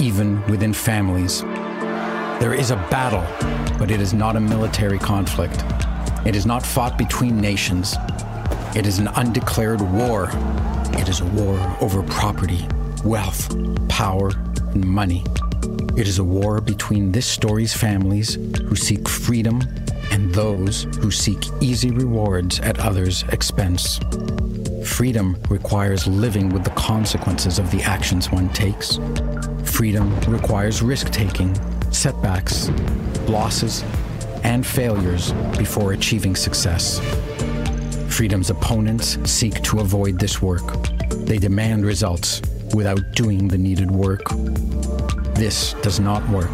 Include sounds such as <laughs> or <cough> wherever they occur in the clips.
even within families. There is a battle, but it is not a military conflict. It is not fought between nations. It is an undeclared war. It is a war over property, wealth, power, and money. It is a war between this story's families who seek freedom and those who seek easy rewards at others' expense. Freedom requires living with the consequences of the actions one takes. Freedom requires risk taking, setbacks, losses, and failures before achieving success. Freedom's opponents seek to avoid this work. They demand results without doing the needed work. This does not work.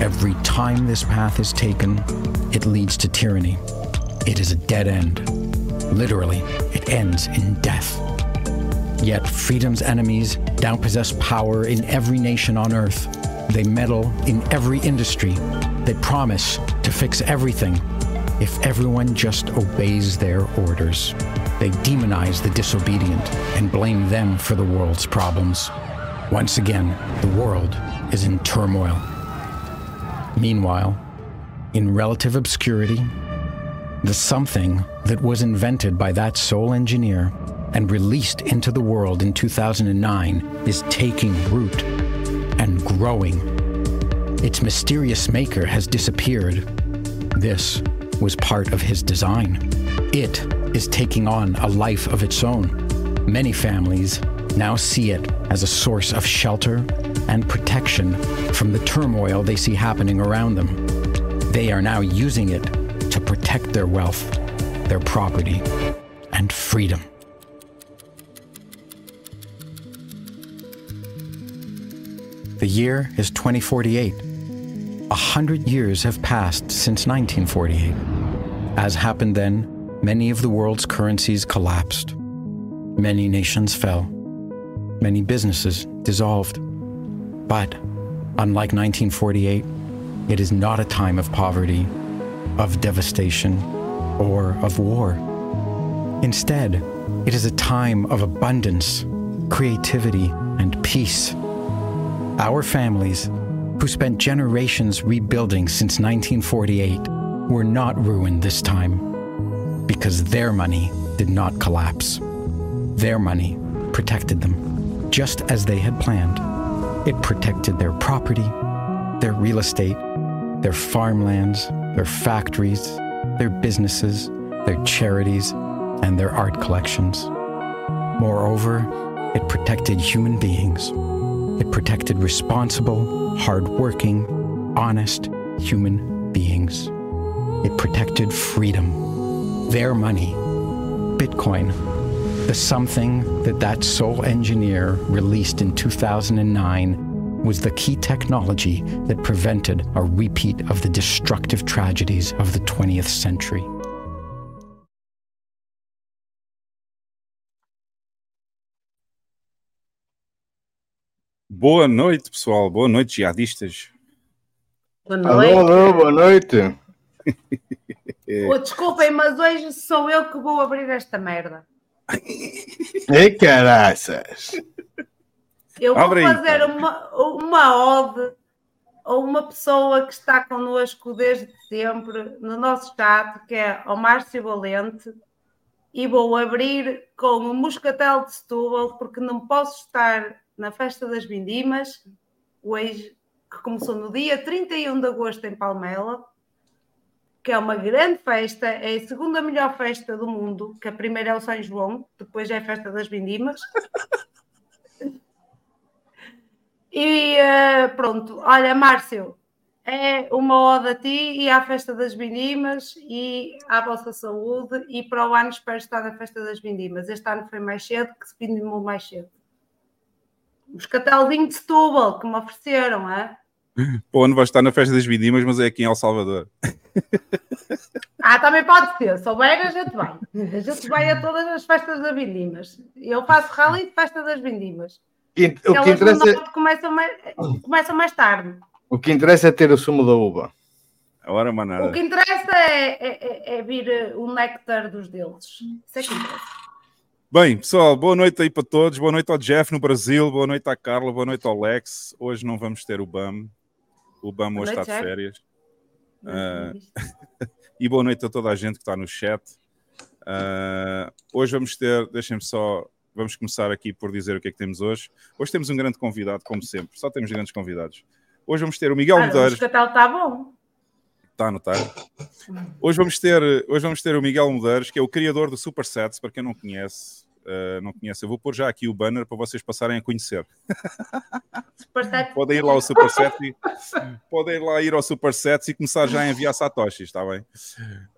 Every time this path is taken, it leads to tyranny. It is a dead end. Literally, it ends in death. Yet freedom's enemies now possess power in every nation on earth. They meddle in every industry. They promise to fix everything if everyone just obeys their orders. They demonize the disobedient and blame them for the world's problems. Once again, the world is in turmoil. Meanwhile, in relative obscurity, the something that was invented by that sole engineer and released into the world in 2009 is taking root and growing. Its mysterious maker has disappeared. This was part of his design. It is taking on a life of its own. Many families now see it as a source of shelter and protection from the turmoil they see happening around them. They are now using it to protect their wealth, their property, and freedom. The year is 2048. A hundred years have passed since 1948. As happened then, many of the world's currencies collapsed. Many nations fell. Many businesses dissolved. But, unlike 1948, it is not a time of poverty, of devastation, or of war. Instead, it is a time of abundance, creativity, and peace. Our families, who spent generations rebuilding since 1948, were not ruined this time because their money did not collapse. Their money protected them, just as they had planned. It protected their property, their real estate, their farmlands, their factories, their businesses, their charities, and their art collections. Moreover, it protected human beings. It protected responsible, hardworking, honest human beings. It protected freedom, their money, Bitcoin, the something that that sole engineer released in 2009 was the key technology that prevented a repeat of the destructive tragedies of the 20th century. Boa noite, pessoal. Boa noite, jihadistas. Boa noite. Alô, alô, boa noite. <laughs> Oh, desculpem, mas hoje sou eu que vou abrir esta merda. Ei, caraças. Eu vou Abre fazer uma, uma ode a uma pessoa que está connosco desde sempre no nosso chat, que é o Márcio Valente, e vou abrir com o Moscatel de Setúbal, porque não posso estar na Festa das Vindimas, hoje, que começou no dia 31 de agosto em Palmela, que é uma grande festa, é a segunda melhor festa do mundo, que a primeira é o São João, depois é a Festa das Vindimas. E eh, pronto, olha, Márcio, é uma ode a ti e à Festa das Vindimas e à vossa saúde. E para o ano espero estar na Festa das Vindimas. Este ano foi mais cedo, que se vindimou mais cedo. Os catelzinho de Setúbal que me ofereceram, é? Pô, não vai estar na festa das vindimas, mas é aqui em El Salvador. <laughs> Ah, também pode ser. Se souber, a gente vai. A gente vai a todas as festas das Vindimas. Eu faço rally de Festa das Vindimas. E- O que, interessa, norte começam mais, começam mais tarde. o que interessa é ter o sumo da uva. Agora, manada. O que interessa é, é- é- é vir eh, o néctar dos deuses. Isso é que interessa. Bem, pessoal, boa noite aí para todos. Boa noite ao Jeff no Brasil. Boa noite à Carla. Boa noite ao Lex. Hoje não vamos ter o BAM. O BAM Boa hoje noite, está de Jeff. férias. Ah. <laughs> E boa noite a toda a gente que está no chat. Ah, hoje vamos ter, deixem-me só, vamos começar aqui por dizer o que é que temos hoje. Hoje temos um grande convidado, como sempre. Só temos grandes convidados. Hoje vamos ter o Miguel Ah, o Medeiros. moscatel está bom. Está a anotar. Hoje vamos ter, hoje vamos ter o Miguel Medeiros, que é o criador do Supersets, para quem não conhece. Eh, não conhece, eu vou pôr já aqui o banner para vocês passarem a conhecer. <laughs> Superset. Podem ir lá ao Superset e <laughs> podem ir lá ir ao Supersets e começar já a enviar satoshis, está bem?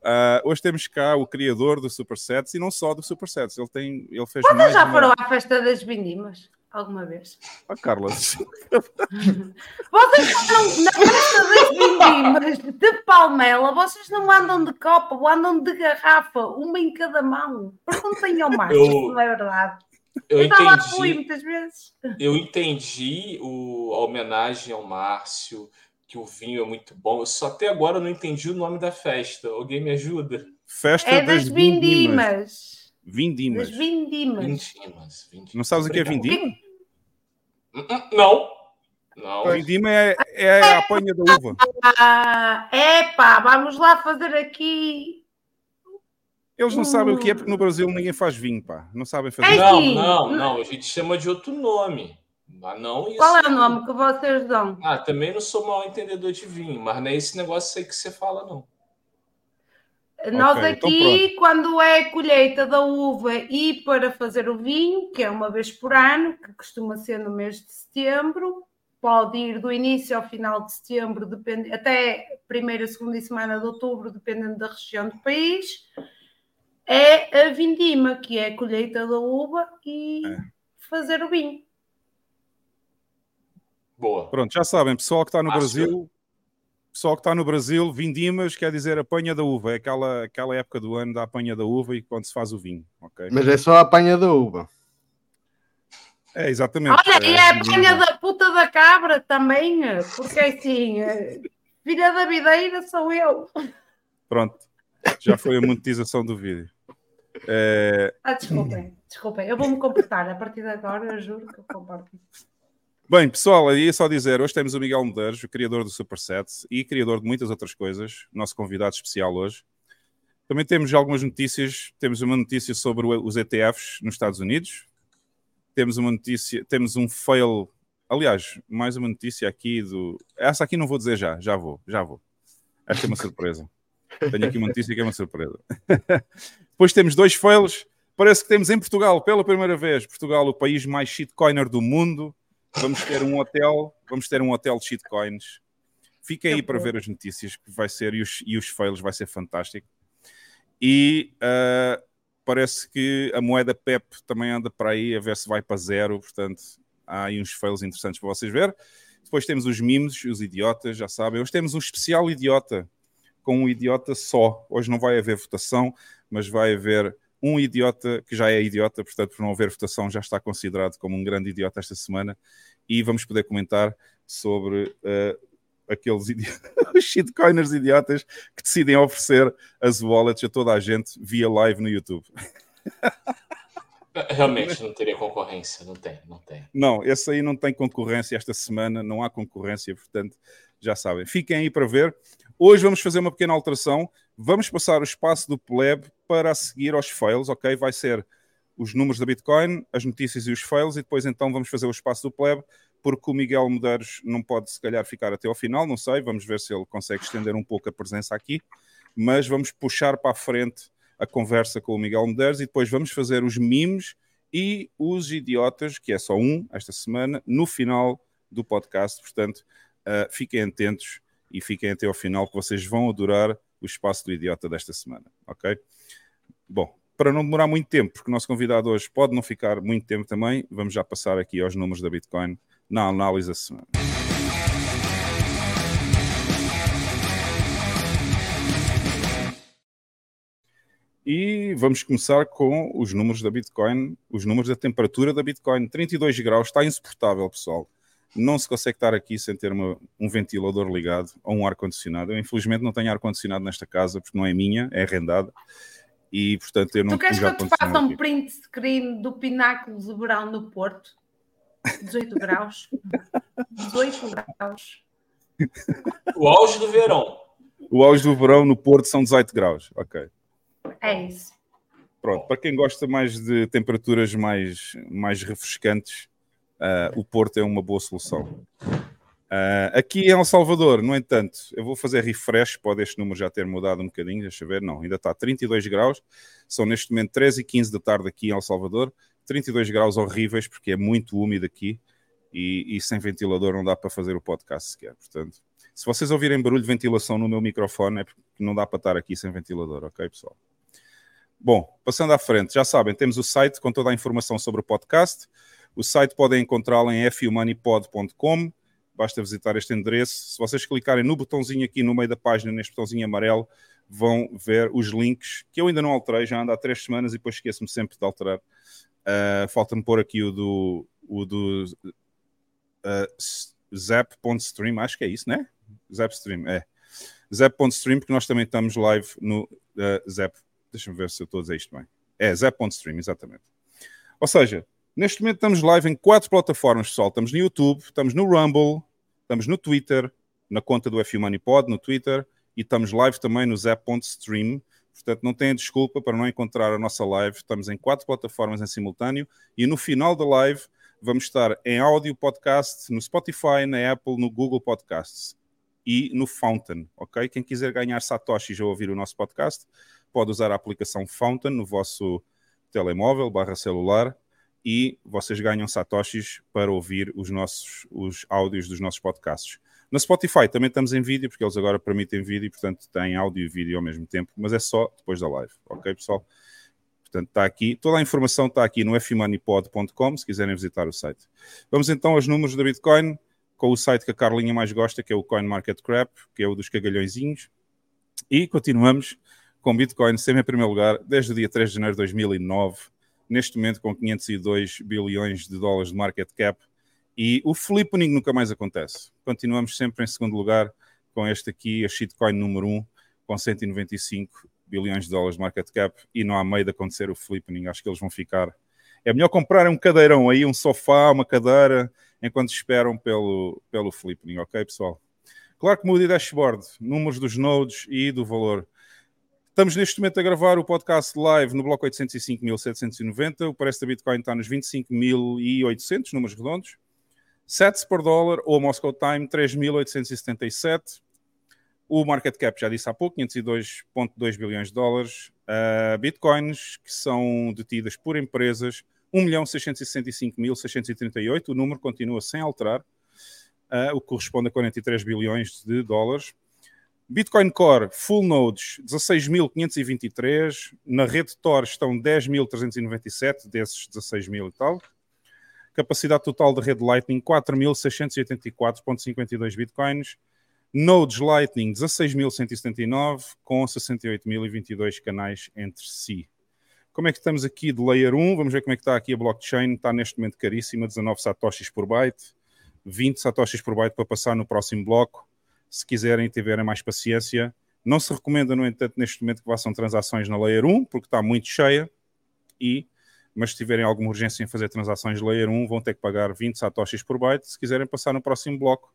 Ah, hoje temos cá o criador do Supersets e não só do Supersets, ele tem, ele fez Vocês já uma- foram à festa das vindimas? Alguma vez? Ah, Carla, <laughs> Vocês foram na festa das vindimas de Palmela, vocês não andam de copa, andam de garrafa, uma em cada mão. Perguntem ao Márcio, Eu- não é verdade. Eu fui entendi, muitas vezes. eu entendi o, a homenagem ao Márcio, que o vinho é muito bom. Eu só até agora não entendi o nome da festa. Alguém me ajuda? festa É das das vindimas. vindimas. Vindimas. Das vindimas. Vindimas. vindimas. Não sabes o que é vindima? Hum, hum, Não. Não. Vindima é, é a apanha da uva. Ah, epá, vamos lá fazer aqui. Eles não sabem o que é porque no Brasil ninguém faz vinho, pá. Não sabem fazer. Vinho. Não, não, não. A gente chama de outro nome. Mas não isso. Qual é o nome que vocês dão? Ah, também não sou mal entendedor de vinho, mas não é esse negócio aí que você fala, não. Nós então aqui, quando é colheita da uva e para fazer o vinho, que é uma vez por ano, que costuma ser no mês de setembro, pode ir do início ao final de setembro, depende, até primeira, segunda e semana de outubro, dependendo da região do país, é a vindima, que é a colheita da uva e É. fazer o vinho. Boa. Pronto, já sabem, pessoal que está no Márcio. Brasil, pessoal que está no Brasil, vindimas quer dizer apanha da uva, é aquela, aquela época do ano da apanha da uva e quando se faz o vinho, ok? Mas é só a apanha da uva. É, exatamente. Olha, e é, é a panha da puta da cabra também, porque assim, eh, filha da videira sou eu. Pronto, já foi a monetização do vídeo. É, Ah, desculpem, desculpem, eu vou-me comportar a partir de agora, eu juro que eu comporto. Bem, pessoal, aí é só dizer, hoje temos o Miguel Medeiros, o criador do Superset e criador de muitas outras coisas, nosso convidado especial hoje. Também temos algumas notícias, temos uma notícia sobre os ETFs nos Estados Unidos, temos uma notícia, temos um fail, aliás, mais uma notícia aqui do... Essa aqui não vou dizer já, já vou, já vou. Esta é uma surpresa. Tenho aqui uma notícia que é uma surpresa. <laughs> Depois temos dois fails, parece que temos em Portugal, pela primeira vez, Portugal, o país mais shitcoiner do mundo, Vamos ter um hotel, vamos ter um hotel de shitcoins. Fiquem aí para ver as notícias que vai ser e os, e os fails vai ser fantástico. E uh, parece que a moeda PEP também anda para aí a ver se vai para zero, portanto há aí uns fails interessantes para vocês ver. Depois temos os memes, os idiotas, já sabem. Hoje temos um especial idiota, com um idiota só. Hoje não vai haver votação, mas vai haver um idiota que já é idiota, portanto, por não haver votação, já está considerado como um grande idiota esta semana. E vamos poder comentar sobre uh, aqueles <laughs> os shitcoiners idiotas que decidem oferecer as wallets a toda a gente via live no YouTube. <laughs> Realmente não teria concorrência, não tem, não tem. Não, esse aí não tem concorrência esta semana, não há concorrência, portanto, já sabem. Fiquem aí para ver. Hoje vamos fazer uma pequena alteração. Vamos passar o espaço do pleb para seguir aos fails, ok? Vai ser os números da Bitcoin, as notícias e os fails, e depois então vamos fazer o espaço do pleb, porque o Miguel Medeiros não pode se calhar ficar até ao final, não sei, vamos ver se ele consegue estender um pouco a presença aqui, mas vamos puxar para a frente a conversa com o Miguel Medeiros e depois vamos fazer os memes e os idiotas, que é só um esta semana, no final do podcast. Portanto, uh, fiquem atentos e fiquem até ao final, que vocês vão adorar o espaço do idiota desta semana, ok? Bom, para não demorar muito tempo, porque o nosso convidado hoje pode não ficar muito tempo também, vamos já passar aqui aos números da Bitcoin na análise da semana. E vamos começar com os números da Bitcoin, os números da temperatura da Bitcoin. 32 graus, está insuportável, pessoal. Não se consegue estar aqui sem ter uma, um ventilador ligado ou um ar-condicionado. Eu, infelizmente, não tenho ar-condicionado nesta casa, porque não é minha, é arrendada. E, portanto, eu não Tu queres que eu te faça um print screen do pináculo de verão no Porto? 18 graus. 18 graus. O auge do verão. O auge do verão no Porto são 18 graus. Ok. É isso. Pronto, para quem gosta mais de temperaturas mais, mais refrescantes, uh, o Porto é uma boa solução. Uh, aqui em El Salvador, no entanto, eu vou fazer refresh, pode este número já ter mudado um bocadinho, deixa eu ver, não, ainda está 32 graus, são neste momento 13 e 15 da tarde aqui em El Salvador, 32 graus horríveis, porque é muito úmido aqui, e, e sem ventilador não dá para fazer o podcast sequer, portanto, se vocês ouvirem barulho de ventilação no meu microfone, é porque não dá para estar aqui sem ventilador, ok, pessoal? Bom, passando à frente, já sabem, temos o site com toda a informação sobre o podcast. O site podem encontrá-lo em fumoneypod.com. Basta visitar este endereço. Se vocês clicarem no botãozinho aqui no meio da página, neste botãozinho amarelo, vão ver os links que eu ainda não alterei, já ando há três semanas e depois esqueço-me sempre de alterar. Uh, Falta-me pôr aqui o do, o do uh, zap.stream, acho que é isso, né? Zapstream, é. Zap.stream, porque nós também estamos live no uh, Zap Deixa-me ver se eu estou a dizer isto bem. É, Zé.stream, exatamente. Ou seja, neste momento estamos live em quatro plataformas, pessoal. Estamos no YouTube, estamos no Rumble, estamos no Twitter, na conta do FU Money Pod, no Twitter, e estamos live também no Zé.stream. Portanto, não tenha desculpa para não encontrar a nossa live. Estamos em quatro plataformas em simultâneo e no final da live vamos estar em áudio podcast no Spotify, na Apple, no Google Podcasts e no Fountain, ok? Quem quiser ganhar satoshis ou ouvir o nosso podcast, pode usar a aplicação Fountain no vosso telemóvel barra celular e vocês ganham satoshis para ouvir os nossos os áudios dos nossos podcasts. Na Spotify também estamos em vídeo, porque eles agora permitem vídeo, portanto têm áudio e vídeo ao mesmo tempo, mas é só depois da live, ok pessoal? Portanto, está aqui, toda a informação está aqui no fmoneypod.com, se quiserem visitar o site. Vamos então aos números da Bitcoin, com o site que a Carlinha mais gosta, que é o CoinMarketCrap, que é o dos cagalhõezinhos. E continuamos com Bitcoin sempre em primeiro lugar desde o dia 3 de janeiro de 2009, neste momento com 502 bilhões de dólares de market cap. E o flipping nunca mais acontece. Continuamos sempre em segundo lugar com este aqui, a shitcoin número 1, com 195 bilhões de dólares de market cap. E não há meio de acontecer o flipping. Acho que eles vão ficar. É melhor comprar um cadeirão aí, um sofá, uma cadeira, enquanto esperam pelo, pelo flipping, ok, pessoal? Claro que muda dashboard, números dos nodes e do valor Estamos neste momento a gravar o podcast live no bloco 805.790. O preço da Bitcoin está nos 25.800, números redondos. Sets por dólar ou Moscow Time 3.877. O market cap já disse há pouco, 502,2 bilhões de dólares. Uh, bitcoins que são detidas por empresas, 1.665.638. O número continua sem alterar, uh, o que corresponde a 43 bilhões de dólares. Bitcoin Core Full Nodes 16.523, na rede Tor estão 10.397 desses 16.000 e tal. Capacidade total da rede Lightning 4.684.52 Bitcoins. Nodes Lightning 16.179 com 68.022 canais entre si. Como é que estamos aqui de Layer 1? Vamos ver como é que está aqui a blockchain. Está neste momento caríssima, 19 satoshis por byte, 20 satoshis por byte para passar no próximo bloco. Se quiserem e tiverem mais paciência. Não se recomenda, no entanto, neste momento que façam transações na Layer 1, porque está muito cheia. E, mas se tiverem alguma urgência em fazer transações Layer 1, vão ter que pagar 20 satoshis por byte. Se quiserem passar no próximo bloco,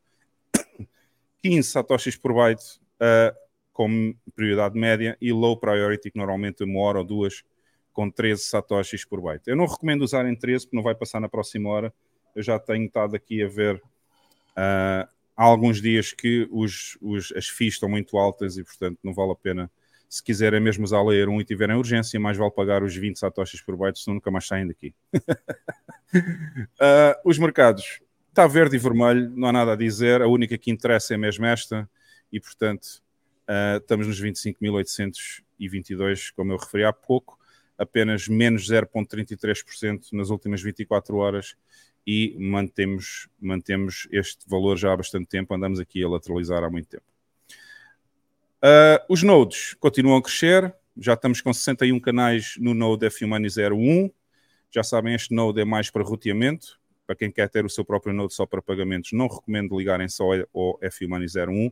<coughs> 15 satoshis por byte uh, como prioridade média e low priority, que normalmente uma hora ou duas, com 13 satoshis por byte. Eu não recomendo usar em 13, porque não vai passar na próxima hora. Eu já tenho estado aqui a ver uh, há alguns dias que os, os, as FIIs estão muito altas e, portanto, não vale a pena. Se quiserem mesmo usar Layer 1 e tiverem urgência, mais vale pagar os 20 satoshis por byte, senão nunca mais saem daqui. uh, <laughs> os mercados Está verde e vermelho, não há nada a dizer. A única que interessa é mesmo esta, e portanto uh, estamos nos 25.822, como eu referi há pouco, apenas menos 0,33% nas últimas 24 horas e mantemos, mantemos este valor já há bastante tempo, andamos aqui a lateralizar há muito tempo. Uh, os nodes continuam a crescer, já estamos com 61 canais no node F-Money 01. Já sabem, este node é mais para roteamento, para quem quer ter o seu próprio Node só para pagamentos, não recomendo ligarem só ao FUMoney 01.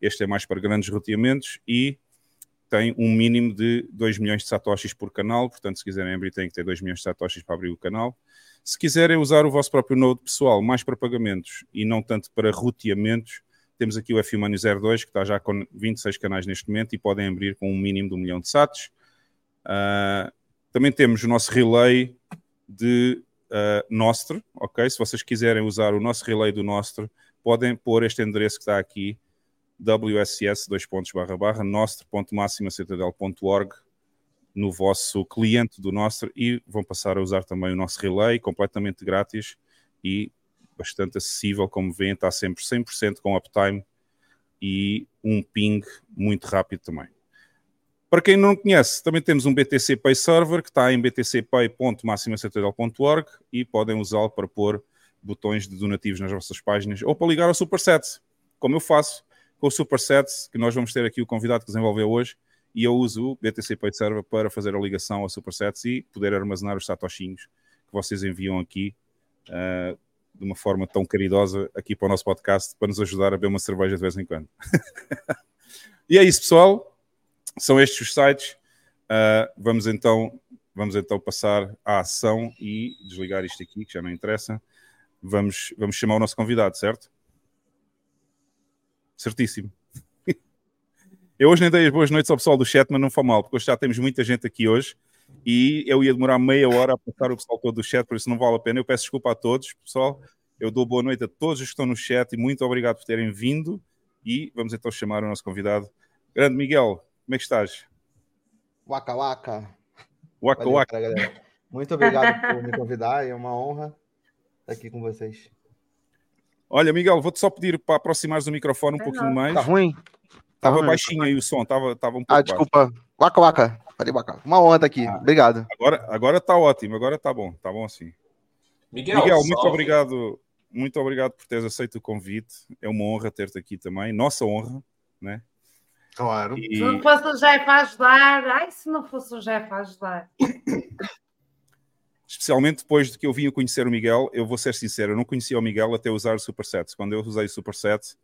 Este é mais para grandes roteamentos e tem um mínimo de 2 milhões de satoshis por canal, portanto, se quiserem abrir, tem que ter 2 milhões de satoshis para abrir o canal. Se quiserem usar o vosso próprio Node pessoal, mais para pagamentos e não tanto para roteamentos, temos aqui o FUMoney 02, que está já com 26 canais neste momento e podem abrir com um mínimo de um milhão de sats. Uh, também temos o nosso relay de uh, Nostre, ok? Se vocês quiserem usar o nosso relay do Nostre, podem pôr este endereço que está aqui, wss dois no vosso cliente do Nostre e vão passar a usar também o nosso relay completamente grátis e bastante acessível, como veem, está sempre 100% com uptime e um ping muito rápido também. Para quem não conhece, também temos um BTC Pay Server que está em btcpay.maximacetadel.org e podem usá-lo para pôr botões de donativos nas vossas páginas ou para ligar ao Superset, como eu faço com o Superset, que nós vamos ter aqui o convidado que desenvolveu hoje, e eu uso o BTC Pay Server para fazer a ligação ao Supersets e poder armazenar os satoshinhos que vocês enviam aqui uh, de uma forma tão caridosa aqui para o nosso podcast, para nos ajudar a beber uma cerveja de vez em quando. <laughs> e é isso, pessoal são estes os sites. Uh, vamos então vamos então passar à ação e desligar isto aqui, que já não interessa. Vamos, vamos chamar o nosso convidado, certo? Certíssimo. Eu hoje nem dei as boas noites ao pessoal do chat, mas não foi mal, porque hoje já temos muita gente aqui hoje e eu ia demorar meia hora a passar o pessoal todo do chat, por isso não vale a pena. Eu peço desculpa a todos, pessoal. Eu dou boa noite a todos os que estão no chat e muito obrigado por terem vindo. E vamos então chamar o nosso convidado, Grande Miguel. Como é que estás? Waka Waka. Waka Valeu, Waka. galera. Muito obrigado por me convidar, é uma honra estar aqui com vocês. Olha, Miguel, vou-te só pedir para aproximares o microfone um Tá pouquinho não. mais. Tá ruim? Tá Estava ruim? baixinho aí o som, estava tava um pouco Ah, baixo. desculpa. Waka Waka. Falei Waka. Uma honra estar aqui. Ah. Obrigado. Agora, agora está ótimo, agora está bom, está bom assim. Miguel, Miguel, muito salve. obrigado, muito obrigado por teres aceito o convite. É uma honra ter-te aqui também, nossa honra, né? Claro. E Se não fosse o Jeff a ajudar, ai, se não fosse o Jeff a ajudar. especialmente depois de que eu vim a conhecer o Miguel, eu vou ser sincero, eu não conhecia o Miguel até usar o Superset. Quando eu usei o Superset,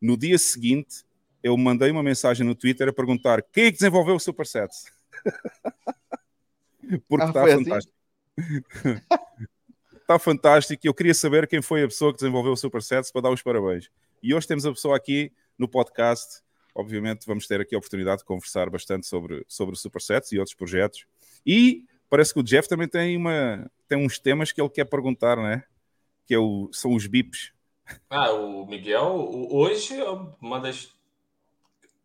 no dia seguinte, eu mandei uma mensagem no Twitter a perguntar quem é que desenvolveu o Superset? <laughs> Porque Ah, está assim? fantástico. <laughs> Está fantástico e eu queria saber quem foi a pessoa que desenvolveu o Superset para dar os parabéns. E hoje temos a pessoa aqui no podcast. Obviamente vamos ter aqui a oportunidade de conversar bastante sobre, sobre o Supersets e outros projetos. E parece que o Jeff também tem, uma, tem uns temas que ele quer perguntar, né? Que é o, são os bips. Ah, o Miguel, hoje é uma das.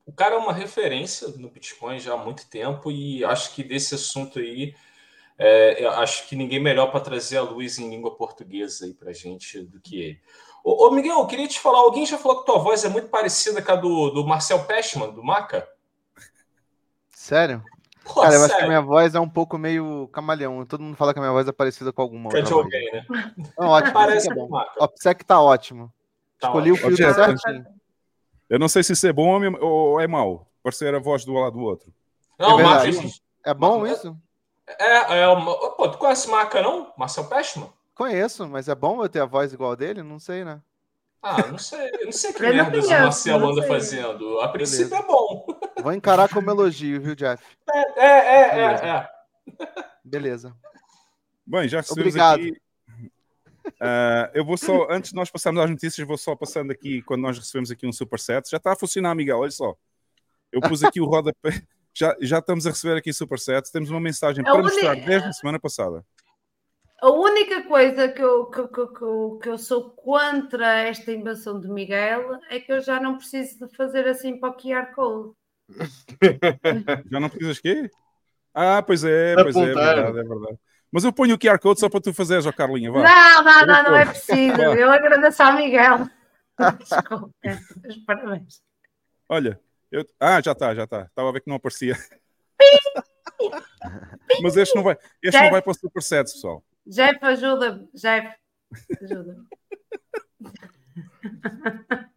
O cara é uma referência no Bitcoin já há muito tempo e acho que desse assunto aí, é, eu acho que ninguém melhor para trazer a luz em língua portuguesa aí para gente do que ele. Ô, ô, Miguel, eu queria te falar, alguém já falou que tua voz é muito parecida com a do, do Marcel Pestman, do Maca? Sério? Pô, Cara, eu acho que minha voz é um pouco meio camaleão. Todo mundo fala que a minha voz é parecida com alguma que é outra de alguém, né? Não, ótimo, Parece é bom. o Maca. O Psyche tá ótimo. Tá Escolhi o ótimo. filtro Jeff, certinho. Eu não sei se isso é bom ou é mau. Parecer a voz do lado do outro. Não, É. É bom Mas- isso? É, é uma... Pô, tu conhece Maca, não? Marcel Pestman? Conheço, mas é bom eu ter a voz igual a dele? Não sei, né? Ah, não sei. Eu não sei que merdas o conheço, Marcel não anda fazendo. A princípio é bom. Vou encarar como elogio, viu, Jeff? É, é, é, é. é. Beleza. Bem, já recebemos Obrigado. aqui. Ah, eu vou só, antes de nós passarmos às notícias, vou só passando aqui, quando nós recebemos aqui um superset. Já está a funcionar, Miguel, olha só. Eu pus aqui o <laughs> rodapé. Já, já estamos a receber aqui supersets. Temos uma mensagem A para única- mostrar desde a semana passada. A única coisa que eu, que, que- que- que eu sou contra esta invenção de Miguel é que eu já não preciso de fazer assim para o QR Code. <laughs> Já não precisas quê? Ah, pois é, pois é, é Apontar. verdade, é verdade. Mas eu ponho o QR Code só para tu fazeres, ó Carlinha, vá. Não, não, não, não é preciso. Eu agradeço ao Miguel. <laughs> Desculpa, parabéns. Olha, eu... ah, já está, já está. Estava a ver que não aparecia. Mas este não vai, este não vai para o superset, pessoal. Jeff, ajuda-me. Jeff, ajuda-me.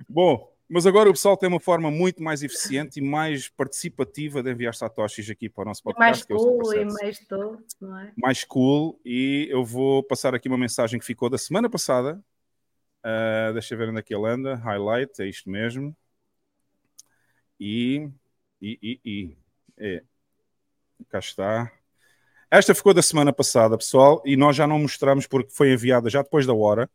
Bom, mas agora o pessoal tem uma forma muito mais eficiente e mais participativa de enviar satoshis aqui para o nosso Mais podcast. o cool e mais tudo, não é? mais cool e eu vou passar aqui uma mensagem que ficou da semana passada. Ah, deixa eu ver onde é que ele anda. Highlight, é isto mesmo. E, e, e, e. É. Cá está. Esta ficou da semana passada, pessoal, e nós já não mostramos porque foi enviada já depois da hora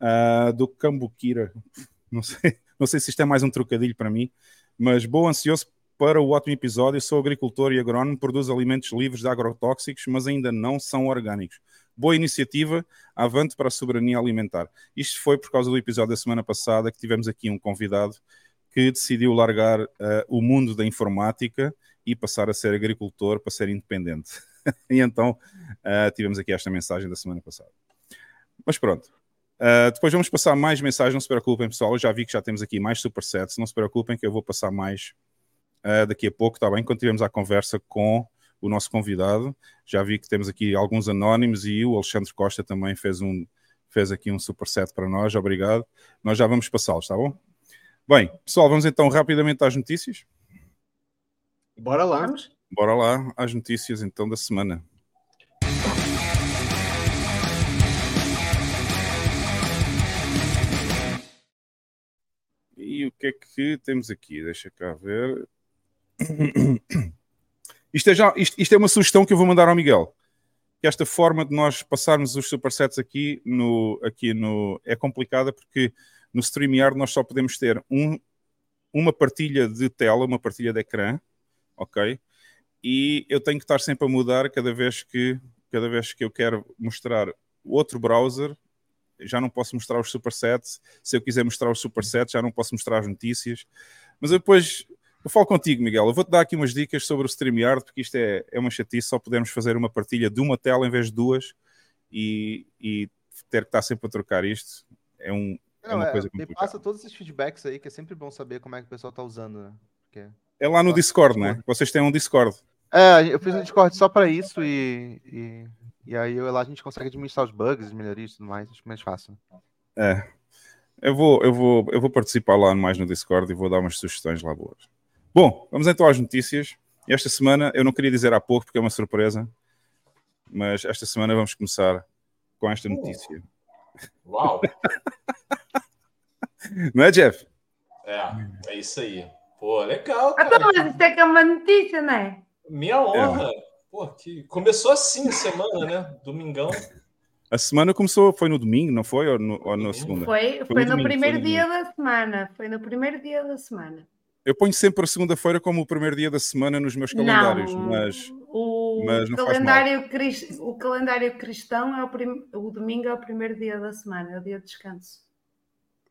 ah, do Cambuquira. <laughs> Não sei, não sei se isto é mais um trocadilho para mim, mas bom ansioso para o ótimo episódio. Sou agricultor e agrónomo, produzo alimentos livres de agrotóxicos, mas ainda não são orgânicos. Boa iniciativa, avante para a soberania alimentar. Isto foi por causa do episódio da semana passada que tivemos aqui um convidado que decidiu largar eh, o mundo da informática e passar a ser agricultor para ser independente. <laughs> e então eh, tivemos aqui esta mensagem da semana passada. Mas pronto. Uh, depois vamos passar mais mensagens, não se preocupem, pessoal. Eu já vi que já temos aqui mais supersets, não se preocupem que eu vou passar mais uh, daqui a pouco, está bem? Quando tivermos a conversa com o nosso convidado, já vi que temos aqui alguns anónimos e o Alexandre Costa também fez, um, fez aqui um superset para nós, obrigado. Nós já vamos passá-los, está bom? Bem, pessoal, vamos então rapidamente às notícias. Bora lá. Bora lá às notícias então da semana. Que é que temos aqui? Deixa cá ver. Isto é, já, isto, isto é uma sugestão que eu vou mandar ao Miguel. Que esta forma de nós passarmos os supersets aqui no, aqui no é complicada porque no StreamYard nós só podemos ter um, uma partilha de tela, uma partilha de ecrã, ok? E eu tenho que estar sempre a mudar cada vez que cada vez que eu quero mostrar outro browser, já não posso mostrar os supersets. Se eu quiser mostrar os supersets, já não posso mostrar as notícias. Mas eu depois eu falo contigo, Miguel. Eu vou-te dar aqui umas dicas sobre o StreamYard, porque isto é, é uma chatice. Só podemos fazer uma partilha de uma tela em vez de duas e, e ter que estar sempre a trocar isto é, um, é Não, uma é, coisa complicada. passa todos esses feedbacks aí, que é sempre bom saber como é que o pessoal tá usando, né? Porque... É lá no Discord, né? Vocês têm um Discord. É, eu fiz um Discord só pra isso e, e, e aí eu- lá a gente consegue administrar os bugs, melhorias e tudo mais, acho mais fácil. É. Eu vou, eu, vou, eu vou participar lá mais no Discord e vou dar umas sugestões lá boas. Bom, vamos então às notícias. Esta semana, eu não queria dizer há pouco porque é uma surpresa, mas esta semana vamos começar com esta notícia. Uau! <laughs> Não é, Jeff? É, é isso aí. Pô, legal, Então, cara. mas isso é que é uma notícia, não é? Minha honra. Pô, que... Começou assim a semana, né? Domingão. A semana começou, foi no domingo, não foi? Ou, no, ou na segunda? Foi, Foi foi no no domingo, primeiro foi no dia da semana. Foi no primeiro dia da semana. Eu ponho sempre a segunda-feira como o primeiro dia da semana nos meus calendários, não, mas o, mas não faz calendário cris- o calendário cristão é o, prim- o domingo é o primeiro dia da semana, é o dia de descanso.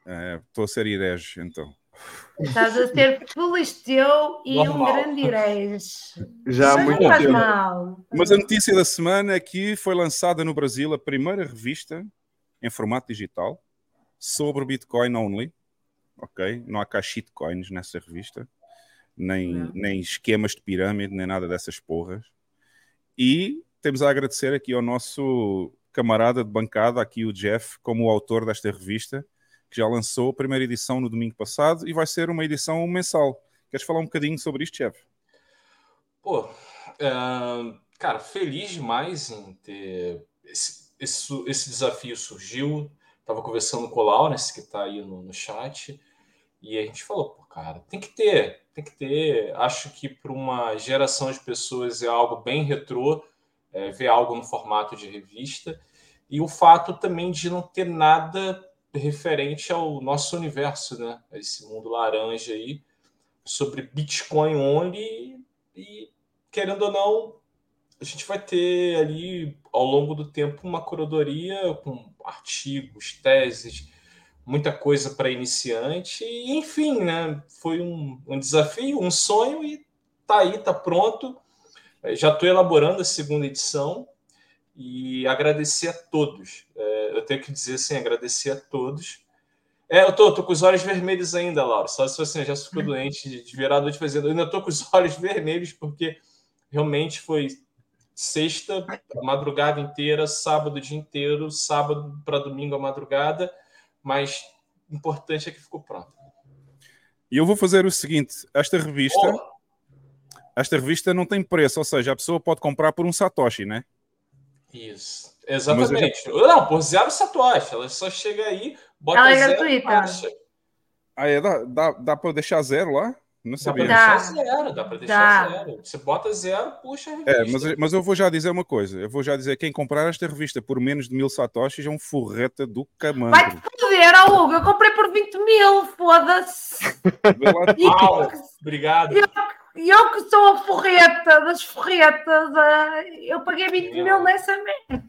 é, estou a ser herege, então. Estás a ser filisteu e um Normal. grande herege. Já há muito tempo. mal. Mas a notícia da semana é que foi lançada no Brasil a primeira revista em formato digital sobre Bitcoin only. Ok? Não há cá shitcoins nessa revista, nem, Não. nem esquemas de pirâmide, nem nada dessas porras. E temos a agradecer aqui ao nosso camarada de bancada, aqui o Jeff, como o autor desta revista, que já lançou a primeira edição no domingo passado e vai ser uma edição mensal. Queres falar um bocadinho sobre isto, Jeff? Pô, ahn, cara, feliz demais em ter. Esse, esse, esse desafio surgiu. Tava conversando com o Lawrence, que tá aí no, no chat, e a gente falou, pô, cara, tem que ter, tem que ter. Acho que para uma geração de pessoas é algo bem retrô, é, ver algo no formato de revista, e o fato também de não ter nada referente ao nosso universo, né? Esse mundo laranja aí, sobre Bitcoin only, e querendo ou não, a gente vai ter ali ao longo do tempo uma curadoria com artigos, teses, muita coisa para iniciante, e enfim, né? Foi um, um desafio, um sonho, e tá aí, tá pronto. Eh, Já estou elaborando a segunda edição e agradecer a todos. Eh, eu tenho que dizer assim, agradecer a todos. É, eu tô, tô com os olhos vermelhos ainda, Laura. Só se assim, eu já ficou doente de, de virar a noite fazendo. Eu ainda tô com os <laughs> olhos vermelhos porque realmente foi sexta, madrugada inteira, sábado o dia inteiro, sábado para domingo a madrugada, mas o importante é que ficou pronto. E eu vou fazer o seguinte: esta revista, Oh, esta revista não tem preço, ou seja, a pessoa pode comprar por um Satoshi, né? Isso, exatamente. Não, por zero satoshi, ela só chega aí, bota Ela é zero gratuita. Ah, é? Dá, dá, dá para deixar zero lá? Não Dá para sabia. Dá. deixar zero, dá para deixar Dá. zero. Você bota zero, puxa a revista. É, mas, mas eu vou já dizer uma coisa. Eu vou já dizer: quem comprar esta revista por menos de mil satoshis é um forreta do camandro. Vai-te foder, ó Hugo. Eu comprei por 20 mil, foda-se. Vê lá E eu, que sou a forreta das forretas, ah, eu paguei 20 mil nessa merda.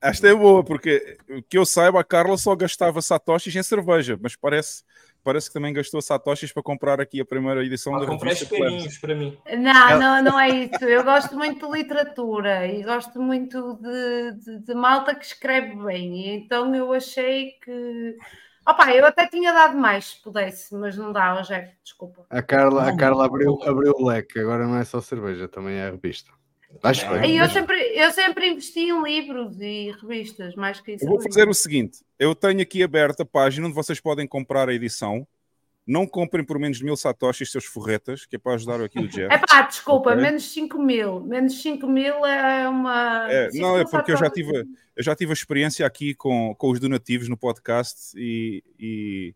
Esta é boa, porque que eu saiba, a Carla só gastava satoshis em cerveja, mas parece, parece que também gastou satoshis para comprar aqui a primeira edição Pode da. Plebs. espelhinhos para mim. Não, não, não é isso. Eu gosto muito de literatura e gosto muito de, de- de malta que escreve bem. E então eu achei que. Opa, eu até tinha dado mais se pudesse, mas não dá, Jeff, desculpa. A Carla, a Carla abriu, abriu o leque, agora não é só cerveja, também é a revista. Acho Também. bem. E eu sempre, eu sempre investi em livros e revistas, mais que isso. Eu vou fazer o seguinte: eu tenho aqui aberta a página onde vocês podem comprar a edição. Não comprem por menos de mil satoshis seus forretas, que é para ajudar aqui o Jeff. <laughs> É pá, desculpa, Ok. menos 5 mil. Menos 5 mil é uma. É, não, é porque eu já tive, eu já tive a experiência aqui com, com os donativos no podcast e, e,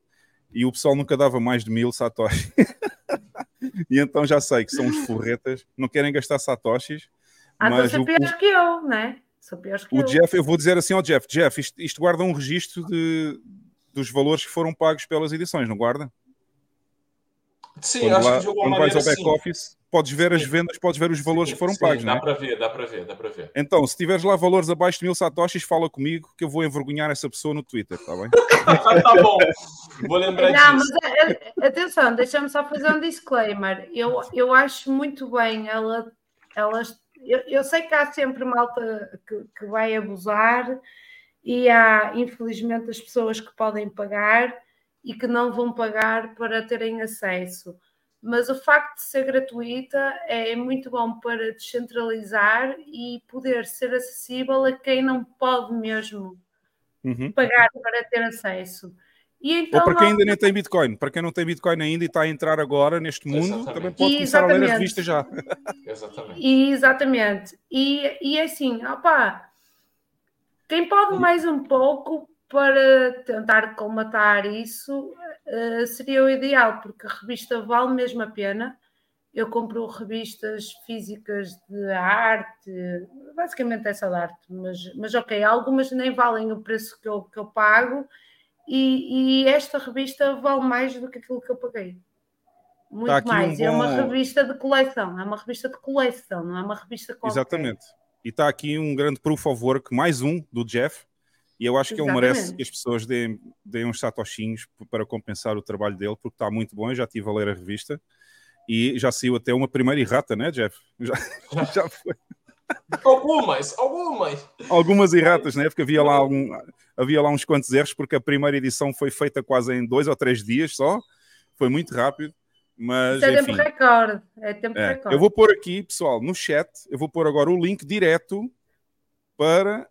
e o pessoal nunca dava mais de mil satoshis. <laughs> e então já sei que são os forretas, não querem gastar satoshis, Ah, então mas o, piores que eu, né? São piores que o eu. Jeff, eu vou dizer assim ao Jeff, Jeff, isto, isto guarda um registro de, dos valores que foram pagos pelas edições, não guarda? Sim, quando acho lá- que de alguma quando vais maneira back-office, podes ver as vendas, podes ver os valores Sim, que foram sim, pagos, Dá é? para ver, dá para ver, dá para ver. Então, se tiveres lá valores abaixo de mil satoshis, fala comigo que eu vou envergonhar essa pessoa no Twitter, está bem? <laughs> tá bom, vou lembrar Não, mas disso. é- é- atenção, deixa-me só fazer um disclaimer. Eu, eu acho muito bem ela, elas. Eu, eu sei que há sempre malta que, que vai abusar e há, infelizmente, as pessoas que podem pagar e que não vão pagar para terem acesso. Mas o facto de ser gratuita é muito bom para descentralizar e poder ser acessível a quem não pode mesmo Uhum. pagar para ter acesso. E então Ou para quem nós- ainda nem tem Bitcoin. Para quem não tem Bitcoin ainda e está a entrar agora neste mundo, Exatamente. também pode começar a ler a Exatamente. revista já. Exatamente. E, exatamente. E, e é assim, opá, quem pode mais um pouco para tentar colmatar isso eh, seria o ideal, porque a revista vale mesmo a pena. Eu compro revistas físicas de arte, basicamente é só de arte, mas, mas ok, algumas nem valem o preço que eu, que eu pago, e, e esta revista vale mais do que aquilo que eu paguei. Muito Tá aqui um mais. É uma bom- revista de coleção, é uma revista de coleção, não é uma revista qualquer. Exatamente. E está aqui um grande proof of work, mais um do Jeff. E eu acho que ele Exatamente. merece que as pessoas deem, deem uns satoshinhos para compensar o trabalho dele, porque está muito bom. Eu já estive a ler a revista e já saiu até uma primeira errata, né, Jeff? <laughs> Já, já foi. Algumas, algumas. Algumas erratas, né? Porque havia lá, algum, havia lá uns quantos erros, porque a primeira edição foi feita quase em dois ou três dias só. Foi muito rápido. Mas, Isso é enfim. tempo recorde. É tempo É, recorde. eu vou pôr aqui, pessoal, no chat, eu vou pôr agora o link direto para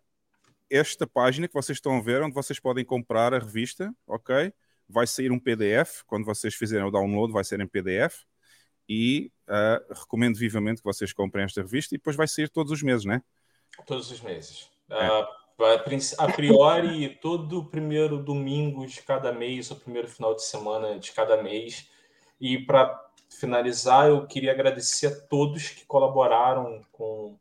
esta página que vocês estão a ver, onde vocês podem comprar a revista, ok? Vai sair um PDF, quando vocês fizerem o download, vai ser em PDF. E ah, recomendo vivamente que vocês comprem esta revista e depois vai sair todos os meses, né? Todos os meses. É. A princ- a priori, todo primeiro domingo de cada mês, ou primeiro final de semana de cada mês. E para finalizar, eu queria agradecer a todos que colaboraram com,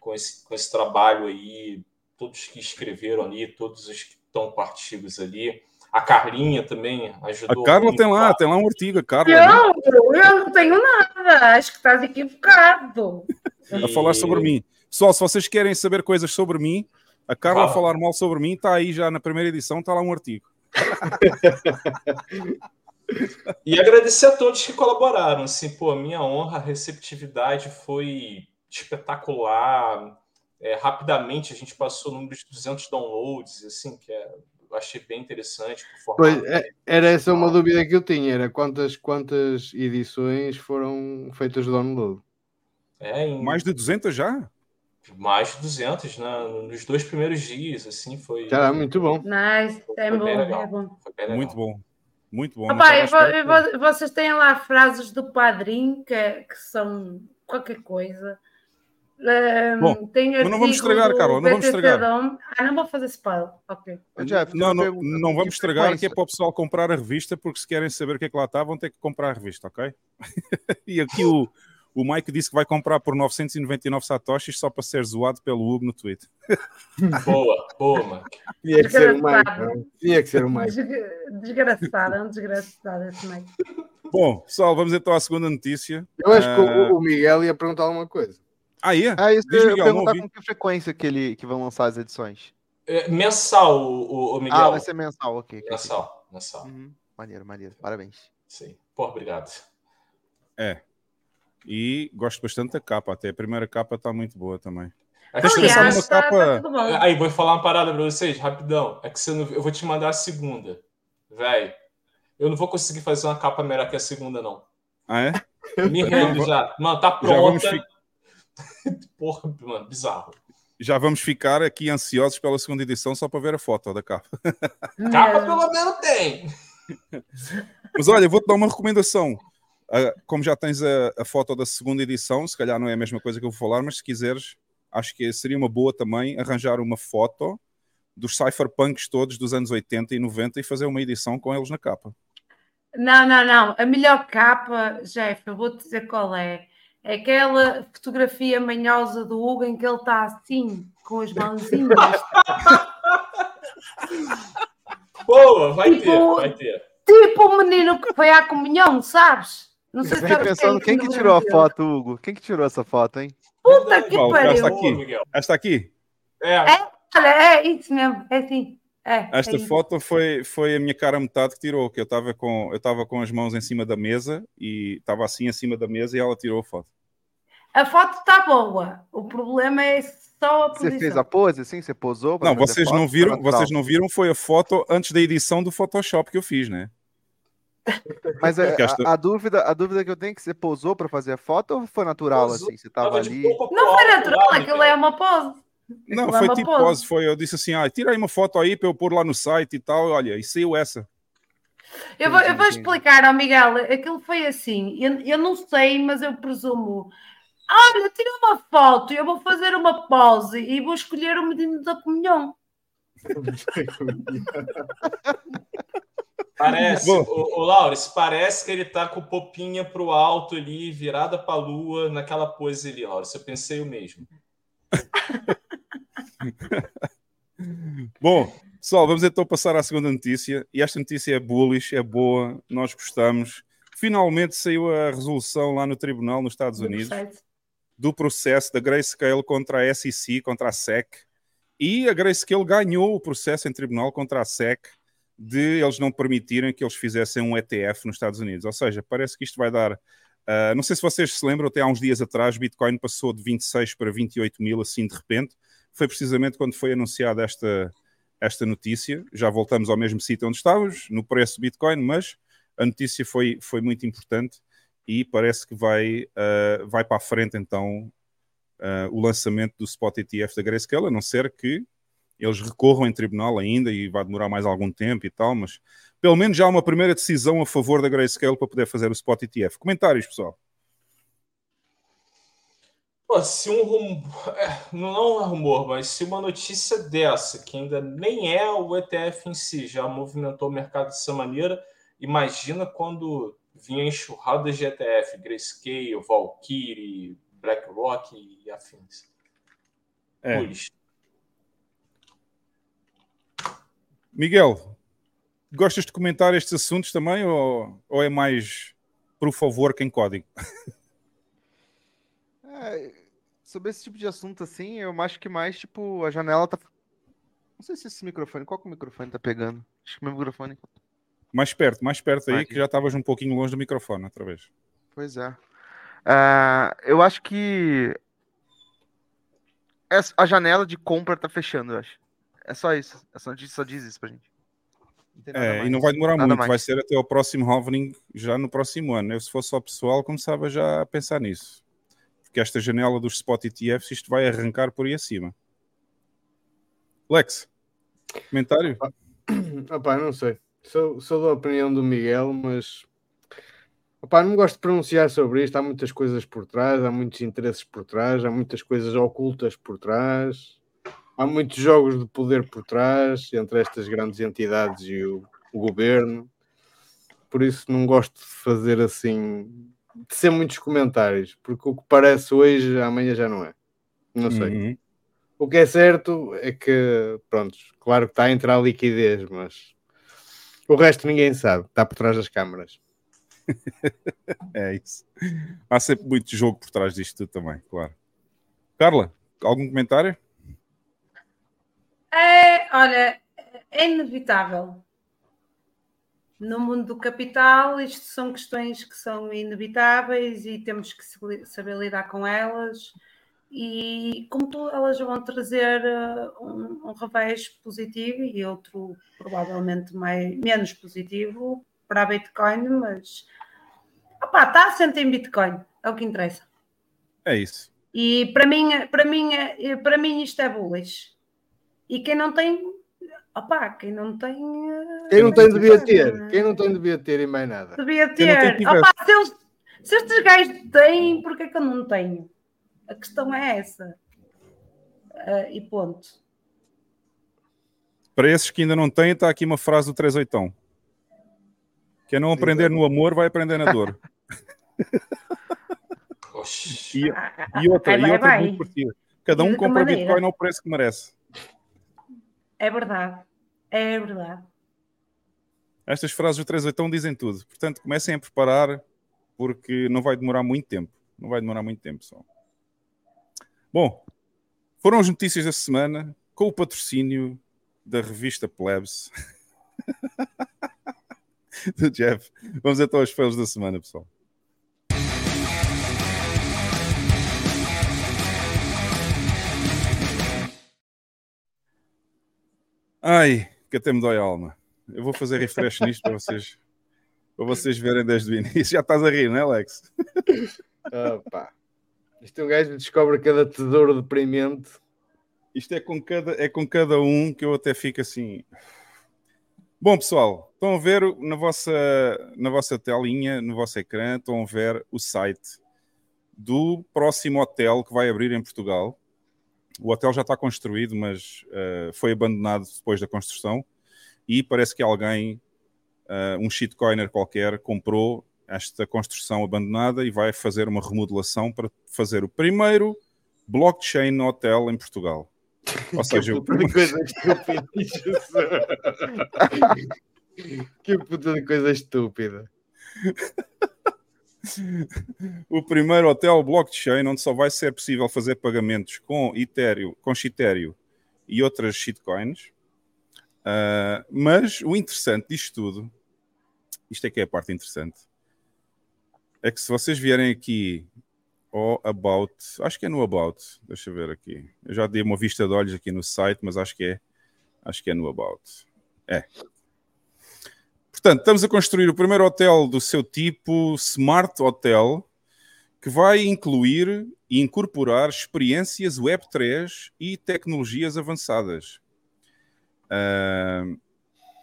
com, esse, com esse trabalho aí, todos que escreveram ali, todos os que estão com artigos ali. A Carlinha também A ajudou. Carla muito. tem lá, tem lá um artigo, a Carla, né? Não, eu não tenho nada. Acho que estás equivocado. a falar sobre mim. Pessoal, se vocês querem saber coisas sobre mim, a Carla a Fala. falar mal sobre mim, está aí já na primeira edição, está lá um artigo. <laughs> E agradecer a todos que colaboraram. Assim, pô, minha honra, a receptividade foi espetacular. É, rapidamente a gente passou o número de 200 downloads, assim, que é, eu achei bem interessante. Pois, é- era essa uma dúvida que eu tinha, era quantas, quantas edições foram feitas de download? É, em Mais de 200 já? mais de 200, né? Nos dois primeiros dias, assim, foi, Já, muito bom. Nice. É foi bom, é bom. Foi bem legal. Muito bom. Muito bom. Opa, e vo- vocês têm lá frases do padrinho que, que são qualquer coisa. Um, Bom, tem mas não vamos estragar, Carla, não vamos estragar. Ah, não vou fazer spoiler. Ok. Jeff, Não, não, pergunta. não vamos estragar, que é para o pessoal comprar a revista, porque se querem saber o que é que lá está, vão ter que comprar a revista, ok? <laughs> e aqui o, o Mike disse que vai comprar por 999 satoshis só para ser zoado pelo Hugo no Twitter. <laughs> Boa, boa, mano. Tinha que ser o Mike. Desgraçado. não? Tinha que ser o Mike. Desgra- Desgraçado, é um desgraçado esse meio. Bom, pessoal, vamos então à segunda notícia. Eu acho que Ah. o, o Miguel ia perguntar alguma coisa. Ah, é? Ah, isso Diz, eu Miguel, perguntar com que frequência que, ele, que vão lançar as edições. É, mensal, o, o- Miguel. Ah, vai ser mensal, ok. Mensal, mensal. Uhum. Maneiro, maneiro. Parabéns. Sim. Pô, obrigado. É. E gosto bastante da capa, até a primeira capa está muito boa também. É que Deixa eu você- pensar Aliás, numa tá, capa- tá tudo bom. Aí, vou falar uma parada pra vocês, rapidão. É que você não... eu vou te mandar a segunda. Véi, eu não vou conseguir fazer uma capa melhor que a segunda, não. Ah, é? Me rendo já. Mano, tá Já vamos pronta. <laughs> Porra, mano, bizarro. Já vamos ficar aqui ansiosos pela segunda edição só para ver a foto da capa. <laughs> Capa Mesmo. pelo menos tem. Mas olha, vou-te dar uma recomendação. Ah, como já tens a, a foto da segunda edição, se calhar não é a mesma coisa que eu vou falar, mas se quiseres, acho que seria uma boa também arranjar uma foto dos cypherpunks todos dos anos 80 e 90 e fazer uma edição com eles na capa. Não, não, não. A melhor capa, Jeff, eu vou-te dizer qual é. É aquela fotografia manhosa do Hugo em que ele está assim, com as mãozinhas. <laughs> Boa, vai ter, Tipo- vai ter. tipo o menino que foi à comunhão, sabes? Não sei Eu se fiquei sabes pensando, quem que tirou a foto, Hugo? Quem que tirou essa foto, hein? Puta que Qual? pariu. Esta aqui. Esta aqui, É, Olha, é isso mesmo, é assim. É, esta é foto foi, foi a minha cara a metade que tirou, que eu estava com, eu estava com as mãos em cima da mesa e estava assim em cima da mesa e ela tirou a foto. A foto está boa. O problema é só a Você posição. fez a pose assim? Você posou? Não, vocês foto? não viram, vocês não viram foi a foto antes da edição do Photoshop que eu fiz, né? Mas é, esta- a, a dúvida, a dúvida que eu tenho é que você posou pra fazer a foto ou foi natural Posou, assim? Você tava ali. Não foi natural, aquilo é uma pose. Não, foi tipo pose. foi, eu disse assim, ah, tira aí uma foto aí para eu pôr lá no site e tal, olha, e saiu essa. Eu vou, eu vou explicar ao Miguel, aquilo foi assim, eu, eu não sei, mas eu presumo. Olha, tira uma foto, eu vou fazer uma pose e vou escolher o menino da comunhão. <laughs> Parece, Bom. o, o Laures, parece que ele tá com popinha pro alto ali, virada pra lua, naquela pose ali, Laures. Eu pensei o mesmo. <laughs> Bom, pessoal, vamos então passar à segunda notícia. E esta notícia é bullish, é boa, nós gostamos. Finalmente saiu a resolução lá no tribunal nos Estados Unidos do processo da Grayscale contra a SEC, contra a SEC. E a Grayscale ganhou o processo em tribunal contra a SEC de eles não permitirem que eles fizessem um ETF nos Estados Unidos. Ou seja, parece que isto vai dar Uh, não sei se vocês se lembram, até há uns dias atrás, Bitcoin passou de 26 para 28 mil, assim de repente. Foi precisamente quando foi anunciada esta, esta notícia. Já voltamos ao mesmo sítio onde estávamos, no preço do Bitcoin, mas a notícia foi, foi muito importante e parece que vai, uh, vai para a frente então uh, o lançamento do Spot ETF da Grayscale, a não ser que eles recorram em tribunal ainda e vai demorar mais algum tempo e tal, mas pelo menos já há uma primeira decisão a favor da Grayscale para poder fazer o Spot ETF. Comentários, pessoal. Pô, se um rumor, é, não é um rumor, mas se uma notícia dessa, que ainda nem é o ETF em si, já movimentou o mercado dessa maneira, imagina quando vinha enxurradas de ETF, Grayscale, Valkyrie, BlackRock e afins. É. Miguel, gostas de comentar estes assuntos também ou, ou é mais por favor que em código? <laughs> É, sobre esse tipo de assunto assim, eu acho que mais tipo a janela tá. Não sei se esse microfone, qual que o microfone tá pegando? Acho que o meu microfone. Mais perto, mais perto aí, Aqui. que já estavas um pouquinho longe do microfone outra vez. Pois é. Uh, eu acho que a janela de compra tá fechando, eu acho. É só isso. É só, só diz isso pra gente. Não é, e não vai demorar nada muito, mais. vai ser até o próximo halvening já no próximo ano. Eu, se fosse só pessoal, começava já a pensar nisso. Porque esta janela dos spot ETFs, isto vai arrancar por aí acima. Lex, comentário? <coughs> Opa, não sei. Sou, sou da opinião do Miguel, mas Opa, não gosto de pronunciar sobre isto. Há muitas coisas por trás, há muitos interesses por trás, há muitas coisas ocultas por trás, há muitos jogos de poder por trás entre estas grandes entidades e o, o governo. Por isso não gosto de fazer assim, de ser muitos comentários, porque o que parece hoje, amanhã já não é. Não sei. Uhum. O que é certo é que, pronto, claro que está a entrar a liquidez, mas o resto ninguém sabe, está por trás das câmaras. <laughs> é isso. Há sempre muito jogo por trás disto tudo também, claro. Carla, algum comentário? É, olha, é inevitável. No mundo do capital, isto são questões que são inevitáveis e temos que saber lidar com elas. E como tu, elas vão trazer uh, um, um revés positivo e outro provavelmente mais, menos positivo para a Bitcoin, mas opá, está assente em Bitcoin, é o que interessa. É isso. E para mim, para mim, para mim isto é bullish. E quem não tem, opá, quem não tem. Quem não tem devia ter. Quem não tem devia ter e mais nada. Devia ter. Opá, se, eles, se estes gajos têm, porquê que eu não tenho? A questão é essa. Uh, e ponto. Para esses que ainda não têm, está aqui uma frase do 38. Quem não aprender no amor vai aprender na dor. <laughs> e, e, outra, e outra muito Cada um compra. Bitcoin ao preço que merece. É verdade. É verdade. Estas frases do 38 dizem tudo. Portanto, comecem a preparar, porque não vai demorar muito tempo. Não vai demorar muito tempo, só. Bom, foram as notícias da semana com o patrocínio da revista Plebs. <laughs> do Jeff. Vamos então aos fails da semana, pessoal. Ai, que até me dói a alma. Eu vou fazer refresh nisto para vocês, para vocês verem desde o início. <laughs> Já estás a rir, não é, Alex? Opa. Isto é um gajo que descobre cada tesouro deprimente. Isto é com, cada, é com cada um que eu até fico assim. Bom, pessoal, estão a ver na vossa, na vossa telinha, no vosso ecrã, estão a ver o site do próximo hotel que vai abrir em Portugal. O hotel já está construído, mas uh, foi abandonado depois da construção. E parece que alguém, uh, um shitcoiner qualquer, comprou esta construção abandonada e vai fazer uma remodelação para fazer o primeiro blockchain hotel em Portugal. <laughs> Ou seja, <laughs> que puta de coisa estúpida. que puta de coisa estúpida. <laughs> o primeiro hotel blockchain onde só vai ser possível fazer pagamentos com Ethereum, com Ethereum e outras shitcoins. Uh, mas o interessante disto tudo, isto é que é a parte interessante. é que se vocês vierem aqui ao About, acho que é no About, deixa eu ver aqui. Eu já dei uma vista de olhos aqui no site, mas acho que é, acho que é no About. É. Portanto, estamos a construir o primeiro hotel do seu tipo, Smart Hotel, que vai incluir e incorporar experiências Web3 e tecnologias avançadas. Uh,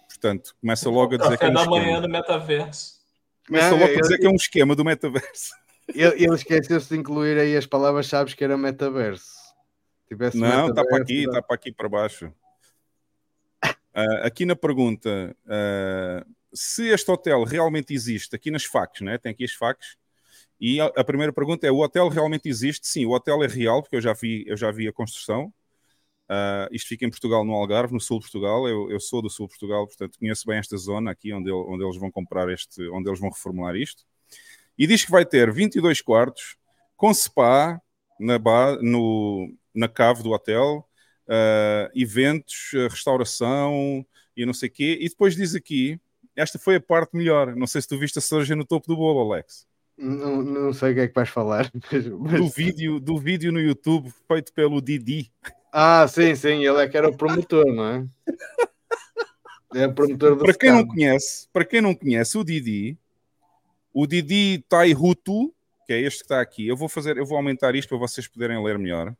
portanto, começa logo a dizer que é um da esquema. manhã do metaverso. Começa logo a eu- dizer que é um esquema do metaverso. Ele, ele esqueceu-se de incluir aí as palavras-chave que era metaverso. Tivesse Não, está para aqui, está para aqui para baixo. Ah, aqui na pergunta, ah, se este hotel realmente existe, aqui nas facas, né? tem aqui as facas, e a, a primeira pergunta é: o hotel realmente existe? Sim, o hotel é real, porque eu já vi, eu já vi a construção. Ah, isto fica em Portugal, no Algarve, no sul de Portugal. Eu, eu sou do sul de Portugal, portanto conheço bem esta zona aqui onde, ele- onde eles vão comprar este, onde eles vão reformular isto. E diz que vai ter 22 quartos com spa na, ba- no, na cave do hotel, ah, eventos, restauração e não sei o quê. E depois diz aqui, esta foi a parte melhor. Não sei se tu viste a cereja no topo do bolo, Alex. Não, não sei o que é que vais falar. <laughs> mas- Do vídeo, do vídeo no YouTube feito pelo Didi. Ah, sim, sim, ele é que era o promotor, não é? <laughs> É o promotor do Para quem não conhece, para quem não conhece o Didi, o Didi Taihutu, que é este que está aqui, eu vou fazer, eu vou aumentar isto para vocês poderem ler melhor.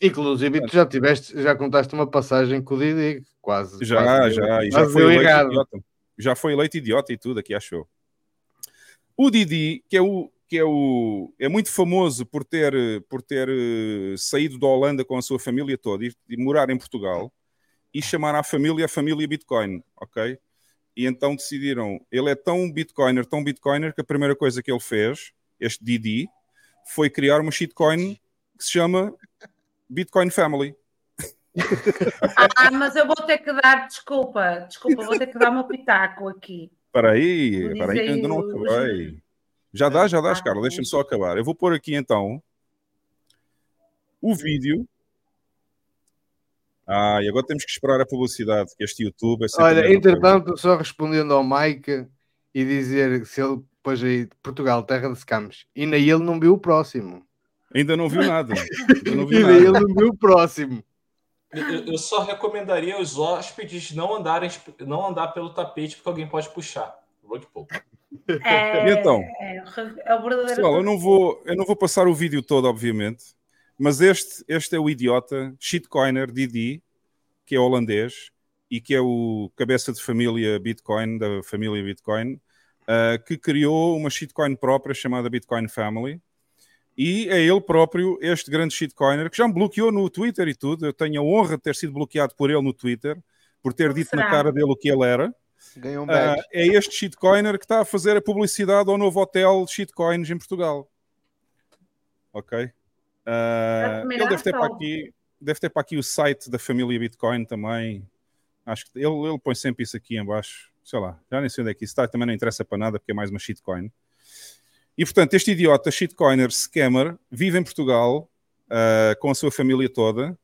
Inclusive, tu já tiveste, já contaste uma passagem com o Didi, quase. Já, quase já, e já foi eleito errado. idiota. Já foi eleito idiota e tudo, aqui achou. O Didi, que é o que é o é muito famoso por ter por ter eh, saído da Holanda com a sua família toda e, e morar em Portugal e chamar a família a família Bitcoin, ok? E então decidiram, ele é tão Bitcoiner, tão Bitcoiner que a primeira coisa que ele fez, este Didi, foi criar uma shitcoin que se chama Bitcoin Family. Ah, mas eu vou ter que dar, desculpa, desculpa, vou ter que dar uma pitaco aqui. Espera aí, espera aí, ainda não acabei. Já dá, já dá, Ah, Carla, deixa-me só acabar. Eu vou pôr aqui então o vídeo. Ah, e agora temos que esperar a publicidade, que este YouTube é Olha, entretanto, só respondendo ao Mike e dizer se ele pôs aí Portugal, terra de scams, e nem ele não viu o próximo. Ainda não viu nada. Ainda não E viu nem ele nada. não viu o próximo. Eu, eu só recomendaria aos hóspedes não andarem, não andar pelo tapete, porque alguém pode puxar. Vou de pouco. É, E então? É, é o verdadeiro. Pessoal, eu não vou, eu não vou passar o vídeo todo, obviamente, mas este, este é o idiota shitcoiner Didi, que é holandês e que é o cabeça de família Bitcoin, da família Bitcoin, ah, que criou uma shitcoin própria chamada Bitcoin Family. E é ele próprio, este grande shitcoiner, que já me bloqueou no Twitter e tudo. Eu tenho a honra de ter sido bloqueado por ele no Twitter, por ter dito na Será? cara dele o que ele era. Ganhou um badge. é este shitcoiner que está a fazer a publicidade ao novo hotel de shitcoins em Portugal. Ok? Terminar, ele deve ter, para aqui, deve ter para aqui o site da família Bitcoin também. Acho que ele, ele põe sempre isso aqui em baixo. Sei lá, já nem sei onde é que isso está. Também não interessa para nada porque é mais uma shitcoin. E portanto, este idiota shitcoiner scammer vive em Portugal ah, com a sua família toda.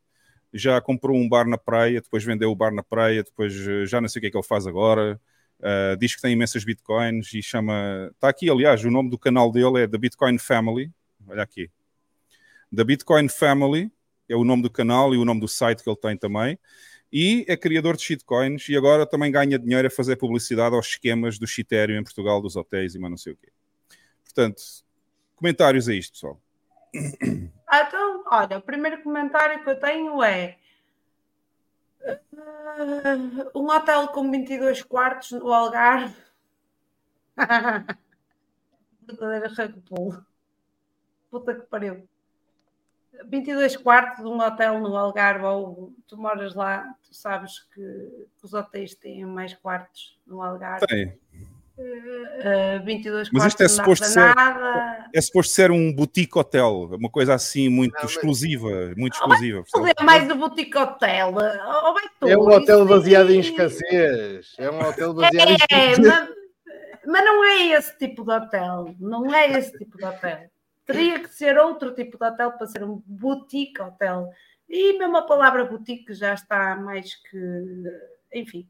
Já comprou um bar na praia, depois vendeu o bar na praia, depois eh, já não sei o que é que ele faz agora. Uh, diz que tem imensas bitcoins e chama. Está aqui, aliás, o nome do canal dele é The Bitcoin Family. Olha aqui. The Bitcoin Family é o nome do canal e o nome do site que ele tem também. E é criador de shitcoins e agora também ganha dinheiro a fazer publicidade aos esquemas do shitério em Portugal, dos hotéis e mais não sei o quê. Portanto, comentários a isto, pessoal. Ah, então, olha, o primeiro comentário que eu tenho é ah, um hotel com 22 quartos no Algarve. <laughs> Verdadeira ragpula. Puta que pariu. 22 quartos de um hotel no Algarve, ou tu moras lá, tu sabes que, que os hotéis têm mais quartos no Algarve. Tem. Ah, 22 Mas isto é suposto ser-. É suposto ser um boutique hotel, uma coisa assim muito Não, mas- exclusiva, muito exclusiva. Tudo percebe? é mais o boutique hotel. Oh, tu, É um hotel baseado em aí- escassez. É um hotel baseado em É, escassez. mas, mas não é esse tipo de hotel. Não é esse tipo de hotel. Teria que ser outro tipo de hotel para ser um boutique hotel. E mesmo a palavra boutique já está mais que. Enfim.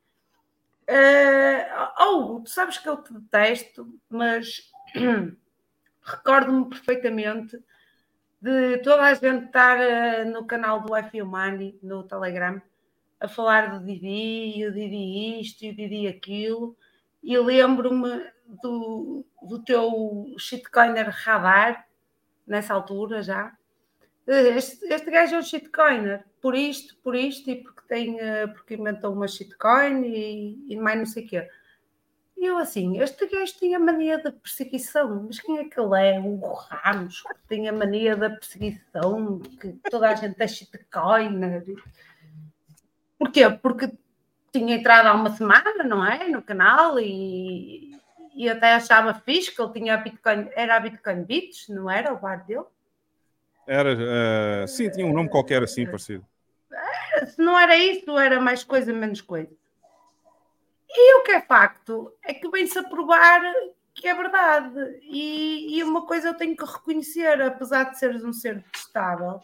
Uh, oh, tu sabes que eu te detesto, mas <clears throat> recordo-me perfeitamente de toda a gente estar uh, no canal do F Money, no Telegram, a falar do Didi, e o Didi isto, e o Didi aquilo, e lembro-me do, do teu shitcoiner radar, nessa altura já. Este, este gajo é um shitcoiner, por isto, por isto, e porque, tem, uh, porque inventou uma shitcoin e, e mais não sei o quê. E eu assim, este gajo tinha mania da perseguição, mas quem é que ele é? O Ramos, que tem a mania da perseguição, que toda a gente é shitcoiner. Porquê? Porque tinha entrado há uma semana, não é? No canal e, e até achava fixe que ele tinha a Bitcoin, era a Bitcoin Bits, não era o bar dele? Era, uh, sim, tinha um nome qualquer assim parecido. Se não era isso, era mais coisa, menos coisa. E o que é facto é que vem-se a provar que é verdade. E, e, uma coisa eu tenho que reconhecer, apesar de seres um ser testável,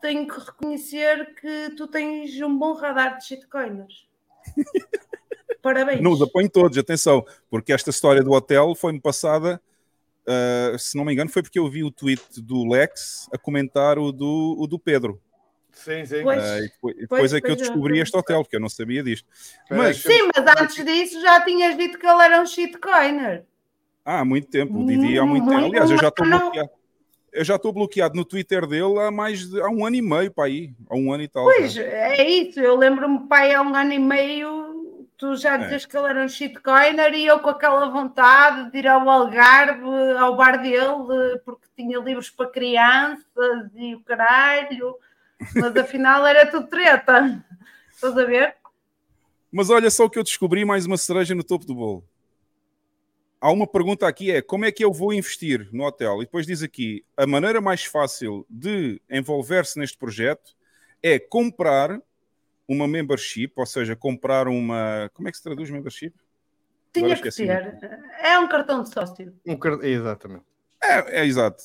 tenho que reconhecer que tu tens um bom radar de shitcoiners. <laughs> Parabéns. Não os apoio todos, atenção, porque esta história do hotel foi-me passada, uh, se não me engano, foi porque eu vi o tweet do Lex a comentar o do, o do Pedro. Sim, sim. Pois, Uh, e depois, depois é que eu descobri este hotel, porque eu não sabia disto. Mas, sim, mas antes disso já tinhas dito que ele era um shitcoiner. Ah, há muito tempo, o Didi há muito, muito tempo. Aliás, eu já estou bloqueado. Eu já estou bloqueado no Twitter dele há mais de há um ano e meio para aí, há um ano e tal. Pois, já. é isso. Eu lembro-me, pai, há um ano e meio, tu já dizias é. que ele era um shitcoiner e eu com aquela vontade de ir ao Algarve, ao bar dele, porque tinha livros para crianças e o caralho mas afinal era tudo treta. Estás a ver? Mas olha só o que eu descobri, mais uma cereja no topo do bolo. Há uma pergunta aqui, é como é que eu vou investir no hotel? E depois diz aqui, a maneira mais fácil de envolver-se neste projeto é comprar uma membership, ou seja, comprar uma... Como é que se traduz membership? Tinha que ser. É um cartão de sócio. Um cart... Exatamente. É, é exato.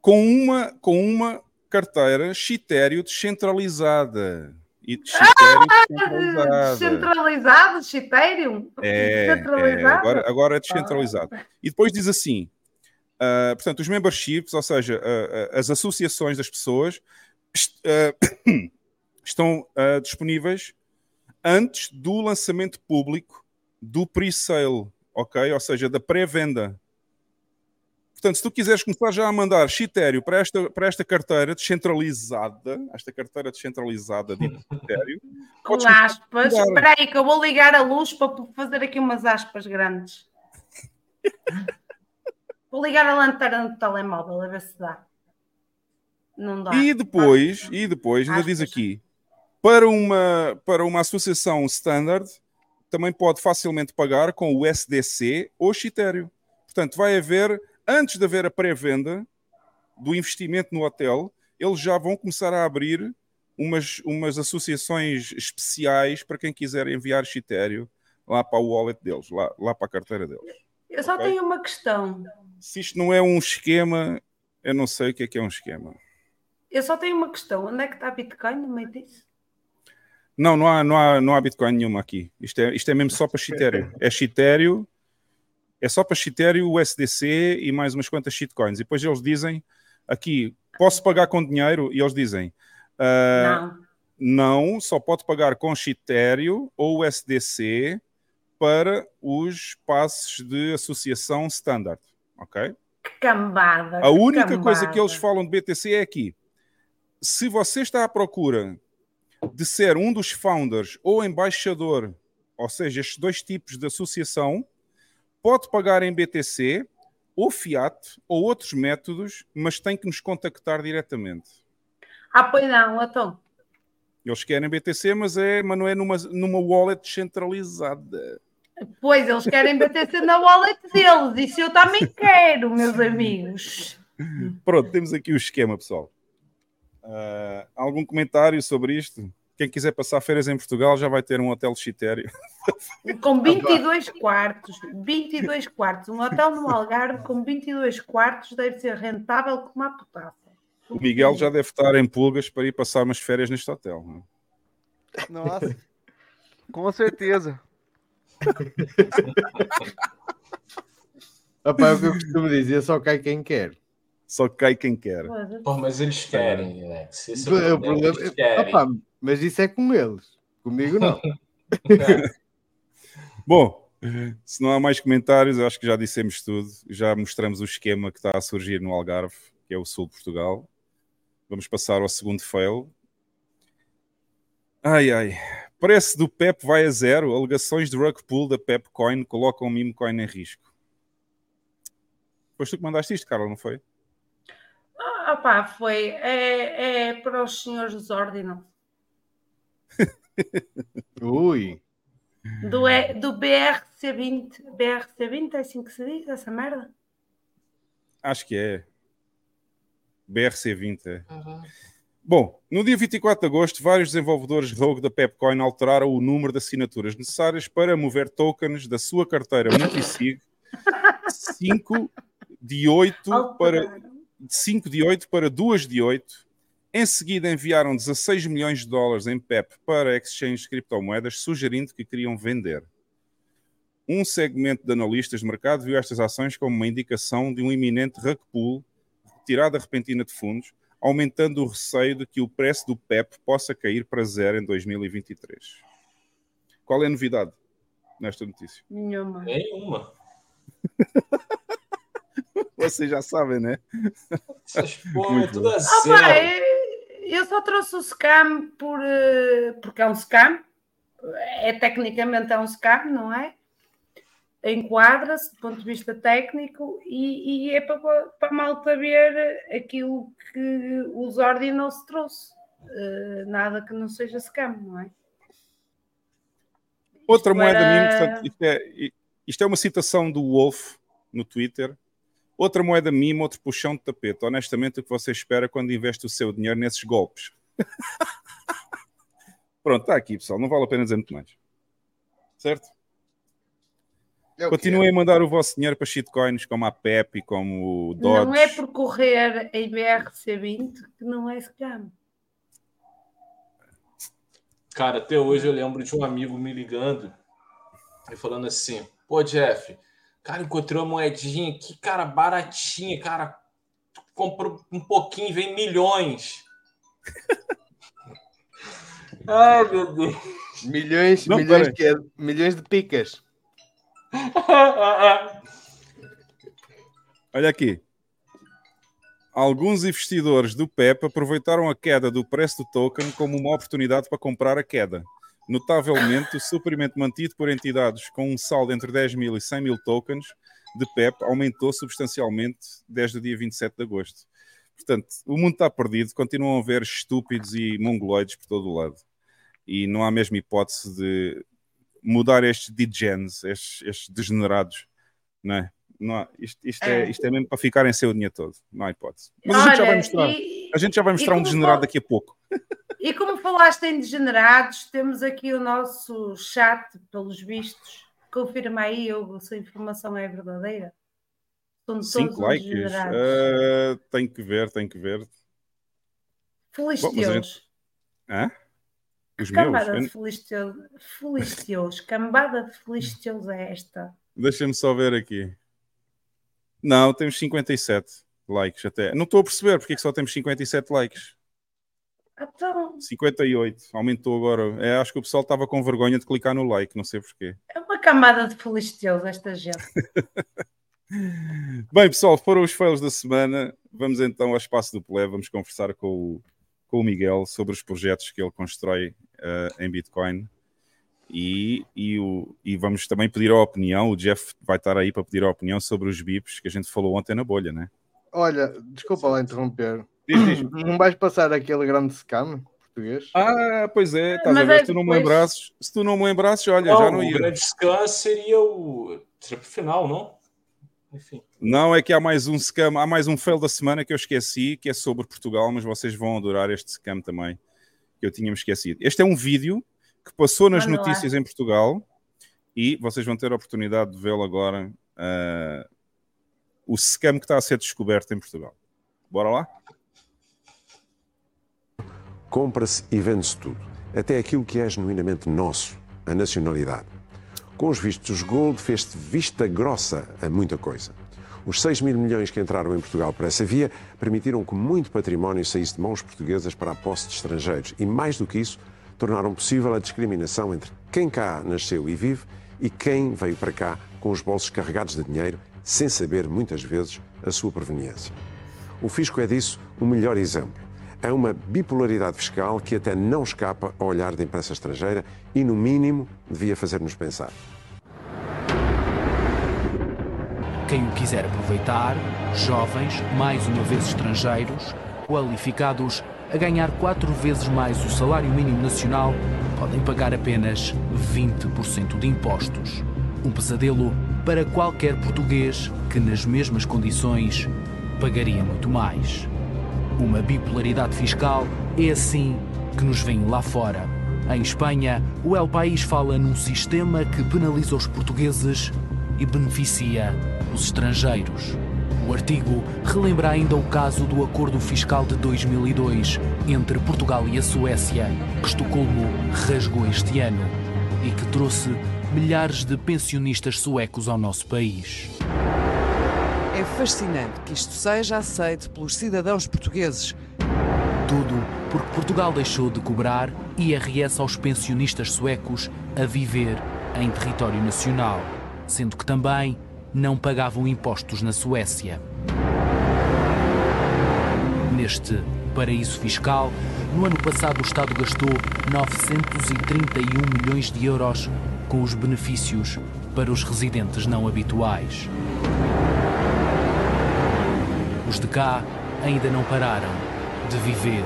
Com uma, com uma carteira Chitério descentralizada. E Chitério ah, descentralizada. Chitério? É, é, agora, agora é descentralizado. Ah. E depois diz assim: uh, portanto, os memberships, ou seja, uh, uh, as associações das pessoas, <coughs> estão disponíveis antes do lançamento público do pre-sale, ok? Ou seja, da pré-venda. Portanto, se tu quiseres começar já a mandar Chitério para esta, para esta carteira descentralizada, esta carteira descentralizada de Chitério, com aspas, espera aí que eu vou ligar a luz para fazer aqui umas aspas grandes. <laughs> vou ligar a lanterna do telemóvel a ver se dá. Não dá. E depois, e depois ainda diz aqui, para uma, para uma associação standard, também pode facilmente pagar com o SDC ou Chitério. Portanto, vai haver antes de haver a pré-venda do investimento no hotel, eles já vão começar a abrir umas, umas associações especiais para quem quiser enviar chitério lá para o wallet deles, lá, lá para a carteira deles. Eu só okay? tenho uma questão. Se isto não é um esquema, eu não sei o que é que é um esquema. Eu só tenho uma questão. Onde é que está Bitcoin no meio disso? Não, não há, não há, não há Bitcoin nenhuma aqui. Isto é, isto é mesmo só para chitério. É chitério é só para Chitério, USDC e mais umas quantas shitcoins. E depois eles dizem aqui, posso pagar com dinheiro? E eles dizem, uh, não. não, só pode pagar com Chitério ou USDC para os passes de associação standard, ok? Que cambada. A única cambada. coisa que eles falam de BTC é aqui. Se você está à procura de ser um dos founders ou embaixador, ou seja, estes dois tipos de associação, pode pagar em BTC ou Fiat ou outros métodos, mas tem que nos contactar diretamente. Ah, pois não, então. Eles querem BTC, mas, é, mas não é numa, numa wallet descentralizada. Pois, eles querem BTC na wallet deles, isso eu também quero, meus amigos. Pronto, temos aqui o esquema, pessoal. Uh, algum comentário sobre isto? Quem quiser passar férias em Portugal já vai ter um hotel chitério. <laughs> Com 22 quartos. 22 quartos. Um hotel no Algarve com 22 quartos deve ser rentável como a potata. O Miguel já deve estar em pulgas para ir passar umas férias neste hotel. Não é? Nossa, com certeza. É o que eu costumo dizer, só cai quem quer. Só cai quem quer. Pô, mas eles querem, Alex. Esse é O problema. problema- Eles querem. Opa, mas isso é com eles. Comigo não. <laughs> <laughs> Bom, se não há mais comentários, acho que já dissemos tudo. Já mostramos o esquema que está a surgir no Algarve, que é o sul de Portugal. Vamos passar ao segundo fail. Ai, ai. Preço do PEP vai a zero. Alegações de rug pull da Pepcoin colocam o meme coin em risco. Foste tu que mandaste isto, Carla, não foi? Ah, pá, foi. É, é para os senhores dos Ordinals. <laughs> Ui. Do, E- do BRC20. BRC20 é assim que se diz, essa merda? Acho que é. BRC20. É. Bom, no dia 24 de agosto, vários desenvolvedores rogue da Pepcoin alteraram o número de assinaturas necessárias para mover tokens da sua carteira multisig 5 <laughs> de 8 para 5 de 8 para 2 de 8. Em seguida, enviaram 16 milhões de dólares em PEP para exchanges de criptomoedas, sugerindo que queriam vender. Um segmento de analistas de mercado viu estas ações como uma indicação de um iminente rug pull, retirada repentina de fundos, aumentando o receio de que o preço do PEP possa cair para zero em 2023. Qual é a novidade nesta notícia? Nenhuma. Nenhuma. <laughs> <laughs> Vocês já sabem, né? Essas <laughs> porra é Muito tudo a Ah, pá, eu só trouxe o scam por, eh, porque é um scam. É, tecnicamente é um scam, não é? Enquadra-se do ponto de vista técnico e, e é para, para a malta ver aquilo que os Ordinals trouxe. Eh, nada que não seja scam, não é? Outra Isto moeda era- portanto, isto é, isto é uma citação do Wolf no Twitter. Outra moeda meme, outro puxão de tapete. Honestamente, o que você espera quando investe o seu dinheiro nesses golpes? <laughs> Pronto, está aqui, pessoal. Não vale a pena dizer muito mais. Certo? É que Continuem a mandar o vosso dinheiro para shitcoins como a PEP e como o Dodge. Não é por correr em BRC20 que não é scam. Cara, até hoje eu lembro de um amigo me ligando e falando assim: pô, Jeff, cara, encontrei uma moedinha aqui, cara, baratinha, cara. Comprou um pouquinho, vem milhões. <laughs> Ai, meu Deus. Milhões, Não, milhões, que é- milhões de picas. <laughs> Olha aqui. Alguns investidores do PEP aproveitaram a queda do preço do token como uma oportunidade para comprar a queda. Notavelmente, o suprimento mantido por entidades com um saldo entre 10 mil e 100 mil tokens de PEP aumentou substancialmente desde o dia 27 de agosto. Portanto, o mundo está perdido, continuam a haver estúpidos e mongoloides por todo o lado. E não há mesmo hipótese de mudar estes degens, estes, estes degenerados, não é? Não há- isto, isto é, É. isto é mesmo para ficarem sem o dinheiro todo, não há hipótese. Mas a gente já vai Olha, mostrar, e- a gente já vai mostrar um degenerado fal- daqui a pouco. <laughs> E como falaste em degenerados, temos aqui o nosso chat, pelos vistos. Confirma aí, Hugo, se a informação é verdadeira. São todos Cinco likes, degenerados. ah, tem que ver, tem que ver. Filisteus. Hã? Os meus? Cambada Eu- de filisteus. Filisteus. Cambada de filisteus é esta. Deixa-me só ver aqui. Não, temos 57 likes até. Não estou a perceber porque é que só temos 57 likes. Então, 58, aumentou agora. É, acho que o pessoal estava com vergonha de clicar no like, não sei porquê. é uma camada de filisteus esta gente. <laughs> Bem, pessoal, foram os fails da semana. Vamos então ao espaço do Pelé. Vamos conversar com o, com o Miguel sobre os projetos que ele constrói eh, em Bitcoin. E, e, o, e vamos também pedir a opinião. O Jeff vai estar aí para pedir a opinião sobre os BIPs que a gente falou ontem na bolha, né? Olha, desculpa lá interromper. Diz, diz. Não vais passar aquele grande scam português? Ah, pois é, estás a ver? é Se tu não me lembrasses, se tu não me lembrasses, olha, Não, já não o ia. grande scan seria o trip final, não? Enfim. Não, é que há mais um scam, há mais um fail da semana que eu esqueci, que é sobre Portugal, mas vocês vão adorar este scam também, que eu tinha me esquecido. Este é um vídeo que passou nas lá. notícias em Portugal e vocês vão ter a oportunidade de vê-lo agora. ah, o scam que está a ser descoberto em Portugal. Bora lá? Compra-se e vende-se tudo, até aquilo que é genuinamente nosso, a nacionalidade. Com os vistos Gold fez-se vista grossa a muita coisa. Os 6 mil milhões que entraram em Portugal por essa via permitiram que muito património saísse de mãos portuguesas para a posse de estrangeiros e, mais do que isso, tornaram possível a discriminação entre quem cá nasceu e vive e quem veio para cá com os bolsos carregados de dinheiro, sem saber, muitas vezes, a sua proveniência. O fisco é disso o melhor exemplo. É uma bipolaridade fiscal que até não escapa ao olhar da imprensa estrangeira e, no mínimo, devia fazer-nos pensar. Quem o quiser aproveitar, jovens, mais uma vez estrangeiros, qualificados a ganhar quatro vezes mais o salário mínimo nacional, podem pagar apenas 20% de impostos. Um pesadelo para qualquer português que, nas mesmas condições, pagaria muito mais. Uma bipolaridade fiscal é assim que nos vem lá fora. Em Espanha, o El País fala num sistema que penaliza os portugueses e beneficia os estrangeiros. O artigo relembra ainda o caso do acordo fiscal de 2002 entre Portugal e a Suécia, que Estocolmo rasgou este ano e que trouxe milhares de pensionistas suecos ao nosso país. É fascinante que isto seja aceito pelos cidadãos portugueses. Tudo porque Portugal deixou de cobrar IRS aos pensionistas suecos a viver em território nacional, sendo que também não pagavam impostos na Suécia. Neste paraíso fiscal, no ano passado o Estado gastou 931 milhões de euros com os benefícios para os residentes não habituais. Os de cá ainda não pararam de viver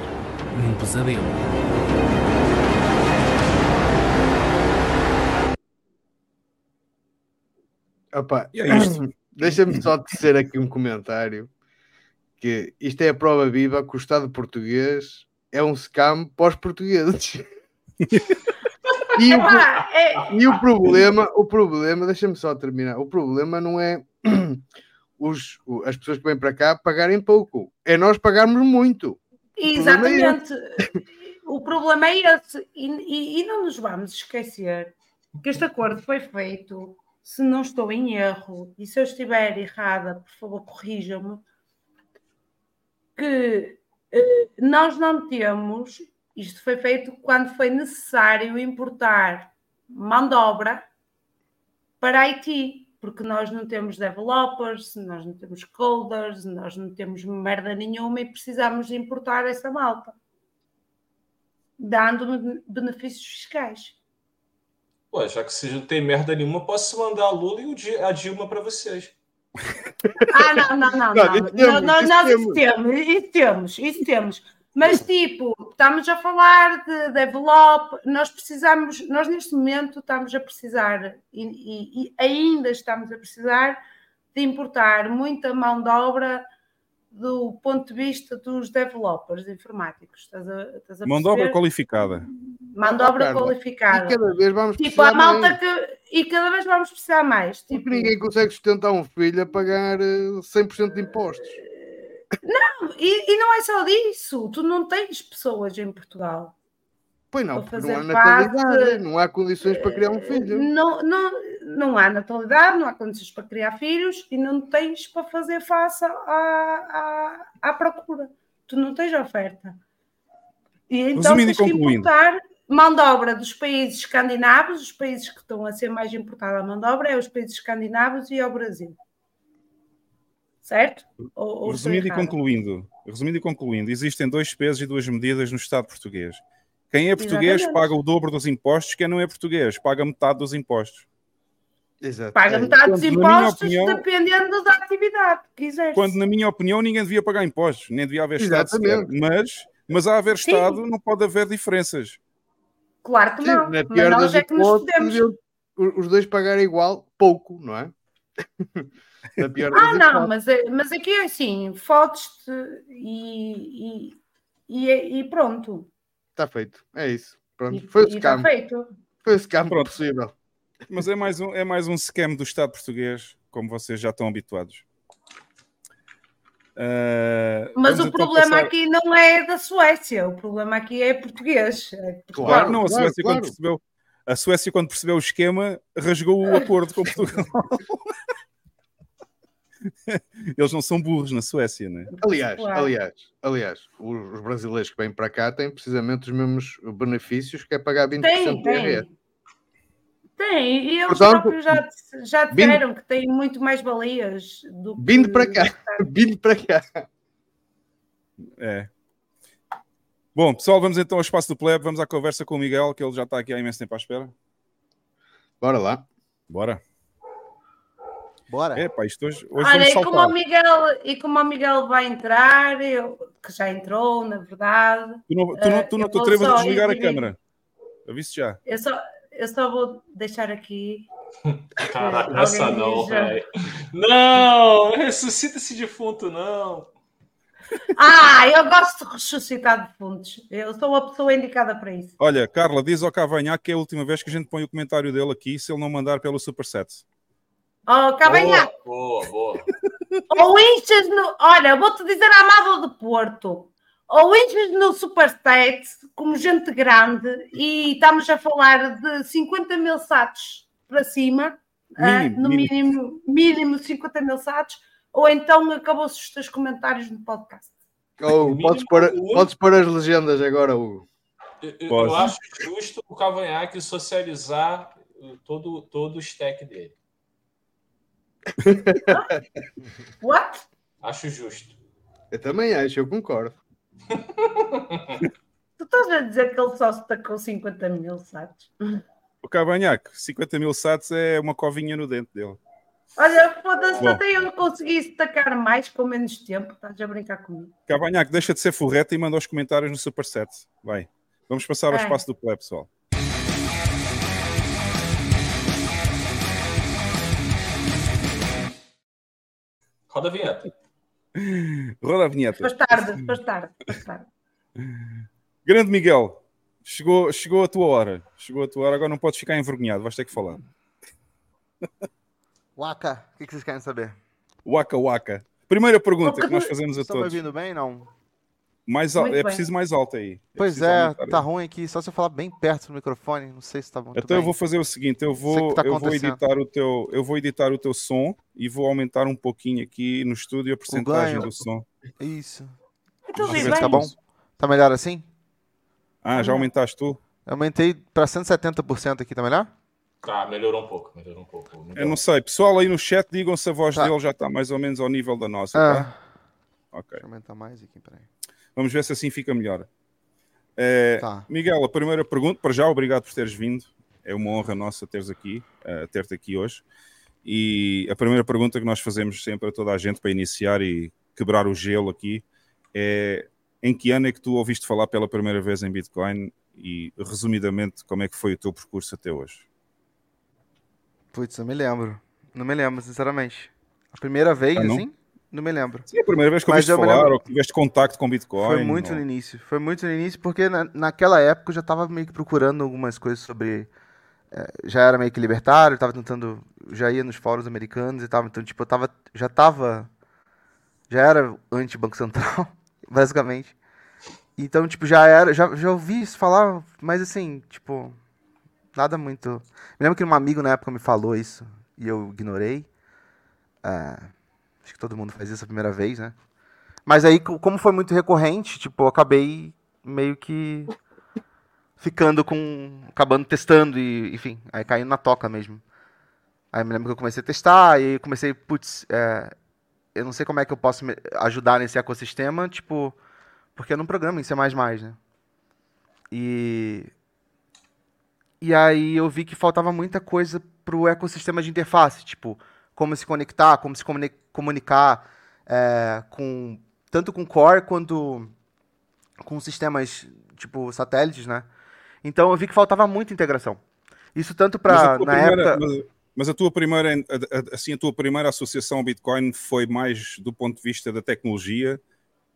num pesadelo. Opa, é. <clears throat> Deixa-me só tecer aqui um comentário. Que isto é a prova viva que o Estado português é um scam pós-portugueses. <laughs> e, o, é- e o problema, o problema, deixa-me só terminar. O problema não é <clears throat> os, as pessoas que vêm para cá pagarem pouco, é nós pagarmos muito. é Exatamente. O problema é esse. E, e- e não nos vamos esquecer que este acordo foi feito, se não estou em erro, e se eu estiver errada, por favor, corrijam-me, que eh, nós não temos, isto foi feito quando foi necessário importar mão de obra para Haiti, porque nós não temos developers, nós não temos coders, nós não temos merda nenhuma e precisamos de importar essa malta, dando benefícios fiscais. Pô, já que vocês não tem merda nenhuma, posso mandar a Lula e a Dilma para vocês. Ah, não, não, não, Não, não. isso temos, Nós- isso nós temos. isso temos, isso temos, isso temos. Mas, tipo, estamos a falar de develop, nós precisamos, nós neste momento estamos a precisar, e, e- e ainda estamos a precisar de importar muita mão de obra do ponto de vista dos developers informáticos. Estás a, estás a Mão de obra qualificada. Mão de obra Carla, qualificada. E cada vez vamos Tipo, precisar a malta mais. que. E cada vez vamos precisar mais. Porque Tipo, ninguém consegue sustentar um filho a pagar eh, 100% de impostos. E, e não é só disso. Tu não tens pessoas em Portugal. Pois não, porque não há fazer parte- natalidade, não há condições para criar um filho. Não, não, não há natalidade, não há condições para criar filhos e não tens para fazer face à, à, à procura. Tu não tens oferta. E então Resumindo tens que importar mão de obra dos países escandinavos, os países que estão a ser mais importada a mão de obra é os países escandinavos e ao Brasil. Certo? Ou, ou Resumindo e concluindo, resumindo e concluindo, existem dois pesos e duas medidas no Estado português. Quem é português Exatamente. paga o dobro dos impostos, quem não é português paga metade dos impostos. Exato. Paga É. metade dos Portanto, na minha impostos opinião- dependendo da atividade que quiseres. Quando, na minha opinião, ninguém devia pagar impostos, nem devia haver Estado sequer. Mas, mas a haver Sim. Estado não pode haver diferenças. Claro que Sim, não. na Mas pior nós das é que nos podemos. os os dois pagarem igual, pouco, não é? <laughs> na pior das Ah, não, mas, é- mas aqui é assim: fotos-te e, e, e, e pronto. Está feito, é isso. Pronto, foi o está scam. feito. Foi o scam Pronto. possível. Mas é mais um, é mais um scam do Estado português, como vocês já estão habituados. Ah, Mas o então problema passar- aqui não é da Suécia, o problema aqui é português. É Portugal. Claro, não, a Claro, Suécia, claro. Quando percebeu, a Suécia, quando percebeu o esquema, rasgou o acordo com <laughs> Portugal. <laughs> Eles não são burros na Suécia, né? Aliás, Claro. aliás, aliás, os os brasileiros que vêm para cá têm precisamente os mesmos benefícios que é pagar 20% Tem, de IRS. tem. Tem, e eles Portanto, próprios já, já vindo- disseram que têm muito mais valias do que. Vindo para cá, <laughs> vindo para cá. É. Bom, pessoal, vamos então ao espaço do plebe, vamos à conversa com o Miguel, que ele já está aqui há imenso tempo à espera. Bora lá. Bora. Bora. É, pá, isto hoje, hoje Olha, e como, o Miguel, e como o Miguel vai entrar, eu, que já entrou, na verdade, Tu não, tu não, tu Eh, não eu te a desligar a câmera. Aviso já. eu só, eu só vou deixar aqui. <laughs> Caraca, essa não, velho. Não, ressuscita esse defunto, não. Ah, eu gosto de ressuscitar defuntos. Eu sou a pessoa indicada para isso. Olha, Carla, diz ao Cavanhaque que é a última vez que a gente põe o comentário dele aqui, se ele não mandar pelo Superset. Oh, Cavanhaque, Boa, boa. ou inchas no. Olha, vou-te dizer a Amado de Porto. Ou inchas no Superstate como gente grande e estamos a falar de 50 mil satos para cima, ah, Mínimo, no mínimo. mínimo, mínimo 50 mil satos, ou então acabou-se os teus comentários no podcast. Mínimo, podes, pôr, podes pôr as legendas agora, Hugo. Eu, eu- eu acho justo o Cavanhaque socializar uh, todo, todo o stack dele. <laughs> What? Acho justo. Eu também acho, eu concordo. <laughs> Tu estás a dizer que ele só se tacou 50 mil satos? O Cavanhaque, 50 mil sats é uma covinha no dente dele. Olha, foda-se, até eu não consegui destacar mais com menos tempo. Estás a brincar comigo. Cavanhaque, deixa de ser forreta e manda os comentários no Superset. Vai. Vamos passar ao É. espaço do plebe, pessoal. Roda a vinheta. Roda a vinheta. Depois tarde, depois tarde, depois tarde. Grande Miguel, chegou, chegou a tua hora. Chegou a tua hora, agora não podes ficar envergonhado, vais ter que falar. <laughs> Waka, o que, que vocês querem saber? Waka Waka. Primeira pergunta que nós fazemos a Estão me todos. ouvindo bem, não? Mais al- é bem. preciso mais alto aí. É Pois é, tá aí. ruim aqui. Só se eu falar bem perto do microfone. Não sei se tá bom. Então eu vou fazer o seguinte, eu vou, tá eu vou editar o teu, eu vou editar o teu som e vou aumentar um pouquinho aqui no estúdio a porcentagem do som. Isso. Então, bem. se Tá bom? Tá melhor assim? Ah, já aumentaste tu? Eu aumentei pra 170% aqui, tá melhor? Tá, melhorou um pouco, melhorou um pouco. Eu não sei. Pessoal aí no chat, digam se a voz Tá. dele já está mais ou menos ao nível da nossa, Ah, tá? Ok. deixa eu aumentar mais aqui, peraí. Vamos ver se assim fica melhor. Eh, Tá. Miguel, a primeira pergunta, para já, obrigado por teres vindo. É uma honra nossa teres aqui, eh, ter-te aqui hoje. E a primeira pergunta que nós fazemos sempre a toda a gente para iniciar e quebrar o gelo aqui é em que ano é que tu ouviste falar pela primeira vez em Bitcoin e, resumidamente, como é que foi o teu percurso até hoje? Putz, não me lembro. Não me lembro, sinceramente. A primeira vez, Ah, assim, não me lembro. Sim, a primeira vez que Mas ouviste eu falar lembro- ou que tiveste contacto com Bitcoin? Foi muito ou- no início. Foi muito no início, porque na, naquela época eu já tava meio que procurando algumas coisas sobre. eh, já era meio que libertário, tava tentando. Já ia nos fóruns americanos e tal. Então, tipo, eu tava. Já tava. Já era anti-Banco Central, <laughs> basicamente. Então, tipo, já era. Já, já ouvi isso falar, mas assim, tipo. Nada muito. Me lembro que um amigo na época me falou isso e eu ignorei. Ah, acho que todo mundo faz isso a primeira vez, né? Mas aí, co- como foi muito recorrente, tipo, eu acabei meio que ficando com. acabando testando e, enfim, aí caindo na toca mesmo. Aí me lembro que eu comecei a testar e comecei, putz, é, eu não sei como é que eu posso ajudar nesse ecossistema, tipo, porque eu não programo em C++, né? E. E aí eu vi que faltava muita coisa pro ecossistema de interface, tipo, como se conectar, como se comuni- comunicar é, com tanto com core quanto com sistemas tipo satélites, né? Então eu vi que faltava muita integração. Isso tanto para na primeira- época. mas, mas a tua primeira, assim, a tua primeira associação ao Bitcoin foi mais do ponto de vista da tecnologia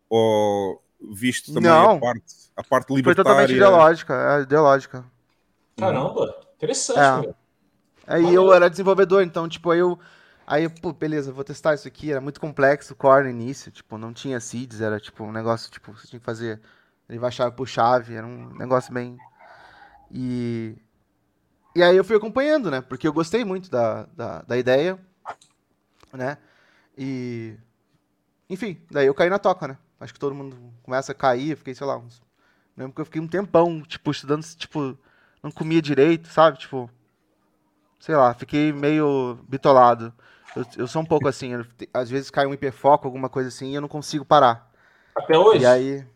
ou visto também Não. a parte, a parte Foi libertária? totalmente ideológica, é, ideológica. Caramba, interessante, É. Aí eu era desenvolvedor, então, tipo, aí eu. Aí, pô, beleza, vou testar isso aqui. Era muito complexo o core no início, tipo, não tinha seeds, era tipo um negócio, tipo, você tinha que fazer. Ele vai chave por chave, era um negócio bem. E. E aí eu fui acompanhando, né? Porque eu gostei muito da, da, da ideia, né? E. enfim, daí eu caí na toca, né? Acho que todo mundo começa a cair, eu fiquei, sei lá, uns... lembro que eu fiquei um tempão, tipo, estudando, tipo, não comia direito, sabe? Tipo, sei lá, fiquei meio bitolado. Eu, eu sou um pouco assim, eu, às vezes cai um hiperfoco, alguma coisa assim, e eu não consigo parar. Até hoje? E aí.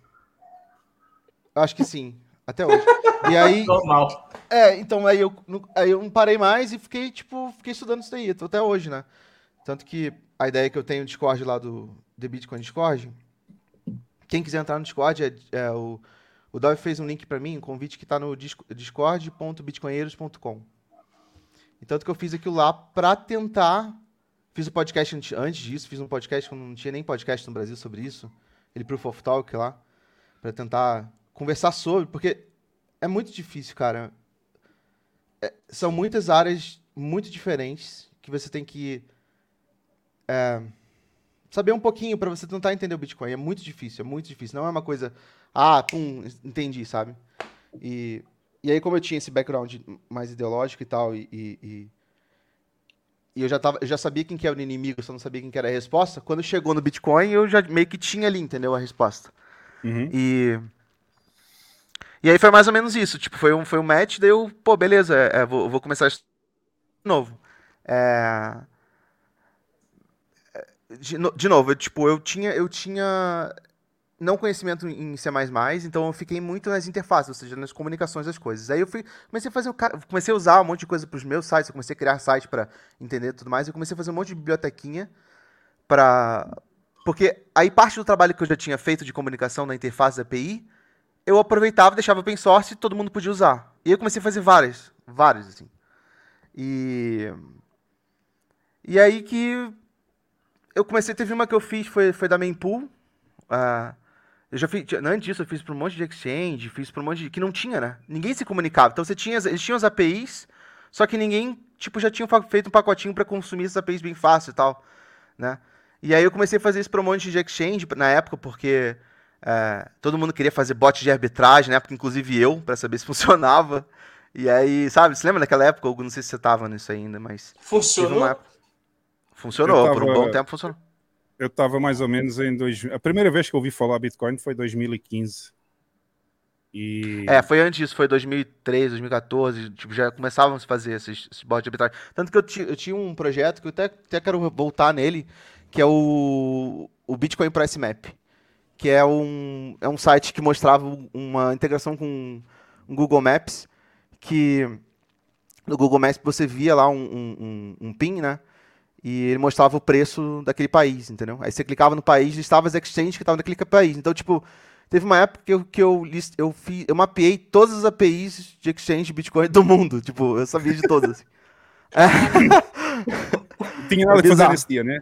Acho que sim, até hoje. E aí. <laughs> Normal. É, então aí eu, não- aí eu não parei mais e fiquei, tipo, fiquei estudando isso daí, até hoje, né? Tanto que a ideia que eu tenho no Discord lá do The Bitcoin Discord, quem quiser entrar no Discord, é, é o, o Dove fez um link pra mim, um convite que tá no disco- discord.bitcoinheiros.com. E tanto que eu fiz aquilo lá pra tentar. Fiz o podcast antes- disso, fiz um podcast quando não tinha nem podcast no Brasil sobre isso, aquele Proof of Talk lá, pra tentar conversar sobre, porque é muito difícil, cara. É, são muitas áreas muito diferentes que você tem que é, saber um pouquinho pra você tentar entender o Bitcoin. É muito difícil, é muito difícil. Não é uma coisa, ah, pum, entendi, sabe? E, e aí, como eu tinha esse background mais ideológico e tal, e, e, e- e eu já, tava, eu já sabia quem que era o inimigo, só não sabia quem que era a resposta, quando chegou no Bitcoin, eu já meio que tinha ali, entendeu, a resposta. Uhum. E. E aí foi mais ou menos isso. Tipo, foi um, foi um match, daí eu, pô, beleza, é, é, vou, vou começar de novo. É, é, De, no- de novo, eu, tipo, eu tinha, eu tinha não conhecimento em C++, então eu fiquei muito nas interfaces, ou seja, nas comunicações das coisas. Aí eu fui, comecei a fazer comecei a usar um monte de coisa para os meus sites, eu comecei a criar site para entender tudo mais, eu comecei a fazer um monte de bibliotequinha para porque aí parte do trabalho que eu já tinha feito de comunicação na interface da API, eu aproveitava, deixava open source e todo mundo podia usar. E eu comecei a fazer várias, várias assim. E e aí que eu comecei, teve uma que eu fiz, foi, foi da Mempool. ah, eu já fiz, antes disso eu fiz para um monte de exchange, fiz para um monte de, que não tinha, né? Ninguém se comunicava. Então você tinha, eles tinham as APIs, só que ninguém, tipo, já tinha feito um pacotinho para consumir essas APIs bem fácil e tal, né? E aí eu comecei a fazer isso para um monte de exchange na época, porque é, todo mundo queria fazer bot de arbitragem, na época, inclusive eu, para saber se <laughs> funcionava. E aí, sabe, você lembra daquela época? Hugo? Não sei se você tava nisso ainda, mas. Funcionou? Funcionou, Eu por um tava- bom tempo funcionou. Eu estava mais ou menos em dois... A primeira vez que eu ouvi falar Bitcoin foi em 2015. E É, foi antes disso, foi 2013, 2014, tipo, já começavam a fazer esses, esses bots de arbitragem. Tanto que eu, ti- eu tinha um projeto que eu até, até quero voltar nele, que é o, o Bitcoin Price Map, que é um, é um site que mostrava uma integração com um Google Maps, que no Google Maps você via lá um, um, um, um pin, né? E ele mostrava o preço daquele país, entendeu? Aí você clicava no país estava as exchanges que estavam naquele país. Então, tipo, teve uma época que eu, que eu, list, eu, fiz, eu mapeei todas as APIs de exchange de Bitcoin do mundo. <laughs> Tipo, eu sabia de todas. não <laughs> tinha nada é que fazer nesse dia, né?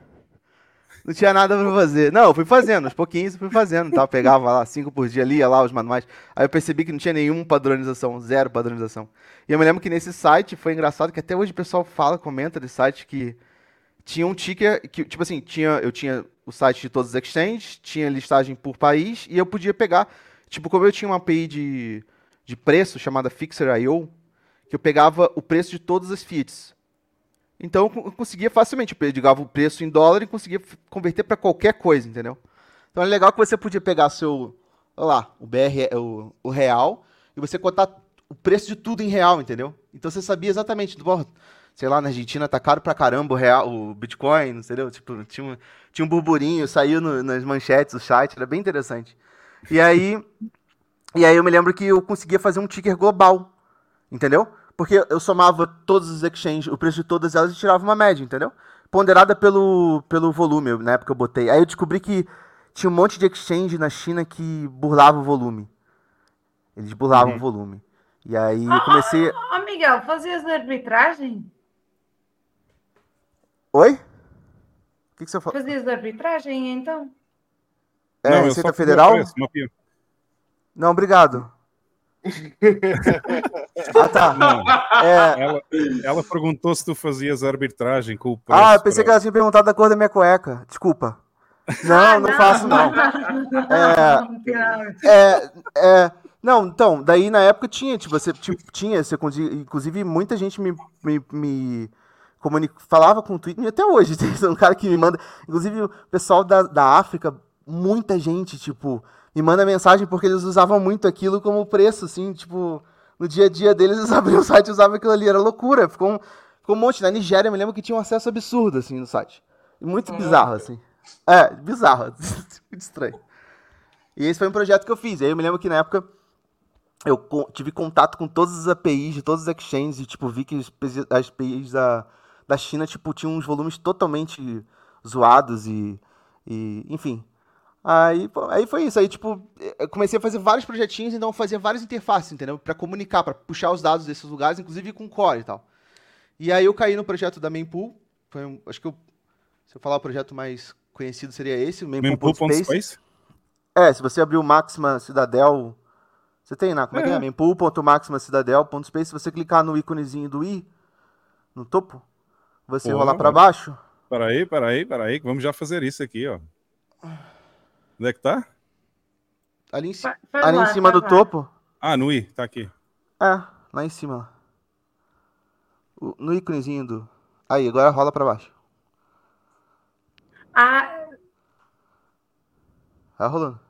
Não tinha nada pra fazer. Não, eu fui fazendo, aos pouquinhos eu fui fazendo, tá? Eu pegava lá cinco por dia, lia lá os manuais. Aí eu percebi que não tinha nenhuma padronização, zero padronização. E eu me lembro que nesse site foi engraçado que até hoje o pessoal fala, comenta desse site que tinha um ticker que, tipo assim, tinha, eu tinha o site de todos os exchanges, tinha listagem por país e eu podia pegar, tipo, como eu tinha uma API de, de preço chamada Fixer.io, que eu pegava o preço de todas as fiats. Então eu co- eu conseguia facilmente, eu pegava o preço em dólar e conseguia converter para qualquer coisa, entendeu? Então é legal que você podia pegar seu, olha lá, o BR, o, o real, e você cotar o preço de tudo em real, entendeu? Então você sabia exatamente, sei lá, na Argentina tá caro pra caramba o real, o Bitcoin, entendeu? Tipo, tinha um, tinha um burburinho, saiu no- nas manchetes do site, era bem interessante. E aí, e aí eu me lembro que eu conseguia fazer um ticker global, entendeu? Porque eu somava todos os exchanges, o preço de todas elas e tirava uma média, entendeu? Ponderada pelo, pelo volume, na época eu botei. Aí eu descobri que tinha um monte de exchange na China que burlava o volume. Eles burlavam Uhum. o volume. E aí eu comecei. Ó Miguel, fazias arbitragem? Oi? O que, que você falou? Fazias arbitragem então? É, Não, Receita Federal? preço. Não, obrigado. <laughs> ah, tá. Não, É, ela, ela perguntou se tu fazias arbitragem com o preço. Ah, eu pensei que para- ela tinha perguntado da cor da minha cueca. Desculpa. <laughs> Não, não faço, não. <laughs> É... É, é, não, então, daí na época tinha, tipo, você tipo, tinha, você inclusive muita gente me, me, me, falava com o Twitter, e até hoje <laughs> tem um cara que me manda. Inclusive, o pessoal da, da África, muita gente, tipo, me manda mensagem porque eles usavam muito aquilo como preço, assim, tipo, no dia a dia deles, <laughs> eles abriam o site e usavam aquilo ali, era loucura. Ficou um, ficou um monte. Na Nigéria, eu me lembro que tinha um acesso absurdo, assim, no site. Muito bizarro, assim. É, bizarro. <laughs> Muito estranho. E esse foi um projeto que eu fiz. Aí eu me lembro que na época eu tive contato com todas as APIs de todos os exchanges e, tipo, vi que as APIs da, da China, tipo, tinham uns volumes totalmente zoados e, e enfim. Aí, aí foi isso. Aí, tipo, eu comecei a fazer vários projetinhos, então eu fazia várias interfaces, entendeu? Para comunicar, para puxar os dados desses lugares, inclusive com core e tal. E aí eu caí no projeto da Mempool. Foi um, acho que eu, se eu falar o projeto mais conhecido seria esse, o Mempool.space. Mempool. É, se você abrir o Maxima Cidadel, você tem, né? Como é, é que é? Mempool.maximacidadel.space, se você clicar no íconezinho do i, no topo, você Pô, rolar para baixo. Peraí, peraí, peraí, vamos já fazer isso aqui, ó. Onde é que tá? Ali em, ci... Ali lá, em cima do lá. topo. Ah, no i, tá aqui. É, lá em cima. No íconezinho do. Aí, agora rola pra baixo. Ah. Tá rolando.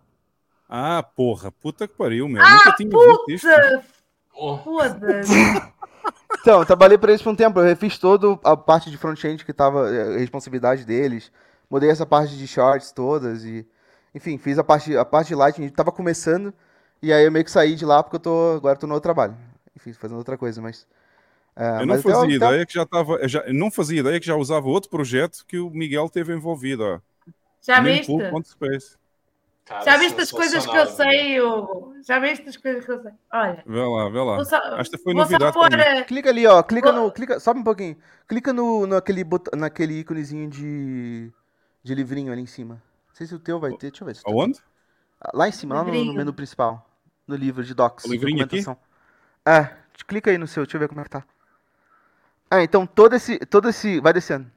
Ah, porra, puta que pariu, meu. Ah, Nunca tinha puta! visto isso. Foda-se. <laughs> então, eu trabalhei para eles por um tempo. Eu refiz toda a parte de front-end que tava a responsabilidade deles. Mudei essa parte de shorts todas e enfim, fiz a parte, a parte de Lightning, tava começando, e aí eu meio que saí de lá porque eu tô, agora tô no outro trabalho. Enfim, fazendo outra coisa, mas... Uh, eu não fazia até, ideia até... que já tava, já, não fazia ideia que já usava outro projeto que o Miguel teve envolvido, ó. Já viste? Cara, já viste as coisas que eu sei, Hugo? Já viste as coisas que eu sei? Olha. Vê lá, vê lá. Só, Esta foi novidade pôr, Clica ali, ó. Clica vou... no. Clica, sobe um pouquinho. Clica no, naquele, bot... naquele íconezinho de, de livrinho ali em cima sei se o teu vai ter. Deixa eu ver. Se Aonde? Lá em cima, lá no, no, menu principal. No livro de docs. O livrinho aqui? É, clica aí no seu, deixa eu ver como é que tá. Ah, então todo esse. Todo esse. Vai descendo.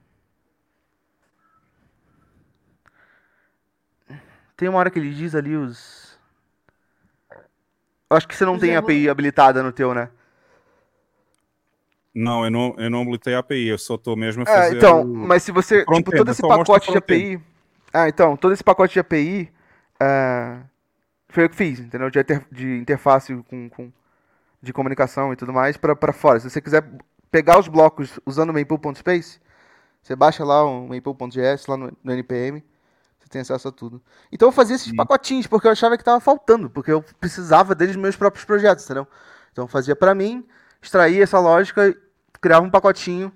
Tem uma hora que ele diz ali os. Eu acho que você não tem API habilitada no teu, né? Não, eu não, eu não habilitei a API, eu só estou mesmo a é. É, então, o... mas se você. Tipo, todo esse pacote de API. Ah, então, todo esse pacote de API uh, foi eu que fiz, entendeu? De, inter, de interface com, com, de comunicação e tudo mais para fora. Se você quiser pegar os blocos usando o Maple.space, você baixa lá o Maple.js lá no, no, NPM, você tem acesso a tudo. Então eu fazia esses pacotinhos porque eu achava que estava faltando, porque eu precisava deles nos meus próprios projetos, entendeu? Então eu fazia para mim, extraía essa lógica, criava um pacotinho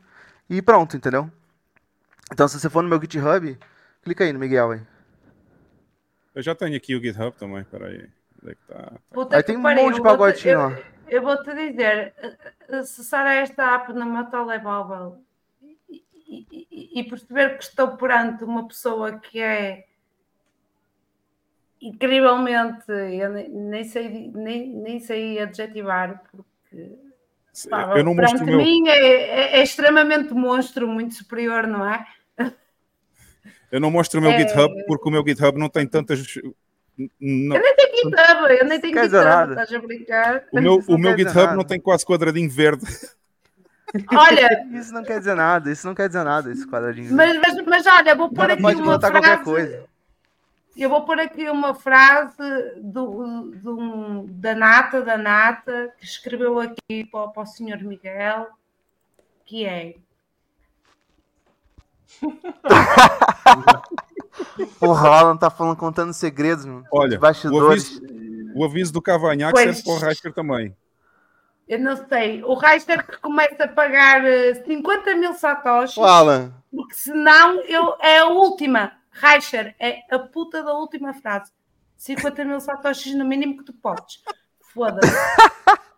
e pronto, entendeu? Então se você for no meu GitHub, Clica aí no Miguel aí. Eu já tenho aqui o GitHub também, peraí. Onde é que tá? tá. Aí tem um monte de pagodinho, ó. Eu, vou te dizer, acessar esta app no meu telemóvel e, e, perceber que estou perante uma pessoa que é incrivelmente, eu nem, sei, nem, nem sei adjetivar, porque pá, eu não perante mim é, é, é extremamente monstro, muito superior, não é? Eu não mostro o meu é... GitHub porque o meu GitHub não tem tantas. Não. Eu nem tenho GitHub, eu nem tenho GitHub, nada. estás a brincar. O meu, o meu GitHub nada. não tem quase quadradinho verde. Olha, isso não quer dizer nada, isso não quer dizer nada, esse quadradinho. Mas, mas, mas olha, vou pôr aqui pode uma frase. Qualquer coisa. Eu vou pôr aqui uma frase do, do, da Nata, da Nata, que escreveu aqui para, para o senhor Miguel, que é Porra, <laughs> o Alan tá falando, contando segredos, mano. Olha, bastidores. O aviso, o aviso do Cavanhaque pois, serve para o Reister também. Eu não sei. O Reister que começa a pagar 50 eh, mil satoshis. O Alan. Porque senão eu, é a última. Reister é a puta da última frase. 50 mil satoshis no mínimo que tu podes. Foda-se.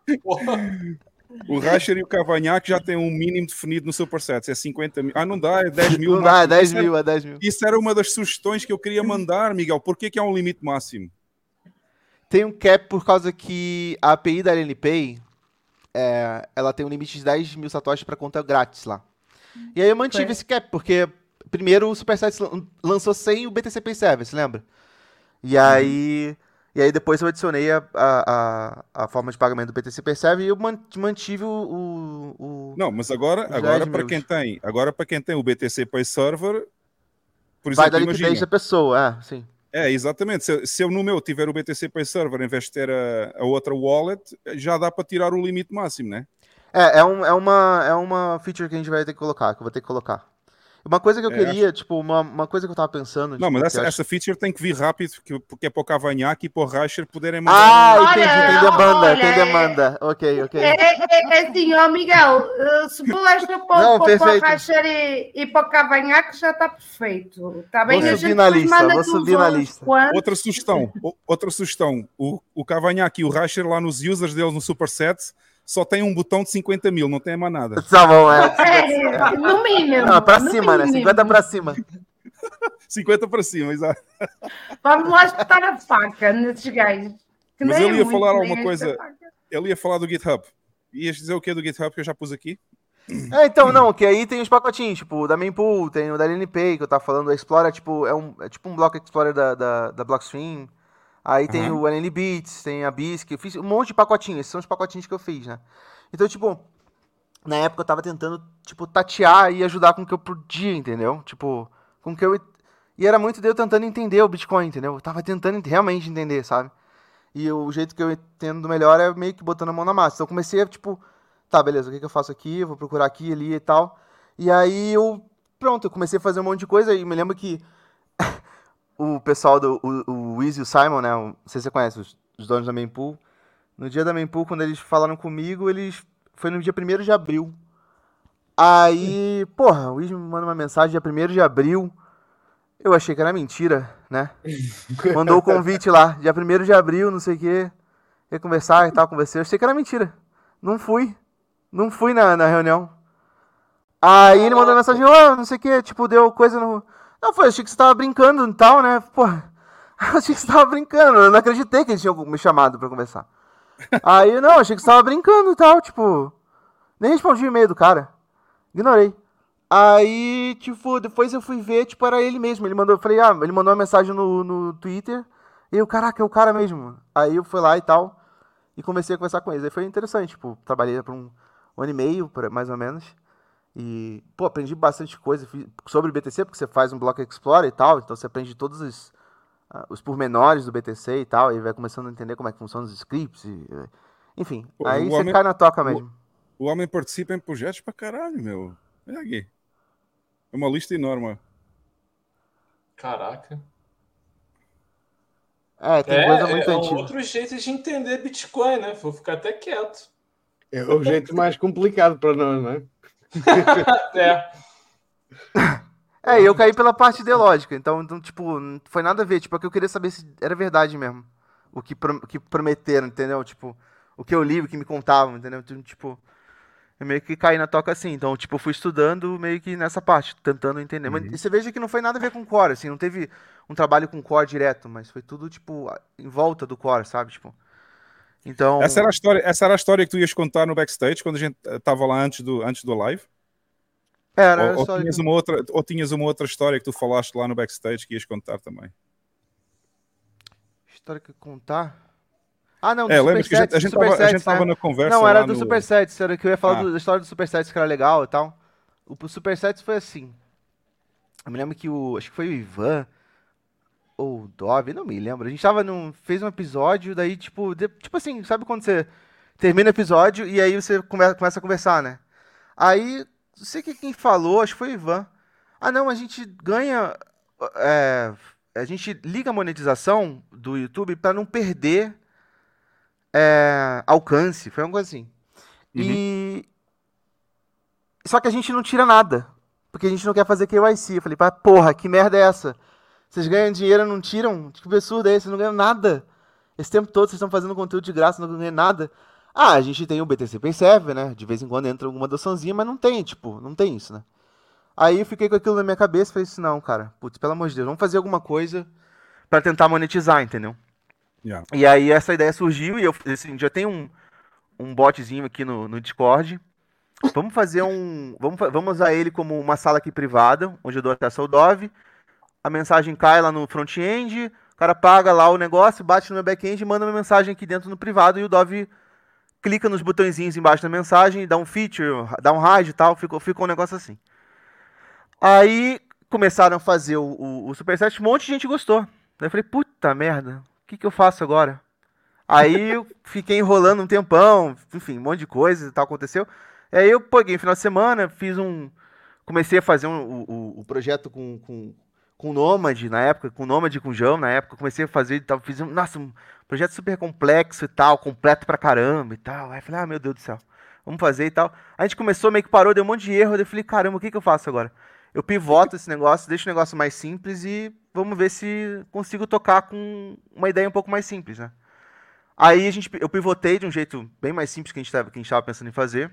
<laughs> O Racher e o Cavanhaque já têm um mínimo definido no Supersets, é 50 mil. Ah, não dá, é 10 mil. Não dá, é 10 mil, é 10 mil. Isso era uma das sugestões que eu queria mandar, Miguel. Por que, que há um limite máximo? Tem um cap por causa que a API da LNPay é, ela tem um limite de 10 mil satoshis para conta grátis lá. E aí eu mantive esse cap, porque primeiro o Supersets lançou sem o BTCP Service, lembra? E aí E aí depois eu adicionei a, a, a, a forma de pagamento do BTC Percebe e eu man- mantive o, o, o- Não, mas agora, agora 10 para quem tem, agora para quem tem o BTC Pay Server, por Vai exemplo, dar liquidez imagina, da pessoa, é, sim. É, exatamente. Se, se eu no meu tiver o BTC Pay Server em vez de ter a, a outra wallet, já dá para tirar o limite máximo, né? É, é, um, é, uma, é uma feature que a gente vai ter que colocar, que eu vou ter que colocar. Uma coisa que eu É, queria, tipo, uma, uma coisa que eu tava pensando. Não, tipo, mas que essa, acho- essa feature tem que vir rápido, que- porque é para o Cavanhaque e para o Rasher poderem Ah, mandar. Olha, entendi, tem demanda, olha, tem é- demanda. Ok, ok. É, é, é assim, ó Miguel, eh, se pudeste Não, pôr para o perfeito. Racher e, e para o Cavanhaque já está perfeito. Está bem? Vou A subir gente na lista, vou subir na lista. quantos. Outra sugestão, o- outra sugestão. O, o Cavanhaque e o Rasher lá nos users deles no Superset só tem um botão de 50 mil, não tem mais nada. Tá bom, é. É, no mínimo. Não, pra no cima, né? mínimo. 50 pra cima. <laughs> 50 para cima, exato. Vamos lá espetar a faca nesses gajos. Mas ele é ia falar nem alguma coisa-. Ele ia falar do GitHub. Ias dizer o que do GitHub que eu já pus aqui? É, então, não, que aí tem os pacotinhos, tipo, o da Mempool, tem o da LNPay, que eu tava falando, o Explorer, tipo, é, um, é tipo um bloco Explorer da, da, da Blockstream. Aí tem Aham. o LNBits, tem a BISC, eu fiz um monte de pacotinhos, esses são os pacotinhos que eu fiz, né? Então, tipo, na época eu tava tentando, tipo, tatear e ajudar com o que eu podia, entendeu? Tipo, com o que eu... E era muito de eu tentando entender o Bitcoin, entendeu? Eu tava tentando ent- realmente entender, sabe? E o jeito que eu entendo melhor é meio que botando a mão na massa. Então eu comecei a, tipo, tá, beleza, o que, que eu faço aqui? Eu vou procurar aqui, ali e tal. E aí eu, pronto, eu comecei a fazer um monte de coisa e me lembro que <laughs> o pessoal do, o, o Wiz e o Simon, né, o- não sei se você conhece, os, os donos da Mempool, no dia da Mempool, quando eles falaram comigo, eles, foi no dia 1 de abril. Aí, porra, o Wiz me manda uma mensagem dia 1 de abril, eu achei que era mentira, né? <laughs> Mandou o convite lá, dia 1 de abril, não sei o quê. Ia conversar e tal, conversei. Eu achei que era mentira. Não fui. Não fui na, na reunião. Aí ele mandou mensagem, ô, não sei o quê, tipo, deu coisa no. Não, foi, achei que você tava brincando e tal, né? Eu <laughs> achei que você tava brincando. Eu não acreditei que eles tinham me chamado pra conversar. Aí, não, achei que você tava brincando e tal, tipo. Nem respondi o e-mail do cara. Ignorei. Aí, tipo, depois eu fui ver, tipo, era ele mesmo. Ele mandou, eu falei, ah, ele mandou uma mensagem no, no Twitter. E eu, caraca, é o cara mesmo. Aí eu fui lá e tal. E comecei a conversar com eles. Aí foi interessante, tipo, trabalhei por um, um ano e meio, mais ou menos. E, pô, aprendi bastante coisa sobre o BTC, porque você faz um Block Explorer e tal. Então você aprende todos os, ah, os pormenores do BTC e tal. E vai começando a entender como é que funcionam os scripts. e, enfim, Pô, aí o você homem- cai na toca o- mesmo. O homem participa em projetos para caralho, meu. Olha aqui. É uma lista enorme. Caraca. É, tem É, coisa muito é antiga. outro jeito de entender Bitcoin, né? Vou ficar até quieto. É o jeito mais complicado para nós, não <laughs> é? É. Eu caí pela parte ideológica, então, então, tipo, não foi nada a ver, tipo, é que eu queria saber se era verdade mesmo. O que, pro- o que prometeram, entendeu? Tipo, o que eu li, o que me contavam, entendeu? Então, tipo, eu meio que caí na toca assim, então, tipo, eu fui estudando meio que nessa parte, tentando entender. Mas e você veja que não foi nada a ver com core, assim, não teve um trabalho com core direto, mas foi tudo, tipo, em volta do core, sabe? Tipo, então... Essa era, a história, essa era a história que tu ias contar no backstage quando a gente estava lá antes do, antes do live? Era, ou, ou tinhas uma outra, ou tinhas uma outra história que tu falaste lá no backstage que ias contar também? História que eu contar... Ah, não, do É, lembra que a gente- a gente tava- a gente tava né? na conversa Não, era do no- Supersets, era que eu ia falar Ah. do- da história do Supersets que era legal e tal. O pro Supersets foi assim. Eu me lembro que o. Acho que foi o Ivan. Ou Dove, não me lembro. A gente tava num. Fez um episódio, daí, tipo. de- tipo assim, sabe quando você termina o episódio e aí você come- começa a conversar, né? Aí, não sei que quem falou, acho que foi o Ivan. Ah, não, a gente ganha. é, a gente liga a monetização do YouTube pra não perder é, alcance. Foi uma coisa assim. E. Só que a gente não tira nada. Porque a gente não quer fazer KYC. Eu falei, pá, porra, que merda é essa? Vocês ganham dinheiro não tiram? Que absurdo é esse? Vocês não ganham nada. Esse tempo todo vocês estão fazendo conteúdo de graça, não ganham nada. Ah, a gente tem o BTC Pay Server, né? De vez em quando entra alguma doaçãozinha, mas não tem, tipo, não tem isso, né? Aí eu fiquei com aquilo na minha cabeça e falei assim, não, cara, putz, pelo amor de Deus, vamos fazer alguma coisa pra tentar monetizar, entendeu? Yeah. E aí essa ideia surgiu e eu assim, já tem um, um botzinho aqui no, no Discord. Vamos fazer um. Vamos, vamos usar ele como uma sala aqui privada, onde eu dou acesso ao Dove. A mensagem cai lá no front-end. O cara paga lá o negócio, bate no meu back-end e manda uma mensagem aqui dentro no privado e o Dove clica nos botõezinhos embaixo da mensagem, dá um feature, dá um hide e tal, ficou, ficou um negócio assim. Aí começaram a fazer o, o, o Superset, um monte de gente gostou. Daí eu falei, puta merda, o que, que eu faço agora? Aí eu fiquei enrolando um tempão, enfim, um monte de coisa e tal aconteceu. Aí eu peguei no final de semana, fiz um. Comecei a fazer um, o, o projeto com, com, com Nômade na época, com Nômade com João na época, comecei a fazer tal, fiz um, nossa, um projeto super complexo e tal, completo pra caramba e tal. Aí falei, ah, meu Deus do céu, vamos fazer e tal. A gente começou, meio que parou, deu um monte de erro, eu falei, caramba, o que, que eu faço agora? Eu pivoto esse negócio, deixo o negócio mais simples e vamos ver se consigo tocar com uma ideia um pouco mais simples, né? Aí a gente, eu pivotei de um jeito bem mais simples que a gente estava pensando em fazer.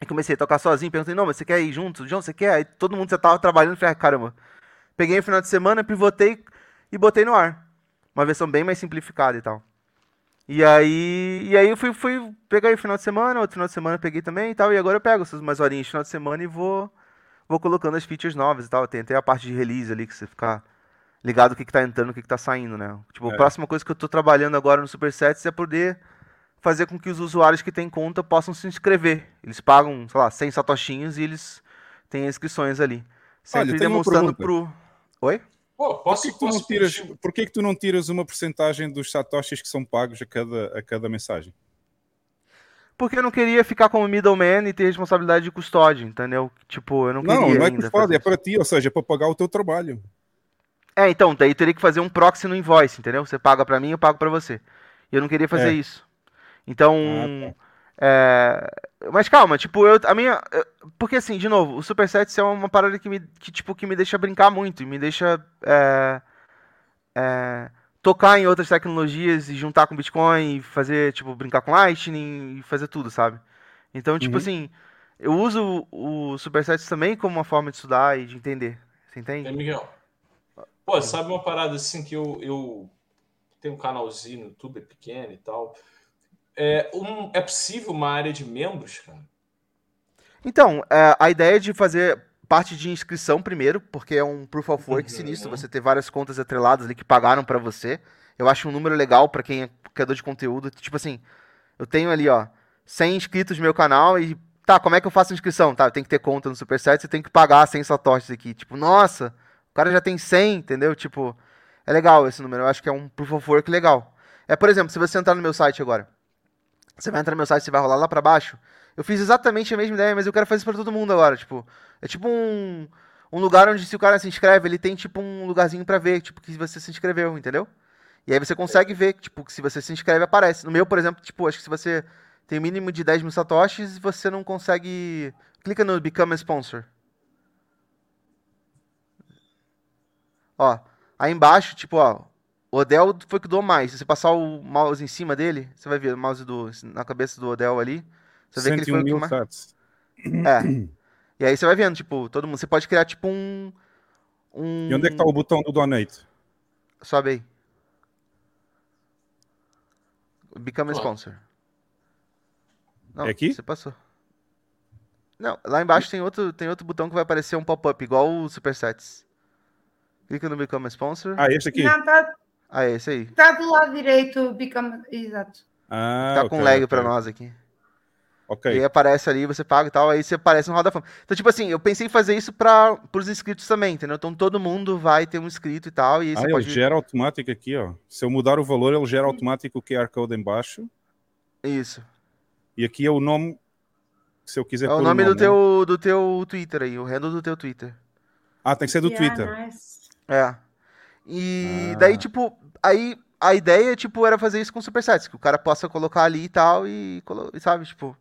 E comecei a tocar sozinho, perguntei, não, mas você quer ir junto? João, você quer? Aí todo mundo já tava trabalhando, falei, ah, caramba. Peguei o final de semana, pivotei e botei no ar. Uma versão bem mais simplificada e tal. E aí, e aí eu fui, fui pegar o final de semana, outro final de semana peguei também e tal. E agora eu pego essas mais horinhas de final de semana e vou, vou colocando as features novas e tal. Tem até a parte de release ali que você ficar ligado o que, que tá entrando, o que, que tá saindo, né? Tipo, é. a próxima coisa que eu tô trabalhando agora no Supersets é poder fazer com que os usuários que têm conta possam se inscrever. Eles pagam, sei lá, 100 satoshinhos e eles têm inscrições ali. Sempre Olha, demonstrando pro... Oi? Pô, posso, por, que, que tu não tiras, por que, que tu não tiras uma porcentagem dos satoshis que são pagos a cada, a cada mensagem? Porque eu não queria ficar como middleman e ter responsabilidade de custódia, entendeu? Tipo, eu não queria. Não, não é custódia, é para ti, ou seja, é para pagar o teu trabalho. É, então, daí teria que fazer um proxy no invoice, entendeu? Você paga para mim, eu pago para você. E eu não queria fazer é. isso. Então. Ah, tá. É... Mas calma, tipo, eu, a minha. Porque assim, de novo, o Supersets é uma parada que me, que, tipo, que me deixa brincar muito e me deixa. É... É... Tocar em outras tecnologias e juntar com Bitcoin e fazer, tipo, brincar com Lightning e fazer tudo, sabe? Então, tipo uhum. assim, eu uso o Supersets também como uma forma de estudar e de entender. Você entende? É, Miguel. Pô, sabe uma parada assim que eu, eu tenho um canalzinho no YouTube pequeno e tal. É, um, é possível uma área de membros, cara? Então, é, a ideia de fazer parte de inscrição primeiro, porque é um proof of work uhum. sinistro, você ter várias contas atreladas ali que pagaram para você. Eu acho um número legal para quem é criador de conteúdo. Tipo assim, eu tenho ali, ó, 100 inscritos no meu canal e tá, como é que eu faço inscrição? Tá, tem que ter conta no Superset, você tem que pagar 100 satoshis aqui. Tipo, nossa, cara já tem 100, entendeu? Tipo, é legal esse número. Eu acho que é um proof of work legal. É, por exemplo, se você entrar no meu site agora. Você vai entrar no meu site, você vai rolar lá para baixo. Eu fiz exatamente a mesma ideia, mas eu quero fazer isso pra todo mundo agora. Tipo, é tipo um, um lugar onde se o cara se inscreve, ele tem tipo um lugarzinho para ver, tipo, que você se inscreveu, entendeu? E aí você consegue ver, tipo, que se você se inscreve, aparece. No meu, por exemplo, tipo, acho que se você tem mínimo de 10 mil satoshis, você não consegue... Clica no Become a Sponsor. Ó, aí embaixo, tipo, ó, o Odell foi que doou mais. Se você passar o mouse em cima dele, você vai ver o mouse do, na cabeça do Odell ali. Você vê que ele foi o que mais... É. E aí você vai vendo, tipo, todo mundo. Você pode criar, tipo, um. um... E onde é que tá o botão do donate? Sobe aí. Become a sponsor. Não, é aqui? Você passou. Não, lá embaixo tem outro, tem outro botão que vai aparecer um pop-up, igual o Supersets. Clica no Become a Sponsor. Ah, esse aqui? Não, tá... Ah, é esse aí. Tá do lado direito, Become... Exato. Ah, tá okay, com lag okay. pra nós aqui. Ok. E aí aparece ali, você paga e tal, aí você aparece no Roda Fama. Então, tipo assim, eu pensei em fazer isso para os inscritos também, entendeu? Então todo mundo vai ter um inscrito e tal. E ah, ele pode... gera automático aqui, ó. Se eu mudar o valor, ele gera automático o QR Code embaixo. Isso. E aqui é o nome. Se eu quiser É o nome, o nome do, teu, do teu Twitter aí, o handle do teu Twitter. Ah, tem que ser do yeah, Twitter. Nice. É. E ah. daí, tipo, aí a ideia, tipo, era fazer isso com supersets, que o cara possa colocar ali e tal, e, sabe, tipo.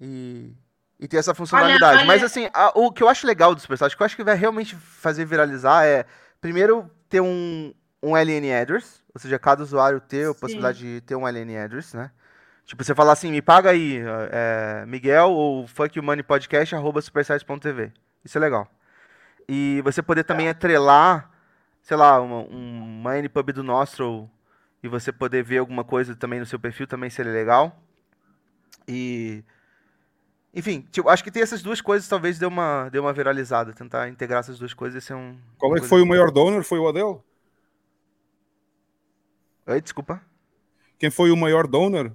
E, e ter essa funcionalidade. Olha, olha. Mas, assim, a, o que eu acho legal do supersets, que eu acho que vai realmente fazer viralizar é, primeiro, ter um, um LN address, ou seja, cada usuário ter a possibilidade de ter um LN address, né? Tipo, você falar assim, me paga aí, é, Miguel ou Fuck Money Podcast, arroba supersites.tv. Isso é legal. E você poder também atrelar, sei lá, uma, um Minepub do Nostro e você poder ver alguma coisa também no seu perfil também seria legal. E. Enfim, tipo, acho que tem essas duas coisas, talvez dê uma, dê uma viralizada. Tentar integrar essas duas coisas. Esse é um, Qual é que foi o maior donor? Foi o Adel? Oi, desculpa. Quem foi o maior donor?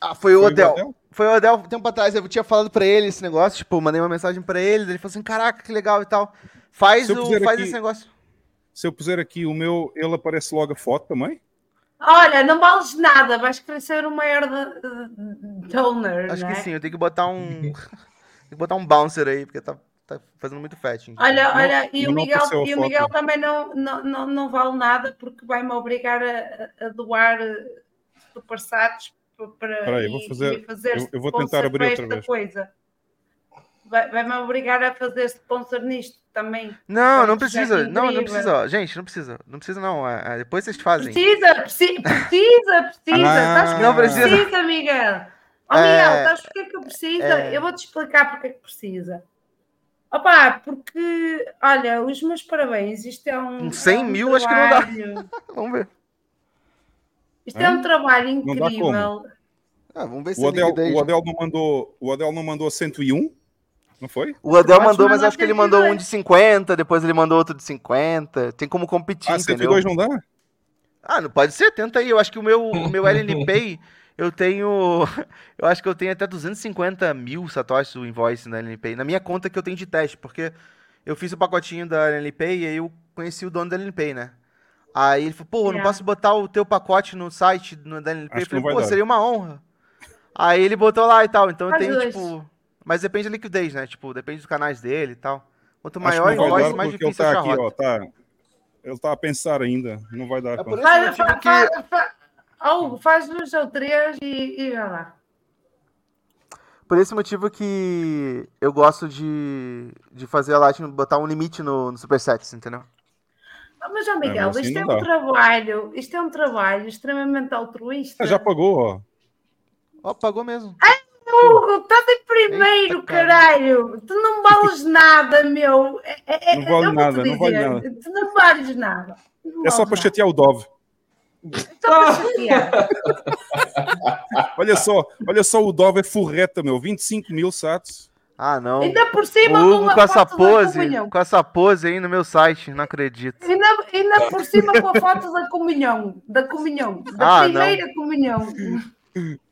Ah, foi o Foi o Odell. Foi o Odell tempo atrás. Eu tinha falado pra ele esse negócio, tipo, mandei uma mensagem pra ele, ele falou assim: caraca, que legal e tal. Faz, o, faz aqui- esse negócio. Se eu puser aqui o meu, ele aparece logo a foto também? Olha, não vales nada, vais crescer o maior donor. Acho não que é? sim, eu tenho que botar um. <laughs> tem que botar um bouncer aí, porque tá, tá fazendo muito fetching. Olha, Não- olha, e o Miguel, e o. Miguel também não, não, não, não vale nada porque vai-me obrigar a, a doar eh, supersatos pa- para Espera aí, eu vou fazer- e fazer eu- eu vou tentar abrir outra vez. coisa. Vai- Vai-me obrigar a fazer sponsor nisto também. Não, não precisa. Não, não precisa. ó. Gente, não precisa. Não precisa, não. é- é, depois vocês fazem. Precisa, preci- <laughs> precisa, precisa. Ah, Sabes não precisa. precisa, Miguel. Ó, É, Miguel, sabes porque é que precisa? é. Eu vou-te explicar porque é que precisa. Opá, porque, olha, os meus parabéns, isto é um. Com 100 é um mil, acho que não dá. <laughs> Vamos ver. Isto é um trabalho incrível. Ah, vamos ver se O liquidez- o Odell não mandou, o Odell não mandou 101? Não foi? O Adel mandou, mas acho que ele 102. mandou um de 50, depois ele mandou outro de 50. Tem como competir, Ah, entendeu? 102 não dá? Ah, não pode ser, tenta aí. Eu acho que o meu, o meu <laughs> LNPay, eu tenho. <laughs> Eu acho que eu tenho até 250 mil satoshis o invoice na LNPay. Na minha conta que eu tenho de teste, porque eu fiz o pacotinho da LNPay e aí eu conheci o dono da LNPay, né? Aí ele falou, pô, eu não Yeah. posso botar o teu pacote no site da LNPay. Acho Eu falei, pô, dar. seria uma honra. Aí ele botou lá e tal. Então eu tenho, dois. tipo. Mas depende da liquidez, né? Tipo, depende dos canais dele e tal. Quanto maior invoice, mais difícil tá achar aqui, rota. ó, tá. Ele tá a pensar ainda, não vai dar. É por Faz, motivo fa, que- faz dois ou três e, e vai lá. Por esse motivo que eu gosto de, de fazer a Lightning, botar um limite no, no Supersets, entendeu? Ah, Mas, ó, Miguel, mas assim isto é um dá. trabalho, isto é um trabalho extremamente altruísta. Ah, já pagou, ó. Ó, pagou mesmo. Hugo, estás em primeiro, Eita, cara. caralho. Tu não vales nada, meu. É, é, Não vale nada, não vale nada. Tu não vales nada. Não É só para nada. chatear o Dove. Só para chatear. <laughs> Olha só, olha só o Dove é forreta, meu. 25 mil sats. Ah, não. Ainda por cima, O Hugo com, essa pose, com essa pose aí no meu site, não acredito. Ainda, ainda por cima com a foto da comunhão. Da comunhão. Da Ah, primeira comunhão. <laughs>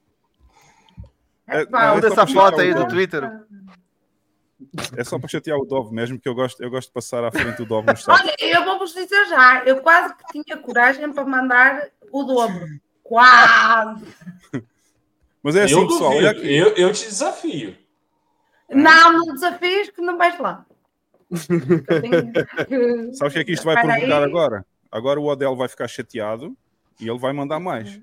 É, não, é Muda só essa para foto chatear aí o do. Twitter. É só para chatear o Dove mesmo, que eu gosto, eu gosto de passar à frente do Dove no site. Olha, eu vou-vos dizer já, eu quase que tinha coragem para mandar o dobro. Quase. Mas é assim, eu pessoal. Olha aqui. Eu, eu te desafio. Não, não desafios que não vais lá. Tenho- Sabes o que é que isto vai aí. provocar agora? Agora o Odell vai ficar chateado e ele vai mandar mais.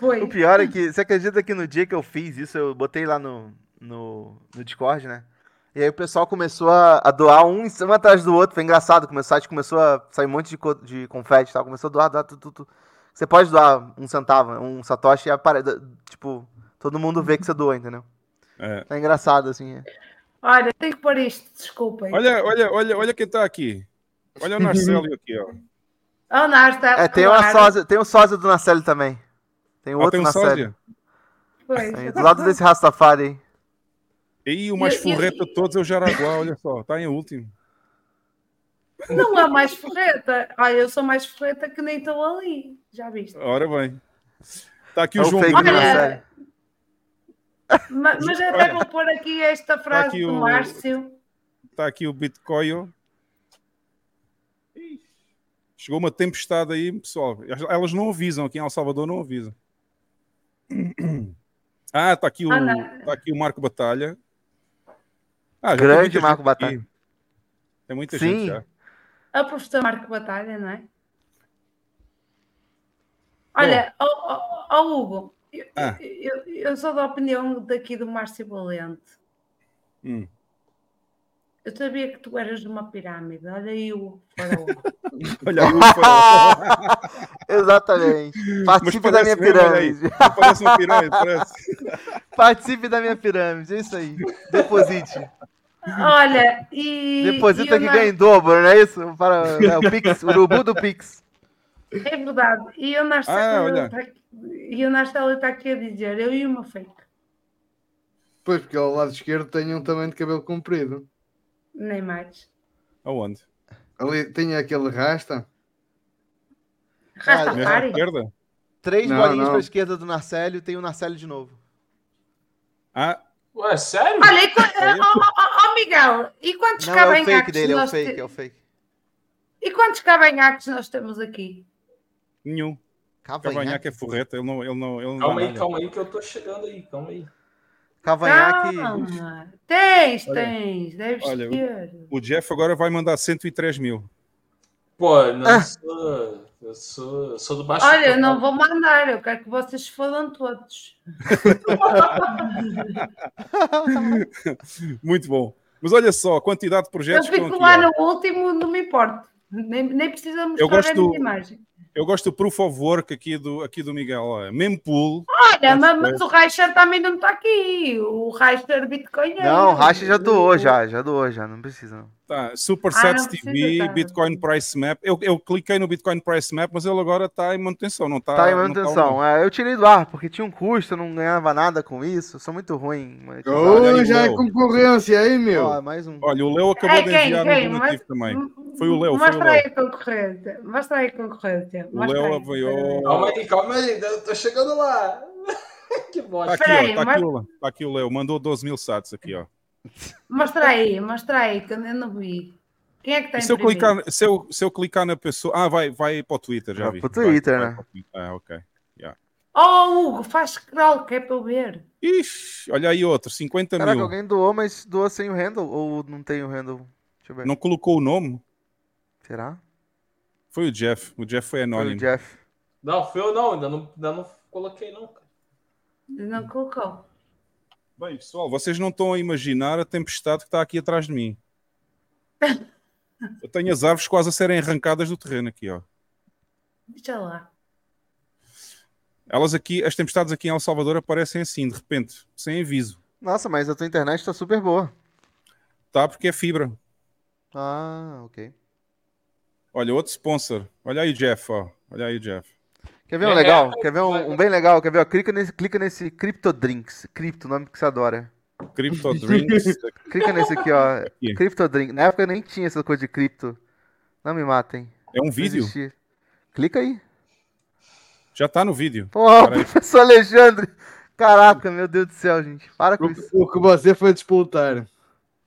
Foi. O pior é que, você acredita que no dia que eu fiz isso, eu botei lá no, no, no Discord, né? E aí o pessoal começou a, a doar um em cima atrás do outro. Foi engraçado, o site começou a sair um monte de, co- de confete e tal. Começou a doar, doar, tudo, tudo. Você pode doar um centavo, um satoshi e aparece, tipo, todo mundo vê que você doa, entendeu? É. Tá engraçado, assim. é. Olha, tenho que pôr isto, desculpem. Olha, olha, olha, olha quem está aqui. Olha o Narcélio <laughs> aqui, ó. Oh, não, está É, tem, uma sósia, tem um sósia do Nacelli também. Tem outro tem um. Pois. Aí, Do lado desse Rastafari aí. E o mais E- e- forreta de todos é o Jaraguá, olha só, está em último. Não há mais forreta. Olha, eu sou mais forreta que nem estou ali. Já viste? Ora bem. Está aqui É o João Olha. Ma- Mas eu até vou pôr aqui esta frase aqui do o- Márcio. Está aqui o Bitcoin. Chegou uma tempestade aí, pessoal. Elas não avisam, aqui em El Salvador não avisam. Ah, está aqui, o- Ah, tá aqui o Marco Batalha. Ah, Grande Marco aqui. Batalha. Tem muita Sim. gente já. A professora Marco Batalha, não é? Olha, ó ó- ó, Hugo, eu, Ah. eu- eu sou da opinião daqui do Márcio Valente. Hum. Eu sabia que tu eras uma pirâmide. Olha aí o faraó. <laughs> Olha aí o farol. <laughs> Exatamente. Participe da minha mesmo, pirâmide. Parece uma pirâmide, parece. <laughs> Participe da minha pirâmide. É isso aí. Deposite. Olha, e. e Deposita eu que ganha em dobro, não é isso? Para é, o Pix, o urubu do Pix. É verdade. E o Ah, Narcelo olha. está aqui, e está aqui a dizer: eu e uma fake. Pois, porque ao lado esquerdo tem um também de cabelo comprido. Nem mais. Aonde? Ali tem aquele rasta. Rastafari. esquerda? Três Não, bolinhas não. pra esquerda do Narcélio, tem o Narcélio de novo. Ah, Ué, sério? Olha, e, ó, ó, ó, Miguel, e quantos Não, é o fake dele, é o fake, te- é o fake. E quantos cavanhacos nós temos aqui? nenhum. Cavanhaque. Cavanhaque é forreta, ele não. Ele não, ele não Calma aí, calma aí, que eu tô chegando aí, calma aí. Cavanhaque. Calma. Tens, Olha, tens, deves olha, ter. O Jeff agora vai mandar 103 mil. Pô, não Ah. sou. Eu sou, sou do baixo. Olha, eu não vou mandar, eu quero que vocês fodam todos. <laughs> Muito bom. Mas olha só, a quantidade de Eu projetos que estão fico lá no último, não me importa. Nem, nem precisa mostrar Eu gosto a minha do- imagem. Eu gosto do proof of work aqui do, aqui do Miguel. Ó. Mempool. Olha, mas, mas o Reicher também não está aqui. O Reicher Bitcoin é. Não, o Racha já doou, já, já doou, já, não precisa não. Tá, Super Ah, TV, tá. Bitcoin Price Map. Eu, eu cliquei no Bitcoin Price Map, mas ele agora está em manutenção, não está. Tá em não manutenção. É, eu tirei do ar, porque tinha um custo, eu não ganhava nada com isso. Eu sou muito ruim. Mas... Oh, já é concorrência aí, meu. Ó, mais um. Olha, o Leo acabou É, de enviar quem? um donativo também. Foi o Léo, foi o Mostra aí a concorrência. Mostra aí a concorrência. O aí. apoiou. Calma aí, calma aí, eu tô chegando lá. <laughs> que Tá bosta. aqui, ó, aí, tá mas- aqui, o, tá aqui o Léo. Mandou 12 mil sats aqui, ó. Mostra aí, mostra aí, que eu não vi. Quem é que está E em se eu, clicar, se, eu, se eu clicar na pessoa. Ah, vai, vai para o Twitter, já vi. pro Twitter, Vai- né? vai para o Twitter. Ah, ok. Oh, Hugo, faz scroll, que é para eu ver. Ixi, olha aí outro, 50 Caraca, mil. alguém doou, mas doou sem o handle ou não tem o handle? Deixa eu ver. Não colocou o nome? Será? Foi o Jeff. O Jeff foi Foi o anônimo. Jeff. Não, foi eu não, ainda não, ainda não coloquei, não. Não colocou. Bem, pessoal, vocês não estão a imaginar a tempestade que está aqui atrás de mim. Eu tenho as árvores quase a serem arrancadas do terreno aqui, ó. Deixa lá. Elas aqui, as tempestades aqui em El Salvador aparecem assim, de repente, sem aviso. Nossa, mas a tua internet tá super boa. Tá? Porque é fibra. Ah, ok. Olha, outro sponsor. Olha aí, Jeff, ó. Olha aí, Jeff. Quer ver um legal? é, Quer ver um, um bem legal? Quer ver? ó? Clica nesse, clica nesse Crypto Drinks. Crypto, nome que você adora. Crypto <laughs> Drinks. Clica nesse aqui, ó. Aqui. Crypto Drink. Na época nem tinha essa coisa de cripto. Não me matem. É um vídeo. Clica aí. Já tá no vídeo. Porra, <laughs> Peraí. professor Alexandre. Caraca, meu Deus do céu, gente. Para com isso. O, o que você foi disputar.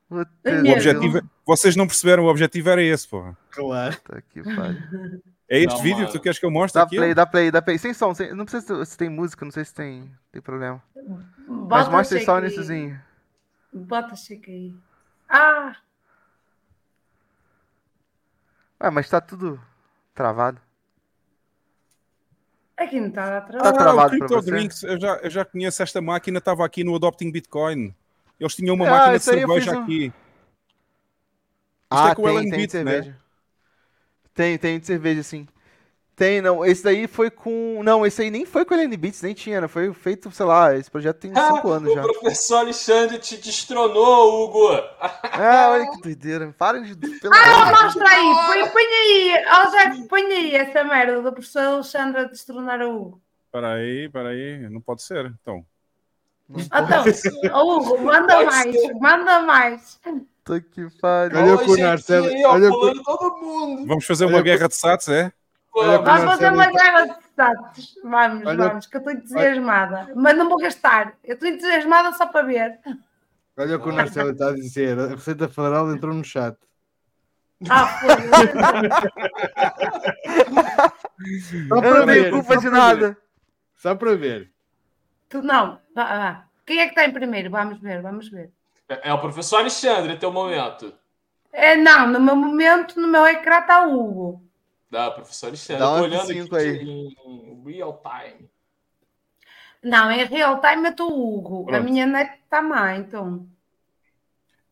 Puta É O objetivo, é- vocês não perceberam, o objetivo era esse, porra. Claro. Puta que pariu. <laughs> É este Não, vídeo mano. que tu queres que eu mostre Dá aqui? play, dá play, dá play. Sem som, sem... não precisa se tem música, não sei se tem, tem problema. Mas Bota mostra aí só nessezinho. Bota shake aí. Ah, Ué, mas tá tudo travado. aqui não está atrás. Tá Ah, travado o? Drinks, eu já, eu já conheço esta máquina, estava aqui no Adopting Bitcoin. Eles tinham uma Ah, máquina de cerveja um- aqui. Isto Ah, é com o tem, Ellen tem Beat, né? Tem, tem de cerveja, sim. Tem, não. Esse daí foi com. Não, esse aí nem foi com a LN Beats, nem tinha, né? Foi feito, sei lá, esse projeto tem <laughs> 5 anos o já. professor Alexandre te destronou, Hugo. Ah, olha que doideira. Para de. Pelo Ah, amor mostra aí, põe, põe aí. Ó, Zé, põe aí essa merda do professor Alexandre a destronar o Hugo. Espera aí, espera aí. Não pode ser, então. Então, ó, Hugo, manda Pode mais, ser. manda mais. Puta que pariu. Olha o Narcelo, olha pulando todo mundo. Vamos fazer uma Olha, guerra de sats, é? Vamos. Fazer uma guerra de status. Vamos, Olha- vamos, que eu estou entusiasmada. Mas não vou gastar. Eu estou entusiasmada só para ver. Olha o que o Marcelo está a dizer. A Receita Federal entrou no chat. Ah. <laughs> Só Eu para não tenho ver, culpa só de para nada. ver. Só para ver. Tu não, vá, vá. Quem é que está em primeiro? Vamos ver, vamos ver. É é o professor Alexandre, teu momento. É, não, no meu momento, no meu ecrã está o Hugo. Dá, professor Alexandre. Dá eu tô um olhando F5 aqui aí. em real time. Não, em real time eu o Hugo. A Pronto. minha net está má, então.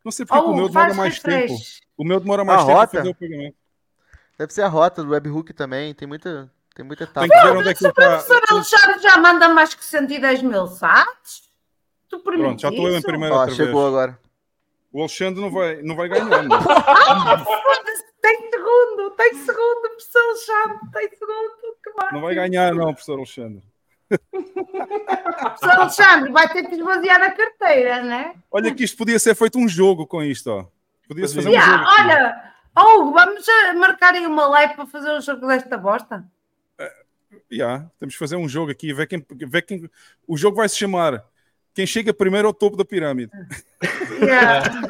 Não sei porque o meu demora mais tempo. refresh. O meu demora mais A tempo rota? a fazer o pagamento. Deve ser a rota do webhook também. Tem muita, tem muita etapa. Tem que ver onde é que Se o professor está. Alexandre já manda mais que 110 mil sats, tu Pronto, já estou eu em primeiro outra chegou vez. agora. O Alexandre não vai, não vai ganhar. não. Tem segundo, tem segundo, professor Alexandre, tem segundo. Que vai. Não vai ganhar, não, professor Alexandre. Professor Alexandre vai ter que esvaziar a carteira, né? Olha que isto podia ser feito um jogo com isto, ó. Podia-se fazer um Yeah, jogo. aqui. olha, oh, Hugo, vamos eh, marcar aí uma live para fazer o jogo desta bosta? Yeah, temos que fazer um jogo aqui, ver quem, ver quem. O jogo vai se chamar Quem chega primeiro ao topo da pirâmide. Yeah.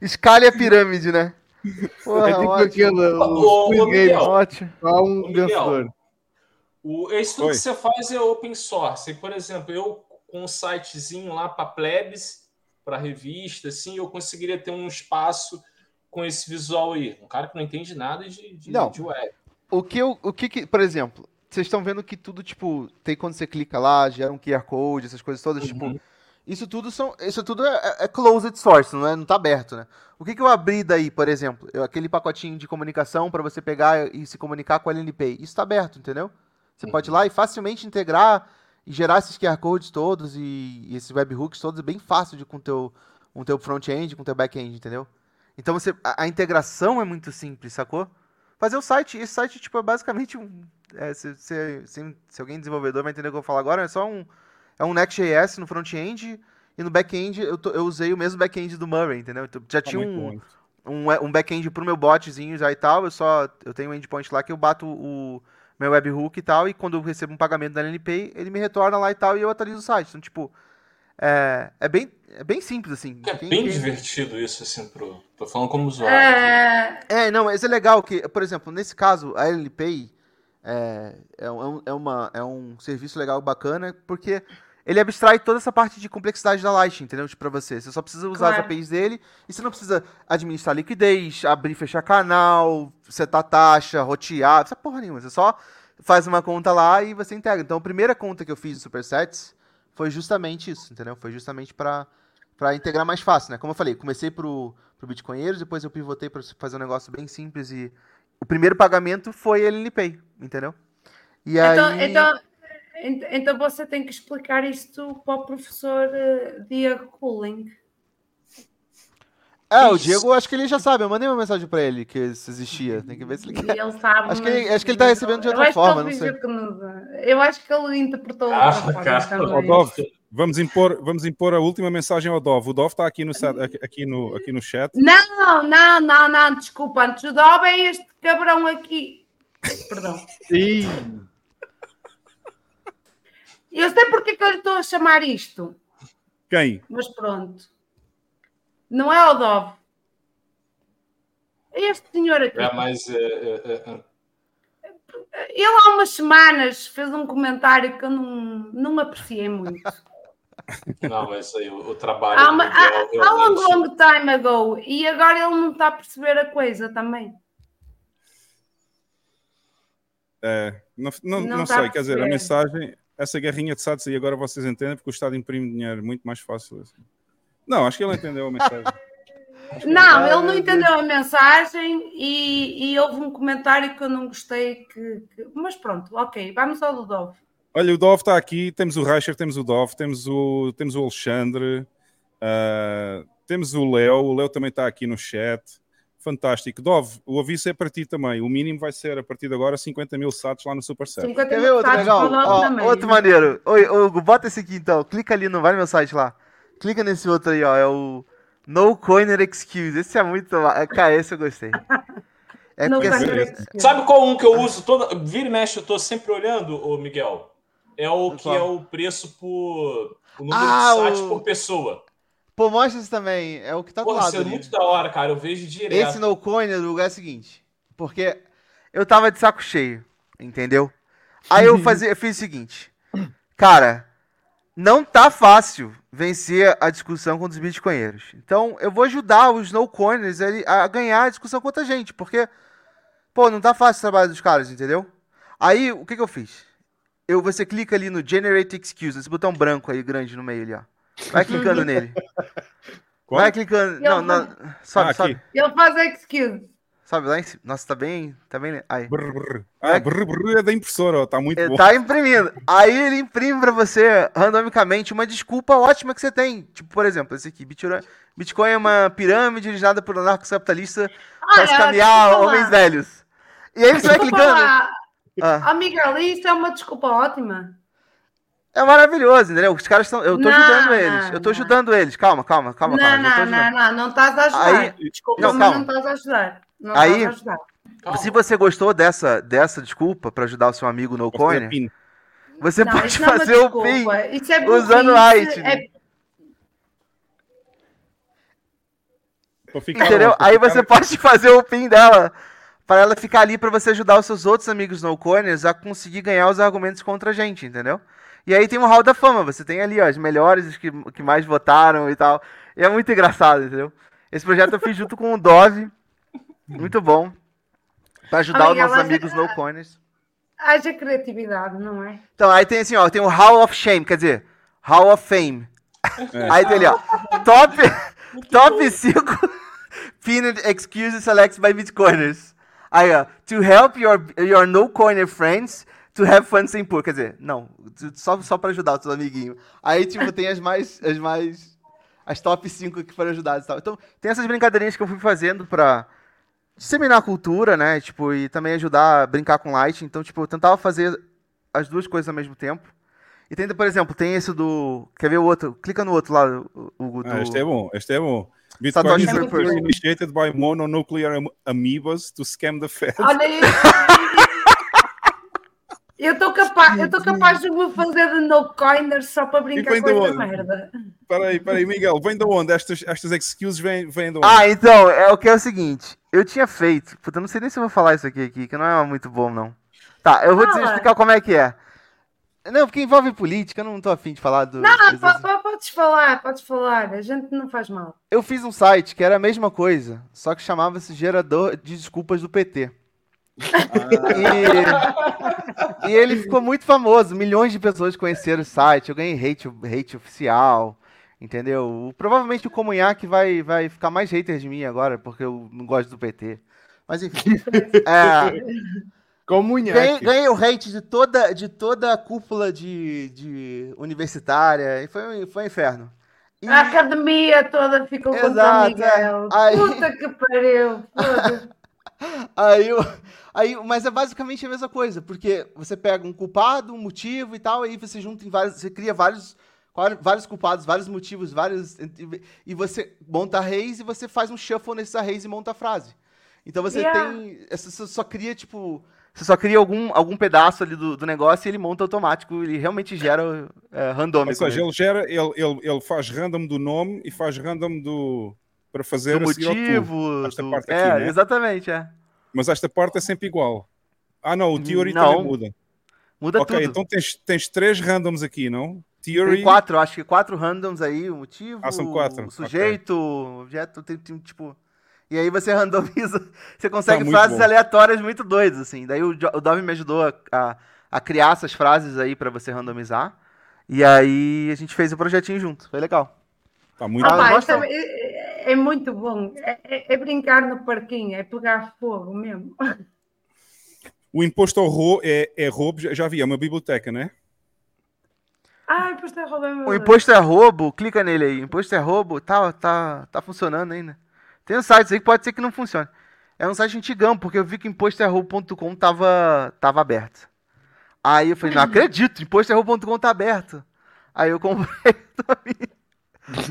Escalhe a pirâmide, né? Porra, é tipo. Ô, o Squid Game. Miguel. Ótimo. Um vencedor. O, isso tudo Oi. que você faz é open source. E, por exemplo, eu com um sitezinho lá para plebs, para revista, assim, eu conseguiria ter um espaço com esse visual aí. Um cara que não entende nada de, de, Não. de web. O que eu, o que, que- por exemplo, vocês estão vendo que tudo, tipo, tem quando você clica lá, gera um QR Code, essas coisas todas, tipo, isso tudo são, isso tudo é, é closed source, não é, não tá aberto, né? O que que eu abri daí, por exemplo, eu- aquele pacotinho de comunicação para você pegar e se comunicar com a LNPay, isso tá aberto, entendeu? Você pode ir lá e facilmente integrar e gerar esses QR codes todos e, e esses webhooks todos, é bem fácil de com teu, com teu front-end, com teu back-end, entendeu? Então você, a, a integração é muito simples, sacou? Fazer o site, esse site tipo, é basicamente um. É, se, se, se, se alguém desenvolvedor vai entender o que eu vou falar agora, é só um. É um Next.js no front-end e no back-end eu, tô- eu usei o mesmo back-end do Murray, entendeu? Então, já Tá tinha muito um, bom. um, um back-end pro meu botzinho já e tal. Eu só. Eu tenho um endpoint lá que eu bato o meu webhook e tal. E quando eu recebo um pagamento da LNPay, ele me retorna lá e tal e eu atualizo o site. Então, tipo. É, é, bem, é bem simples, assim. É Quem- bem quem- divertido isso, assim, pro. Tô falando como usuário. É, É, não, mas é legal que, por exemplo, nesse caso, a LPay é, é, um, é, uma, é um serviço legal, bacana, porque ele abstrai toda essa parte de complexidade da Lightning, entendeu? Tipo, pra você. Você só precisa usar as Claro. APIs dele e você não precisa administrar liquidez, abrir e fechar canal, setar taxa, rotear, essa porra nenhuma. Você só faz uma conta lá e você integra. Então, a primeira conta que eu fiz no Supersets foi justamente isso, entendeu? Foi justamente pra para integrar mais fácil, né? Como eu falei, comecei pro, pro Bitcoinheiros, depois eu pivotei para fazer um negócio bem simples e o primeiro pagamento foi LNPay, entendeu? E então, aí então, ent- então você tem que explicar isto para o professor eh, Diego Cooling. É, o. Diego, acho que ele já sabe, eu mandei uma mensagem para ele que isso existia, tem que ver se ele E quer. ele sabe. Acho que ele- acho que ele tá recebendo de outra forma, não sei. Eu acho que ele interpretou Ah, cara. Dov, vamos impor, vamos impor a última mensagem ao Dov. O Dov está aqui no, aqui, no, aqui no chat. Não, não, não, não, desculpa. Antes do Dob é este cabrão aqui. Perdão. Ih, Eu sei porque que eu lhe estou a chamar isto, Quem? mas pronto. Não é o Dov. É este senhor aqui. É, é, é, é. Ele há umas semanas fez um comentário que eu não, não apreciei muito. Não, mas aí o, o trabalho Há, uma, Miguel há, há long, realmente- long time ago. E agora ele não está a perceber a coisa também. É, não não, Não não sei, quer dizer, a mensagem, essa guerrinha de SATs aí agora vocês entendem porque o Estado imprime dinheiro muito mais fácil. assim. Não, acho que ele entendeu a mensagem. <laughs> Não, ele não entendeu a mensagem e, e houve um comentário que eu não gostei. Que, que- Mas pronto, ok, vamos ao do Dove. Olha, o Dov está aqui, temos o Reicher, temos o Dov, temos o, temos o Alexandre, ah, temos o Léo, o Léo também está aqui no chat. Fantástico. Dov, o aviso é para ti também. O mínimo vai ser, a partir de agora, 50 mil SATs lá no Super Set. 50 Quer ver outro legal? Ó, outro maneiro. Oi, Hugo, bota esse aqui então. Clica ali no Vai no meu site lá. Clica nesse outro aí, ó. É o No Coiner Excuse. Esse é muito. ma- Cara, esse eu gostei. <laughs> É porque assim, Sabe qual um que eu uso toda. Vira e mexe, eu tô sempre olhando, ô Miguel. É o que Qual? é o preço por. O número Ah, de sites o- por pessoa. Pô, mostra esse também. É o que tá do Pô, lado isso é muito da hora, cara. Eu vejo direto. Esse no coiner do lugar é o seguinte. Porque eu tava de saco cheio, entendeu? Aí eu, <laughs> fazia, eu fiz o seguinte. Cara, não tá fácil vencer a discussão contra os bitcoinheiros. Então eu vou ajudar os no coiners a, ganhar a discussão contra a gente. Porque, pô, não tá fácil o trabalho dos caras, entendeu? Aí o que, que eu fiz? Eu, você clica ali no Generate Excuse, esse botão branco aí grande no meio ali, ó. Vai clicando <laughs> nele. Qual? Vai clicando. Não, não. Sobe, Ah, sobe. aqui. Ele faz excuse. Sabe lá em cima? Nossa, tá bem. Tá bem. Aí. Brr, brr. Ah, brr, brr é da impressora, ó, tá muito Ele bom. tá imprimindo. Aí ele imprime pra você, randomicamente, uma desculpa ótima que você tem. Tipo, por exemplo, esse aqui. Bitcoin Bitcoin é uma pirâmide originada por anarcocapitalista para Olha, escanear desculpa lá. homens velhos. E aí você vai clicando. Ah, Ah, Miguel, isso é uma desculpa ótima. é maravilhoso, entendeu? Os caras estão. Eu tô Não, ajudando eles. Eu tô não. ajudando eles. Calma, calma, calma, não, calma. não, não, não, não estás a ajudar. Aí- Desculpa, Não, mas calma. não estás a ajudar. Não Aí-. Se você gostou dessa, dessa desculpa pra ajudar o seu amigo no coiner, pin. você Não, pode é fazer o pin é usando Lightning. é- Entendeu? lá, Aí ficar- você pode <laughs> fazer o pin dela para ela ficar ali para você ajudar os seus outros amigos no corners a conseguir ganhar os argumentos contra a gente, entendeu? E aí tem o Hall da Fama, você tem ali ó, as melhores, os que, que mais votaram e tal. E é muito engraçado, entendeu? Esse projeto eu fiz junto com o Dove, muito bom, para ajudar os Amiga, nossos mas- amigos no corners. Haja criatividade, não é? Então, aí tem assim, ó, tem o Hall of Shame, quer dizer, Hall of Fame. É. Aí tem ali, ó, top, top 5 <laughs> pinned excuses selected by Bitcoiners. Aí, ó, to help your, your no-coiner friends to have fun sem por. Quer dizer, não, só, só pra ajudar os seus amiguinhos. Aí, tipo, tem as mais, as mais, as top 5 que foram ajudadas e tal. Então, tem essas brincadeirinhas que eu fui fazendo pra disseminar a cultura, né, tipo, e também ajudar a brincar com Light. Então, tipo, eu tentava fazer as duas coisas ao mesmo tempo. E tem, por exemplo, tem esse do. Quer ver o outro? Clica no outro lá, o, o do. Ah, este é bom, este é bom. Bitcoin is initiated by mononuclear am- amoebas to scam the Fed. Olha <laughs> isso. Eu estou capaz, eu tô capaz de me fazer de no coiner só para brincar com esta merda. Espera aí, espera aí, Miguel, vem de onde? Estas, estas excuses vêm, vêm de onde? Ah, então, é o que é o seguinte. Eu tinha feito. Puta, não sei nem se eu vou falar isso aqui, aqui que não é muito bom, não. Tá, eu vou te explicar como é que é. Não, porque envolve política, eu não tô afim de falar do. Não, coisas po- assim. po- podes falar, podes falar. A gente não faz mal. Eu fiz um site que era a mesma coisa, só que chamava-se Gerador de Desculpas do PT. E, e ele ficou muito famoso, milhões de pessoas conheceram o site, eu ganhei hate, hate oficial, entendeu? O- Provavelmente o Comunhac vai, vai ficar mais hater de mim agora, porque eu não gosto do PT. Mas enfim. <laughs> É, Comunhaque. ganhei, ganhei o hate de toda, de toda a cúpula de, de universitária, e foi, um- foi um inferno. E- A academia toda ficou contra o Exato, Miguel. é. Aí- Puta que pariu. Aí, eu- aí, mas é basicamente a mesma coisa, porque você pega um culpado, um motivo e tal, aí você junta em vários, você cria vários, vários culpados, vários motivos, vários e você monta arrays e você faz um shuffle nesses arrays e monta a frase. Então você Yeah. tem, você só- só cria tipo, você só cria algum, algum pedaço ali do, do negócio e ele monta automático, ele realmente gera é, randômico. Ou seja, mesmo. ele gera, ele, ele, ele faz random do nome e faz random do. Para fazer do a seguir ao tu. motivo, Esta do- parte é, aqui, né? exatamente, é. Mas esta parte é sempre igual. Ah, não, o theory Não, também muda. Muda ok, tudo. então tens, tens três randoms aqui, não? Theory. Tem quatro, acho que quatro randoms aí, o motivo, Ah, são quatro, o sujeito, o objeto, tem, tem, tipo... E aí você <laughs> randomiza, você Tá consegue muito frases bom. aleatórias muito doidas, assim. Daí o, o Dove me ajudou a, a, a criar essas frases aí pra você randomizar. E aí a gente fez o projetinho junto, foi legal. Tá muito Ah, isso é, é- é muito bom. É, é- é brincar no parquinho, é pegar fogo mesmo. O imposto ao roubo é, é roubo, já, vi, é uma biblioteca, né? Ai, depois está roubando O imposto é roubo, clica nele aí. Imposto é roubo, tá, tá, tá funcionando ainda. Tem uns sites aí que pode ser que não funcione. É um site antigão, porque eu vi que impostoerroubo.com tava, tava aberto. Aí eu falei, não <laughs> acredito, impostoerroubo.com tá aberto. Aí eu comprei. <laughs>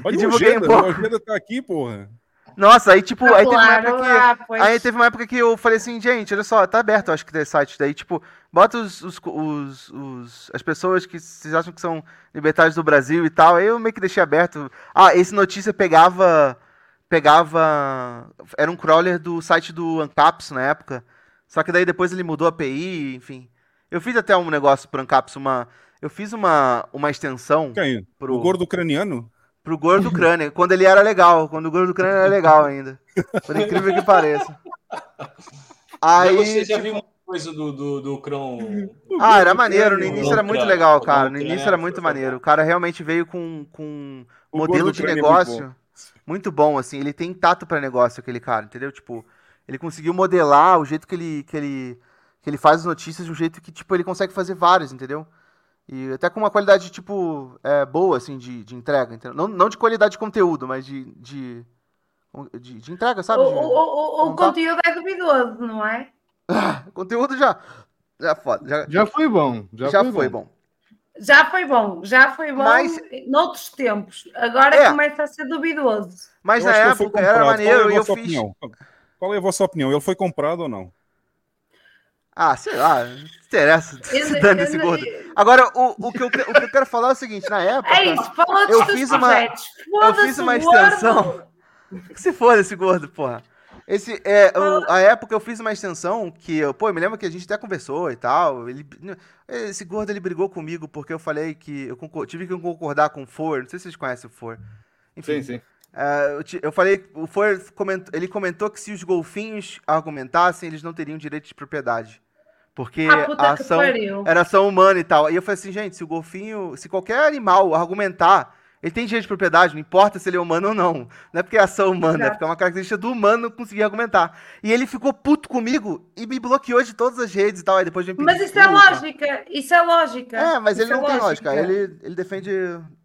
Olha, o divulguei um Ojeda, o Ojeda tá aqui, porra. Nossa, aí tipo, aí teve uma época que. pois. Aí teve uma época que eu falei assim, gente, olha só, tá aberto, eu acho que desse site. Daí, tipo, bota os, os, os- os- as pessoas que vocês acham que são libertários do Brasil e tal. Aí eu meio que deixei aberto. Ah, esse notícia pegava. Pegava. Era um crawler do site do Ancaps na época. Só que daí depois ele mudou a API, enfim. Eu fiz até um negócio pro Ancaps, uma. Eu fiz uma, uma extensão Quem? pro, O gordo ucraniano? Pro gordo crânio, quando ele era legal, quando o gordo crânio era legal ainda. Por incrível que pareça. Aí, você já tipo, viu uma coisa do, do, do Crão. ah, era maneiro, no início era muito legal, cara. No início era muito maneiro. O cara realmente veio com, com um modelo de é negócio muito bom, assim. Ele tem tato pra negócio, aquele cara, entendeu? Tipo, ele conseguiu modelar o jeito que ele, que ele, que ele faz as notícias de um jeito que, tipo, ele consegue fazer vários, entendeu? E até com uma qualidade, tipo, é, boa, assim, de, de entrega, entendeu? Não, não de qualidade de conteúdo, mas de, de, de, de entrega, O, sabe? o, De- o, o tá? conteúdo é duvidoso, não é? Conteúdo já. Já foda. Já, Já foi bom. Já, já foi, foi bom. bom. Já foi bom, já foi bom Mas- noutros tempos. Agora É. começa a ser duvidoso. Mas Eu na acho que ele foi época era comprado. maneiro Qual é e a eu fiz. opinião? Qual é a vossa opinião? Ele foi comprado ou não? Ah, sei lá, não interessa. Se dane esse gordo. Agora, o, o, que eu, o que eu quero falar é o seguinte: na época. É isso, fala Eu fiz uma-. Eu fiz uma extensão. Que <laughs> se for esse gordo, porra. Esse, é, o- a época eu fiz uma extensão que, eu- pô, eu me lembro que a gente até conversou e tal. Ele, esse gordo ele brigou comigo porque eu falei que eu concor- tive que concordar com o For. Não sei se vocês conhecem o For. Enfim, Sim, sim. É, eu, falei, o comentou, ele comentou que se os golfinhos argumentassem, eles não teriam direito de propriedade. Porque Ah, a que ação pariu. era ação humana e tal. E eu falei assim, gente, se o golfinho, se qualquer animal argumentar, ele tem direito de propriedade, não importa se ele é humano ou não. Não é porque é ação humana, é porque é uma característica do humano conseguir argumentar. E ele ficou puto comigo e me bloqueou de todas as redes e tal. Aí depois me Mas isso é lógica, isso é lógica. É, mas ele Isso é não tem lógica. Ele, ele defende.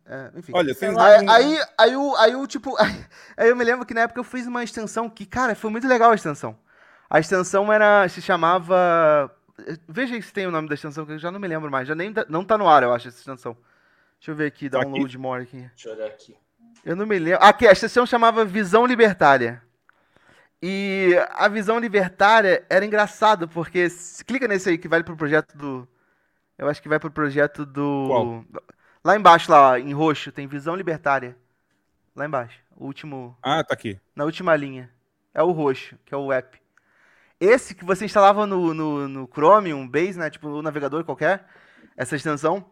É, enfim. Olha, tem Aí, um- aí, aí, o, aí tipo. <laughs> Aí eu me lembro que na época eu fiz uma extensão que, cara, foi muito legal a extensão. A extensão era. se chamava. Veja aí se tem o nome da extensão, que eu já não me lembro mais. Já nem, não tá no ar, eu acho, essa extensão. Deixa eu ver aqui, Tá aqui? download more aqui. Deixa eu olhar aqui. Eu não me lembro. Aqui, a extensão chamava Visão Libertária. E a visão libertária era engraçado, porque se clica nesse aí que vai pro projeto do. Eu acho que vai pro projeto do. Qual? Lá embaixo, lá, em roxo, tem visão libertária. Lá embaixo. O último. Ah, tá aqui. Na última linha. É o roxo, que é o app. Esse que você instalava no, no, no Chromium, Base, né? Tipo, no navegador qualquer, essa extensão.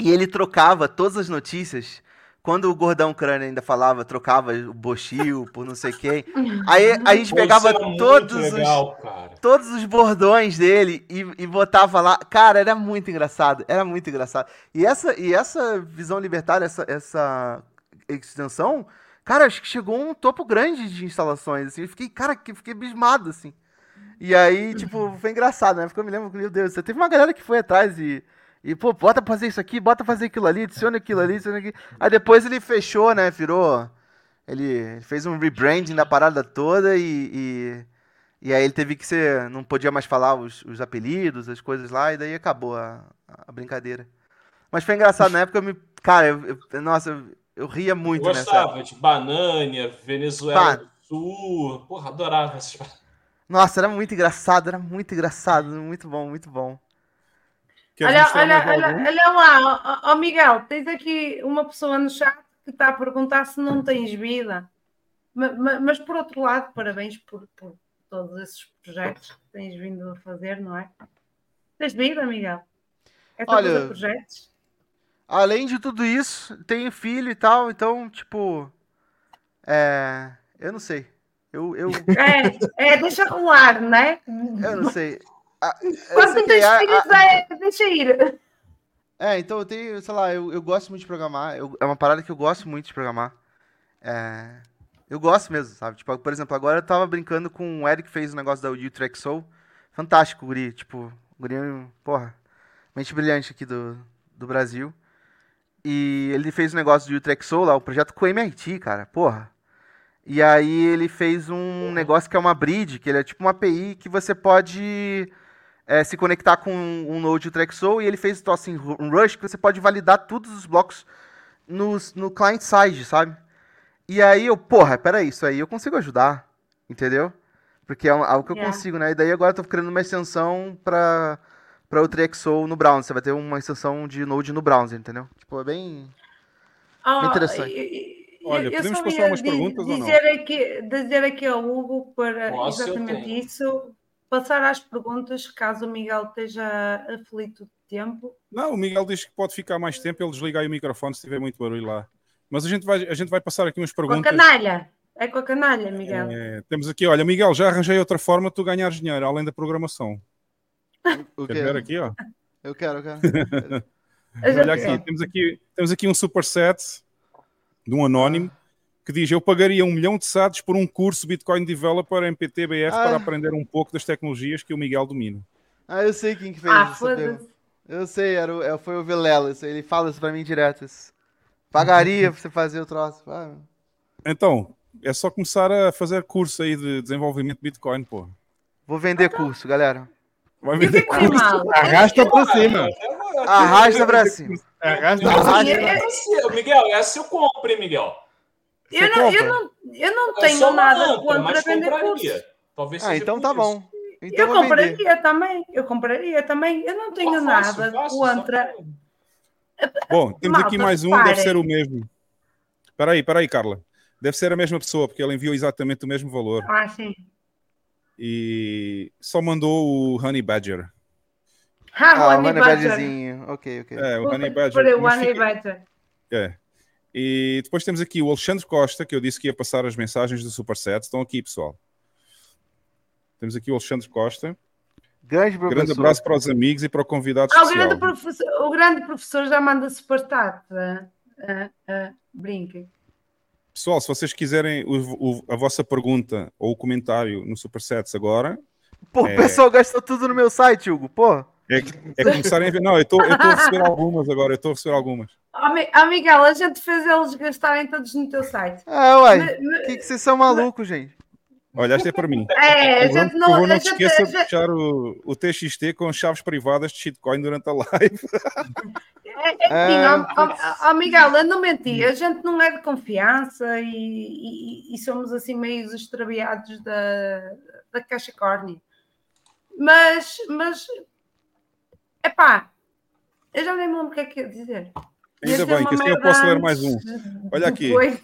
E ele trocava todas as notícias. Quando o Gordão Crânio ainda falava, trocava o Bochil por não sei quem. <laughs> Aí a gente pegava muito todos os, legal, cara. todos os bordões dele e, e botava lá. Cara, era muito engraçado. Era muito engraçado. E essa, e essa visão libertária, essa, essa extensão, cara, acho que chegou a um topo grande de instalações. Assim. Eu fiquei, cara, que fiquei abismado, assim. E aí, tipo, foi engraçado, né? Porque eu me lembro, meu Deus, teve uma galera que foi atrás e. E, pô, bota pra fazer isso aqui, bota pra fazer aquilo ali, adiciona aquilo ali, adiciona aquilo. Aí depois ele fechou, né? Virou. Ele fez um rebranding da parada toda e, e, e aí ele teve que ser. Não podia mais falar os, os apelidos, as coisas lá, e daí acabou a, a brincadeira. Mas foi engraçado, na época eu me. Cara, eu, eu- nossa, eu, eu ria Eu muito nessa gostava de Banânia, Venezuela do Sul. Porra, adorava essas paradas. Nossa, era muito engraçado, era muito engraçado, muito bom, muito bom. Olha, olha, olha, olha lá, ó, ó, Miguel, tens aqui uma pessoa no chat que está a perguntar se não tens vida. Ma- ma- Mas, por outro lado, parabéns por, por todos esses projetos que tens vindo a fazer, não é? Tens vida, Miguel? É Olha, fazer projetos? Além de tudo isso, tenho filho e tal, então, tipo. É. Eu não sei. Eu, eu, É, é, deixa rolar, não é? eu não sei. Que tens a- filhos, é, deixa ir. É, então eu tenho, sei lá, eu, eu gosto muito de programar. eu- é uma parada que eu gosto muito de programar. É, eu gosto mesmo, sabe? Tipo, por exemplo, agora eu tava brincando com o Eric que fez o negócio da Utrecht Soul. Fantástico, o guri. Tipo, o guri, porra, mente brilhante aqui do, do Brasil. E ele fez o negócio do Utrecht Soul lá, o projeto com o MIT, cara, porra. E aí ele fez um negócio que é uma bridge, que ele é tipo uma API que você pode é, se conectar com um Node Trexel e ele fez então, assim, um rush que você pode validar todos os blocos no, no client side, sabe? E aí eu, porra, peraí, isso aí eu consigo ajudar, entendeu? Porque é um- algo que eu Yeah. consigo, né? E daí agora eu tô criando uma extensão para para o Trexel no browser. Você vai ter uma extensão de Node no browser, entendeu? Tipo, é bem... Ah, interessante. e- e- Olha, eu podemos passar umas perguntas ou não? dizer aqui, dizer aqui ao Hugo para eu exatamente isso, passar às perguntas, caso o Miguel esteja aflito de tempo. Não, o Miguel diz que pode ficar mais tempo, ele desliga aí o microfone se tiver muito barulho lá. Mas a gente vai, a gente vai passar aqui umas Com a perguntas. canalha. É com a canalha, Miguel. É, temos aqui, olha, Miguel, já arranjei outra forma de tu ganhares dinheiro, além da programação. O Quer ver aqui, ó? Eu quero, eu quero. <laughs> Olha aqui, temos aqui, temos aqui um superset de um anónimo que diz: Eu pagaria um milhão de SATs por um curso Bitcoin Developer em PTBR Ah. para aprender um pouco das tecnologias que o Miguel domina. Ah, eu sei quem que fez Ah, isso. Eu sei, era o, é, foi o Vilela, ele fala isso pra mim direto. Isso. Pagaria pra você fazer o troço. Ah, Então, é só começar a fazer curso aí de desenvolvimento de Bitcoin, pô. vou vender curso, galera. Vai vender é curso. Arrasta pra cima. Arrasta pra cima. Arrasta pra cima. Esse- Miguel, essa eu compro, hein, Miguel? Eu não, eu não, eu não É tenho nada âncora, contra mas vender compraria. curso. Talvez Ah, então tá isso. bom. Então eu vou vender. compraria também, eu compraria também. Eu não tenho Pô, fácil, nada fácil, contra. Bom, temos aqui Malta, mais um, deve reparem. ser o mesmo. Espera aí, espera aí, Carla. Deve ser a mesma pessoa, porque ele enviou exatamente o mesmo valor. Ah, sim. E só mandou o Honey Badger. Ah, Ah, o o Honey Honey Badger. Badgerzinho. Ok, ok. É, o Honey Badger. O Honey fica- Badger. É. E depois temos aqui o Alexandre Costa, que eu disse que ia passar as mensagens do Superset. Estão aqui, pessoal. Temos aqui o Alexandre Costa. Grande. Grande abraço para os amigos e para o convidado Ah, o, especial. grande professor, o grande professor já manda superstar. Ah, ah, ah, brinquem. Pessoal, se vocês quiserem o- o- a vossa pergunta ou o comentário no Supersets agora, Pô, É. o pessoal gastou tudo no meu site, Hugo. Pô. É, é começarem a ver. Não, eu estou a receber algumas agora, eu estou a receber algumas. Oh, Mi- Miguel, a gente fez eles gastarem todos no teu site. Ah, uai. Me- me- Que que vocês são malucos, gente? Olha, esta é para mim. É, a gente não. favor, não esqueça a de fechar o, o TXT com chaves privadas de shitcoin durante a live. É, é Ah, assim, ó, Miguel, eu não menti, a gente não é de confiança e, e- e somos assim meio extraviados da, da caixa córnea. Mas, mas, epá, eu já nem me lembro o que é que ia dizer. Ia Ainda bem, que assim eu posso ler mais um. Olha aqui. Foi.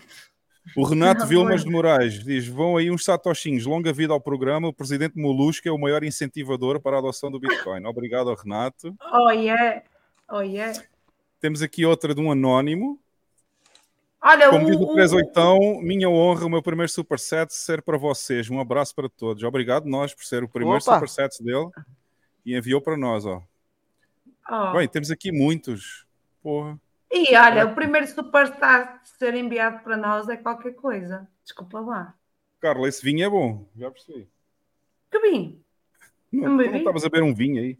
O Renato Não, Vilmas foi. de Moraes diz: vão aí uns satoshinhos, longa vida ao programa. O presidente Molusco é o maior incentivador para a adoção do Bitcoin. Obrigado ao Renato. Oh yeah, oh yeah. Temos aqui outra de um anónimo. Olha, Como diz o, o o, 38, minha honra, o meu primeiro superset ser para vocês. Um abraço para todos. Obrigado nós por ser o primeiro Opa. superset dele e enviou para nós. Ó. oh. Bem, temos aqui muitos. Porra. E olha, o primeiro superstar de ser enviado para nós é qualquer coisa. Desculpa lá. Carla, esse vinho é bom. Já percebi. Que bem. Não, não estavas a beber um vinho aí.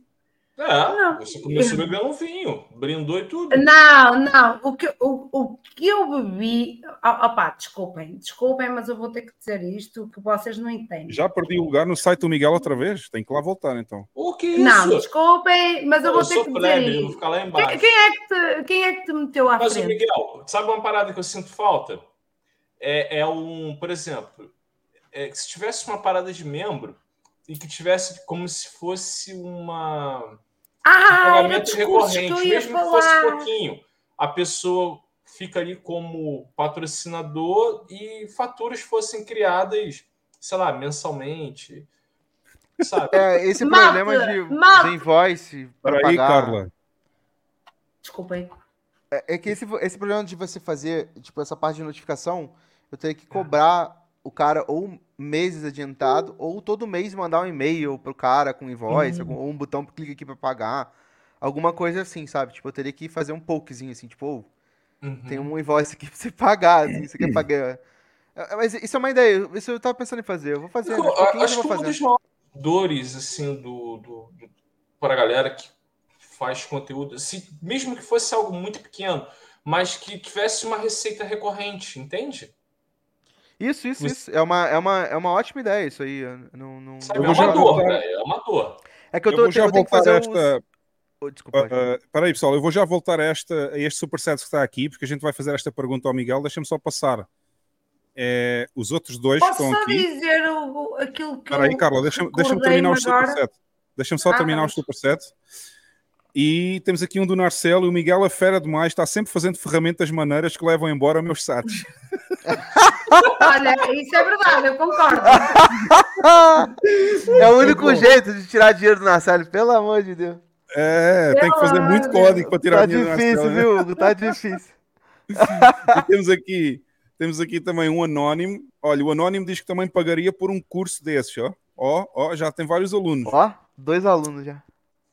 É, Não. você começou bebendo um vinho, brindou e tudo. Não, não. O que, o, o que eu bebi. Opá, desculpem, desculpem, mas eu vou ter que dizer isto que vocês não entendem. Já perdi o lugar no site do Miguel outra vez. Tem que lá voltar então. O que é isso? Não, desculpem, mas eu eu vou ter que dizer eu vou isto. ficar lá Quem, embaixo. quem é que te, quem é que te meteu à Mas, frente? Miguel, sabe uma parada que eu sinto falta? É, é um, por exemplo, é que se tivesse uma parada de membro e que tivesse como se fosse uma um Ah, o pagamento que recorrente, mesmo que fosse falar. pouquinho. A pessoa fica ali como patrocinador e faturas fossem criadas, sei lá, mensalmente. Sabe? <laughs> É, esse Malta, problema de, malta. de invoice aí, pagar... Carla. Desculpem. É, é que esse, esse problema de você fazer, tipo, essa parte de notificação, eu teria que cobrar o cara ou meses adiantado, ou todo mês mandar um e-mail pro cara com invoice, algum- ou um botão clica aqui pra pagar. Alguma coisa assim, sabe? Tipo, eu teria que fazer um pokezinho assim, tipo, ô, Uhum. tem um invoice aqui pra você pagar, assim, você quer pagar. Mas isso é uma ideia, isso eu tava pensando em fazer, eu vou fazer, aos pouquinhos acho que uma das maiores dores, assim, do, do, do, para a galera que faz conteúdo, se, mesmo que fosse algo muito pequeno, mas que tivesse uma receita recorrente, entende? Isso, isso, isso. É uma, é, uma, é uma ótima ideia isso aí. eu Não, não... Sabe? Eu É vou já uma dor, voltar- é uma dor. É que eu, Eu, tô, vou já eu tenho que fazer a uns... esta. Oh, desculpa. pode. Uh, Espera aí, pessoal, eu vou já voltar a, esta, a este superset que está aqui, porque a gente vai fazer esta pergunta ao Miguel. Deixa-me só passar é, os outros dois Posso estão só aqui. dizer o, aquilo que Espera aí, eu Carla, deixa-me deixa terminar agora? superset. Deixa-me só Ah, terminar os superset. E temos aqui um do Narcelo e o Miguel, a fera demais, está sempre fazendo ferramentas maneiras que levam embora meus sates. <laughs> Olha, isso é verdade, eu concordo. é o único jeito de tirar dinheiro do Nassali, pelo amor de Deus. É, tem que fazer Pelo muito código para tirar Tá dinheiro do difícil, Narcelo, né? viu, Hugo? Tá difícil. E temos aqui, temos aqui também um anónimo. Olha, o anónimo diz que também pagaria por um curso desses, ó. Ó, ó, já tem vários alunos. Ó, dois alunos já.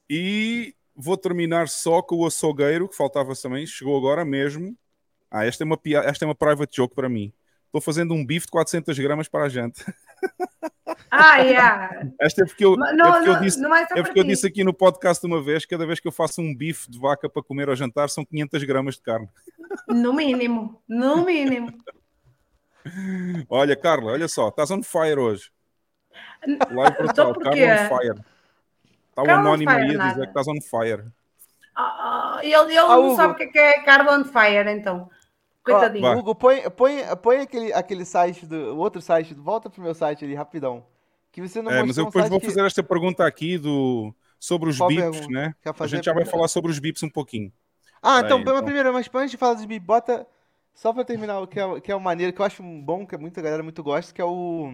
E vou terminar só com o açougueiro, que faltava também, chegou agora mesmo. Ah, esta é uma, esta é uma private joke para mim. Estou fazendo um bife de 400 gramas para a gente. <laughs> Ah, yeah. Esta é porque eu, é Não, porque eu disse, não é é porque eu disse aqui no podcast uma vez, cada vez que eu faço um bife de vaca para comer ao jantar, são 500 gramas de carne. No mínimo, no mínimo. Olha, Carla, olha só, estás on fire hoje. Live brutal, Então? Carla on fire. Está o Carla on anónimo aí a nada. dizer que estás on fire. Ah, ah, ele ele Ah, não Hugo. sabe o que é, que é carbon fire, então. Coitadinho. Hugo, põe, põe, põe aquele, aquele site do. O outro site, volta pro meu site ali, rapidão. Que você não É, mas eu um depois site vou que- fazer esta pergunta aqui do, sobre os Qual bips, pergunta? né? A gente já vai falar sobre os bips um pouquinho. Ah, então, Aí, mas então. primeiro, mas antes de falar dos bips, bota. Só pra terminar, o que é, que é uma maneira que eu acho bom, que muita galera muito gosta, que é o.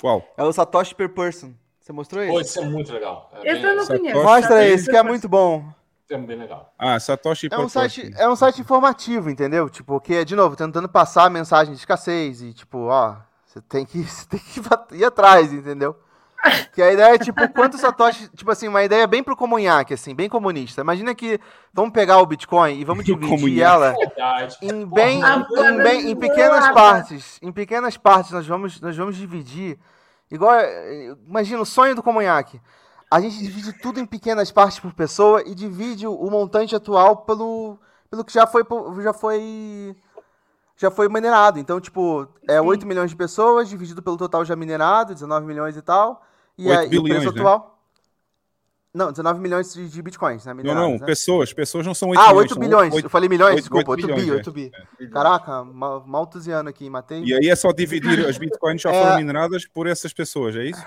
Qual? É o Satoshi per person. Você mostrou Pô, esse? isso é muito legal. É Esse bem, eu não Satoshi- conheço. Mostra Satoshi esse, que é muito bom. É bem legal. Ah, Satoshi É um site, é um site informativo, entendeu? Tipo, que é, de novo, tentando passar a mensagem de escassez e, tipo, ó, você tem que, <laughs> você tem que ir atrás, entendeu? Que a ideia é, tipo, quanto Satoshi, tipo assim, uma ideia bem pro comunhaque, assim, bem comunista. Imagina que vamos pegar o Bitcoin e vamos <laughs> dividir comunhaque. ela Verdade. em bem, Porra, em, bem- em pequenas partes. Em pequenas partes nós vamos, nós vamos dividir. Igual, imagina o sonho do comunhaque. A gente divide tudo em pequenas partes por pessoa e divide o, montante atual pelo, pelo que já foi, já foi, já foi minerado. Então, tipo, é 8 milhões de pessoas dividido pelo total já minerado, 19 milhões e tal. E, 8 aí, e o bilhões, preço né? atual? Não, 19 milhões de, de bitcoins, né? Não, Minerados, não, né? pessoas. Pessoas não são 8 Ah, milhões. 8 são bilhões. oito- Eu falei milhões, oito- desculpa. oito 8 bi, bilhões, 8 é. bi. Caraca, mal, maltusiano aqui, matei. E aí é só dividir, as bitcoins já <laughs> É. foram mineradas por essas pessoas, é isso?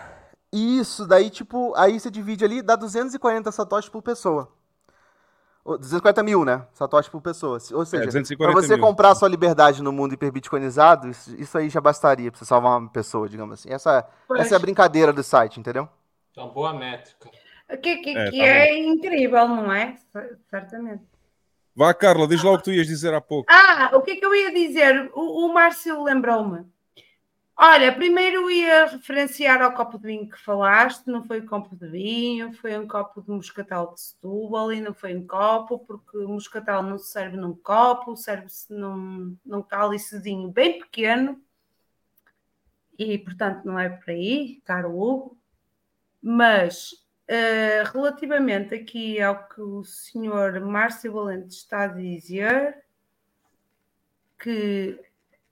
Isso, daí, tipo, aí você divide ali, dá 240 satoshis por pessoa. Ou 240 mil, né? Satoshis por pessoa. Ou seja, 240 pra você mil. comprar a sua liberdade no mundo hiperbitcoinizado, isso, isso aí já bastaria pra você salvar uma pessoa, digamos assim. Essa, essa é a brincadeira do site, entendeu? É uma boa métrica. Que, que, É, que tá é incrível, não é? Certamente. Vá, Carla, diz lá o que tu ias dizer há pouco. Ah, o que é que eu ia dizer? O, o Márcio lembrou-me. Olha, primeiro ia referenciar ao copo de vinho que falaste, não foi um copo de vinho, foi um copo de moscatel de Setúbal e não foi um copo, porque moscatel não se serve num copo, serve-se num, num cálicezinho bem pequeno e, portanto, não é por aí, caro Hugo. Mas, eh, relativamente aqui ao que o senhor Márcio Valente está a dizer, que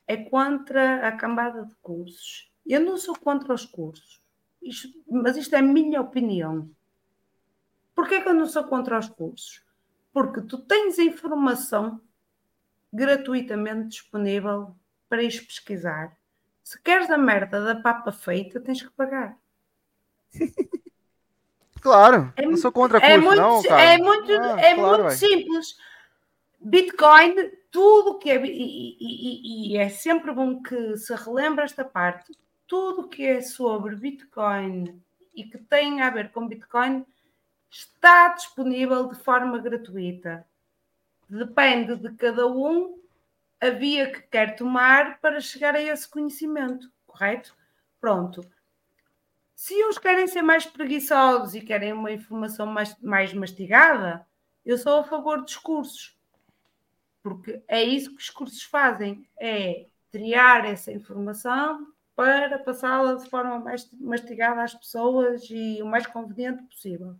é contra a cambada de cursos. Eu não sou contra os cursos, Isto- mas isto é a minha opinião. Porquê que eu não sou contra os cursos? Porque tu tens informação gratuitamente disponível para ires pesquisar. Se queres a merda da papa feita, tens que pagar. <laughs> Claro, É não sou contra É curso, muito, não, cara. é muito, Ah, é claro, muito simples. Bitcoin, tudo que é. E, e- e- é sempre bom que se relembre esta parte. Tudo que é sobre Bitcoin e que tem a ver com Bitcoin está disponível de forma gratuita. Depende de cada um a via que quer tomar para chegar a esse conhecimento, correto? Pronto. Se uns querem ser mais preguiçosos e querem uma informação mais, mais mastigada, eu sou a favor dos cursos. Porque é isso que os cursos fazem, é triar essa informação para passá-la de forma mais mastigada às pessoas e o mais conveniente possível.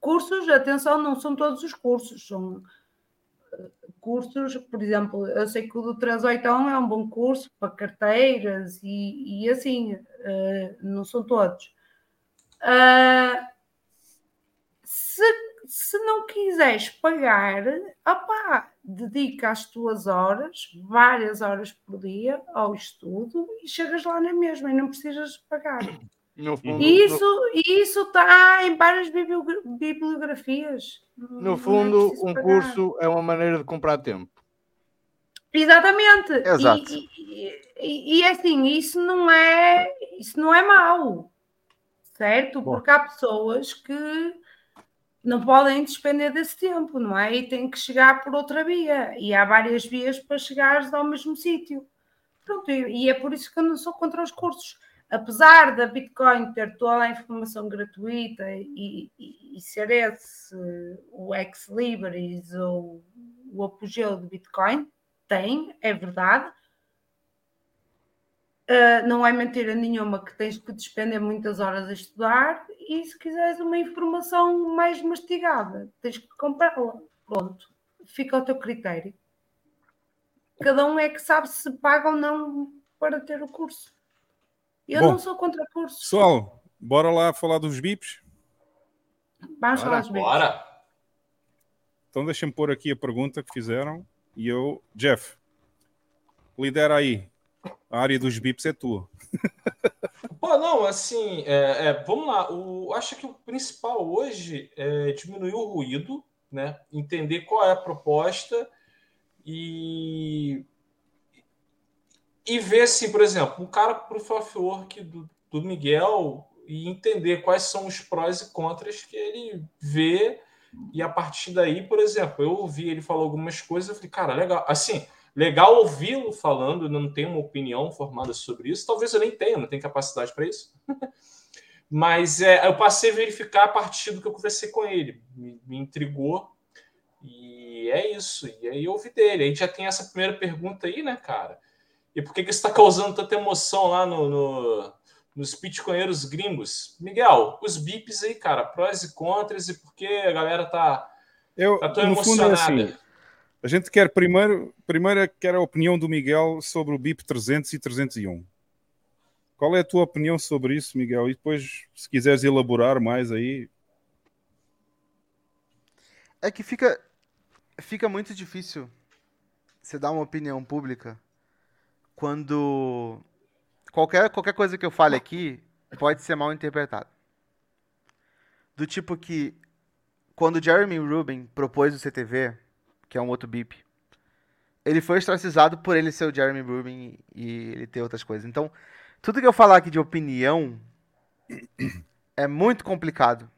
Cursos, atenção, não são todos os cursos, são eh, cursos, por exemplo, eu sei que o do Transoitão é um bom curso para carteiras e, e assim, eh, não são todos. Ah, se, se não quiseres pagar, opá, dedica as tuas horas, várias horas por dia, ao estudo e chegas lá na mesma e não precisas pagar. No fundo, E isso isso está em várias bibliogra- bibliografias. no, é fundo um pagar. curso é uma maneira de comprar tempo. Exatamente. E- Exato. E, e, e, assim, isso não é isso não é mau, certo? Bom. Porque há pessoas que não podem despender desse tempo, não é? E têm que chegar por outra via. E há várias vias para chegares ao mesmo sítio. Pronto, e, é por isso que eu não sou contra os cursos. Apesar da Bitcoin ter toda a informação gratuita e, e- e ser esse o ex libris ou o apogeu do Bitcoin, tem, é verdade. Uh, não é mentira nenhuma que tens que despender muitas horas a estudar e se quiseres uma informação mais mastigada, tens que comprá-la. Pronto, fica ao teu critério. Cada um é que sabe se paga ou não para ter o curso. Eu Bom. não sou contra cursos. Pessoal, bora lá falar dos bips? Vamos falar Bora, dos bens. Bora! Então deixa-me pôr aqui a pergunta que fizeram e eu, Jeff, lidera aí. A área dos bips é tua. Pô, não, assim, é, é, vamos lá. O, acho que o principal hoje é diminuir o ruído, né? Entender qual é a proposta e, e ver, assim, por exemplo, um cara para o Proof Work do, do Miguel e entender quais são os prós e contras que ele vê. E a partir daí, por exemplo, eu ouvi ele falar algumas coisas, eu falei, cara, legal. Assim, legal ouvi-lo falando, não tenho uma opinião formada sobre isso. Talvez eu nem tenha, não tenho capacidade para isso. <laughs> Mas é, eu passei a verificar a partir do que eu conversei com ele. Me, me intrigou. E é isso. E aí eu ouvi dele. A gente já tem essa primeira pergunta aí, né, cara? E por que, que isso está causando tanta emoção lá no, no, nos bitcoinheiros gringos? Miguel, os bips aí, cara, prós e contras e por que a galera tá, eu, tá tão no emocionada? Fundo é assim, a gente quer primeiro, primeiro quer a opinião do Miguel sobre o BIP 300 e 301. Qual é a tua opinião sobre isso, Miguel? E depois, se quiseres elaborar mais aí. É que fica, fica muito difícil você dar uma opinião pública quando qualquer, qualquer coisa que eu fale aqui pode ser mal interpretada. Do tipo que quando Jeremy Rubin propôs o CTV, que é um outro BIP, ele foi ostracizado por ele ser o Jeremy Rubin e ele ter outras coisas. Então, tudo que eu falar aqui de opinião é muito complicado.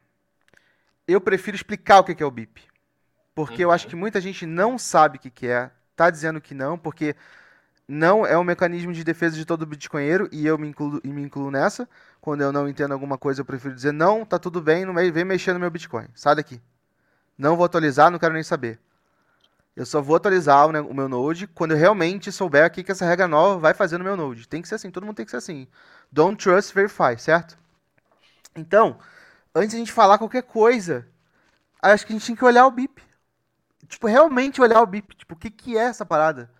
Eu prefiro explicar o que é o BIP. Porque eu acho que muita gente não sabe o que é, tá dizendo que não, porque não é um mecanismo de defesa de todo bitcoinheiro e eu me incluo, me incluo nessa. Quando eu não entendo alguma coisa, eu prefiro dizer não, tá tudo bem, não vem mexer no meu Bitcoin. Sai daqui. Não vou atualizar, não quero nem saber. Eu só vou atualizar o, o meu Node quando eu realmente souber o que, essa regra nova vai fazer no meu Node. Tem que ser assim, todo mundo tem que ser assim. Don't trust, verify, certo? Então, antes de a gente falar qualquer coisa, acho que a gente tem que olhar o BIP. Tipo, realmente olhar o BIP. Tipo, o que, que é essa parada?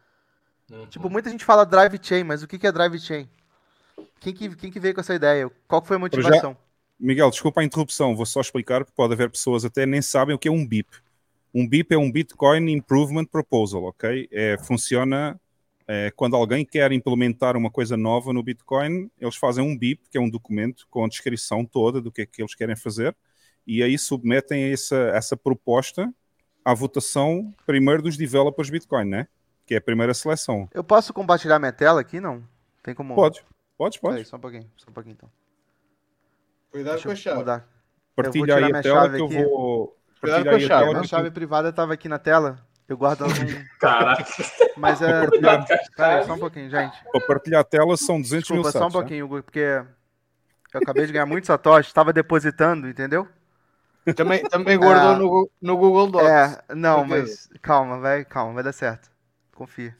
Uhum. Tipo, muita gente fala drive chain, mas o que, que é drive chain? Quem que, quem que veio com essa ideia? Qual foi a motivação? Já... Miguel, desculpa a interrupção, vou só explicar, porque pode haver pessoas até nem sabem o que é um BIP. Um BIP é um Bitcoin Improvement Proposal, ok? É, funciona é, quando alguém quer implementar uma coisa nova no Bitcoin, eles fazem um BIP, que é um documento com a descrição toda do que é que eles querem fazer, e aí submetem essa, essa proposta à votação primeiro dos developers Bitcoin, né? Que é a primeira seleção. Eu posso compartilhar minha tela aqui, não? Tem como? Pode, pode, pode. Aí, só um pouquinho, só um pouquinho então. Cuidado Deixa com a chave. Mudar. Partilha aí a tela que aqui. eu vou Com a chave. A chave privada estava aqui na tela. Eu guardo ela. <laughs> Caraca. Mas é. <laughs> Pera aí, só um pouquinho, gente. Para partilhar a tela são 200 Desculpa, mil só um né? pouquinho, né? porque eu acabei de ganhar muito satoshi, estava depositando, entendeu? Também, também guardou é... no, no Google Docs. É, não, mas calma, vai, calma, vai dar certo. Confia.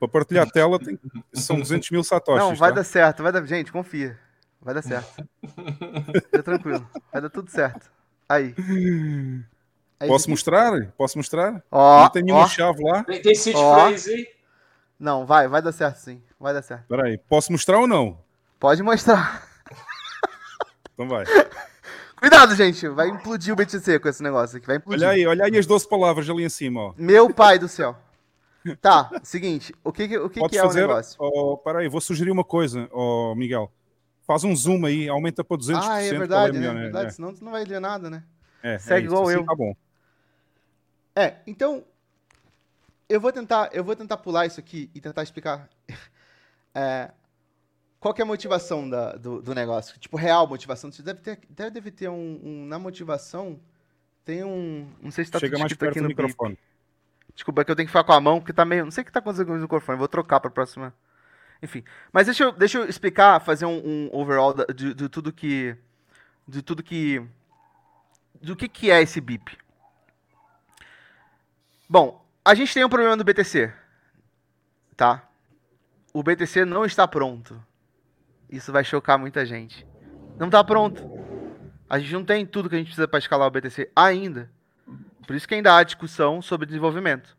Para partilhar a tela tem... são 200 mil satoshis. Não, vai tá? dar certo, vai dar. Gente, confia. Vai dar certo. <laughs> Fica tranquilo. Vai dar tudo certo. Aí. Aí Posso mostrar? Posso mostrar? Ó, Não tem nenhuma ó. chave lá. Tem, tem seed phrase aí? Não, vai, vai dar certo sim. Vai dar certo. Peraí, posso mostrar ou não? Pode mostrar. Então vai. <laughs> Cuidado, gente. Vai implodir o BTC com esse negócio aqui. Vai implodir. Olha aí, olha aí as 12 palavras ali em cima, ó. Meu pai do céu. Tá, seguinte. O que, o que, que é fazer, o negócio? Oh, peraí, vou sugerir uma coisa, oh, Miguel. Faz um zoom aí, aumenta para 200%. Ah, é verdade, é né? verdade. É. Senão tu não vai ler nada, né? É, Segue é igual assim eu. Tá bom. É, então eu vou tentar, eu vou tentar pular isso aqui e tentar explicar <laughs> é, qual é a motivação da, do, do, negócio. Tipo, real motivação. Você deve ter, deve, deve ter um, um, Na motivação, tem um. Não sei se está Chega mais perto aqui no microfone. Desculpa, é que eu tenho que ficar com a mão, porque tá meio. Não sei o que tá acontecendo com o microfone. Vou trocar para a próxima. Enfim. Mas deixa eu, deixa eu explicar, fazer um, um overall de, de, tudo que. De tudo que. Do que, que é esse BIP. Bom, a gente tem um problema do BTC. Tá? O BTC não está pronto. Isso vai chocar muita gente. Não está pronto. A gente não tem tudo que a gente precisa para escalar o BTC ainda. Por isso que ainda há discussão sobre desenvolvimento.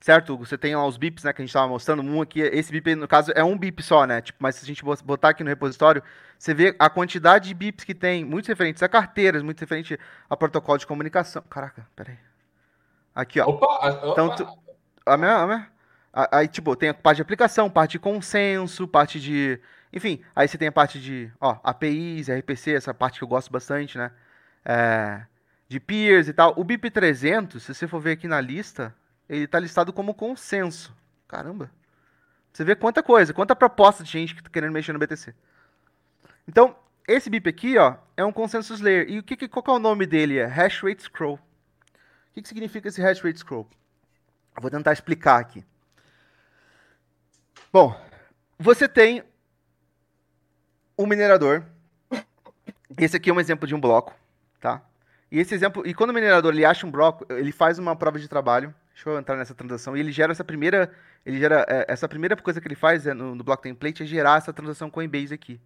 Certo, Hugo? Você tem lá os bips, né, que a gente estava mostrando. Um aqui, esse bip, no caso, é um bip só, né? Tipo, mas se a gente botar aqui no repositório, você vê a quantidade de bips que tem, muitos referentes a carteiras, muito referente a protocolo de comunicação. Caraca, peraí. Aqui, ó. Opa, opa. Então, tu, a minha, a minha, aí, tipo, tem a parte de aplicação, parte de consenso, parte de Enfim, aí você tem a parte de ó, APIs, RPC, essa parte que eu gosto bastante, né? É, de peers e tal. O BIP 300, se você for ver aqui na lista, ele está listado como consenso. Caramba. Você vê quanta coisa, quanta proposta de gente que tá querendo mexer no BTC. Então, esse BIP aqui, ó, é um consensus layer. E o que, que qual que é o nome dele? É hash rate scroll. O que, que significa esse hash rate scroll? Eu vou tentar explicar aqui. Bom, você tem um minerador. Esse aqui é um exemplo de um bloco, tá? E esse exemplo, e quando o minerador ele acha um bloco, ele faz uma prova de trabalho. Deixa eu entrar nessa transação e ele gera essa primeira, ele gera é, essa primeira coisa que ele faz é, no, no bloco template é gerar essa transação Coinbase aqui.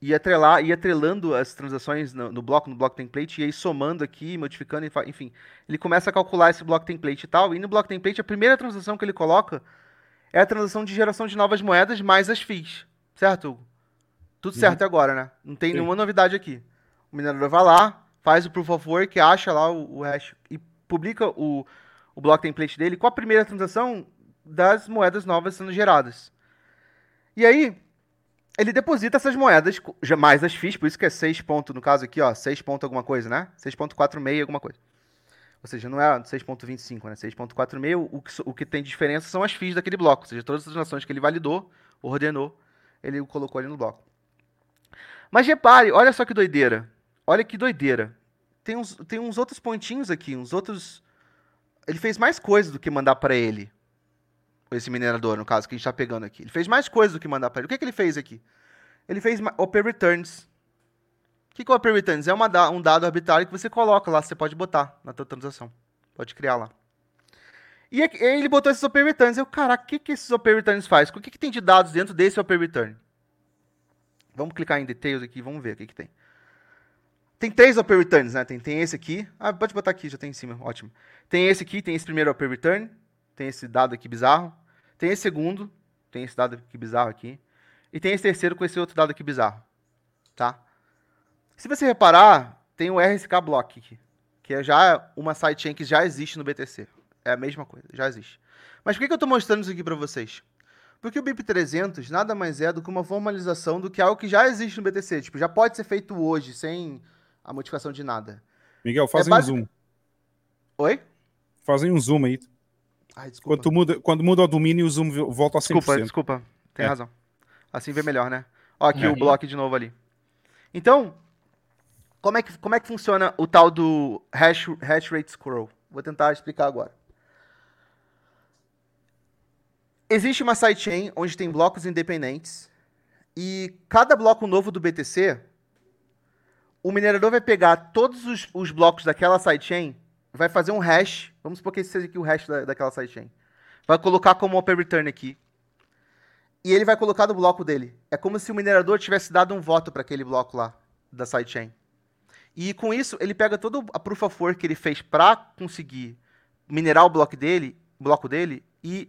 E atrelar, e atrelando as transações no, no, bloco, no bloco template, e aí somando aqui, modificando, enfim. Ele começa a calcular esse bloco template e tal. E no bloco template, a primeira transação que ele coloca é a transação de geração de novas moedas mais as FIIs. Certo, Tudo certo uhum. agora, né? Não tem Sim. nenhuma novidade aqui. O minerador vai lá, faz o proof of work, acha lá o, o hash e publica o, o bloco template dele com a primeira transação das moedas novas sendo geradas. E aí, ele deposita essas moedas, mais as FIIs, por isso que é 6 ponto, no caso aqui, ó, 6 ponto alguma coisa, né? 6.46 alguma coisa. Ou seja, não é 6.25, né? 6.46, o, que, o que tem diferença são as FIIs daquele bloco. Ou seja, todas as transações que ele validou, ordenou, ele colocou ali no bloco. Mas repare, olha só que doideira. Olha que doideira. Tem uns, tem uns outros pontinhos aqui, uns outros... Ele fez mais coisas do que mandar para ele esse minerador, no caso, que a gente está pegando aqui. Ele fez mais coisas do que mandar para ele. O que, que ele fez aqui? Ele fez Open Returns. O que, que é Open Returns? É uma, um dado arbitrário que você coloca lá, você pode botar na tua transação. Pode criar lá. E ele botou esses Open Returns. Eu, caraca, o que, que esses Open Returns faz? O que, que tem de dados dentro desse Open Return? Vamos clicar em Details aqui, vamos ver o que, que tem. Tem três Open Returns, né? Tem, tem esse aqui. Ah, pode botar aqui, já tem em cima, ótimo. Tem esse aqui, tem esse primeiro Open Return. Tem esse dado aqui bizarro. Tem esse segundo, tem esse dado aqui bizarro aqui. E tem esse terceiro com esse outro dado aqui bizarro. Tá? Se você reparar, tem o RSK Block aqui, que é já uma sidechain que já existe no BTC. É a mesma coisa, já existe. Mas por que, eu estou mostrando isso aqui para vocês? Porque o BIP300 nada mais é do que uma formalização do que algo que já existe no BTC. Tipo, já pode ser feito hoje, sem a modificação de nada. Miguel, fazem é basic... um zoom. Oi? Fazem um zoom aí. Ai, desculpa. Quando, muda, quando muda o domínio, o zoom volta a 100%. Desculpa, desculpa. Tem é. razão. Assim vê melhor, né? Ó, aqui é. o bloco de novo ali. Então, como é, que, como é que funciona o tal do hash, hash rate scroll? Vou tentar explicar agora. Existe uma sidechain onde tem blocos independentes e cada bloco novo do BTC, o minerador vai pegar todos os, os blocos daquela sidechain vai fazer um hash. Vamos supor que esse seja aqui o hash da, daquela sidechain. Vai colocar como open return aqui. E ele vai colocar no bloco dele. É como se o minerador tivesse dado um voto para aquele bloco lá da sidechain. E com isso, ele pega todo a proof of work que ele fez para conseguir minerar o bloco dele, bloco dele e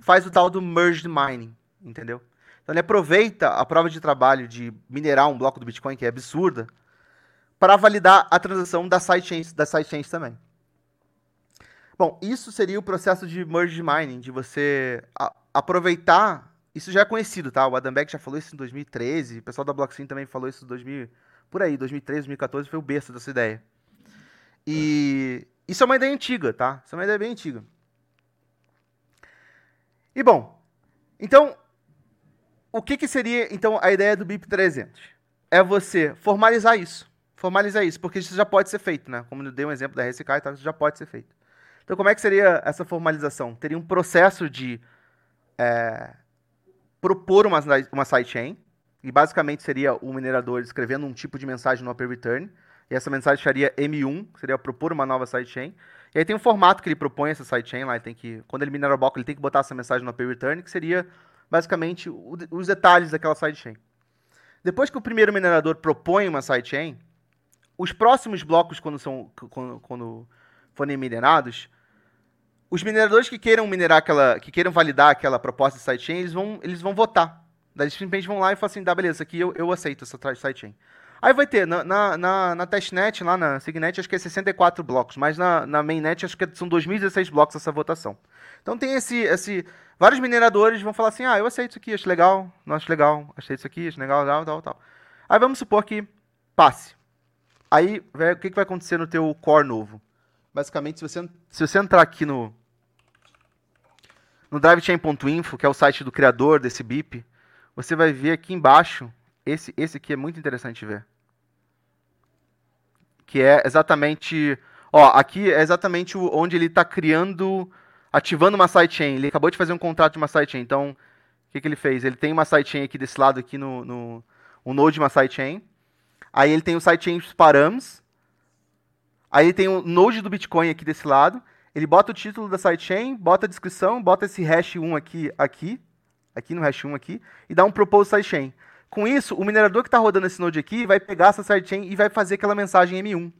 faz o tal do merged mining, entendeu? Então ele aproveita a prova de trabalho de minerar um bloco do Bitcoin que é absurda para validar a transação das sidechains, das sidechains também. Bom, isso seria o processo de merge mining, de você aproveitar. Isso já é conhecido, tá? O Adam Beck já falou isso em 2013, o pessoal da Blockchain também falou isso em 2000, por aí, 2013, 2014 foi o berço dessa ideia. E isso é uma ideia antiga, tá? Isso é uma ideia bem antiga. E bom, então, o que, que seria então a ideia do BIP 300? É você formalizar isso. Formalizar isso, porque isso já pode ser feito, né? Como eu dei um exemplo da RSK e tal, isso já pode ser feito. Então, como é que seria essa formalização? Teria um processo de é, propor uma, uma sidechain, e basicamente seria o minerador escrevendo um tipo de mensagem no Open Return, e essa mensagem seria M1, seria propor uma nova sidechain. E aí tem um formato que ele propõe essa sidechain lá, ele tem que, quando ele minera o bloco, ele tem que botar essa mensagem no Open Return, que seria basicamente o, os detalhes daquela sidechain. Depois que o primeiro minerador propõe uma sidechain, os próximos blocos, quando, são, quando, quando forem minerados, os mineradores que queiram minerar aquela, que queiram validar aquela proposta de sidechain, eles vão, eles vão votar. Daí eles simplesmente vão lá e falam assim, dá beleza, aqui eu, eu aceito essa sidechain. Aí vai ter, na, na, na, na testnet, lá na Signet, acho que é 64 blocos, mas na, na mainnet acho que são 2016 blocos essa votação. Então tem esse, esse. Vários mineradores vão falar assim: ah, eu aceito isso aqui, acho legal, não acho legal, achei isso aqui, acho legal, tal, tal, tal. Aí vamos supor que passe. Aí, o que, que vai acontecer no teu core novo? Basicamente, se você, se você entrar aqui no, no drivechain.info, que é o site do criador desse BIP, você vai ver aqui embaixo, esse, esse aqui é muito interessante ver. Que é exatamente, ó, aqui é exatamente onde ele está criando, ativando uma sidechain. Ele acabou de fazer um contrato de uma sidechain, então, o que, que ele fez? Ele tem uma sidechain aqui desse lado, aqui no, no um node de uma sidechain. Aí ele tem o sidechain params. Aí ele tem o node do Bitcoin aqui desse lado. Ele bota o título da sidechain, bota a descrição, bota esse hash 1 aqui, aqui, aqui no hash 1 aqui, e dá um propose sidechain. Com isso, o minerador que está rodando esse node aqui vai pegar essa sidechain e vai fazer aquela mensagem M1,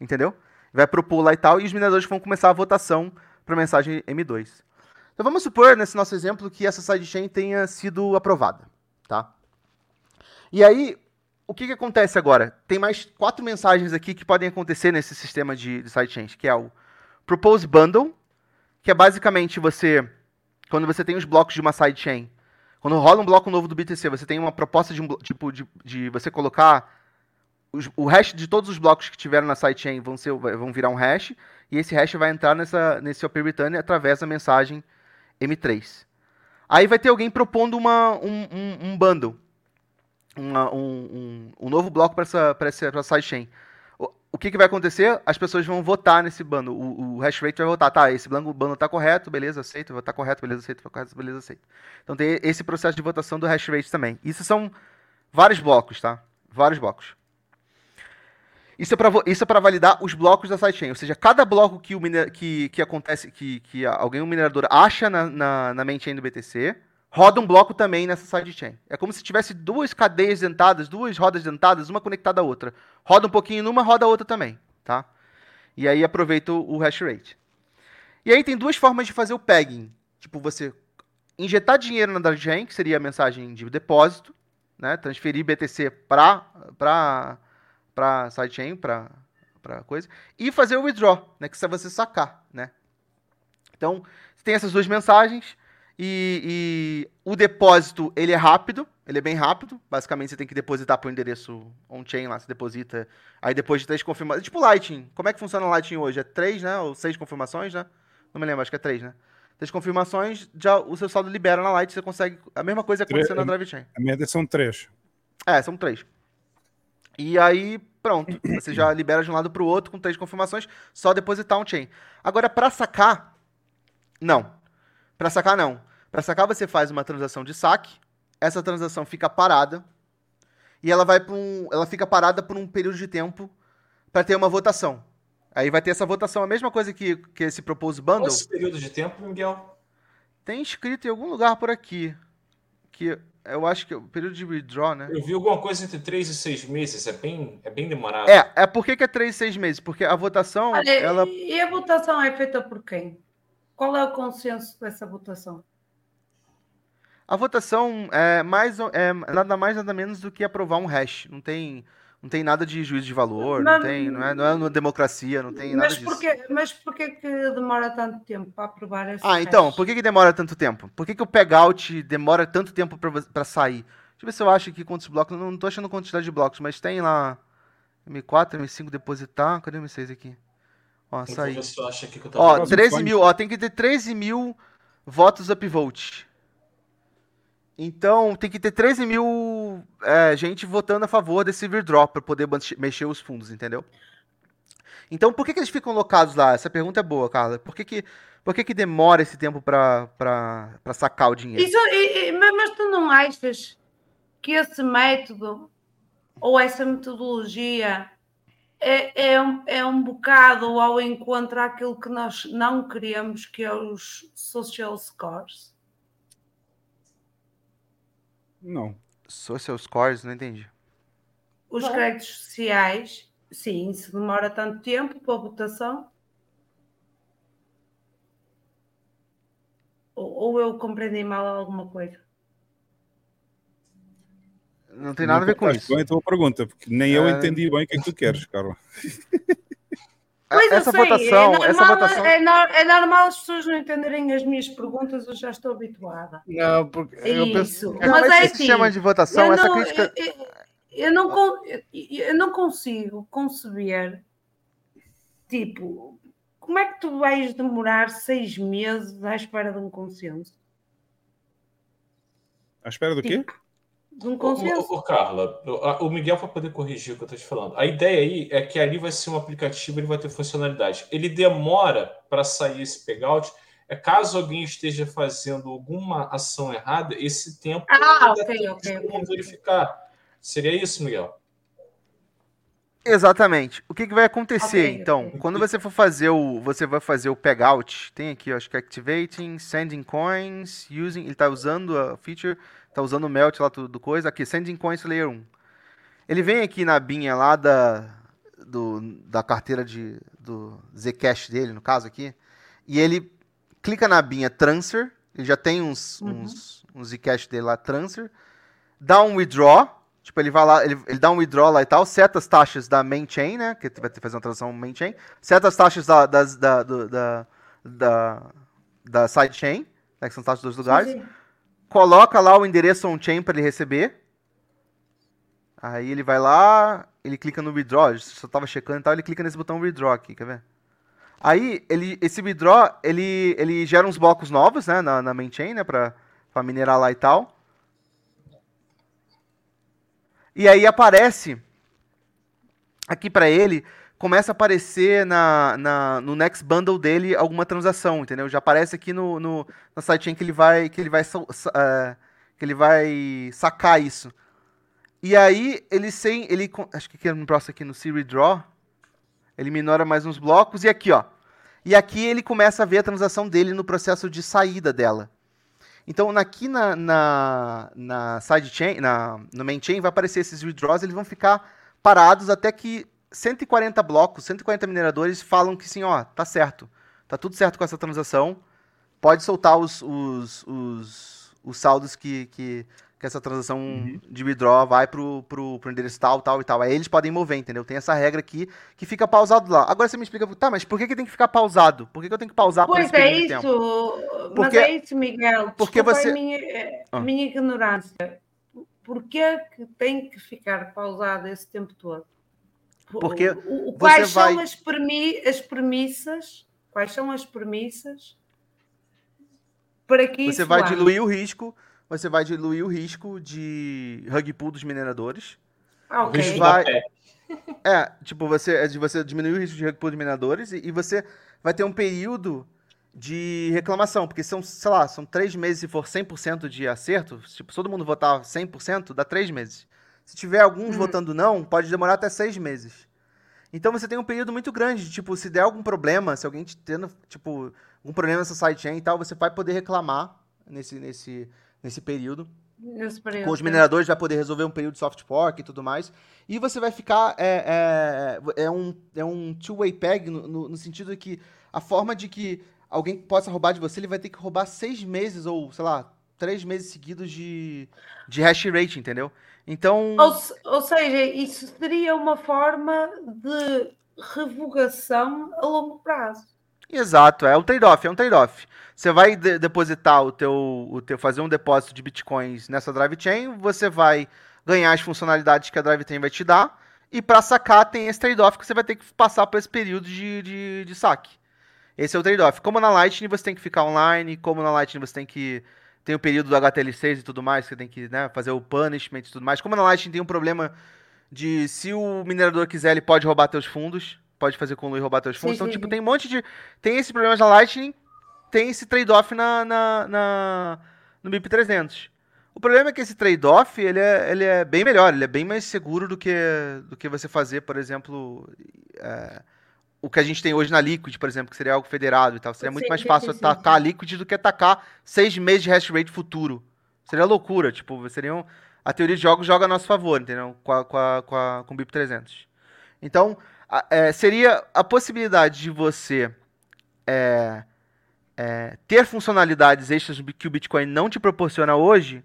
entendeu? Vai propor lá e tal, e os mineradores vão começar a votação para a mensagem M2. Então vamos supor, nesse nosso exemplo, que essa sidechain tenha sido aprovada, tá? E aí, o que, que acontece agora? Tem mais quatro mensagens aqui que podem acontecer nesse sistema de, de sidechains, que é o Propose Bundle, que é basicamente você, quando você tem os blocos de uma sidechain, quando rola um bloco novo do BTC, você tem uma proposta de um tipo de, de você colocar os, o hash de todos os blocos que tiveram na sidechain vão ser vão virar um hash e esse hash vai entrar nessa nesse OP return através da mensagem M3. Aí vai ter alguém propondo uma, um, um, um bundle, uma, um, um, um, novo bloco para essa, essa, sidechain o que, que vai acontecer? As pessoas vão votar nesse bando. O, o hash rate vai votar. Tá, esse bando está correto, beleza, aceito. Tá correto, beleza, aceito. Tá correto, beleza, aceito. Então tem esse processo de votação do hash rate também. Isso são vários blocos, tá? Vários blocos. Isso é para é validar os blocos da sidechain. Ou seja, cada bloco que, o miner, que, que acontece, que, que alguém, um minerador, acha na, na, na main chain do BTC, roda um bloco também nessa sidechain. É como se tivesse duas cadeias dentadas, duas rodas dentadas, uma conectada à outra. Roda um pouquinho numa, roda a outra também, tá? E aí aproveita o hash rate. E aí tem duas formas de fazer o pegging. Tipo, você injetar dinheiro na sidechain, que seria a mensagem de depósito, né? Transferir BTC para para para sidechain, para para coisa, e fazer o withdraw, né, que é você sacar, né? Então, tem essas duas mensagens e, e, o depósito, ele é rápido, ele é bem rápido. Basicamente, você tem que depositar para o endereço on-chain lá, você deposita. Aí depois de três confirmações. Tipo Lightning. Como é que funciona o Lightning hoje? É três, né? Ou seis confirmações, né? Não me lembro, acho que é três, né? Três confirmações, já o seu saldo libera na Light, você consegue. A mesma coisa acontecendo na Drive Chain. A média são três. É, são três. E aí, pronto. <coughs> Você já libera de um lado para o outro com três confirmações, só depositar on-chain. Agora, para sacar, não. Para sacar, não. Para sacar, você faz uma transação de saque, essa transação fica parada, e ela vai para um. Ela fica parada por um período de tempo para ter uma votação. Aí vai ter essa votação, a mesma coisa que, que esse Propose Bundle. Qual esse período de tempo, Miguel? Tem escrito em algum lugar por aqui. Que eu acho que é o período de withdraw, né? Eu vi alguma coisa entre 3 e 6 meses, é bem, é bem demorado. É, é por que, que é 3 e 6 meses? Porque a votação. Olha, ela... E a votação é feita por quem? Qual é o consenso dessa votação? A votação é, mais, é nada mais nada menos do que aprovar um hash. Não tem, não tem nada de juízo de valor, mas, não tem, não é, não é uma democracia, não tem nada disso. Por que, mas por que, demora tanto tempo para aprovar esse Ah, então, por que, que demora tanto tempo? Por que, que o pegout demora tanto tempo para sair? Deixa eu ver se eu acho aqui quantos blocos. Não, tô achando quantidade de blocos, mas tem lá M4, M5 depositar. Cadê o M6 aqui? Ó, sair. Ó, 13 mil, ó, tem que ter 13 mil votos upvote. Então tem que ter 13 mil é, gente votando a favor desse withdraw para poder mexer os fundos, entendeu? Então por que, que eles ficam locados lá? Essa pergunta é boa, Carla. Por que, que, por que, que demora esse tempo para sacar o dinheiro? Isso, e, mas tu não achas que esse método ou essa metodologia é, é, um, é um bocado ao encontro àquilo que nós não queremos, que é os social scores? Não. Social scores, não entendi. Os créditos sociais, sim, se demora tanto tempo para a votação. Ou, ou eu compreendi mal alguma coisa? Não tem nada a ver com isso. Bem a tua pergunta, porque nem eu É. entendi bem o que é que tu queres, Carla. <laughs> Pois eu essa sei, votação, é normal, essa votação. É, nor- é normal as pessoas não entenderem as minhas perguntas, eu já estou habituada. Não, porque eu penso. Isso. É, Mas é esse assim, sistema de votação, eu essa não, crítica. eu, eu- eu não, con- eu- eu não consigo conceber, tipo, como é que tu vais demorar seis meses à espera de um consenso? À espera do quê? Tipo, de um Ô, consenso. ô, ô, Carla, o- Miguel vai poder corrigir o que eu estou te falando. A ideia aí é que ali vai ser um aplicativo, ele vai ter funcionalidade. Ele demora para sair esse pegout. É caso alguém esteja fazendo alguma ação errada, esse tempo Ah, ainda ok, tem ok, como ok. verificar. Seria isso, Miguel? Exatamente. O que, que vai acontecer, Ok, então? Quando você for fazer o. Você vai fazer o pegout, tem aqui, acho que activating, sending coins, using. Ele tá usando a feature, tá usando o melt lá do, do coisa. Aqui, sending coins layer 1. Ele vem aqui na binha lá da, do, da carteira de, do Zcash dele, no caso aqui, e ele clica na binha transfer, ele já tem uns, Uhum. uns, uns Zcash dele lá, transfer, dá um withdraw, tipo, ele vai lá, ele, ele dá um withdraw lá e tal, seta as taxas da main chain, né, que vai ter que fazer uma transação main chain, seta as taxas da, das, da, do- da, da, da side chain, né, que são taxas dos lugares, Sim, sim. Coloca lá o endereço on-chain para ele receber. Aí ele vai lá, ele clica no withdraw, só tava checando e tal, ele clica nesse botão withdraw aqui, quer ver? Aí, ele, esse withdraw, ele, ele gera uns blocos novos, né, na, na main chain, né, pra minerar lá e tal. E aí aparece, aqui pra ele, começa a aparecer na, na, no next bundle dele alguma transação, entendeu? Já aparece aqui no, no, na sidechain que ele vai, que ele vai, eh, que ele vai sacar isso. E aí, ele sem, ele, acho que aqui no próximo aqui no Siri Draw, ele minora mais uns blocos e aqui, ó. E aqui ele começa a ver a transação dele no processo de saída dela. Então, aqui na, na, na sidechain, na, no main chain, vai aparecer esses withdraws, eles vão ficar parados até que 140 blocos, 140 mineradores falam que sim, ó, tá certo. Tá tudo certo com essa transação. Pode soltar os, os, os, os saldos que, que, que essa transação de withdraw vai pro, pro, pro endereço tal, tal e tal. Aí eles podem mover, entendeu? Tem essa regra aqui que fica pausado lá. Agora você me explica, tá, mas por que, que tem que ficar pausado? Por que, que eu tenho que pausar por Pois esse é período de isso, tempo? mas Porque- é isso, Miguel. porque Desculpa você- a minha, eh, Ah. minha ignorância. Porquê que tem que ficar pausado esse tempo todo? Porque O- o- você quais vai- são as, premi- as premissas? Quais são as premissas para que Você isso vai ande? diluir o risco, você vai diluir o risco de rug pull dos mineradores. Ah, O ok. risco Vai-. <laughs> É, tipo, você, é de você diminuir o risco de rug pull de mineradores e, e você vai ter um período de reclamação, porque são, sei lá, são três meses se for 100% de acerto, tipo, se todo mundo votar 100%, dá três meses. Se tiver alguns Uhum. votando não, pode demorar até seis meses. Então você tem um período muito grande, de, tipo, se der algum problema, se alguém te tendo, tipo, algum problema nessa sidechain e tal, você vai poder reclamar nesse, nesse, nesse período Nesse período, com os mineradores vai poder resolver um período de soft fork e tudo mais. E você vai ficar. É, é, é um, é um two-way peg no, no, no sentido que a forma de que alguém possa roubar de você, ele vai ter que roubar seis meses ou, sei lá, três meses seguidos de, de hash rate, entendeu? Então. Ou, ou seja, isso seria uma forma de revogação a longo prazo. Exato, é um trade-off, é um trade-off. Você vai de- depositar o teu, o teu, fazer um depósito de bitcoins nessa drive chain, você vai ganhar as funcionalidades que a drive chain vai te dar, e para sacar tem esse trade-off que você vai ter que passar por esse período de, de, de saque. Esse é o trade-off. Como na Lightning você tem que ficar online, como na Lightning você tem que tem o período do HTL6 e tudo mais, você tem que né, fazer o punishment e tudo mais. Como na Lightning tem um problema de se o minerador quiser, ele pode roubar teus fundos, pode fazer com o Lui roubar teus fundos. Sim, então, sim, tipo, sim. tem um monte de. Tem esse problema na Lightning, tem esse trade-off na, na, na- no BIP 300. O problema é que esse trade-off, ele é, ele é bem melhor, ele é bem mais seguro do que, do que você fazer, por exemplo, é, o que a gente tem hoje na Liquid, por exemplo, que seria algo federado e tal. Seria muito mais fácil atacar a Liquid do que atacar seis meses de hash rate futuro. Seria loucura, tipo, seriam... A teoria de jogos joga a nosso favor, entendeu? Com, a, com, a, com, a, com o BIP 300. Então, a- é, seria a possibilidade de você é, é, ter funcionalidades extras que o Bitcoin não te proporciona hoje,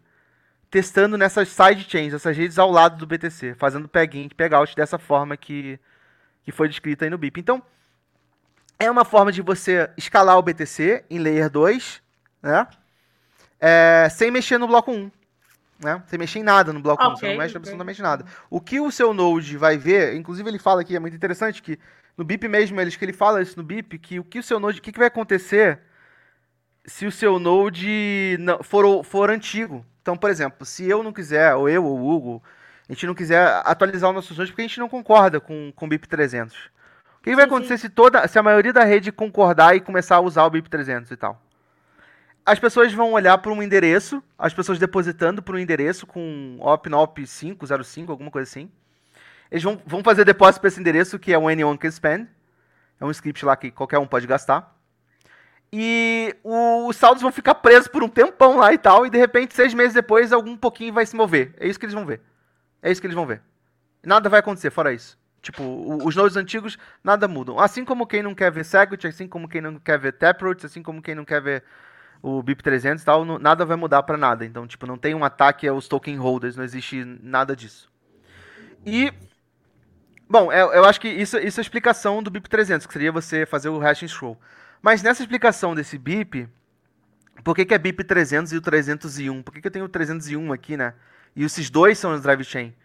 testando nessas sidechains, essas redes ao lado do BTC, fazendo peg-in, peg-out dessa forma que, que foi descrita aí no BIP. Então, é uma forma de você escalar o BTC em Layer 2, né? É, sem mexer no bloco 1. Né? Sem mexer em nada no bloco okay, 1, você não mexe okay. absolutamente nada. O que o seu Node vai ver, inclusive ele fala aqui, é muito interessante, que no BIP mesmo, eles, que ele fala isso no BIP, que o que o seu Node, o que, que vai acontecer se o seu Node não, for, for antigo. Então, por exemplo, se eu não quiser, ou eu ou o Hugo, a gente não quiser atualizar os nossos nodes porque a gente não concorda com, com o BIP 300. O que, vai acontecer se toda, se a maioria da rede concordar e começar a usar o BIP 300 e tal? As pessoas vão olhar para um endereço, as pessoas depositando para um endereço com OP 505, alguma coisa assim. Eles vão, vão fazer depósito para esse endereço que é o anyone can spend. É um script lá que qualquer um pode gastar. E o, os saldos vão ficar presos por um tempão lá e tal, e de repente, seis meses depois, algum pouquinho vai se mover. É isso que eles vão ver. É isso que eles vão ver. Nada vai acontecer fora isso. Tipo, os nodes antigos, nada mudam. Assim como quem não quer ver Segwit, assim como quem não quer ver Taproot, assim como quem não quer ver o BIP300 e tal, não, nada vai mudar para nada. Então, tipo, não tem um ataque aos token holders, não existe nada disso. E, bom, eu, eu acho que isso, isso é a explicação do BIP300, que seria você fazer o hashing scroll. Mas nessa explicação desse BIP, por que, que é BIP 300 e o 301? Por que, que eu tenho o 301 aqui, né? E esses dois são os drive chain?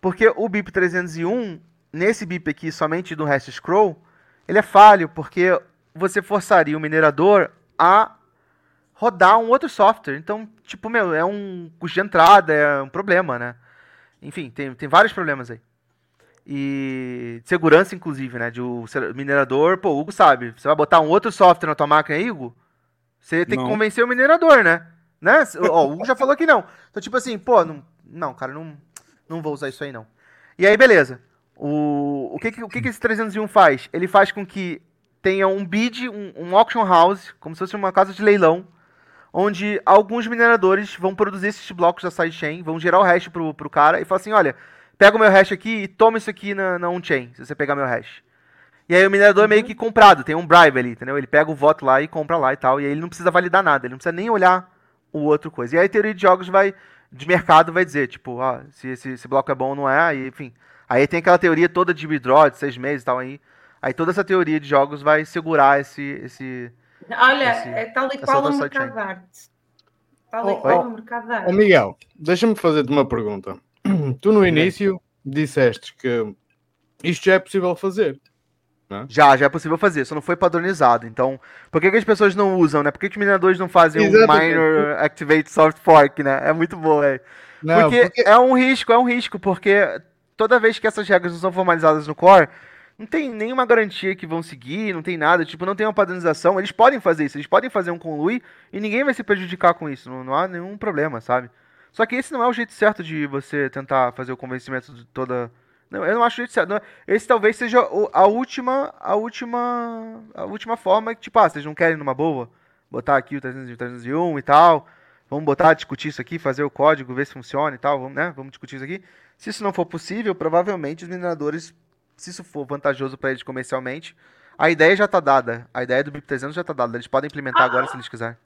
Porque o BIP 301, nesse BIP aqui, somente do hash scroll, ele é falho, porque você forçaria o minerador a rodar um outro software. Então, tipo, meu, é um custo de entrada, é um problema, né? Enfim, tem, tem vários problemas aí e segurança, inclusive, né? De o minerador, pô, o Hugo sabe. Você vai botar um outro software na tua máquina aí, Hugo? Você tem não. que convencer o minerador, né? Né? Ó, o Hugo já falou que não. Então, tipo assim, pô, não, não, cara, não, não vou usar isso aí, não. E aí, beleza. O, o, que, o que, que esse 301 faz? Ele faz com que tenha um bid, um, um auction house, como se fosse uma casa de leilão, onde alguns mineradores vão produzir esses blocos da sidechain, vão gerar o hash pro, pro cara e falar assim, olha, pega o meu hash aqui e toma isso aqui na, na on-chain, se você pegar meu hash. E aí o minerador é meio uhum. que comprado, tem um bribe ali, entendeu? Ele pega o voto lá e compra lá e tal, e aí ele não precisa validar nada, ele não precisa nem olhar o outro coisa. E aí a teoria de jogos vai, de mercado vai dizer, tipo, ó, se esse, esse bloco é bom ou não é, aí, enfim. Aí tem aquela teoria toda de withdraw, de seis meses e tal, aí. Aí toda essa teoria de jogos vai segurar esse... esse Olha, esse, é tal e qual o mercado de arte. Tal e qual o mercado de arte. Ô Miguel, deixa-me fazer-te uma pergunta. <clears throat> Tu no início disseste que isto já é possível fazer. É? Já, já é possível fazer, só não foi padronizado. Então, por que, que as pessoas não usam, né? Por que, que os mineradores não fazem o um minor activate soft fork, né? É muito bom, é. Não, porque, porque, é um risco, é um risco, porque toda vez que essas regras não são formalizadas no core, não tem nenhuma garantia que vão seguir, não tem nada, tipo, não tem uma padronização. Eles podem fazer isso, eles podem fazer um conlui e ninguém vai se prejudicar com isso, não, não há nenhum problema, sabe? Só que esse não é o jeito certo de você tentar fazer o convencimento de toda. Não, eu não acho o jeito certo. Não, esse talvez seja a última, a última, a última forma que, tipo, ah, vocês não querem numa boa botar aqui o 301 e tal. Vamos botar, discutir isso aqui, fazer o código, ver se funciona e tal, vamos, né? Vamos discutir isso aqui. Se isso não for possível, provavelmente os mineradores, se isso for vantajoso para eles comercialmente, a ideia já está dada. A ideia do BIP 300 já está dada. Eles podem implementar ah, agora se eles quiserem.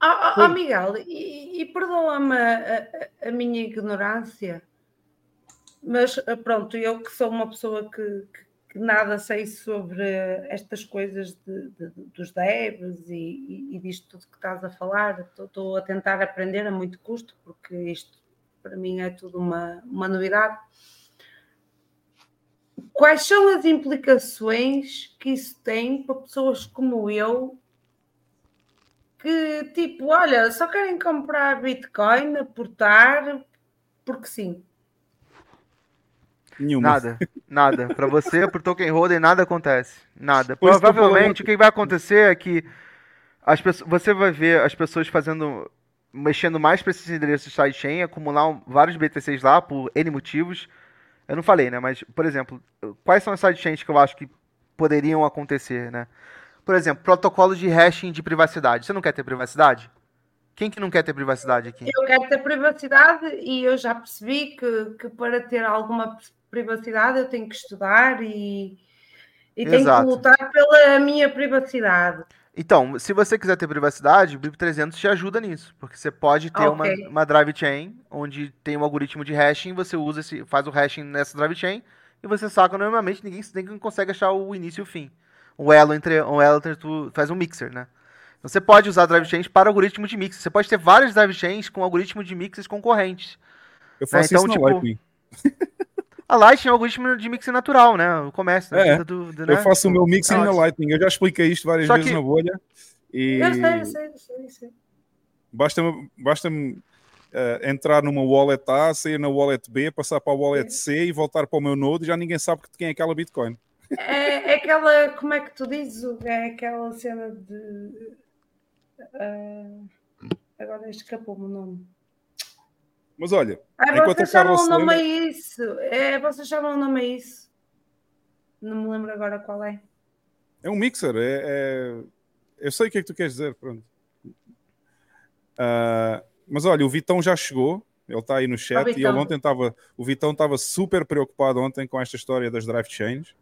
Ah, oh, oh, Miguel, e, e perdoa-me a, a, a, minha ignorância, mas ah, pronto, eu que sou uma pessoa que, que, que nada sei sobre estas coisas de, de, dos devs e, e, e, disto tudo que estás a falar, estou a tentar aprender a muito custo, porque isto para mim é tudo uma, uma novidade. Quais são as implicações que isso tem para pessoas como eu que tipo, olha, só querem comprar Bitcoin, aportar, porque sim. Nenhuma. Nada, nada. Para você, <laughs> por token holder, nada acontece. Nada. Pois Provavelmente o que vai acontecer é que as pessoas, você vai ver as pessoas fazendo, mexendo mais para esses endereços sidechain, acumular vários BTCs lá por N motivos. Eu não falei, né? Mas, por exemplo, quais são as sidechains que eu acho que poderiam acontecer, né? Por exemplo, protocolo de hashing de privacidade. Você não quer ter privacidade? Quem que não quer ter privacidade aqui? Eu quero ter privacidade e eu já percebi que, que para ter alguma privacidade eu tenho que estudar e, e tenho que lutar pela minha privacidade. Então, se você quiser ter privacidade, o BIP300 te ajuda nisso, porque você pode ter uma, Ok. uma drive chain onde tem um algoritmo de hashing, você usa esse, faz o hashing nessa drive chain e você saca normalmente, ninguém, ninguém consegue achar o início e o fim. Um elo entre, um elo entre tu faz um mixer, né? Então, Você pode usar drive chains para algoritmo de mixer. Você pode ter várias drive chains com algoritmo de mixers concorrentes. Eu faço então, isso tipo, Lightning. A Lightning é um algoritmo de mixer natural, né? O comércio, né? É, Do- do- Eu né? faço o meu mixing Ah, na Lightning. Eu já expliquei isto várias Só vezes que- na bolha. E Eu sei, eu sei, eu sei, eu sei. basta-me basta entrar numa wallet A, sair na wallet B, passar para a wallet C e voltar para o meu node e já ninguém sabe que- quem é aquela Bitcoin. É, é aquela, como é que tu dizes? É aquela cena de. Ah, agora escapou-me o nome. Mas olha, Ah, enquanto a vocês chamam o nome a lembra, isso. É, vocês chamam o nome a isso. Não me lembro agora qual é. é um mixer. É, é- Eu sei o que é que tu queres dizer. Pronto. Ah, mas olha, o Vitão já chegou. Ele está aí no chat e ele ontem estava. O Vitão estava super preocupado ontem com esta história das drive chains.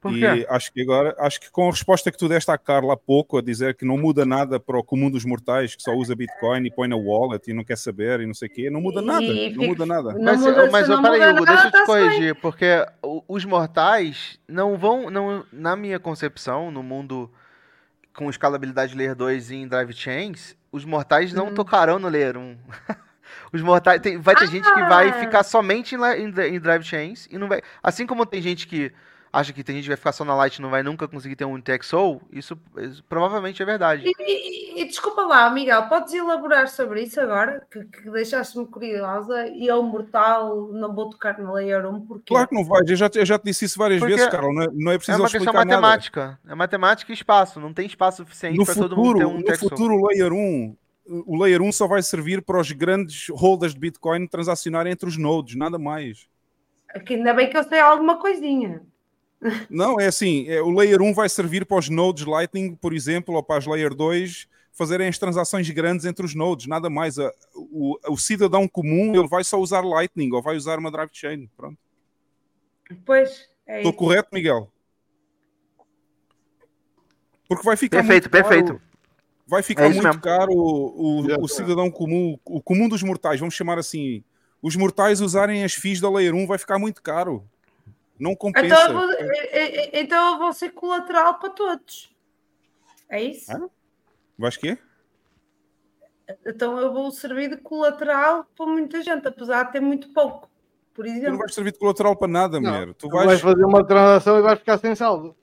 Por e acho que agora, acho que com a resposta que tu deste à Carla há pouco, a dizer que não muda nada para o comum dos mortais, que só usa Bitcoin e põe na wallet e não quer saber e não sei o quê, não muda nada, E não fica- muda nada. Não Mas, muda- mas não peraí, muda Hugo, deixa eu te tá-se bem. corrigir, porque os mortais não vão, não, na minha concepção, no mundo com escalabilidade Layer 2 em Drive Chains, os mortais não Hum. tocarão no Layer 1. <laughs> Os mortais, tem- vai ter gente que vai Ah! ficar somente em, em em Drive Chains e não vai, assim como tem gente que acha que tem gente que vai ficar só na Light e não vai nunca conseguir ter um TXO, isso, isso provavelmente é verdade. E, e- e desculpa lá, Miguel, podes elaborar sobre isso agora? Que, que deixaste-me curiosa e eu, mortal, não vou tocar no Layer 1 porque Claro que não vais, eu já, te- eu já te disse isso várias Porque vezes, Carla, não é, não é É preciso uma explicar questão nada. matemática. É matemática e espaço. Não tem espaço suficiente No para todo mundo futuro, ter um no futuro, Layer 1, o Layer 1 só vai servir para os grandes holders de Bitcoin transacionarem entre os nodes, nada mais. que ainda bem que eu sei alguma coisinha. Não, é assim, é, o Layer 1 vai servir para os nodes Lightning, por exemplo, ou para as Layer 2 fazerem as transações grandes entre os nodes, nada mais. A- O, o cidadão comum, ele vai só usar Lightning ou vai usar uma drive chain, pronto. Pois, é Estou correto, Miguel? Porque vai ficar Perfeito, muito caro- perfeito. Vai ficar É muito mesmo. caro o, o- o cidadão comum, o comum dos mortais, vamos chamar assim. Os mortais usarem as FIIs da Layer 1 vai ficar muito caro. Não compensa. Então eu, vou, então eu vou ser colateral para todos. É isso? Ah, Vais quê? Então eu vou servir de colateral para muita gente, apesar de ter muito pouco. Por Tu não exemplo. vais servir de colateral para nada, Não, mulher. Tu Tu vais, vais fazer uma transação e vais ficar sem saldo.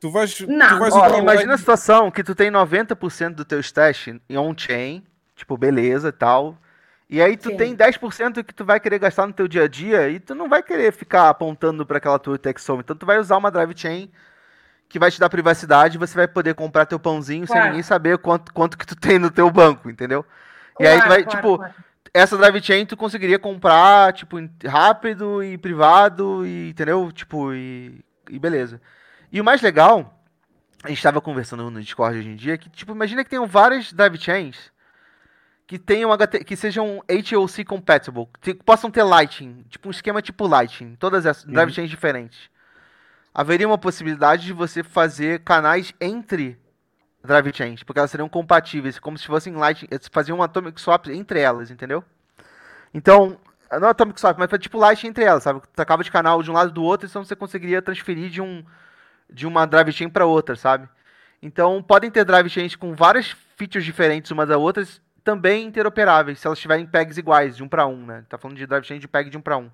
tu vais, Não. tu vais Ó, imagina a situação que tu tem 90% do teu stash em on-chain, tipo, beleza e tal. E aí tu Sim. tem 10% que tu vai querer gastar no teu dia a dia e tu não vai querer ficar apontando para aquela tua TXO. Então tu vai usar uma drive chain que vai te dar privacidade, você vai poder comprar teu pãozinho sem Claro. ninguém saber quanto, quanto que tu tem no teu banco, entendeu? e aí tu Claro, vai, claro, tipo, claro. essa drive chain tu conseguiria comprar, tipo, rápido e privado, e, entendeu? Tipo, e, e beleza. E o mais legal, a gente tava conversando no Discord hoje em dia, que, tipo, imagina que tenham várias drive chains que tenham HT, que sejam HOC compatible, que possam ter Lightning, tipo um esquema tipo Lightning, todas essas drive Uhum. chains diferentes. Haveria uma possibilidade de você fazer canais entre drive chains, porque elas seriam compatíveis, como se fossem Lightning, faziam um atomic swap entre elas, entendeu? Então, não atomic swap, mas tipo Lightning entre elas, sabe? Tu acaba de canal de um lado do outro, então você conseguiria transferir de um de uma drive chain para outra, sabe? Então, podem ter drive chains com várias features diferentes umas das outras, também interoperáveis, se elas tiverem pegs iguais, de um para um, né? Tá falando de drive chain de peg de um para um.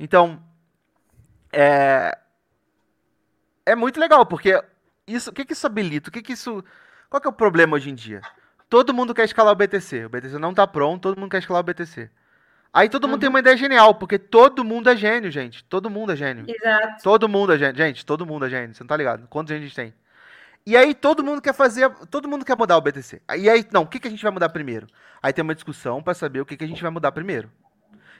Então, é é muito legal, porque isso, o que que isso habilita? O que que isso Qual que é o problema hoje em dia? Todo mundo quer escalar o BTC. O BTC não tá pronto, todo mundo quer escalar o BTC. Aí todo mundo tem uma ideia genial, porque todo mundo é gênio, gente. Todo mundo é gênio. Exato. Todo mundo é gênio. Gente, todo mundo é gênio. Você não tá ligado? Quantos gente a gente tem? E aí todo mundo quer fazer. Todo mundo quer mudar o BTC. E aí, não, o que, que a gente vai mudar primeiro? Aí tem uma discussão pra saber o que, que a gente vai mudar primeiro.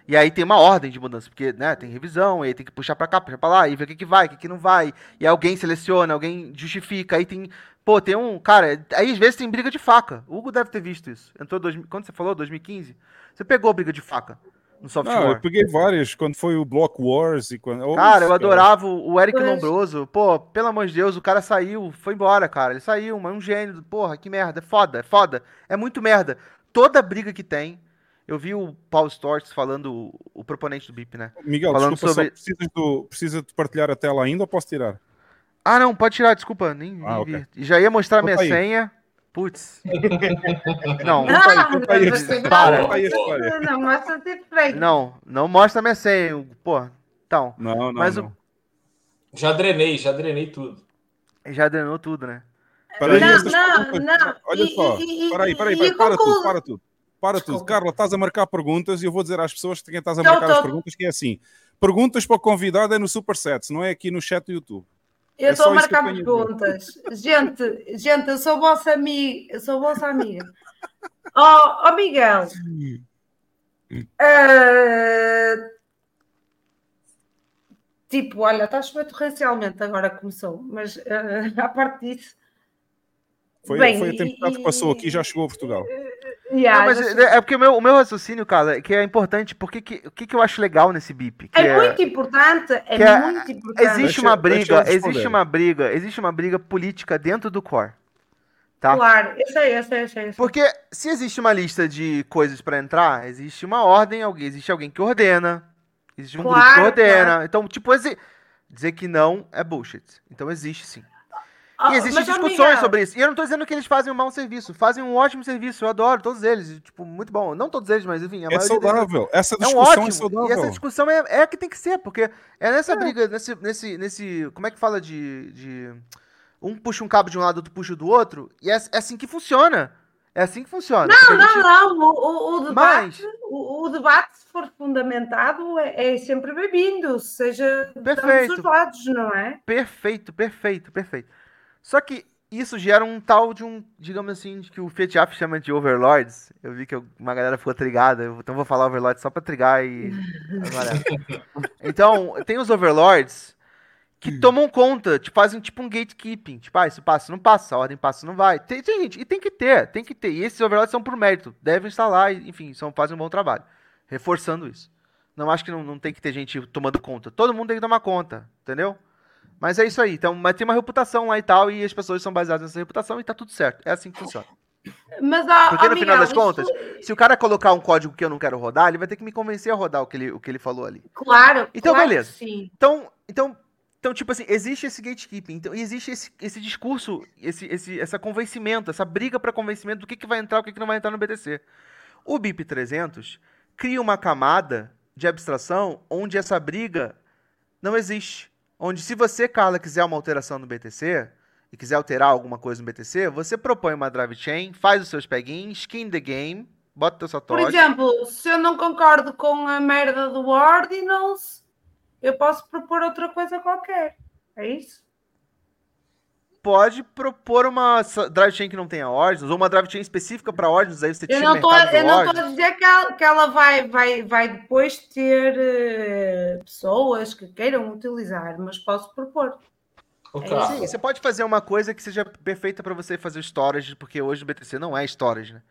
E aí tem uma ordem de mudança, porque né, tem revisão, aí tem que puxar pra cá, puxar pra lá, e ver o que, que vai, o que, que não vai. E alguém seleciona, alguém justifica, aí tem. Pô, tem um. Cara, aí às vezes tem briga de faca. O Hugo deve ter visto isso. Entrou. Dois, quando você falou, 2015? Você pegou briga de faca. No software. Não, eu peguei várias, quando foi o Block Wars e quando. Cara, eu Oxe, adorava o o Eric. Lombroso. Pô, pelo amor de Deus, o cara saiu, foi embora, cara. Ele saiu, mas é um gênio. Porra, que merda. É foda, é foda. É muito merda. Toda briga que tem. Eu vi o Paul Storrs falando, o, proponente do BIP, né? Miguel, falando desculpa, sobre- só precisas, do, precisa de partilhar a tela ainda ou posso tirar? Ah, não, pode tirar, desculpa. Nem, nem Ah. Já ia mostrar minha aí. senha. Putz. <laughs> Não, Ah, conta aí, você para. não- Conta aí a história. Não, não, não mostra minha senha. Pô, então. Não, não, Mas o- não. Já drenei, já drenei tudo. Já drenou tudo, né? Peraí, Não, essas não, não. Olha E- só, e- e- peraí, peraí, peraí, para concluo- tudo, para tudo. Para tudo. Desculpa. Carla, estás a marcar perguntas e eu vou dizer às pessoas que quem estás a Tô, marcar as tô. perguntas que é assim. Perguntas para o convidado é no Superset, não é aqui no chat do YouTube. Eu É estou a marcar perguntas. Gente, gente, eu sou vossa amiga. Eu sou vossa amiga. Oh, oh Miguel. eh, tipo, olha, está a chover torrencialmente, agora começou, mas eh, <laughs> à parte disso. Foi, Bem, foi a tempestade que passou aqui e já chegou a Portugal. yeah, Não, mas é, é porque o meu, o meu raciocínio, cara, é que é importante. Porque que, o que, que eu acho legal nesse BIP? Que é, muito importante, é, é- muito importante. Existe uma briga, existe uma briga, existe uma briga política dentro do core. Tá? Claro, eu sei, eu sei. eu sei. Porque se existe uma lista de coisas pra entrar, existe uma ordem, alguém, existe alguém que ordena, existe um grupo que Claro, ordena. claro. Então, tipo, dizer que não é bullshit. Então existe sim. E existem mas, oh, discussões Miguel, sobre isso. E eu não tô dizendo que eles fazem um mau serviço, fazem um ótimo serviço. Eu adoro todos eles, tipo, muito bom. Não todos eles, mas enfim, a É saudável. Essa É um discussão ótimo. é e essa saudável. discussão é, é a que tem que ser, porque é nessa briga, nesse, nesse, nesse. Como é que fala de. de um puxa um cabo de um lado, outro puxa do outro, e é, é assim que funciona. É assim que funciona. Não, gente- não, o, o, o Mas- debate, o, o debate, se for fundamentado, é, é sempre bem-vindo, seja de ambos Perfeito. os lados, não é? Perfeito, perfeito, perfeito. Só que isso gera um tal de um, digamos assim, que o Fiat chama de overlords. Eu vi que eu- uma galera ficou trigada, então vou falar overlords só pra trigar e. <laughs> então, tem os overlords que tomam conta, tipo, fazem tipo um gatekeeping. Tipo, ah, isso passa, não passa, a ordem passa, não vai. Tem, tem gente, e tem que ter, tem que ter. E esses overlords são por mérito, devem e, enfim, são, fazem um bom trabalho. Reforçando isso. Não acho que não, não tem que ter gente tomando conta. Todo mundo tem que tomar conta, entendeu? Mas é isso aí. Então, mas tem uma reputação lá e tal, e as pessoas são baseadas nessa reputação e tá tudo certo. É assim que funciona. Mas, ó, Porque no final das isso- contas, se o cara colocar um código que eu não quero rodar, ele vai ter que me convencer a rodar o que ele, o que ele falou ali. Claro, Então, claro beleza. Sim. Então, então, então, tipo assim, existe esse gatekeeping, então, e existe esse, esse discurso, esse, esse essa convencimento, essa briga para convencimento do que, que vai entrar, o que, que não vai entrar no BTC. O BIP 300 cria uma camada de abstração onde essa briga não existe. Onde se você, Carla, quiser uma alteração no BTC e quiser alterar alguma coisa no BTC, você propõe uma drive chain, faz os seus peguins, skin the game, bota teu Por satoshi. exemplo, se eu não concordo com a merda do Ordinals, eu posso propor outra coisa qualquer. É isso? Pode propor uma drive chain que não tenha ordens, ou uma drive chain específica para ordens, aí você Eu não o estou mercado do eu não ordens. a dizer que ela, que ela vai, vai, vai depois ter eh, pessoas que queiram utilizar, mas posso propor. Ô, É você pode fazer uma coisa que seja perfeita para você fazer storage, porque hoje o BTC não é storage, né?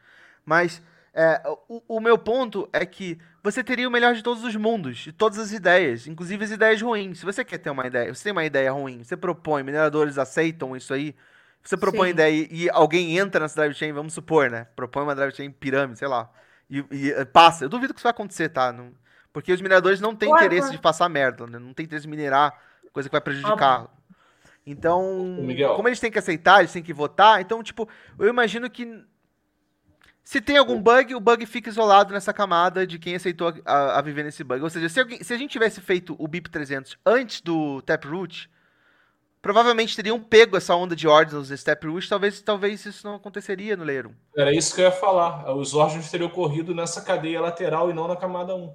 Mas é, o, o meu ponto é que você teria o melhor de todos os mundos, de todas as ideias, inclusive as ideias ruins. Se você quer ter uma ideia, você tem uma ideia ruim, você propõe, mineradores aceitam isso aí, você propõe Sim. ideia e, e alguém entra nessa drive chain, vamos supor, né? Propõe uma drive chain pirâmide, sei lá, e, e, eh, passa. Eu duvido que isso vai acontecer, tá? Não- porque os mineradores não têm Claro, interesse claro. de passar merda, né? Não tem interesse de minerar coisa que vai prejudicar. Então, Miguel. como eles têm que aceitar, eles têm que votar, então, tipo, eu imagino que se tem algum bug, o bug fica isolado nessa camada de quem aceitou a, a viver nesse bug. Ou seja, se, alguém- se a gente tivesse feito o BIP 300 antes do Taproot, provavelmente teriam pego essa onda de ordens nesse Taproot, talvez, talvez isso não aconteceria no Layer 1. era isso que eu ia falar. Os órgãos teriam ocorrido nessa cadeia lateral e não na camada 1.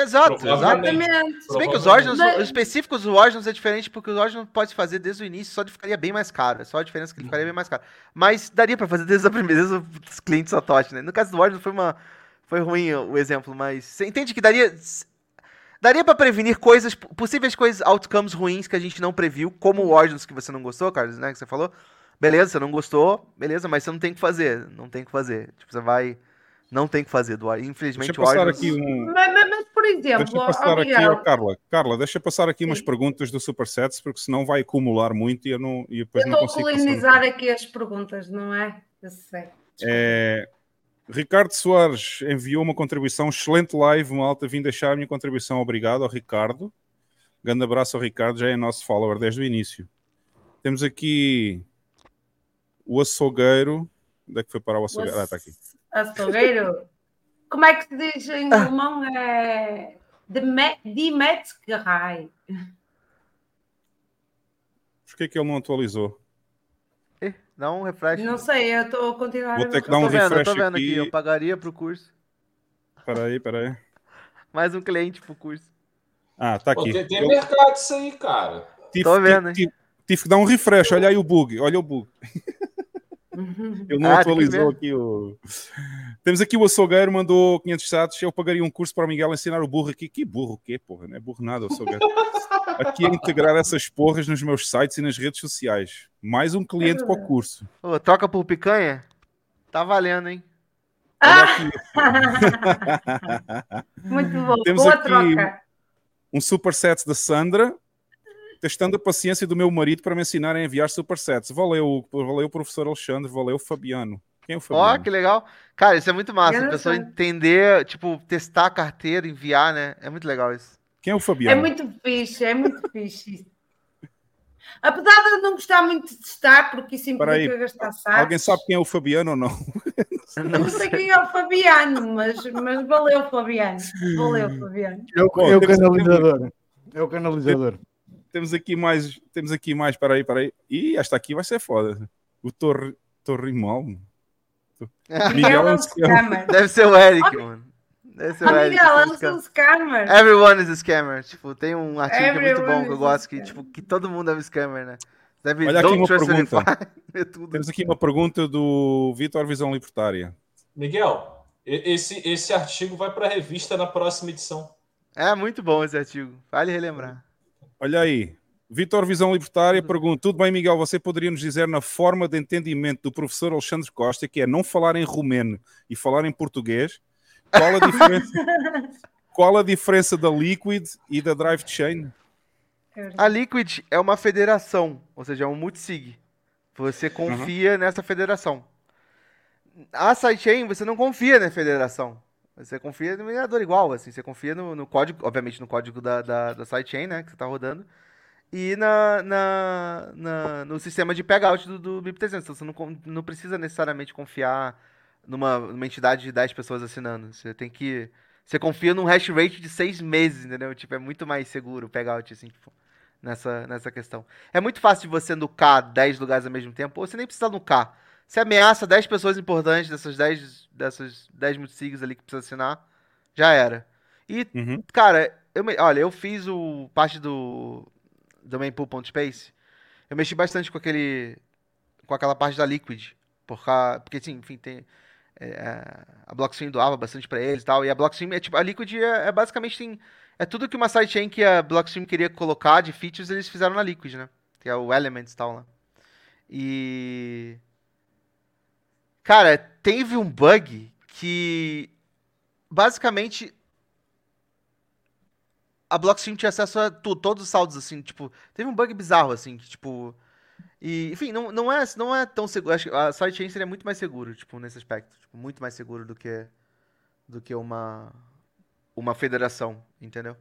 Exato. Exatamente. Se bem que os órgãos, Mas- os específicos dos órgãos é diferente, porque os órgãos pode fazer desde o início, só ficaria bem mais caro. É só a diferença que ele ficaria bem mais caro. Mas daria pra fazer desde a primeira, desde os clientes Satoshi, né? No caso do órgão foi uma foi ruim o exemplo, mas você entende que daria daria para prevenir coisas possíveis coisas outcomes ruins que a gente não previu, como o órgãos que você não gostou, Carlos, né, que você falou. Beleza, você não gostou, beleza, mas você não tem o que fazer, não tem o que fazer. Tipo, você vai Não tem o que fazer, do Infelizmente, Deixa eu passar o aqui um. Mas, exemplo, Deixa eu passar aqui, ó, Carla. Carla, deixa eu passar aqui umas Sim. perguntas do Supersets, porque senão vai acumular muito e eu não e eu depois não estou a colonizar aqui as perguntas, não é? Eu sei. É, Ricardo Soares enviou uma contribuição, excelente live, malta. Vim deixar a minha contribuição. Obrigado ao Ricardo. Grande abraço ao Ricardo, já é nosso follower desde o início. Temos aqui o açougueiro. Onde é que foi parar o açougueiro? Ah, está aqui. Açougueiro. Como é que se diz em alemão? É Die Metzgerei. Porquê é que ele não atualizou? Eh, Dá um refresh. Não sei, eu estou a continuar. Vou ter que dar um tô vendo, eu tô refresh vendo aqui. aqui. Eu pagaria pro curso. Espera aí, espera aí. Mais um cliente pro curso. Ah, está Pô, aqui. tem, tem Eu mercado isso aí, cara. tive, Tô vendo, tive- tive- tive que dar um refresh. Olha aí o bug. Olha o bug. <laughs> <laughs> Ele não Ah, atualizou aqui o. Temos aqui o açougueiro, mandou 500 satos. Eu pagaria um curso para o Miguel ensinar o burro aqui. Que burro o quê, porra? Não é burro nada, o açougueiro. <laughs> Aqui é integrar essas porras nos meus sites e nas redes sociais. Mais um cliente para o curso. Ô, troca por picanha? Tá valendo, hein? Ah, <laughs> muito bom. Temos Boa aqui- troca. Um superset da Sandra. Testando a paciência do meu marido para me ensinar a enviar supersets. Valeu, valeu, professor Alexandre. Valeu, Fabiano. Quem é o Fabiano? Ó, que legal. Cara, isso é muito massa. A pessoa entender, tipo, testar a carteira, enviar, né? É muito legal isso. Quem é o É Fabiano? muito fixe, é muito fixe. isso. Apesar de eu não gostar muito de testar, porque isso implica gastar sacos. Alguém sabe quem é o Fabiano ou não? Não Não sei quem é o Fabiano, mas, mas valeu, Fabiano. Valeu, Fabiano. É o, Bom, é temos- canalizador. É o canalizador. Temos aqui mais, temos aqui mais, peraí, peraí. Ih, esta aqui vai ser foda. O Torre, Torrimal. <laughs> Miguel é um. Deve ser o Eric, mano. Deve ser o Eric. Miguel, que eu é um scammer. Everyone is a scammer. Tipo, tem um artigo que é muito Everyone bom que eu gosto, que, tipo, que todo mundo é um scammer, né? Deve Olha aqui uma pergunta. tudo. Temos aqui uma pergunta do Vitor Visão Libertária. Miguel, e- esse, esse artigo vai para a revista na próxima edição. É muito bom esse artigo. Vale relembrar. Olha aí. Vitor Visão Libertária pergunta: Tudo bem, Miguel? Você poderia nos dizer na forma de entendimento do professor Alexandre Costa, que é não falar em romeno e falar em português, qual a diferença, <laughs> qual a diferença da Liquid e da Drive Chain? A Liquid é uma federação, ou seja, é um multisig. Você confia nessa federação. A sidechain, você não confia na federação. Você confia no minerador igual, assim. Você confia no, no código, obviamente no código da, da, da sidechain, né, que você está rodando. E na, na, na- no sistema de payout do, do BIP300. Então, você não, não precisa necessariamente confiar numa, numa entidade de 10 pessoas assinando. Você tem que... Você confia num hash rate de 6 meses, entendeu? Tipo, é muito mais seguro o payout, assim, tipo, nessa, nessa questão. É muito fácil de você nucar 10 lugares ao mesmo tempo, ou você nem precisa nucar. Você ameaça 10 pessoas importantes dessas 10, dessas 10 multisigs ali que precisa assinar, já era. E, Uhum. cara, eu olha, eu fiz o parte do do mainpool.space. Eu mexi bastante com aquele com aquela parte da Liquid, por ca- porque assim, enfim, tem é, a Blockstream doava bastante pra eles e tal, e a Blockstream é tipo a Liquid é, é basicamente tem é tudo que uma sidechain que a Blockstream queria colocar de features, eles fizeram na Liquid, né? Que é o Elements e tal lá. E Cara, teve um bug que basicamente a Blockstream tinha acesso a tu- todos os saldos, assim, tipo, teve um bug bizarro, assim, que, tipo, e, enfim, não, não, é, não é tão seguro, acho que a sidechain seria muito mais seguro, tipo, nesse aspecto, tipo, muito mais seguro do que, do que uma, uma federação, entendeu?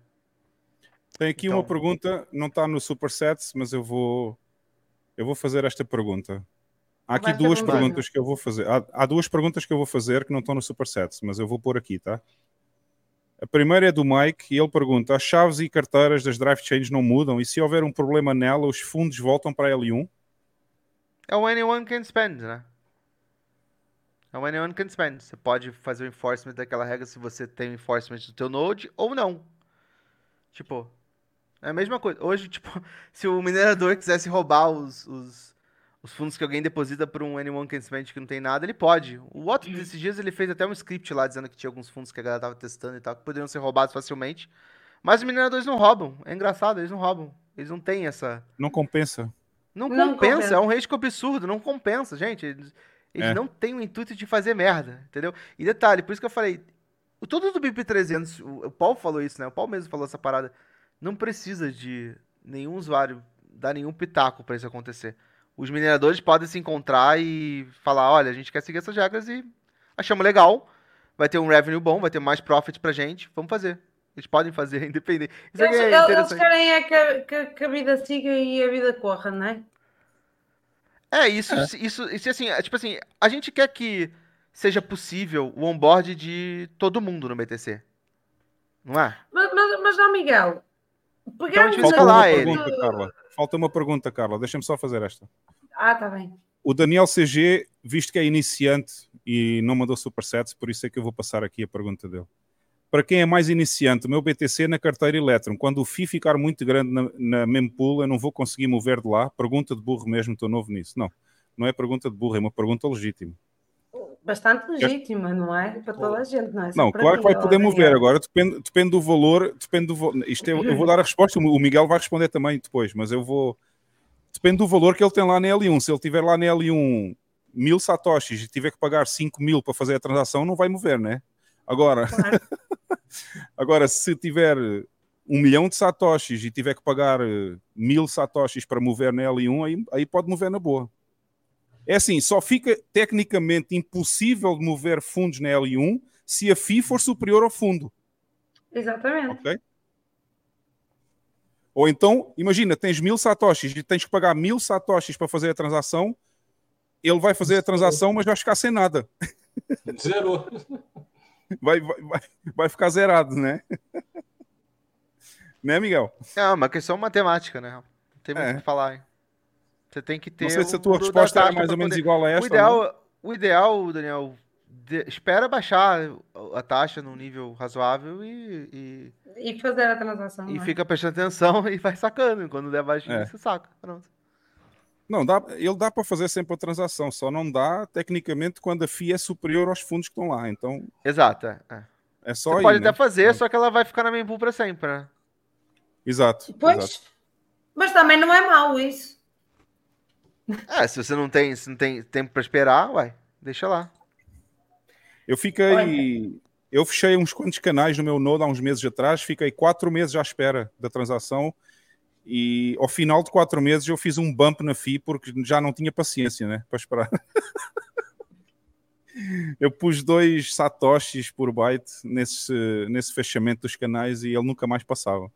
Tem aqui Então- uma pergunta, não está no Supersets, mas eu vou, eu vou fazer esta pergunta. Há aqui Vai duas perguntas que eu vou fazer. Há, há duas perguntas que eu vou fazer que não estão no Supersets, mas eu vou pôr aqui, tá? A primeira é do Mike e ele pergunta: as chaves e carteiras das drive chains não mudam e se houver um problema nela, os fundos voltam para a L1? É o anyone can spend, né? É o anyone can spend. Você pode fazer o enforcement daquela regra se você tem o enforcement do teu node ou não. Tipo, é a mesma coisa. Hoje, tipo, <laughs> se o minerador quisesse roubar os, os, os fundos que alguém deposita por um anyone can spend que não tem nada, ele pode. O Otto, desses dias, ele fez até um script lá dizendo que tinha alguns fundos que a galera tava testando e tal, que poderiam ser roubados facilmente. Mas os mineradores não roubam. É engraçado, eles não roubam. Eles não têm essa... Não compensa. Não, Não compensa, compensa. é um risco absurdo, não compensa, gente. Eles, Eles É. não têm o intuito de fazer merda, entendeu? E detalhe, por isso que eu falei, o todo do BIP300, o, o Paulo falou isso, né? O Paulo mesmo falou essa parada. Não precisa de nenhum usuário dar nenhum pitaco pra isso acontecer. Os mineradores podem se encontrar e falar, olha, a gente quer seguir essas regras e achamos legal, vai ter um revenue bom, vai ter mais profit pra gente, vamos fazer. Eles podem fazer, <laughs> independente. Isso Eles, é eles querem é que, que- que a vida siga e a vida corra, não é? É, isso, isso, isso, assim, é, tipo assim, a gente quer que seja possível o onboard de todo mundo no BTC. Não é? Mas, mas, mas não, Miguel. Então Pegamos Falta uma ele. pergunta, Carla. Falta uma pergunta, Carla. Deixa-me só fazer esta. Ah, tá bem. O Daniel CG, visto que é iniciante e não mandou supersets, por isso é que eu vou passar aqui a pergunta dele. Para quem é mais iniciante, o meu BTC na carteira Electron, quando o FI ficar muito grande na, na mempool, eu não vou conseguir mover de lá. Pergunta de burro mesmo, estou novo nisso. Não, não é pergunta de burro, é uma pergunta legítima. Bastante legítima, não é? Para toda a gente, não é? Só Não, claro que vai poder mover Daniel. agora, depende, depende do valor, depende do vo- isto é- eu vou dar a resposta, o Miguel vai responder também depois, mas eu vou depende do valor que ele tem lá na L1, se ele tiver lá na L1 mil satoshis e tiver que pagar 5 mil para fazer a transação, não vai mover, né? Agora, Claro. <laughs> agora se tiver um milhão de satoshis e tiver que pagar mil satoshis para mover na L1, aí, aí pode mover na boa. É assim, só fica tecnicamente impossível de mover fundos na L1 se a FI for superior ao fundo, Exatamente. ok? Ou então, imagina, tens mil satoshis e tens que pagar mil satoshis para fazer a transação, ele vai fazer a transação, mas vai ficar sem nada. <laughs> Zerou. Vai, vai, vai, vai ficar zerado, né? né, Miguel? É uma questão matemática, né? Não tem muito o É. que falar. hein? Você tem que ter. Não sei se a o tua resposta é mais ou menos poder- igual a O ou não? ideal, o ideal, Daniel, de- espera baixar a taxa num nível razoável e, e, E fazer a transação. e não é? fica prestando atenção <laughs> e vai sacando. Quando der baixinho, É. você saca. Pronto. Não, dá, ele dá para fazer sempre a transação, só não dá tecnicamente quando a FI é superior aos fundos que estão lá. Então Exato. É. é. é só Você aí, pode né? até fazer, só que ela vai ficar na mempool pra sempre, né? Exato. Pois, exato. mas também não é mau isso. É, se você não tem, se não tem tempo pra esperar, uai, deixa lá. Eu fiquei. Eu fechei uns quantos canais no meu Node há uns meses atrás, fiquei quatro meses à espera da transação e ao final de quatro meses eu fiz um bump na FI porque já não tinha paciência, né? Para esperar. <laughs> eu pus dois satoshis por byte nesse, nesse fechamento dos canais e ele nunca mais passava.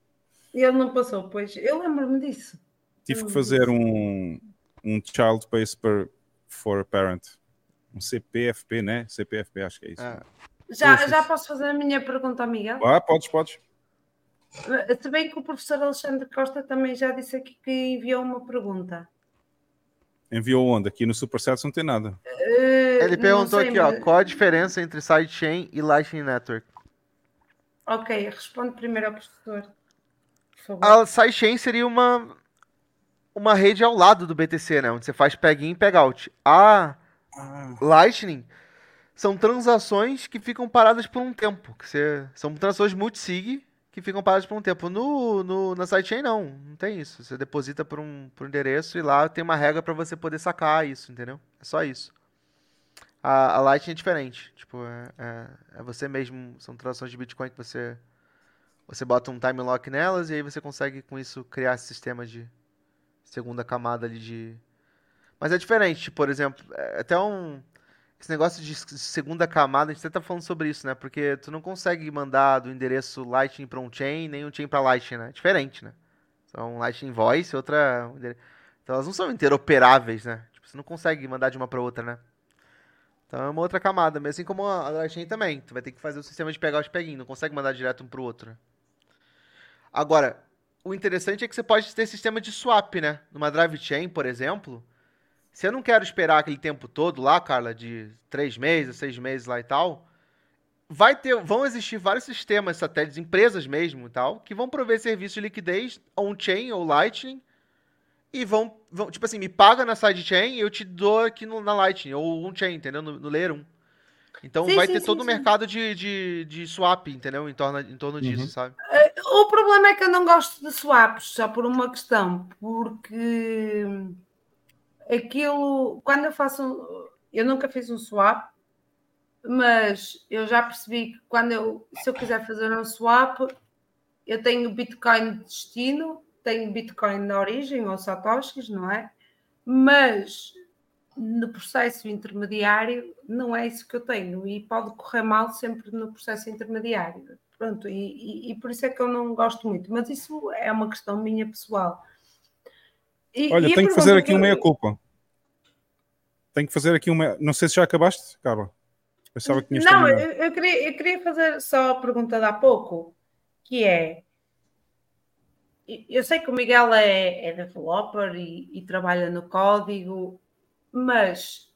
E ele não passou, pois. Eu lembro-me disso. Tive que fazer um, um child pays per, for parent. Um CPFP, né? CPFP, acho que é isso. É. Já, já posso fazer a minha pergunta ao Miguel? Ah, podes, podes. Se bem que o professor Alexandre Costa também já disse aqui que enviou uma pergunta. Enviou onde? Aqui no Supersets não tem nada. Eh, Ele perguntou sei, aqui, ó, mas- qual a diferença entre sidechain e Lightning Network? Ok, responde primeiro ao professor. A sidechain seria uma uma rede ao lado do BTC, né, onde você faz peg-in e peg-out. A Lightning são transações que ficam paradas por um tempo, que você, são transações multisig que ficam paradas por um tempo. No, no na sidechain não, não tem isso. Você deposita por um, por um endereço e lá tem uma regra para você poder sacar isso, entendeu? É só isso. A, a Lightning é diferente. Tipo, é, é, é você mesmo. São transações de Bitcoin que você. Você bota um time lock nelas e aí você consegue com isso criar esse sistema de segunda camada ali de. Mas é diferente, por exemplo, é até um. Esse negócio de segunda camada, a gente até tá falando sobre isso, né? Porque tu não consegue mandar do endereço Lightning para um chain, nem um chain para Lightning, né? É diferente, né? São Lightning Voice, outra. Então elas não são interoperáveis, né? Tipo, você não consegue mandar de uma para outra, né? Então é uma outra camada, mas assim como a Lightning também. Tu vai ter que fazer o sistema de pegar os peguinhos, não consegue mandar direto um pro outro. né? Agora, o interessante é que você pode ter sistema de swap, né? Numa drive chain, por exemplo, se eu não quero esperar aquele tempo todo lá, Carla, de três meses, seis meses lá e tal, vai ter, vão existir vários sistemas satélites, empresas mesmo e tal, que vão prover serviço de liquidez on-chain ou Lightning e vão, vão, tipo assim, me paga na sidechain e eu te dou aqui no- na Lightning ou on-chain, entendeu? No, no Layer 1. Então Sim, vai sim, ter sim, todo o mercado de, de, de swap, entendeu? Em torno, em torno disso, Uhum. sabe? O problema é que eu não gosto de swaps, só por uma questão, porque aquilo, quando eu faço eu nunca fiz um swap, mas eu já percebi que quando eu, se eu quiser fazer um swap, eu tenho Bitcoin de destino, tenho Bitcoin na origem ou Satoshis, não é? Mas no processo intermediário não é isso que eu tenho e pode correr mal sempre no processo intermediário. Pronto, e, e, e por isso é que eu não gosto muito, mas isso é uma questão minha pessoal. E, Olha, tenho que fazer aqui que... uma meia-culpa. Tenho que fazer aqui uma. Não sei se já acabaste, Carla. Pensava que tinhas Não, eu, eu, queria, eu queria fazer só a pergunta de há pouco, que é. Eu sei que o Miguel é, é developer e, e trabalha no código, mas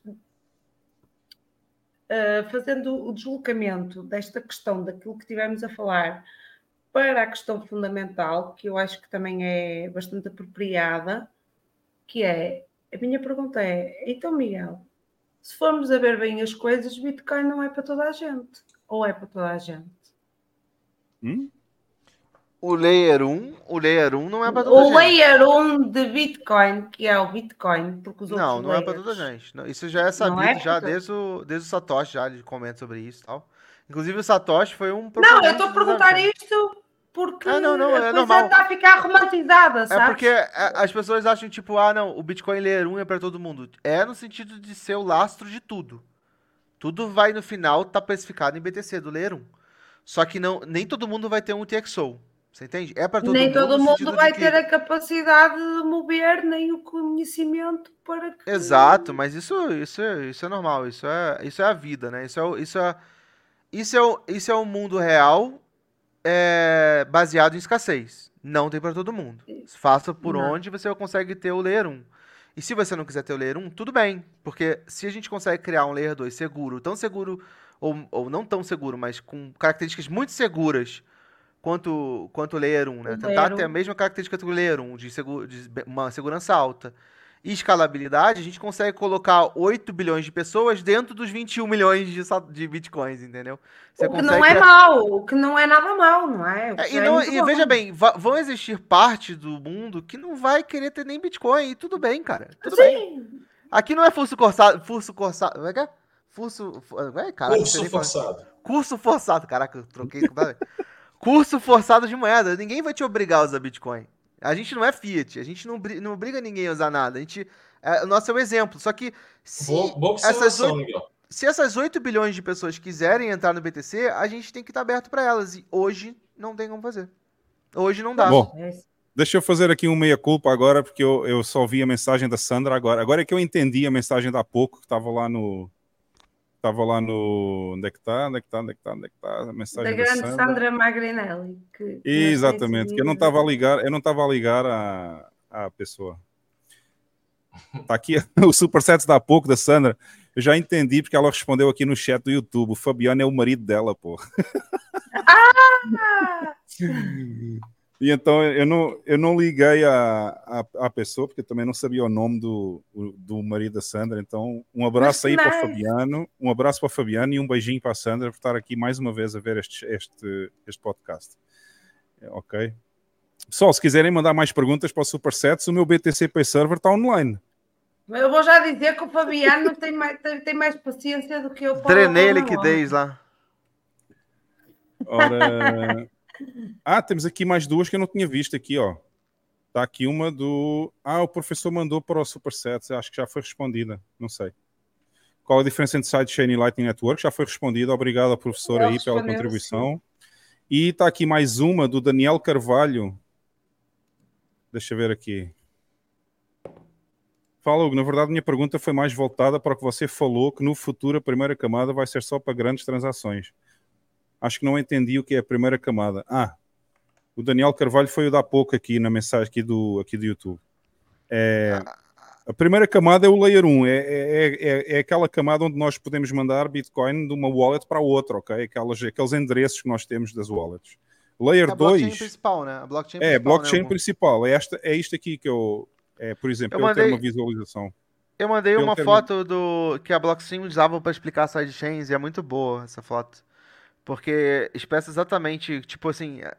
uh, fazendo o deslocamento desta questão daquilo que tivemos a falar para a questão fundamental, que eu acho que também é bastante apropriada, que é a minha pergunta é: então, Miguel, se formos a ver bem as coisas, Bitcoin não é para toda a gente. Ou é para toda a gente? Hum? O Layer 1, o Layer 1 não é para toda a gente. O Layer 1 de Bitcoin, que é o Bitcoin, porque os Não, não layers... é para toda a gente. Não, isso já é sabido é já desde o, desde o Satoshi, já ele comenta sobre isso e tal. Inclusive o Satoshi foi um Não, eu estou a perguntar isto porque ah, não, não, a é coisa normal. está a ficar romantizada, sabe? É porque as pessoas acham, tipo, ah, não, o Bitcoin Layer 1 é para todo mundo. É no sentido de ser o lastro de tudo. Tudo vai, no final, tá especificado em BTC do Layer 1. Só que não, nem todo mundo vai ter um TXO. Você entende? É para todo nem mundo. Todo mundo vai que... ter a capacidade de mover, nem o conhecimento para que... Exato, mas isso, isso, é, isso é normal. Isso é, isso é a vida, né? Isso é, isso é, isso é, o, isso é o mundo real é baseado em escassez. Não tem para todo mundo. Faça por não. onde você consegue ter o Layer 1. E se você não quiser ter o Layer 1, tudo bem. Porque se a gente consegue criar um Layer 2 seguro, tão seguro, ou, ou não tão seguro, mas com características muito seguras quanto, quanto o Layer 1, né? O Tentar ter a mesma característica do Layer 1, de, seguro, de uma segurança alta e escalabilidade, a gente consegue colocar 8 bilhões de pessoas dentro dos 21 milhões de, de bitcoins, entendeu? Você o que não é criar... mal, o que não é nada mal, não é? é e, é não, e veja bem, vão existir parte do mundo que não vai querer ter nem bitcoin, e tudo bem, cara. Tudo Sim. bem. Aqui não é furso forçado, furso forçado, como é que é? Furso, é, caraca, curso forçado. Curso forçado, caraca, eu troquei Curso forçado de moeda. Ninguém vai te obrigar a usar Bitcoin. A gente não é Fiat, a gente não, não obriga ninguém a usar nada. A gente, é, o nosso é o exemplo. Só que se, boa, boa essas 8, se essas 8 bilhões de pessoas quiserem entrar no BTC, a gente tem que estar aberto para elas. E hoje não tem como fazer. Hoje não dá. Bom, deixa eu fazer aqui um meia-culpa agora, porque eu, eu só vi a mensagem da Sandra agora. Agora é que eu entendi a mensagem da pouco, que estava lá no, Estava lá no. Onde é que está? Onde é que está? Onde é que está? Onde é que está? A mensagem da grande da Sandra, Sandra Magrinelli. Que, Exatamente, que eu não estava a ligar, eu não estava a ligar à, à pessoa. Está aqui <laughs> o superset da pouco da Sandra. Eu já entendi porque ela respondeu aqui no chat do YouTube. O Fabiano é o marido dela, pô. Ah! <laughs> E então eu não, eu não liguei à, à, pessoa, porque eu também não sabia o nome do, do marido da Sandra. Então, um abraço aí para o Fabiano, um abraço para o Fabiano e um beijinho para a Sandra por estar aqui mais uma vez a ver este, este, este podcast. Ok? Pessoal, se quiserem mandar mais perguntas para o Supersets, o meu BTC Pay Server está online. Eu vou já dizer que o Fabiano tem mais, tem, tem mais paciência do que eu. Treinei liquidez lá. Ora. Ah, temos aqui mais duas que eu não tinha visto aqui, ó. Tá aqui uma do. Ah, o professor mandou para o Superset, acho que já foi respondida, não sei. Qual a diferença entre Sidechain e Lightning Network? Já foi respondida, obrigado ao professor aí pela contribuição. Sim. E está aqui mais uma do Daniel Carvalho. Deixa eu ver aqui. Fala, Hugo. Na verdade, minha pergunta foi mais voltada para o que você falou, que no futuro a primeira camada vai ser só para grandes transações. Acho que não entendi o que é a primeira camada. Ah, o Daniel Carvalho foi o da pouco aqui na mensagem aqui do, aqui do YouTube. É, a primeira camada é o Layer 1, é, é, é, é, aquela camada onde nós podemos mandar Bitcoin de uma wallet para outra, ok? Aquelas, aqueles endereços que nós temos das wallets. Layer é a 2. blockchain principal, né? A blockchain é, principal, blockchain né? principal. É, esta, é isto aqui que eu. É, por exemplo, eu, eu mandei, tenho uma visualização. Eu mandei eu uma foto do que a blockchain usava para explicar sidechains e é muito boa essa foto. Porque expressa exatamente, tipo assim. É,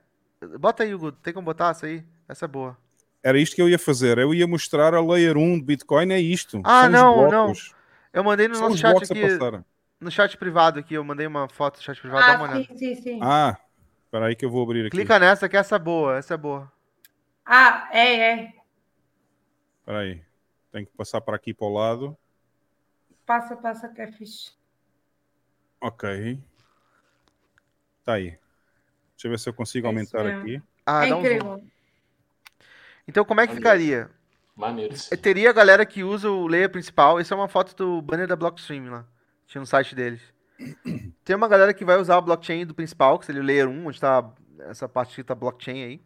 bota aí, Hugo, tem como botar essa aí? Essa é boa. Era isto que eu ia fazer. Eu ia mostrar a layer 1 de Bitcoin, é isto. Ah, não, não. Eu mandei no São nosso os chat aqui, no chat privado aqui, eu mandei uma foto no chat privado, dá uma Ah, olhada. sim, sim, sim. Ah, espera aí que eu vou abrir aqui. Clica nessa que essa é boa, essa é boa. Ah, é, é. Espera aí. Tenho que passar para aqui para o lado. Passa, passa que é fixe. Ok. Está aí. Deixa eu ver se eu consigo É aumentar aqui. Ah, é dá um zoom. Então como é que Maneiro. ficaria? Maneiro. Eh, Teria a galera que usa o layer principal. Essa é uma foto do banner da Blockstream lá. Tinha no site deles. <clears throat> Tem uma galera que vai usar o blockchain do principal, que seria o layer 1, onde tá essa parte que tá blockchain aí.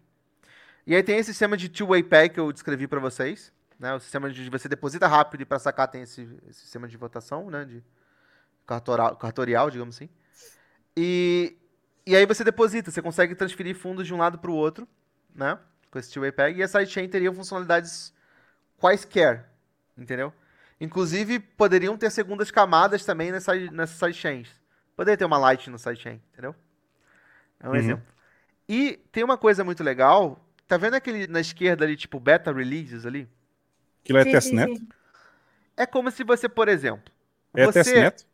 E aí tem esse sistema de two-way pay que eu descrevi para vocês. Né? O sistema de você deposita rápido e para sacar tem esse, esse sistema de votação, né? De cartorial, cartorial, digamos assim. E, e aí você deposita, você consegue transferir fundos de um lado para o outro, né? Com esse two-way peg. E a sidechain teria funcionalidades quaisquer, entendeu? Inclusive, poderiam ter segundas camadas também nessa, nessas sidechains. Poderia ter uma light no sidechain, entendeu? É um Uhum. exemplo. E tem uma coisa muito legal. Tá vendo aquele na esquerda ali, tipo, beta releases ali? Aquilo é testnet? É como se você, por exemplo. É você... testnet?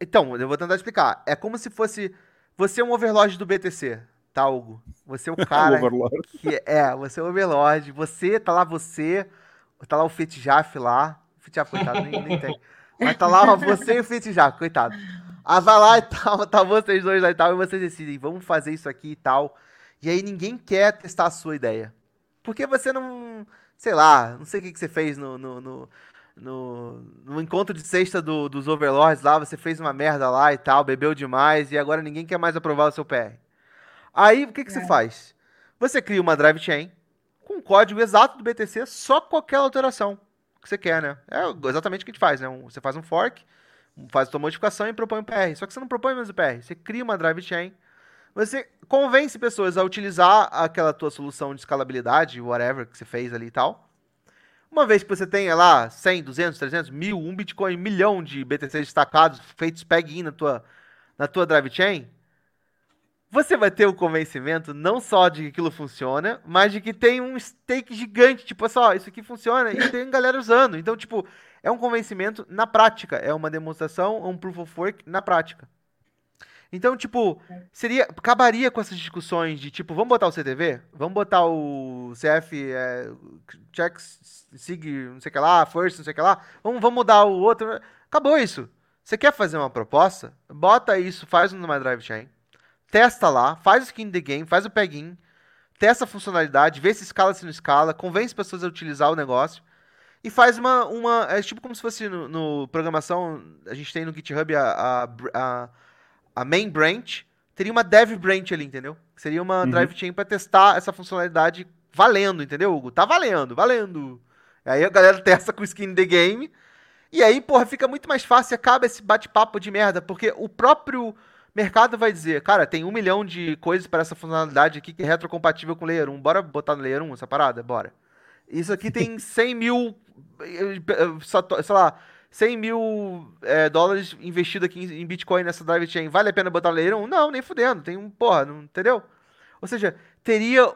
Então, eu vou tentar explicar. É como se fosse. Você é um overlord do BTC, tá, Hugo? Você é o <laughs> cara Overlord. que é, você é o overlord. Você, tá lá você, tá lá o Fetijaf lá. O Fetijaf, coitado, nem, nem tem. Mas tá lá <laughs> você e o Fetijaf, coitado. Ah, vai lá e tal, tá vocês dois lá e tal, e vocês decidem, vamos fazer isso aqui e tal. E aí ninguém quer testar a sua ideia. Porque você não. Sei lá, não sei o que, que você fez no, no, no, no, no encontro de sexta do- dos Overlords lá, você fez uma merda lá e tal, bebeu demais, e agora ninguém quer mais aprovar o seu PR. Aí o que, que você faz? Você cria uma drive chain com o código exato do BTC, só com qualquer alteração que você quer, né? É exatamente o que a gente faz, né? Você faz um fork, faz a sua modificação e propõe um PR. Só que você não propõe mais o PR, você cria uma drive chain, você convence pessoas a utilizar aquela tua solução de escalabilidade, whatever que você fez ali e tal. Uma vez que você tenha lá 100, 200, 300, mil, um Bitcoin, um milhão de BTC destacados, feitos peg-in na tua, na tua drive chain, você vai ter o convencimento não só de que aquilo funciona, mas de que tem um stake gigante, tipo, só, isso aqui funciona e tem galera usando. Então, tipo, é um convencimento na prática, é uma demonstração, um proof of work na prática. Então, tipo, seria, acabaria com essas discussões de tipo, vamos botar o CTV? Vamos botar o CF, é, check, sig, não sei o que lá, first, não sei o que lá, vamos, vamos mudar o outro. Acabou isso. Você quer fazer uma proposta? Bota isso, faz numa drive chain, testa lá, faz o skin the game, faz o peg-in, testa a funcionalidade, vê se escala, se não escala, convence pessoas a utilizar o negócio e faz uma. uma é tipo como se fosse no, no programação, a gente tem no GitHub a, a, a, a main branch, teria uma dev branch ali, entendeu? Seria uma Uhum. drive chain para testar essa funcionalidade valendo, entendeu, Hugo? Tá valendo, valendo. Aí a galera <laughs> testa com skin the game. E aí, porra, fica muito mais fácil, acaba esse bate-papo de merda, porque o próprio mercado vai dizer, cara, tem um milhão de coisas para essa funcionalidade aqui que é retrocompatível com o Layer 1. Bora botar no Layer 1 essa parada? Bora. Isso aqui tem <laughs> 100 mil, eh, eh, sei lá, 100 mil eh, dólares investido aqui em em Bitcoin nessa drive chain. Vale a pena botar no 1? Não, nem fudendo. Tem um, porra, não, entendeu? Ou seja, teria,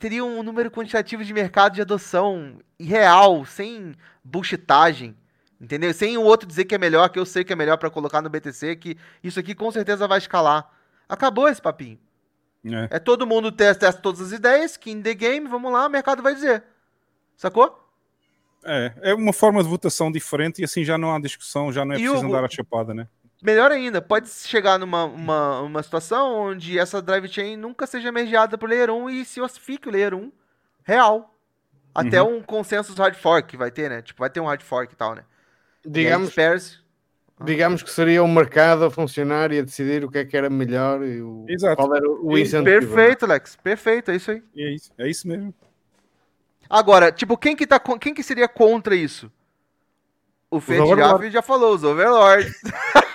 teria um número quantitativo de mercado de adoção real, sem bullshitagem. Entendeu? Sem o outro dizer que é melhor, que eu sei que é melhor pra colocar no BTC, que isso aqui com certeza vai escalar. Acabou esse papinho. É. É todo mundo testa, testa todas as ideias, que in the game, vamos lá, o mercado vai dizer. Sacou? É, é uma forma de votação diferente e assim já não há discussão, já não é E preciso Hugo- andar a chapada, né? Melhor ainda, pode chegar numa uma, uma situação onde essa drive chain nunca seja mergeada por Layer 1 e se ossifique o Layer 1 real. Até um consensus hard fork vai ter, né? Tipo, vai ter um hard fork e tal, né? Digamos, espera-se- digamos que seria o mercado a funcionar e a decidir o que é que era melhor e o, Exato. qual era o incentivo. Perfeito, Lex. Perfeito, é isso aí. É isso, é isso mesmo. Agora, tipo, quem que, tá, quem que seria contra isso? O Fed já, falou, os Overlords. <laughs>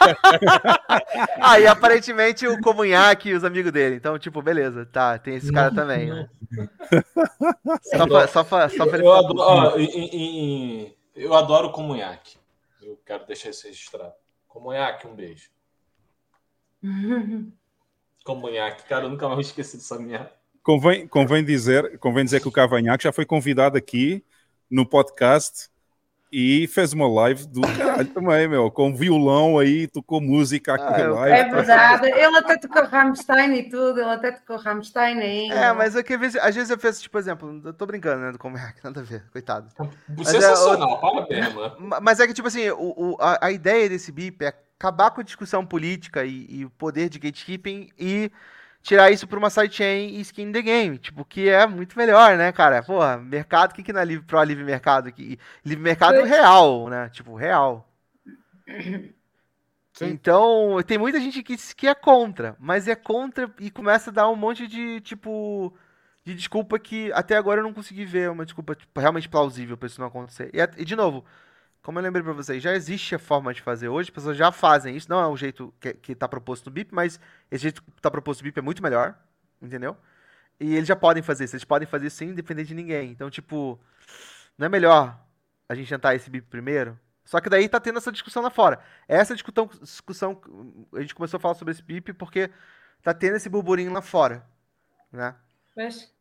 Aí, aparentemente, o Comunhaque e os amigos dele. Então, tipo, beleza, tá, tem esse cara também. né? <laughs> Só pra, só pra, só pra ele Eu adoro, ó, em- em- eu adoro comunhaque. Eu quero deixar isso registrado. Comunhaque, um beijo. <laughs> Comunhaque, cara, eu nunca mais esqueci dessa merda. Convém, convém, dizer, convém dizer que o Cavanhaque já foi convidado aqui no podcast e fez uma live do caralho também, meu, com violão aí, tocou música aqui Ah, eu- live. É verdade. Ele até tocou Rammstein e tudo. Ele até tocou Rammstein aí. É, mas é que às vezes, às vezes eu penso, tipo, exemplo, eu tô brincando, né, do Comerc, nada a ver, coitado. Sensacional, parabéns, <laughs> mano. Ma- Mas é que, tipo assim, o, o- a, a ideia desse BIP é acabar com a discussão política e, e o poder de gatekeeping e tirar isso pra uma sidechain e skin the game. Tipo, que é muito melhor, né, cara? Porra, mercado, o que que não é livre, pro livre mercado aqui? Livre mercado Pois. real, né? Tipo, real. <coughs> Sim. Então, tem muita gente que, que é contra, mas é contra e começa a dar um monte de, tipo, de desculpa que até agora eu não consegui ver uma desculpa tipo, realmente plausível pra isso não acontecer. E, de novo, como eu lembrei pra vocês, já existe a forma de fazer hoje, as pessoas já fazem isso, não é o jeito que, que tá proposto no BIP, mas esse jeito que tá proposto no BIP é muito melhor, entendeu? E eles já podem fazer isso, eles podem fazer isso sem depender de ninguém. Então, tipo, não é melhor a gente tentar esse BIP primeiro? Só que daí tá tendo essa discussão lá fora. Essa discussão, discussão a gente começou a falar sobre esse BIP porque tá tendo esse burburinho lá fora, né? Pois.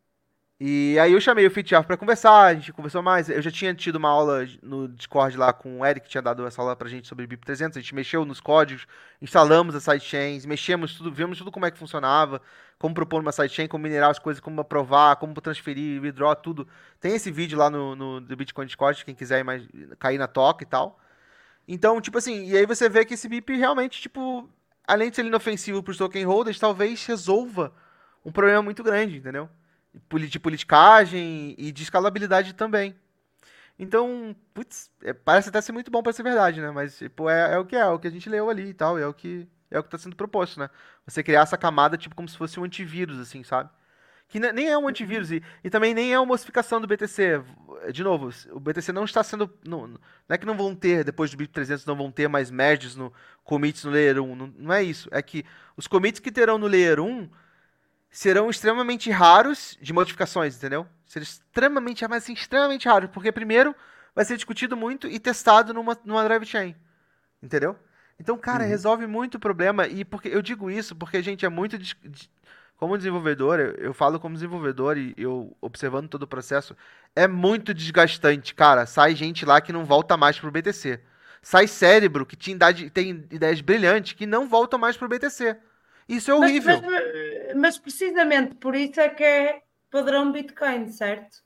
E aí eu chamei o Fitiaf pra conversar, a gente conversou mais. Eu já tinha tido uma aula no Discord lá com o Eric, que tinha dado essa aula pra gente sobre BIP 300. A gente mexeu nos códigos, instalamos as sidechains, mexemos tudo, vimos tudo como é que funcionava, como propor uma sidechain, como minerar as coisas, como aprovar, como transferir, withdraw, tudo. Tem esse vídeo lá no, no do Bitcoin Discord, quem quiser mais, cair na toca e tal. Então, tipo assim, e aí você vê que esse BIP realmente, tipo, além de ser inofensivo pros token holders, talvez resolva um problema muito grande, entendeu? De politicagem e de escalabilidade também. Então, putz, é, parece até ser muito bom pra ser verdade, né? Mas, tipo, é, é o que é, é o que a gente leu ali e tal, é o que é o que tá sendo proposto, né? Você criar essa camada, tipo, como se fosse um antivírus, assim, sabe? Que ne- nem é um antivírus e, e também nem é uma ossificação do BTC. De novo, o BTC não está sendo. Não, não é que não vão ter, depois do BIP 300, não vão ter mais merges no commits no Layer 1. Não, não é isso. É que os commits que terão no Layer 1 serão extremamente raros de modificações, entendeu? Serão extremamente, mas assim, extremamente raros, porque primeiro vai ser discutido muito e testado numa, numa drive chain, entendeu? Então, cara, resolve muito o problema e porque eu digo isso porque gente é muito dis- di- como desenvolvedor, eu, eu falo como desenvolvedor e eu observando todo o processo, é muito desgastante, cara. Sai gente lá que não volta mais pro BTC. Sai cérebro que tinha idade- tem ideias brilhantes que não voltam mais pro BTC. Isso é horrível. mas- mas precisamente por isso é que é padrão Bitcoin, certo?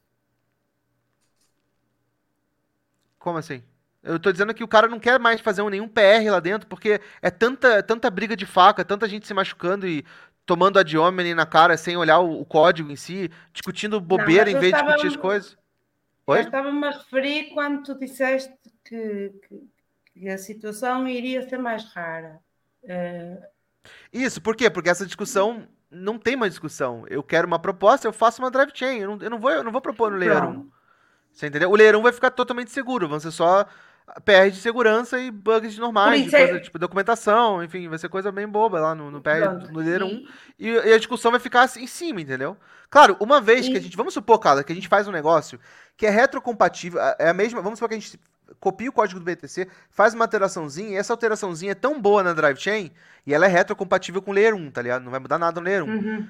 Como assim? Eu tô dizendo que o cara não quer mais fazer um- nenhum PR lá dentro, porque é tanta, tanta briga de faca, tanta gente se machucando e tomando ad hominem na cara sem olhar o, o código em si, discutindo bobeira mas em eu vez de discutir as coisas. Eu Oi? estava-me a referir quando tu disseste que, que- que a situação iria ser mais rara. Eh, Isso, por quê? Porque essa discussão não tem mais discussão. Eu quero uma proposta, eu faço uma drive chain. Eu não, eu não vou, eu não vou propor no Layer 1. Pronto. Você entendeu? O Layer 1 vai ficar totalmente seguro. Vão ser só PR de segurança e bugs normais, de é- coisa, tipo documentação, enfim, vai ser coisa bem boba lá no, no PR, no Layer 1. E- E, a discussão vai ficar assim, em cima, entendeu? Claro, uma vez que a gente. Vamos supor, cara, que a gente faz um negócio que é retrocompatível. É a mesma. Vamos supor que a gente copia o código do BTC, faz uma alteraçãozinha, e essa alteraçãozinha é tão boa na Drive Chain, e ela é retrocompatível com o Layer 1, tá ligado? Não vai mudar nada no Layer 1 Uhum.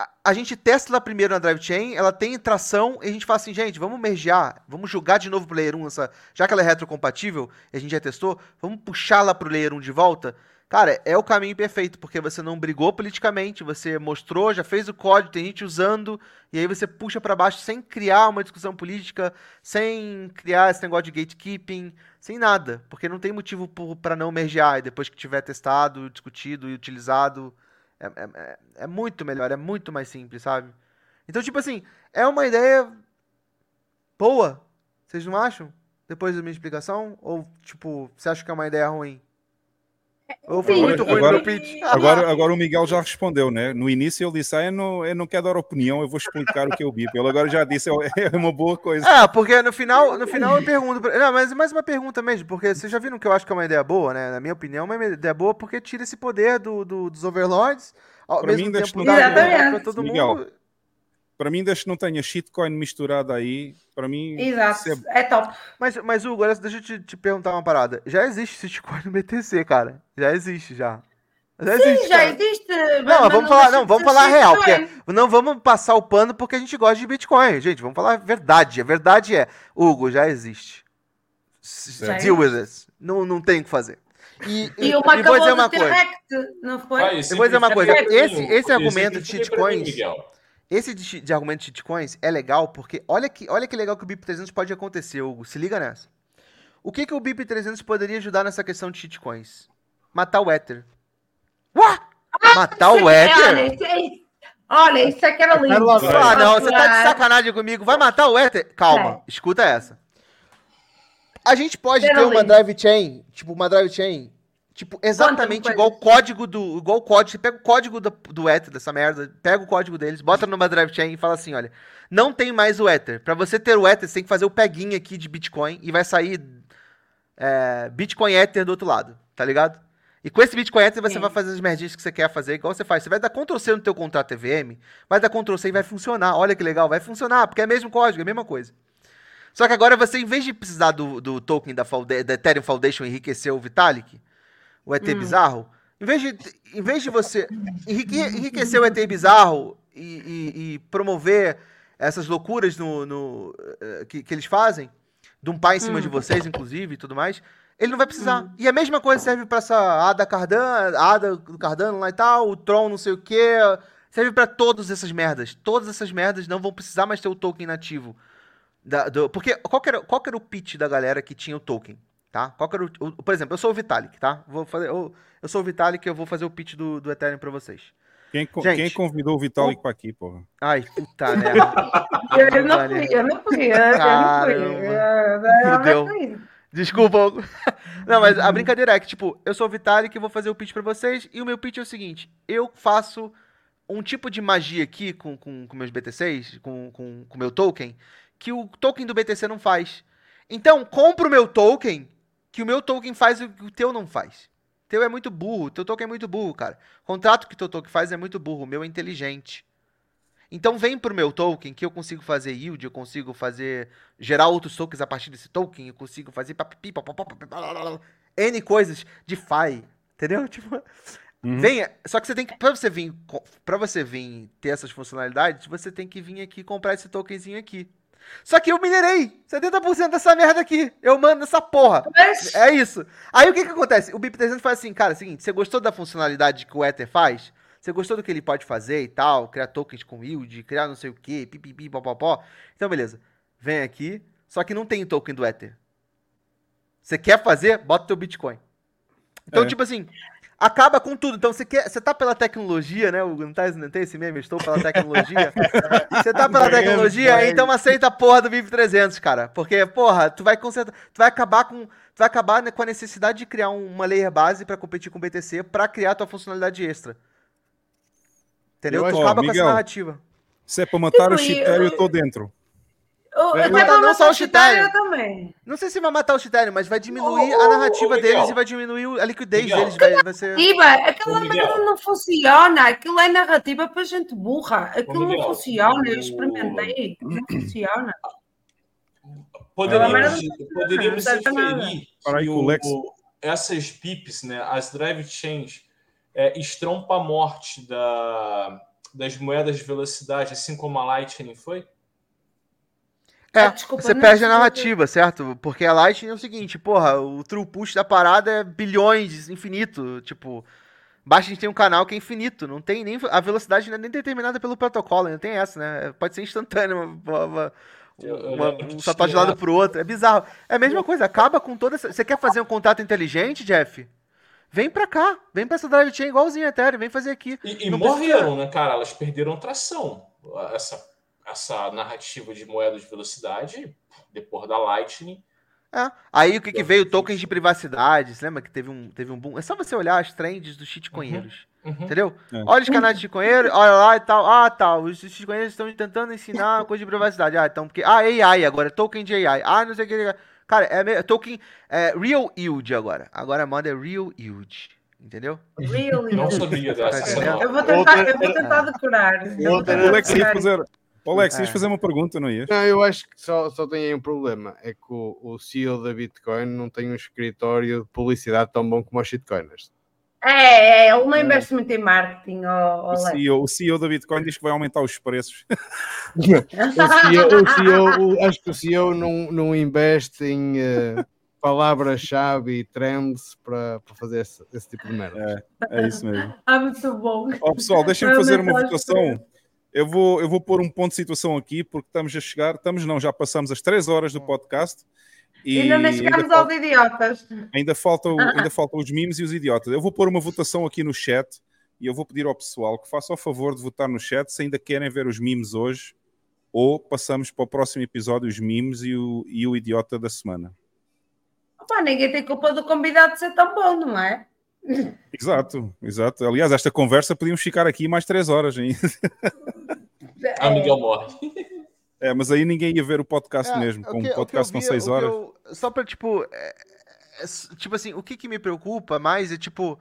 a- a gente testa ela primeiro na Drive Chain, ela tem tração, e a gente fala assim, gente, vamos mergear, vamos jogar de novo pro Layer 1, essa, já que ela é retrocompatível, e a gente já testou, vamos puxá-la pro Layer 1 de volta. Cara, é o caminho perfeito, porque você não brigou politicamente, você mostrou, já fez o código, tem gente usando, e aí você puxa pra baixo sem criar uma discussão política, sem criar esse negócio de gatekeeping, sem nada, porque não tem motivo pra não mergear, e depois que tiver testado, discutido e utilizado, é, é- é- é muito melhor, é muito mais simples, sabe? Então, tipo assim, é uma ideia boa, vocês não acham? Depois da minha explicação? Ou, tipo, você acha que é uma ideia ruim? Ou foi Sim, muito ruim agora- no pitch? Agora, agora o Miguel já respondeu, né? No início ele disse: ah, eu, não, eu não quero dar opinião, eu vou explicar o que eu vi. Ele agora já disse: é uma boa coisa. É, porque no final, no final eu pergunto. pra- Não, mas mais uma pergunta mesmo, porque vocês já viram que eu acho que é uma ideia boa, né? Na minha opinião, é uma ideia boa porque tira esse poder do, do- dos overlords, ao Pra mesmo mim, tempo dá Exatamente. todo Miguel, mundo. Para mim, desde que não tenha shitcoin misturado aí, para mim. Exato, é- é top. Mas, mas Hugo, olha, deixa eu te, te perguntar uma parada. Já existe Sitcoin no BTC, cara. Já existe, já. Já existe, Sim, já cara. existe. Não, mas mas vamos falar, deixa não, vamos falar a real, porque não vamos passar o pano porque a gente gosta de Bitcoin, gente. Vamos falar a verdade. A verdade é, Hugo, já existe. S- Deal with it. Não, não tem o que fazer. E, E e, uma e vou dizer acabou uma coisa. rect, não foi? Vai, Eu vou dizer uma coisa. exemplifica Esse, mim, esse argumento de mim, shitcoins, Miguel. Esse de, de argumento de shitcoins é legal porque olha que, olha que legal que o BIP 300 pode acontecer, Hugo. Se liga nessa. O que, que o BIP 300 poderia ajudar nessa questão de shitcoins? Matar o Ether. Uá! Matar o Olha, Ether? isso é- olha, isso é que era lindo. Carla, Ah, não, você tá de Ah, sacanagem comigo. Vai matar o Ether? Calma, É. escuta essa. A gente pode Era ter uma lindo. drive chain, tipo, uma drive chain, tipo, exatamente igual o código do. Igual o código. Você pega o código do, do Ether, dessa merda, pega o código deles, bota numa drive chain e fala assim: olha, não tem mais o Ether. Pra você ter o Ether, você tem que fazer o peguinho aqui de Bitcoin e vai sair é, Bitcoin Ether do outro lado, tá ligado? E com esse Bitcoin Ether você Sim. vai fazer as merdinhas que você quer fazer, igual você faz. Você vai dar Ctrl C no teu contrato EVM, vai dar Ctrl C e vai funcionar. Olha que legal, vai funcionar, porque é o mesmo código, é a mesma coisa. Só que agora você, em vez de precisar do, do token da, da Ethereum Foundation enriquecer o Vitalik, o ET bizarro, em vez de, em vez de você enrique- enriquecer o ET bizarro e, e- e promover essas loucuras no, no, eh, que, que eles fazem, de um pai em cima de vocês, inclusive, e tudo mais, ele não vai precisar. E a mesma coisa serve para essa Ada Cardano, Ada do Cardano lá e tal, o Tron não sei o quê, serve para todas essas merdas. Todas essas merdas não vão precisar mais ter o token nativo. Da- do- porque qual que, era, qual era o pitch da galera que tinha o token? Tá? Qual que era o, o- por exemplo, eu sou o Vitalik, tá? Vou fazer, eu, eu sou o Vitalik eu vou fazer o pitch do, do Ethereum pra vocês. Quem, Gente. quem convidou o Vitalik para aqui, porra? Ai, puta <laughs> merda. Eu não fui, eu não fui, eu não fui. Caramba. Eu não fui. Desculpa. <laughs> Não, mas a brincadeira é que, tipo, eu sou o Vitalik e vou fazer o pitch pra vocês. E o meu pitch é o seguinte: eu faço um tipo de magia aqui com, com, com meus BTCs, com o com, com meu token, que o token do BTC não faz. Então, compra o meu token, que o meu token faz o que o teu não faz. O teu é muito burro, o teu token é muito burro, cara. O contrato que o teu token faz é muito burro, o meu é inteligente. Então vem pro meu token que eu consigo fazer yield, eu consigo fazer gerar outros tokens a partir desse token, eu consigo fazer papipi, N coisas de FI, entendeu? Tipo, venha, só que você tem que para você vir para você vir ter essas funcionalidades, você tem que vir aqui comprar esse tokenzinho aqui. Só que eu minerei 70% dessa merda aqui. Eu mando essa porra. Mas, É isso. Aí o que que acontece? O BIP300 faz assim, cara, é o seguinte, você gostou da funcionalidade que o Ether faz? Você gostou do que ele pode fazer e tal? Criar tokens com yield, criar não sei o que, pipipi, popopó. Então, beleza. Vem aqui, só que não tem token do Ether. Você quer fazer? Bota teu Bitcoin. Então, É. tipo assim, acaba com tudo. Então, você quer, você tá pela tecnologia, né? Hugo? Não, tá, não tem esse meme? Estou pela tecnologia. <laughs> você tá pela tecnologia, então aceita a porra do BIP 300, cara. Porque, porra, tu vai consertar, tu vai acabar com, tu vai acabar né, com a necessidade de criar um- uma layer base pra competir com o BTC pra criar tua funcionalidade extra. Entendeu? Eu Tu acho- acaba Ó, com essa narrativa. Se é para matar o Chitério, eu- eu estou dentro. O- até mas pra não matar só o Chitário Chitário. também. Não sei se vai matar o Ethereum, mas vai diminuir Ô, a narrativa Miguel. deles e vai diminuir a liquidez Miguel. deles. Vai, vai ser... Aquela merda não funciona. Aquilo é narrativa para gente burra. Aquilo não funciona. Eu experimentei. Não funciona. Poderíamos, poderíamos aí que o Lex. o- essas pips, né, as drive chains, é, estrompa a morte da, das moedas de velocidade, assim como a Lightning foi? É, Ah, desculpa, você perde a narrativa, certo? Porque a Lightning é o seguinte, porra, o true push da parada é bilhões, infinito. Tipo, Baixa a gente tem um canal que é infinito, não tem nem. A velocidade não é nem determinada pelo protocolo, não tem essa, né? Pode ser instantâneo, uma, uma, uma- um saltar de lado pro outro. É bizarro. É a mesma coisa, acaba com toda essa. Você quer fazer um contato inteligente, Jeff? Vem pra cá, vem pra essa drive chain igualzinho a Ethereum, vem fazer aqui. E, e Não morreram, né, cara? Elas perderam tração. Essa, essa narrativa de moeda de velocidade, depois da Lightning. É. Aí o que, que veio? Tokens de privacidade. Você lembra que teve um, teve um boom? É só você olhar as trends dos shitcoinheiros. Uhum. Entendeu? É. Olha os canais de shitcoinheiros, olha lá e tal. Ah, tal. Os shitcoinheiros estão tentando ensinar <laughs> coisa de privacidade. Ah, então, porque. Ah, AI agora, token de AI. Ah, não sei o que. Cara, é me- token. É Real Yield agora. Agora a moda é Real Yield. Entendeu? Really? Não sabia dessa. essa não. Eu vou tentar, eu vou tentar decorar. Eu vou tentar O Alex Alex, ias É. fazer uma pergunta, não ias? Não, eu acho que só, só tem aí um problema. É que o, o CEO da Bitcoin não tem um escritório de publicidade tão bom como os shitcoiners. É, é, ele não investe muito em marketing, ó, O. CEO, o CEO da Bitcoin diz que vai aumentar os preços. <laughs> <laughs> O CEO, o CEO o- acho que o CEO não, não investe em, eh, palavra-chave e trends para, para fazer esse, esse tipo de merda. É, é isso mesmo. <laughs> Ah, muito bom. Ó, pessoal, deixem-me fazer uma votação. Eu vou, eu vou pôr um ponto de situação aqui, porque estamos a chegar, estamos não, já passamos as três horas do podcast. E ainda nem chegamos ainda, aos idiotas. ainda, falta, o- ainda faltam os memes e os idiotas. Eu vou pôr uma votação aqui no chat e eu vou pedir ao pessoal que faça o favor de votar no chat se ainda querem ver os memes hoje ou passamos para o próximo episódio os memes e o, e o idiota da semana. Opa, ninguém tem culpa do convidado ser tão bom, não é? Exato, exato. Aliás, esta conversa podíamos ficar aqui mais três horas ainda. Ah, Miguel morre. É, mas aí ninguém ia ver o podcast É, mesmo, com um podcast com seis horas. eu- só pra, tipo. é- é- é- tipo assim, o que, que me preocupa mais é, tipo.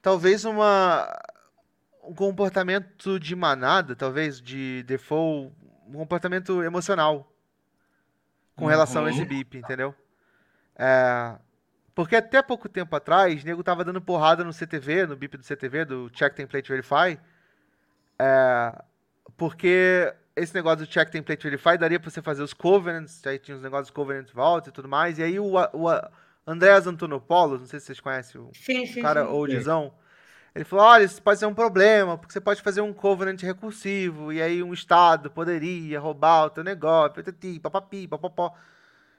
Talvez uma. Um comportamento de manada, talvez, de default. Um comportamento emocional. Com relação a esse Uhum. BIP, entendeu? É, porque até pouco tempo atrás, o nego tava dando porrada no CTV, no BIP do CTV, do Check Template Verify. É, porque esse negócio do Check Template Verify daria pra você fazer os covenants, aí tinha os negócios covenant vault e tudo mais. E aí o, o Andreas Antonopoulos, não sei se vocês conhecem o Sim, sim, cara sim. oldzão, ele falou, olha, isso pode ser um problema, porque você pode fazer um covenant recursivo, e aí um estado poderia roubar o teu negócio, papapi, papapó.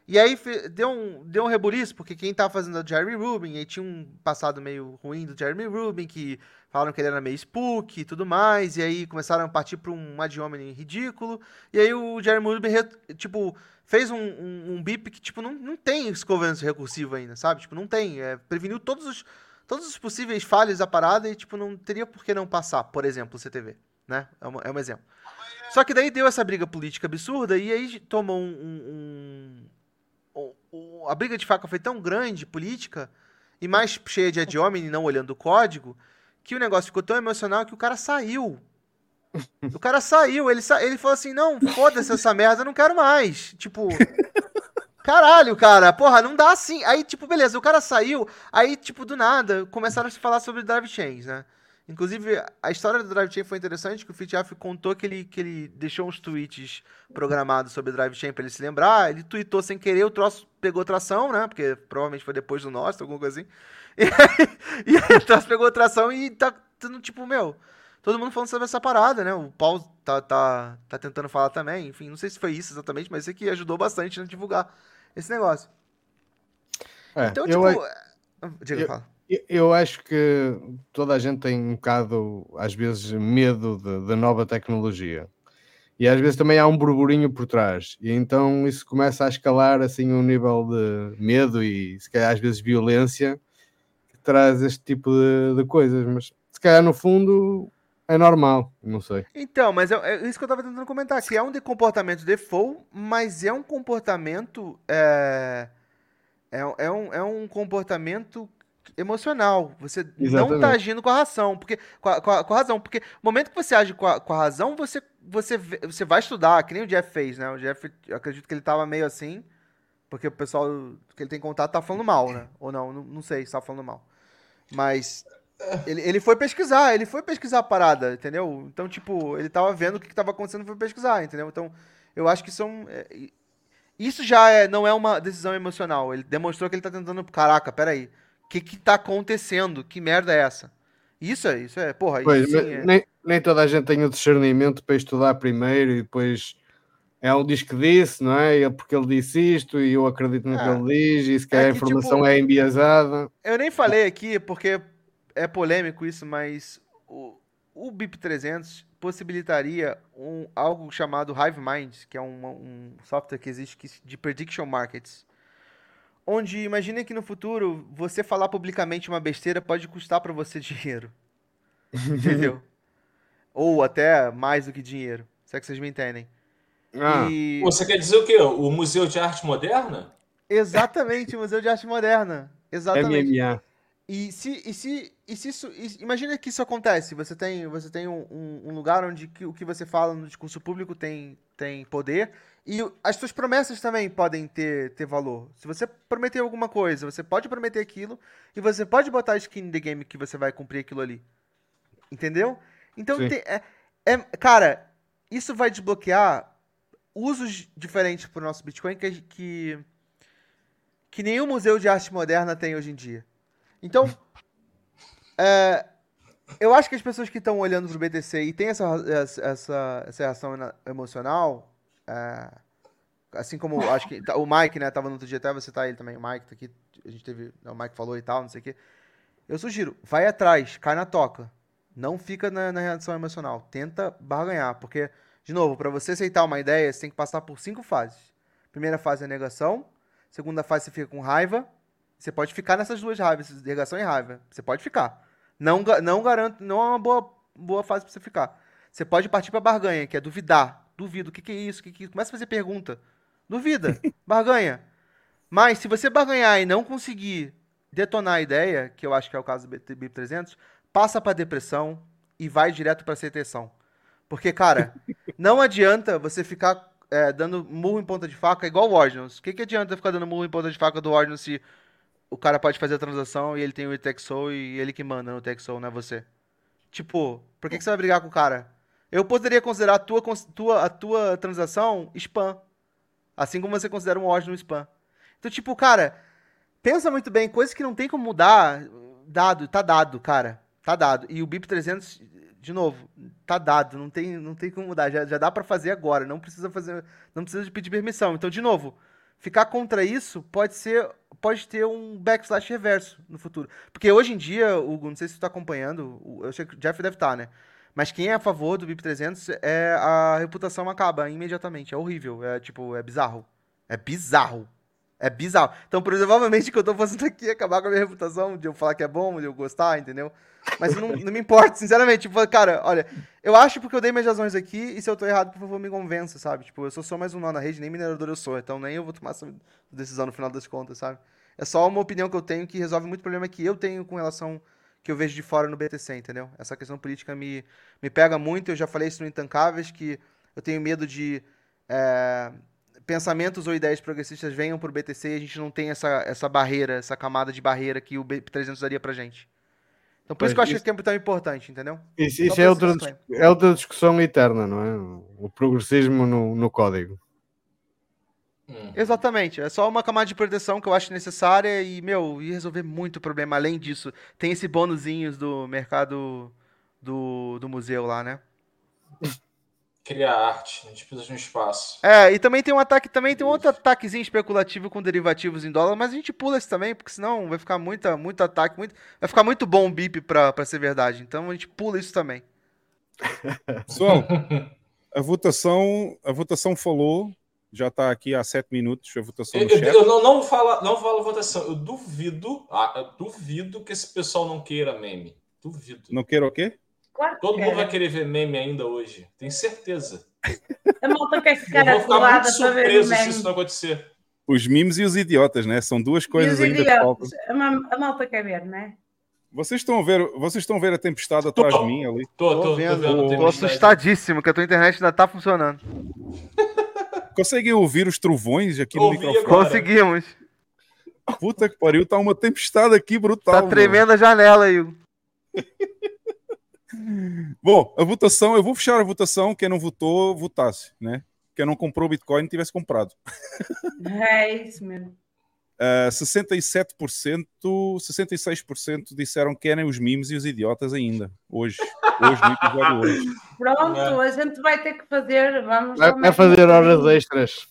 E aí deu um, deu um rebuliço, porque quem tava fazendo é o Jeremy Rubin, aí tinha um passado meio ruim do Jeremy Rubin, que falaram que ele era meio spook e tudo mais, e aí começaram a partir pra um ad hominem ridículo, e aí o Jeremy Rubin, tipo, fez um, um, um BIP que, tipo, não, não tem esse covenant recursivo ainda, sabe? Tipo, não tem, é, preveniu todos os, todos os possíveis falhas da parada e, tipo, não teria por que não passar, por exemplo, o CTV, né? É, é um exemplo. Só que daí deu essa briga política absurda e aí tomou um. um- um- a briga de faca foi tão grande, política, e mais cheia de ad hominem, não olhando o código, que o negócio ficou tão emocional que o cara saiu. O cara saiu, ele, sa... ele falou assim: não, foda-se essa merda, eu não quero mais. Tipo. Caralho, cara, porra, não dá assim. Aí, tipo, beleza, o cara saiu, aí, tipo, do nada, começaram a se falar sobre drive chains, né? Inclusive, a história do drive chain foi interessante, que o Fitjaf contou que ele, que ele deixou uns tweets programados sobre drive chain pra ele se lembrar, ele tweetou sem querer, o troço pegou tração, né? Porque provavelmente foi depois do nosso, alguma coisa assim. <laughs> E aí, e aí o troço pegou tração e tá tendo, tipo, meu, todo mundo falando sobre essa parada, né? O Paulo tá, tá, tá tentando falar também, enfim, não sei se foi isso exatamente, mas isso aqui ajudou bastante a divulgar esse negócio. É, Então, eu, tipo. a- Diga, eu- fala. Eu- acho que toda a gente tem um bocado, às vezes, medo da nova tecnologia. E às vezes também há um burburinho por trás. E então isso começa a escalar assim um nível de medo e se calhar às vezes violência que traz este tipo de, de coisas. Mas se calhar no fundo é normal, não sei. Então, mas é, é isso que eu tava tentando comentar, que é um de comportamento default, mas é um comportamento. É, é, é um, é um comportamento emocional. Você não tá Exatamente. agindo com a razão. Porque, com, a, com a- com a razão. Porque no momento que você age com a, com a razão, você, você, você vai estudar, que nem o Jeff fez, né? O Jeff, eu acredito que ele tava meio assim, porque o pessoal que ele tem contato tá falando mal, né? Ou não, não, não sei se tá falando mal. Mas ele, ele foi pesquisar, ele foi pesquisar a parada, entendeu? Então, tipo, ele tava vendo o que, que tava acontecendo foi pesquisar, entendeu? Então, eu acho que são. é, e- isso já é, não é uma decisão emocional. Ele demonstrou que ele tá tentando. Caraca, peraí. O que que tá acontecendo? Que merda é essa? Isso é, isso é, porra, Pois, isso é. nem, nem toda a gente tem o discernimento para estudar primeiro e depois é um diz que disse, não é? Ele- Porque ele disse isto e eu acredito no que É. ele diz e se É a que, informação tipo, é enviesada. Eu nem falei aqui porque é polêmico isso, mas o, o BIP 300 possibilitaria um, algo chamado Hive Mind, que é um, um software que existe que- de prediction markets. Onde imagina que no futuro você falar publicamente uma besteira pode custar para você <laughs> dinheiro. Entendeu? <laughs> Ou até mais do que dinheiro. Se é que vocês me entendem. Ah, E... Você quer dizer o quê? O Museu de Arte Moderna? Exatamente, Museu de Arte Moderna. Exatamente. MMA. E se, e se, e se isso, e- imagina que isso acontece, você tem, você tem um, um- um lugar onde que, o que você fala no discurso público tem, tem poder e as suas promessas também podem ter, ter valor. Se você prometer alguma coisa, você pode prometer aquilo e você pode botar skin in the game que você vai cumprir aquilo ali. Entendeu? Então, tem- é, é- cara, isso vai desbloquear usos diferentes pro nosso Bitcoin que, a que, que nenhum museu de arte moderna tem hoje em dia. Então, é, eu acho que as pessoas que estão olhando pro BTC e tem essa, essa, essa reação emocional, é, assim como acho que o Mike, né, tava no outro dia, até você tá ele também, o Mike tá aqui, a gente teve, o Mike falou e tal, não sei o quê. Eu sugiro, vai atrás, cai na toca. Não fica na, na reação emocional. Tenta barganhar, porque, de novo, para você aceitar uma ideia, você tem que passar por cinco fases. Primeira fase é negação, segunda fase você fica com raiva, você pode ficar nessas duas raivas, negação e raiva. Você pode ficar. Não, não garanto, não é uma boa, boa fase para você ficar. Você pode partir para barganha, que é duvidar. Duvido, o que, que é isso? Que, que... Começa a fazer pergunta. Duvida, <laughs> barganha. Mas se você barganhar e não conseguir detonar a ideia, que eu acho que é o caso do BIP 300, passa para depressão e vai direto para aceitação. Porque, cara, <laughs> não adianta você ficar é, dando murro em ponta de faca igual o Ordinals. O que, que adianta ficar dando murro em ponta de faca do Ordinals se o cara pode fazer a transação e ele tem o Itexo e ele que manda no Itexo, não é você? Tipo, por que, que você vai brigar com o cara? Eu poderia considerar a tua, tua, a tua transação spam. Assim como você considera um ordem no spam. Então, tipo, cara, pensa muito bem, coisas que não tem como mudar, dado, tá dado, cara. Tá dado. E o BIP 300, de novo, tá dado, não tem, não tem como mudar, já, já dá para fazer agora, não precisa fazer, não precisa de pedir permissão. Então, de novo, ficar contra isso pode ser pode ter um backslash reverso no futuro. Porque hoje em dia, Hugo, não sei se você está acompanhando, eu sei que o Jeff deve estar, tá, né? Mas quem é a favor do BIP 300 é a reputação acaba imediatamente. É horrível. É tipo, é bizarro. É bizarro. É bizarro. Então, provavelmente, o que eu tô fazendo aqui é acabar com a minha reputação, de eu falar que é bom, de eu gostar, entendeu? Mas não, não me importa, sinceramente. Tipo, cara, olha, eu acho porque eu dei minhas razões aqui, e se eu tô errado, por favor, me convença, sabe? Tipo, eu sou só mais um nó na rede, nem minerador eu sou, então nem eu vou tomar essa decisão no final das contas, sabe? É só uma opinião que eu tenho que resolve muito problema que eu tenho com relação que eu vejo de fora no BTC, entendeu? Essa questão política me, me pega muito, eu já falei isso no Intancáveis, que eu tenho medo de... É, pensamentos ou ideias progressistas venham para o BTC e a gente não tem essa, essa barreira, essa camada de barreira que o B300 daria para gente. Então, por isso que eu acho isso, que é tão importante, entendeu? Isso, isso é, outra, é outra discussão eterna, não é? O progressismo no, no código. Hum. Exatamente, é só uma camada de proteção que eu acho necessária e, meu, ia resolver muito problema. Além disso, tem esse bônusinhos do mercado do, do museu lá, né? <laughs> criar arte, a gente precisa de um espaço. É, e também tem um ataque, também tem um outro ataquezinho especulativo com derivativos em dólar, mas a gente pula esse também, porque senão vai ficar muita, muito ataque, muito, vai ficar muito bom o BIP pra, pra ser verdade. Então a gente pula isso também. <laughs> Pessoal, a votação, a votação falou, já está aqui há sete minutos a votação eu, eu, eu, não, não falo, não falo votação, eu duvido, ah, eu duvido que esse pessoal não queira meme. Duvido. Não queira o quê? Claro Todo mundo vai querer ver meme ainda hoje, tenho certeza. A malta quer ficar Eu vou ficar muito surpreso se isso não acontecer. Os memes e os idiotas, né? São duas coisas ainda que faltam. A malta quer ver, né? Vocês estão a ver, vocês estão a ver a tempestade atrás tô, de mim ali? Tô, tô, tô vendo. Tô, vendo tô assustadíssimo que a tua internet ainda tá funcionando. <laughs> Conseguem ouvir os trovões aqui no microfone? Agora. Conseguimos. Puta que pariu, tá uma tempestade aqui brutal. Tá tremendo a janela aí. <laughs> Bom, a votação, eu vou fechar a votação. Quem não votou, votasse, né? Quem não comprou Bitcoin tivesse comprado. É isso mesmo. Uh, 67%, 66% disseram que querem os memes e os idiotas ainda. Hoje, hoje no episódio hoje. Pronto, é. a gente vai ter que fazer. Vamos vai, vai fazer horas extras.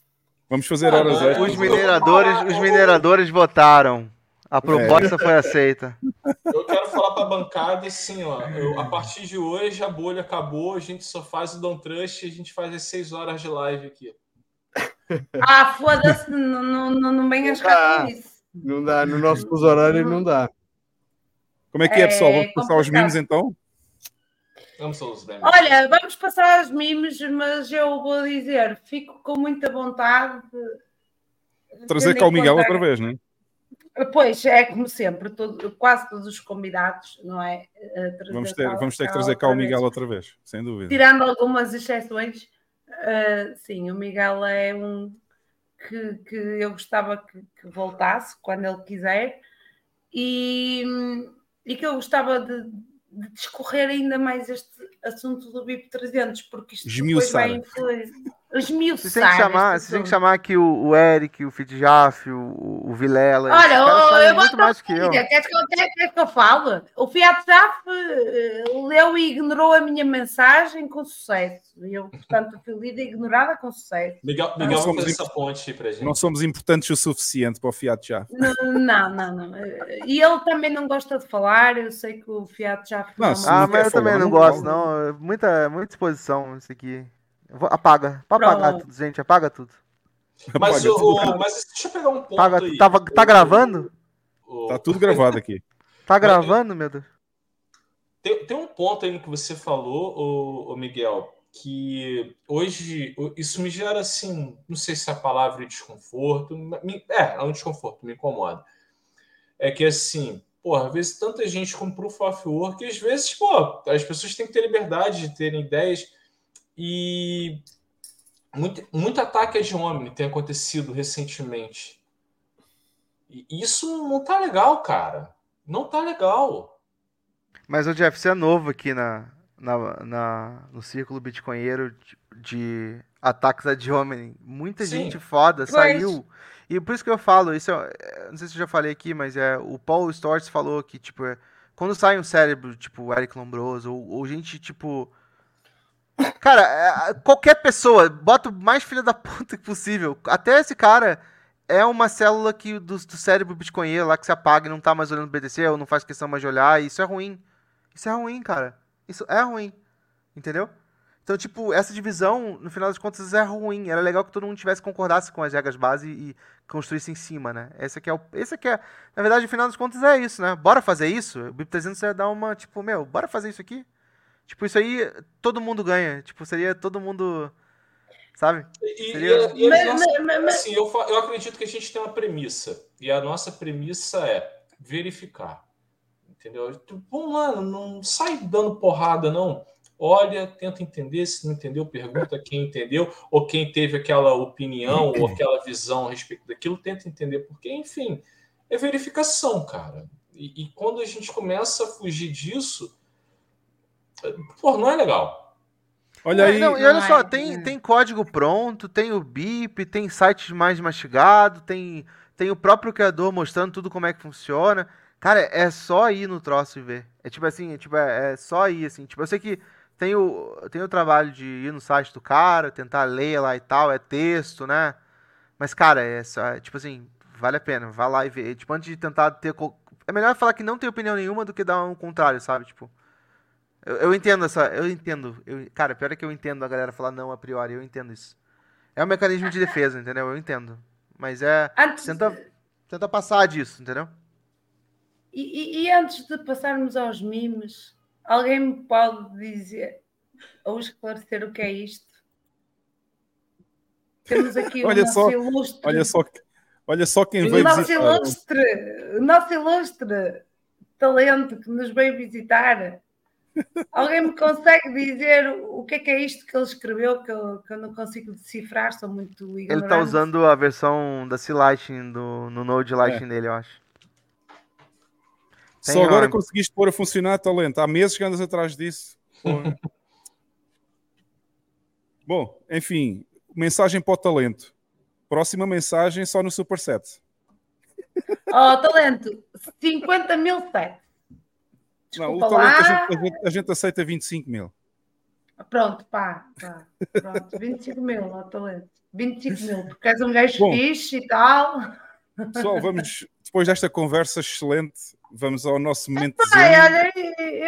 Vamos fazer horas extras. Os mineradores, os mineradores votaram. A proposta é. foi aceita. Eu quero falar para a bancada assim, ó. Eu, a partir de hoje a bolha acabou, a gente só faz o Don't Trust e a gente faz as seis horas de live aqui. <laughs> Ah, foda-se, não, não, não venhas cá isso. Não dá, no nosso fuso horário não dá. Como é que é, pessoal? Vamos passar os memes então? Vamos os memes. Olha, vamos passar os memes, mas eu vou dizer, fico com muita vontade de trazer cá o Miguel outra vez, não é? Pois, é como sempre, todo, quase todos os convidados, não é? Vamos ter, vamos ter que trazer cá o Miguel vez. outra vez, sem dúvida. Tirando algumas exceções, uh, sim, o Miguel é um que, que eu gostava que, que, voltasse quando ele quiser e, e que eu gostava de, de discorrer ainda mais este assunto do BIP 300, porque isto depois vai influenciar esmiuçar. Você tem que chamar, você tem que chamar aqui o, o Eric, o Fitjaf, o, o Vilela. Olha, caras eu, muito vou mais que eu. Queres que eu, queres, que eu fale? O Fiat Jaf eh, leu e ignorou a minha mensagem com sucesso. Eu, portanto, fui lida e ignorada com sucesso. Miguel, Miguel vai fazer essa ponte pra gente. Não somos importantes o suficiente para o Fiat já. Não, não, não. E ele também não gosta de falar. Eu sei que o Fiat Jaf Não, Ah, mas eu também não gosto, não. Muita, muita exposição isso aqui. Vou- apaga. Pode apagar tudo, gente. Apaga tudo. Mas, Apaga o, tudo. o- mas deixa eu pegar um ponto Apaga, aí. tava, tá O- gravando? o- Tá tudo gravado aqui. Tá gravando, meu Deus? Tem, tem um ponto aí no que você falou, ô, ô Miguel, que hoje o- isso me gera assim, não sei se é a palavra é desconforto, me- é, é um desconforto, me incomoda. É que assim, pô, às vezes tanta gente com proof of work, às vezes, pô, as pessoas têm que ter liberdade de terem ideias e muito, muito ataque ad hominem tem acontecido recentemente. E isso não tá legal, cara. Não tá legal. Mas o Jeff, você é novo aqui na, na, na- no círculo bitcoinheiro de, de ataques ad hominem. Muita Sim. gente foda Pois. saiu. E por isso que eu falo, isso é, é, não sei se eu já falei aqui, mas é o Paul Storrs falou que, tipo, é, quando sai um cérebro, tipo, Eric Lombroso, ou, ou gente, tipo. Cara, é, qualquer pessoa, bota o mais filha da puta possível. Até esse cara é uma célula que do, do cérebro bitcoinheiro lá que se apaga e não tá mais olhando o BTC, ou não faz questão mais de olhar, e isso é ruim. Isso é ruim, cara. Isso é ruim. Entendeu? Então, tipo, essa divisão, no final das contas, é ruim. Era legal que todo mundo tivesse concordasse com as regras base e construísse em cima, né? Esse aqui é o. Esse aqui é. Na verdade, no final das contas, é isso, né? Bora fazer isso? O BIP 300 ia dar uma, tipo, meu, bora fazer isso aqui? Tipo, isso aí, todo mundo ganha. Tipo, seria todo mundo. Sabe? E, Seria- e- e nossa- assim, eu, eu acredito que a gente tem uma premissa. E a nossa premissa é verificar. Entendeu? Tipo, Vamos lá, não sai dando porrada, não. Olha, tenta entender. Se não entendeu, pergunta quem entendeu, ou quem teve aquela opinião ou aquela visão a respeito daquilo, tenta entender. Porque, enfim, é verificação, cara. E, e quando a gente começa a fugir disso, pô, não é legal. Olha aí, Não, e olha só, é, tem, é. tem código pronto, tem o BIP, tem sites mais mastigado, tem, tem o próprio criador mostrando tudo como é que funciona. Cara, é só ir no troço e ver. É tipo assim, é, tipo, é, é só ir, assim. Tipo, eu sei que tem o, tem o trabalho de ir no site do cara, tentar ler lá e tal, é texto, né? Mas, cara, é só, é, tipo assim, vale a pena, vá lá e vê. Tipo, antes de tentar ter. É melhor falar que não tem opinião nenhuma do que dar um contrário, sabe? Tipo. Eu, eu entendo essa. Eu entendo. Eu, cara, pior é que eu entendo a galera falar não a priori, eu entendo isso. É um mecanismo de defesa, entendeu? Eu entendo. Mas é. Antes, Tenta, tenta passar disso, entendeu? e, e- e antes de passarmos aos memes, alguém me pode dizer ou esclarecer o que é isto? Temos aqui <laughs> o Olha nosso só, ilustre. olha só, olha só quem o veio nosso visitar. ilustre, o nosso ilustre talento que nos veio visitar. Alguém me consegue dizer o que é que é isto que ele escreveu que eu, que eu não consigo decifrar, sou muito ignorante. Ele tá usando a versão da C-Lighting do, no Node Lighting dele, eu acho. Só Tem, agora ó. conseguiste pôr a funcionar talento. Há meses que andas atrás disso. <laughs> Bom, enfim, mensagem para o talento. Próxima mensagem só no Superset. Oh, talento, 50 mil sete. Não, o Desculpa talento a lá. gente, a, gente, a gente aceita 25 mil. Pronto, pá, pá. Pronto, 25 mil, ó, talento. 25 mil, porque és um gajo Bom. fixe e tal. Pessoal, vamos, depois desta conversa excelente, vamos ao nosso momento zen. olha,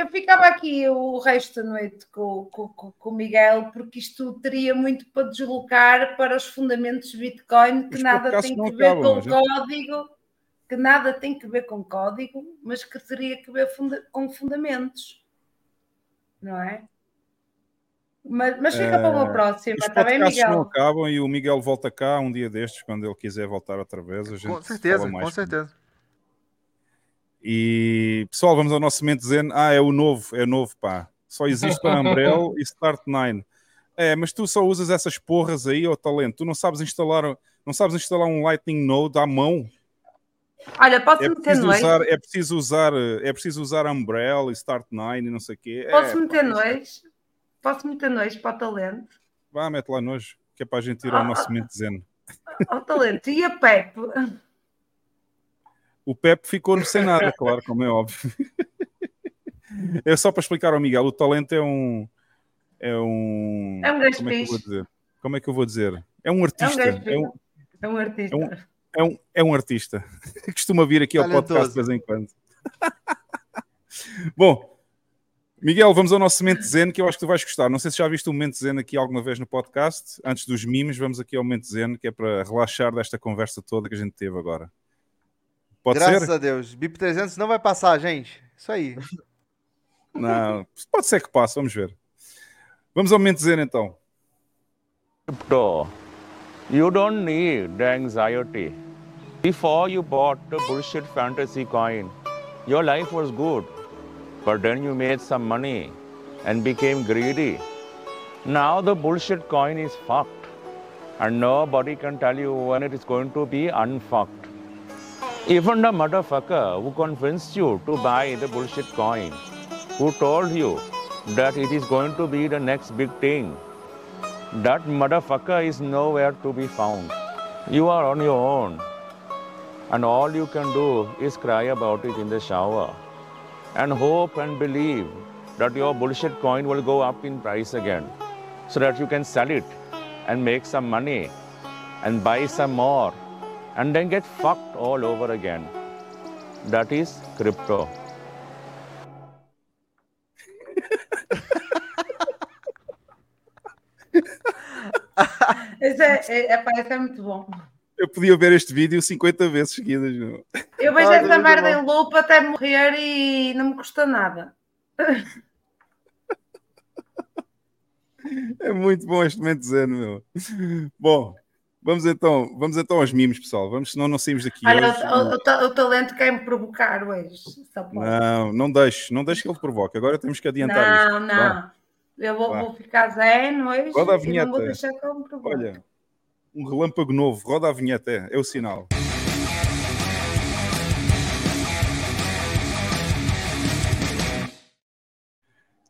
eu ficava aqui o resto da noite com, com, com, o Miguel, porque isto teria muito para deslocar para os fundamentos de Bitcoin, que Os nada tem que ver acabam, com a gente- código, que nada tem que ver com código, mas que teria que ver funda- com fundamentos, não é? Mas, mas fica para uma próxima, Os está bem, podcasts não Miguel? acabam e o Miguel volta cá um dia destes, quando ele quiser voltar outra vez. A gente Com certeza, com certeza. E pessoal, vamos ao nosso momento zen. Ah, é o novo, é novo, pá. Só existe para Umbrel e Start9. É, mas tu só usas essas porras aí, ó talento. Tu não sabes instalar, não sabes instalar um Lightning Node à mão. Olha, posso É meter preciso no eixo? usar, é preciso usar, é preciso usar Umbrel e Start9 e não sei o quê. É, Posso pá, meter isso- no eixo? Posso meter no eixo para o talento? Vá, mete lá nojo. que é para a gente ir ao nosso momento zen. Ó talento, e a Pepe? O Pepe ficou sem nada, <laughs> claro, como é óbvio. É só para explicar ao Miguel, o talento é um. É um. É um gajo como é que eu vou dizer? Como é que eu vou dizer? É um artista. gajo É um, É um artista. É um- é um, é um artista. <laughs> Costuma vir aqui ao podcast de vez em quando. <laughs> Bom, Miguel, vamos ao nosso momento zen que eu acho que tu vais gostar. Não sei se já viste o momento zen aqui alguma vez no podcast. Antes dos mimos, vamos aqui ao momento zen, que é para relaxar desta conversa toda que a gente teve agora. Pode Graças ser? a Deus. BIP 300 não vai passar, gente. Isso aí. <laughs> Não, pode ser que passe, vamos ver. Vamos ao momento zen então. crypto, you don't need the anxiety. Before you bought the bullshit fantasy coin, your life was good. But then you made some money and became greedy. Now the bullshit coin is fucked. And nobody can tell you when it is going to be unfucked. Even the motherfucker who convinced you to buy the bullshit coin, who told you that it is going to be the next big thing, that motherfucker is nowhere to be found. You are on your own. And all you can do is cry about it in the shower. And hope and believe that your bullshit coin will go up in price again. So that you can sell it and make some money and buy some more. And then get fucked all over again. That is crypto. Esse é, eh, é, epá, eh, esse é muito bom. Eu podia ver este vídeo 50 vezes seguidas. meu. Eu vejo Ah, essa merda em loop até morrer e não me custa nada. É muito bom este momento zen, meu. Bom, vamos então, vamos então aos mimos, pessoal. Vamos, senão não saímos daqui Olha, hoje. o, o o talento quer me provocar hoje. Não, não deixe, não deixe que ele provoque. Agora temos que adiantar Não, isto. não. Vá. Eu vou, vou ficar zen hoje Roda a e não vou vinheta. deixar que ele me provoque. Olha, um relâmpago novo, roda a vinheta, é, é o sinal.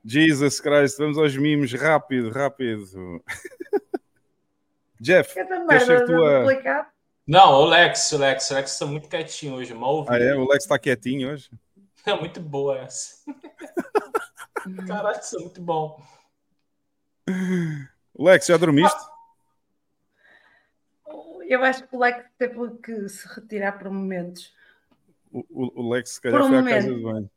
Jesus Christ, vamos aos mimos, rápido, rápido. <laughs> Jeff, queres ser tu a... Não, o Lex, o Lex, o Lex está muito quietinho hoje, mal ouvi. Ah, é? O Lex está quietinho hoje? É muito boa essa. <laughs> Caralho, isso é muito bom. Lex, já dormiste? Eu acho que o Lex teve que se retirar por momentos. O, o- o Lex, se calhar, Por um foi à casa de banho.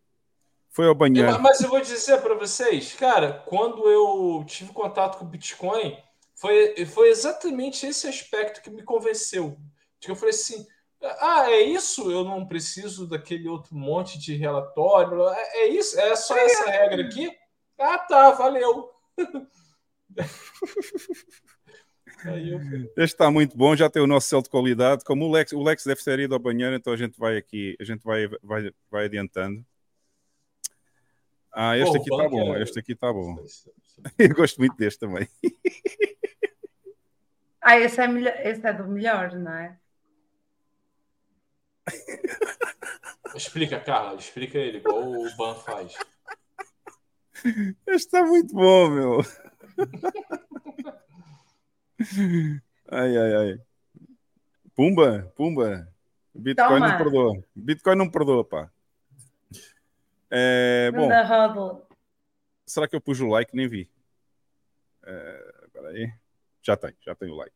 Foi ao banheiro. Eu- mas eu vou dizer para vocês, cara, quando eu tive contato com o Bitcoin, foi, foi exatamente esse aspecto que me convenceu. Que eu falei assim: ah, é isso? Eu não preciso daquele outro monte de relatório. É, é isso? É só essa regra aqui? Ah, tá, valeu. <laughs> Este está muito bom, já tem o nosso selo de qualidade. Como o Lex, o Lex deve ter ido ao banheiro, então a gente vai aqui, a gente vai, vai, vai adiantando. Ah, este Pô, aqui está banco bom, é- este aqui está bom. <laughs> Eu gosto muito deste também. <laughs> Ah, esse é, melhor, esse é do melhor, não é? Explica, Carla, explica ele, igual o Ban faz. Este está muito bom, meu. <laughs> Ai, ai, ai. Pumba, pumba. Bitcoin Toma. não perdoa. Bitcoin não perdoa, pá. É, bom, será que eu pus o like? Nem vi. É, Espera aí. Já tem, já tem o like.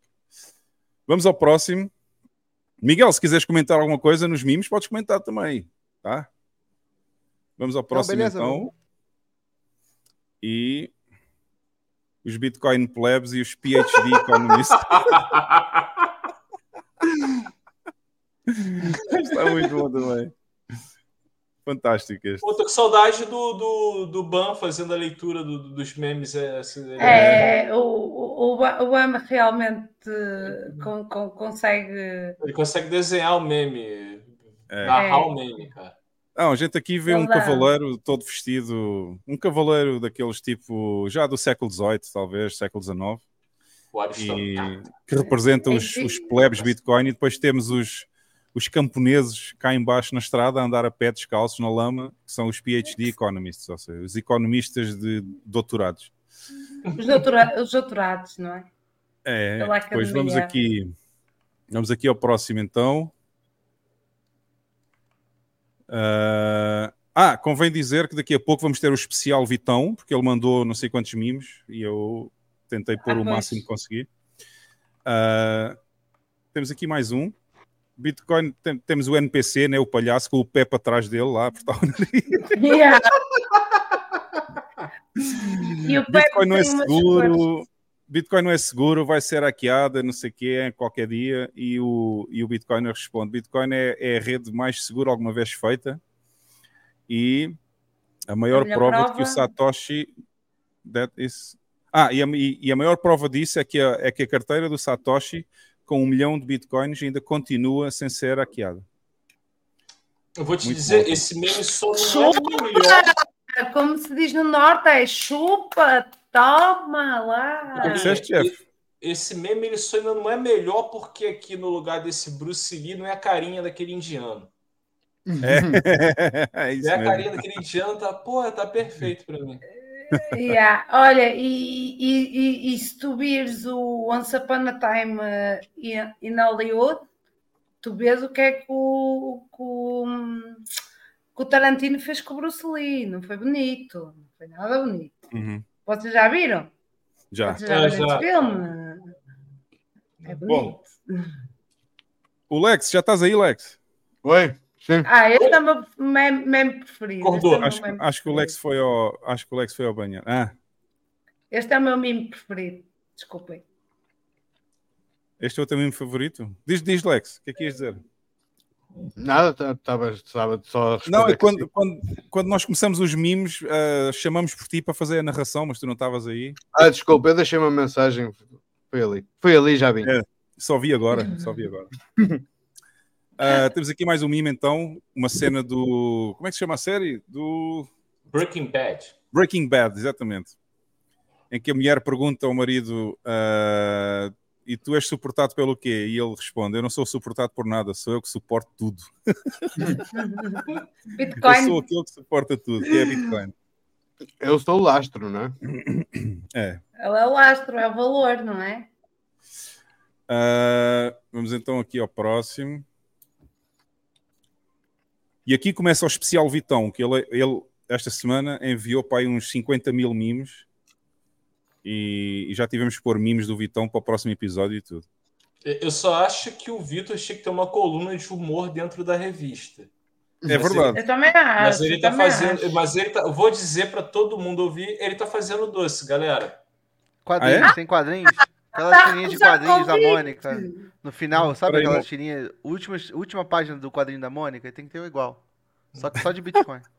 Vamos ao próximo. Miguel, se quiseres comentar alguma coisa nos mimos, podes comentar também, tá? Vamos ao próximo beleza, então. vamos. E os Bitcoin plebs e os PhD economistas. <laughs> Está muito bom também. Fantástico este. Pô, tô com saudade do, do, do Ban fazendo a leitura do- do- dos memes. É, assim, É, o, o, o o Am realmente con- con- consegue. Ele consegue desenhar o meme, É. narrar É. o meme, cara. Não, a gente aqui vê um Ele dá. cavaleiro todo vestido, um cavaleiro daqueles tipo, já do século XVIII, talvez, século XIX, O Aristóteles. e que representa os, os plebes Bitcoin, e depois temos os, os camponeses cá embaixo na estrada a andar a pé descalços na lama, que são os PhD economists, ou seja, os economistas de doutorados. Os, doutora- os doutorados, não é? É, depois vamos aqui. Vamos aqui ao próximo então. Ah, ah, convém dizer que daqui a pouco vamos ter o especial Vitão, porque ele mandou não sei quantos mimos e eu tentei pôr Ah, o máximo que consegui. Ah, temos aqui mais um. Bitcoin, tem- temos o NPC, né, o palhaço com o pé para trás dele lá, a apertar o nariz. Yeah. <laughs> E o Bitcoin não é seguro, Bitcoin não é seguro, vai ser hackeada, não sei o quê, qualquer dia. E o, e o Bitcoin responde: Bitcoin é, é a rede mais segura alguma vez feita. E a maior a prova, de que o prova. Satoshi. That is... Ah, e a, e- a maior prova disso é que a, é que a carteira do Satoshi, com um milhão de bitcoins, ainda continua sem ser hackeada. Eu vou te Muito dizer, bom. esse meme só não é Chupa! melhor. Como se diz no norte, é chupa, toma lá. O que disseste, Jeff? Esse meme ele só ainda não é melhor porque aqui no lugar desse Bruce Lee não é a carinha daquele indiano. É, <laughs> é isso É a mesmo. carinha daquele indiano, tá, porra, tá perfeito pra mim. Yeah. Olha, e, e, e, e se tu vires o Once Upon a Time uh, in, in Hollywood, tu vês o que é que o, que o, que o Tarantino fez com o Bruce Lee. Não foi bonito, não foi nada bonito. Uhum, Vocês já viram? já. Vocês já Ah, viram já. esse filme? É bonito. O Lex, já estás aí, Lex? Oi? Sim. Ah, este é o meu meme, meme preferido. Acordou. É, Acho, meme acho que o Lex preferido. foi ao, acho que o Lex foi ao banheiro. Ah, Este é o meu meme preferido. Desculpem. este é o teu meme favorito? Diz, diz Lex, o que é que ias dizer? Nada, estava estava só a responder Não, é quando, quando, quando nós começamos os memes, ah, chamamos por ti para fazer a narração, mas tu não estavas aí. Ah, desculpa, eu deixei uma mensagem. Foi ali. Foi ali, já vim. É. Só vi agora, só vi agora. Ah, <laughs> temos aqui mais um meme então, uma cena do. Como é que se chama a série? Do Breaking Bad. Breaking Bad, exatamente. Em que a mulher pergunta ao marido: ah, E tu és suportado pelo quê? E ele responde: Eu não sou suportado por nada, sou eu que suporto tudo. <laughs> Eu Bitcoin. sou aquele que suporta tudo, que é Bitcoin. Eu sou o lastro, não é? <coughs> É. Ela é o lastro, é o valor, não é? Ah, vamos então aqui ao próximo. E aqui começa o especial Vitão, que ele, ele esta semana enviou para aí uns 50 mil memes e, e já tivemos que pôr memes do Vitão para o próximo episódio e tudo. Eu só acho que o Vitor tinha que ter uma coluna de humor dentro da revista. É Mas verdade. Eu também acho. Mas ele tá fazendo. acho. Mas ele tá. Eu vou dizer para todo mundo ouvir, ele tá fazendo doce, galera. Quadrinhos, Ah, é? tem quadrinhos? Aquelas Tá, tirinhas de quadrinhos da. Mônica. No final, sabe não. tirinhas? Última, última página do quadrinho da Mônica, tem que ter o igual. Só que só de Bitcoin. <laughs>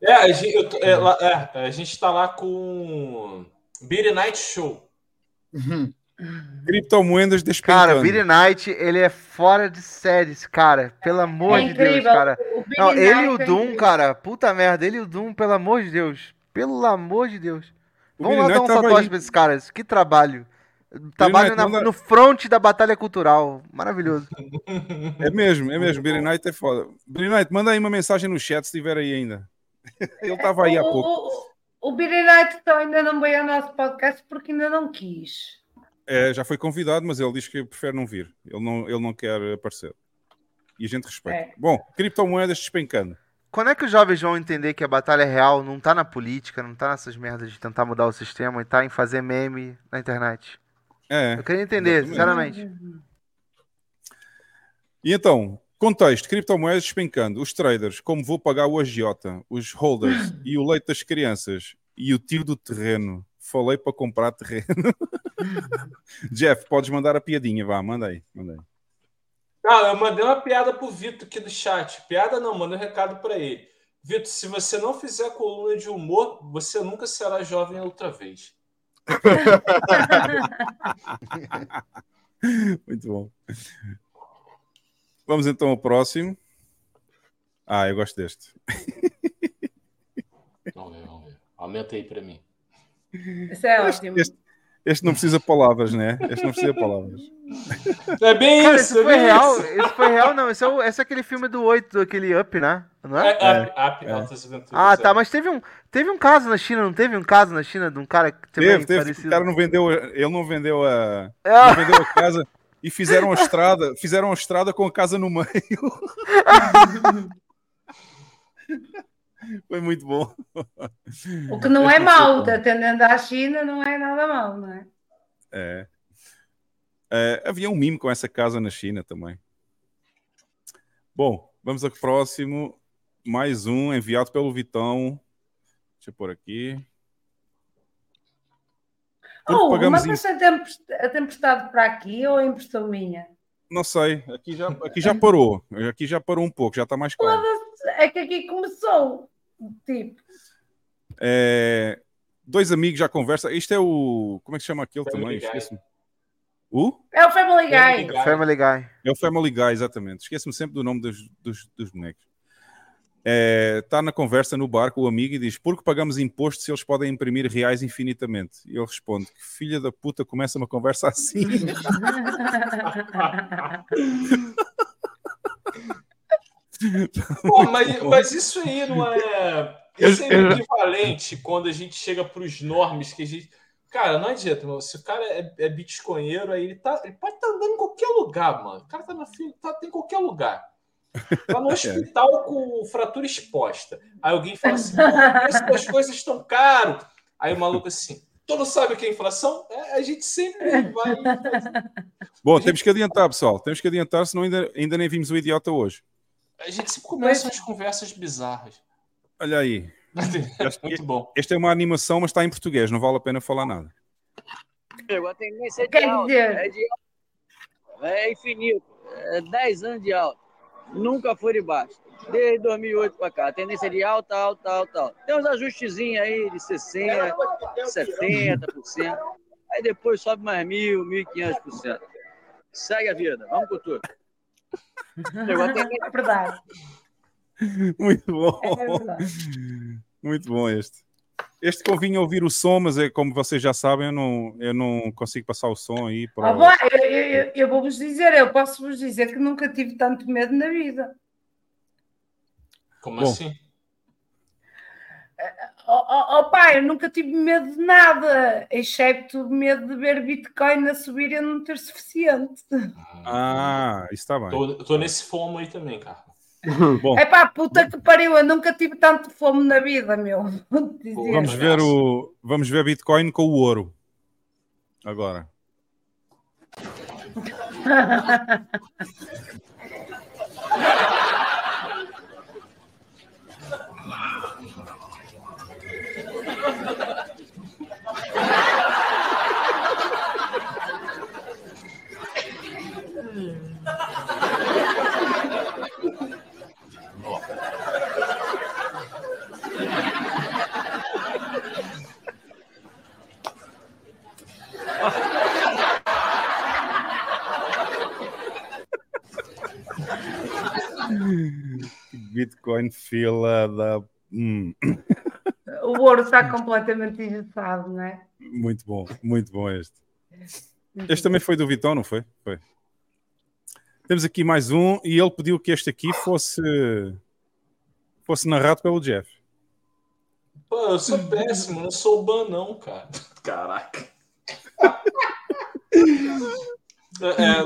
É, a gente, eu é, é, a gente tá lá com Beer Night Show. Criptomoedas despencando. Cara, o Billy Knight, ele é fora de série, esse cara. Pelo amor É de Deus, cara. Não, ele e o é Doom, incrível. cara. Puta merda, ele e o Doom, pelo amor de Deus. Pelo amor de Deus. O Vamos Billy lá dar um tava satoshi pra esses caras. Que trabalho. Trabalho na- manda- no front da batalha cultural. Maravilhoso. É mesmo, é mesmo. Billy Knight é foda. Billy Knight, manda aí uma mensagem no chat se estiver aí ainda. Ele estava aí há O- pouco. O, o, o Billy Knight só ainda não veio ao nosso podcast porque ainda não quis. É, já foi convidado, mas ele diz que prefere não vir. Ele não, ele não quer aparecer. E a gente respeita. É. Bom, criptomoedas despencando. Quando é que os jovens vão entender que a batalha real não tá na política, não tá nessas merdas de tentar mudar o sistema e tá em fazer meme na internet? É. Eu queria entender, Exatamente. sinceramente. E então, contexto: criptomoedas despencando. Os traders, como vou pagar o agiota, os holders <laughs> e o leite das crianças e o tio do terreno. Falei para comprar terreno. <laughs> Jeff, podes mandar a piadinha, vá, manda aí. Manda aí. Ah, eu mandei uma piada pro Vitor aqui do chat. Piada não, mandei um recado para ele. Vitor, se você não fizer coluna de humor, você nunca será jovem outra vez. <laughs> Muito bom. Vamos então ao próximo. Ah, eu gosto deste. Vamos ver, vamos ver. Aumenta aí para mim. Isso é Este, ótimo. este- Este não precisa de palavras, né? Este não precisa de palavras. É bem Cara, isso. é foi bem real. isso. Isso foi real, não. Esse é, o- esse é aquele filme do 8, aquele Up, né? Não é? É, Up, Up, Altas Aventuras. Ah, é. tá, mas teve um, teve um caso na China, não teve um caso na China de um cara que também Teve, teve. parecido? O cara não vendeu, ele não vendeu a, Ah. não vendeu a casa <laughs> e fizeram a estrada, fizeram a estrada com a casa no meio. Foi muito bom. O que não é foi bom. atendendo à China, não é nada mau, não é? É. É, havia um mimo com essa casa na China também. Bom, vamos ao próximo. Mais um enviado pelo Vitão. Deixa eu pôr aqui. Oh, pagamos mas a tempest- a tempestade para aqui ou a impressão minha? Não sei, aqui já, aqui já <laughs> parou. Aqui já parou um pouco, já está mais calmo. É que aqui começou, tipo, É, dois amigos já conversam. Isto é o. Como é que chama aquele Family também? Esqueço-me. O? é o Family. Guy. Family Guy. É o Family Guy, exatamente. Esqueço-me sempre do nome dos, dos, dos bonecos. Está na conversa no bar com o amigo e diz: Por que pagamos imposto se eles podem imprimir reais infinitamente? E ele responde: Que filha da puta começa uma conversa assim. Pô, mas, mas isso aí não é. Isso é equivalente quando a gente chega para os normes que a gente. Cara, não adianta, mano. Se o cara é, é bitcoinheiro, aí ele, tá, ele pode estar andando em qualquer lugar, mano. O cara tá, na fila, tá em qualquer lugar. Tá no <laughs> hospital com fratura exposta. Aí alguém fala assim: "Pô, as coisas estão caro. Aí o maluco assim. Tu não sabe o que é inflação? É, a gente sempre vai. <laughs> Bom, temos que adiantar, pessoal. Temos que adiantar, senão ainda, ainda nem vimos o idiota hoje. A gente sempre começa umas conversas bizarras. Olha aí. <laughs> Muito bom. Esta é uma animação, mas está em português, não vale a pena falar nada. A tendência é de alta. É, de alta. é infinito. É 10 anos de alta. Nunca foi de baixo. Desde 2008 para cá. A tendência é de alta, alta, alta, alta. Tem uns ajustezinhos aí de 60%, 70%. Aí depois sobe mais 1.000, 1.500%. Segue a vida. Vamos com tudo. É verdade. Muito bom. É verdade. Muito bom este. Este convinha ouvir o som, mas é como vocês já sabem, eu não, eu não consigo passar o som aí para. Ah, bom, eu, eu- eu vou-vos dizer, eu posso-vos dizer que nunca tive tanto medo na vida. Como Bom. assim? Oh, oh, oh, pai, eu nunca tive medo de nada, excepto medo de ver Bitcoin a subir e eu não ter suficiente. Ah, isso está bem. Tô, tô nesse fomo aí também, cara. <laughs> Bom, É pá, puta que pariu, eu nunca tive tanto fome na vida, meu. <laughs> Vamos ver o. Vamos ver Bitcoin com o ouro. Agora. <laughs> Bitcoin fila da. Hum, O ouro está completamente engessado, não é? muito bom, muito bom este. Este também foi do Vitão, não foi? Foi. Temos aqui mais um e ele pediu que este aqui fosse fosse narrado pelo Jeff. Pô, eu sou péssimo, não sou o ban, não, cara. Caraca. É, é,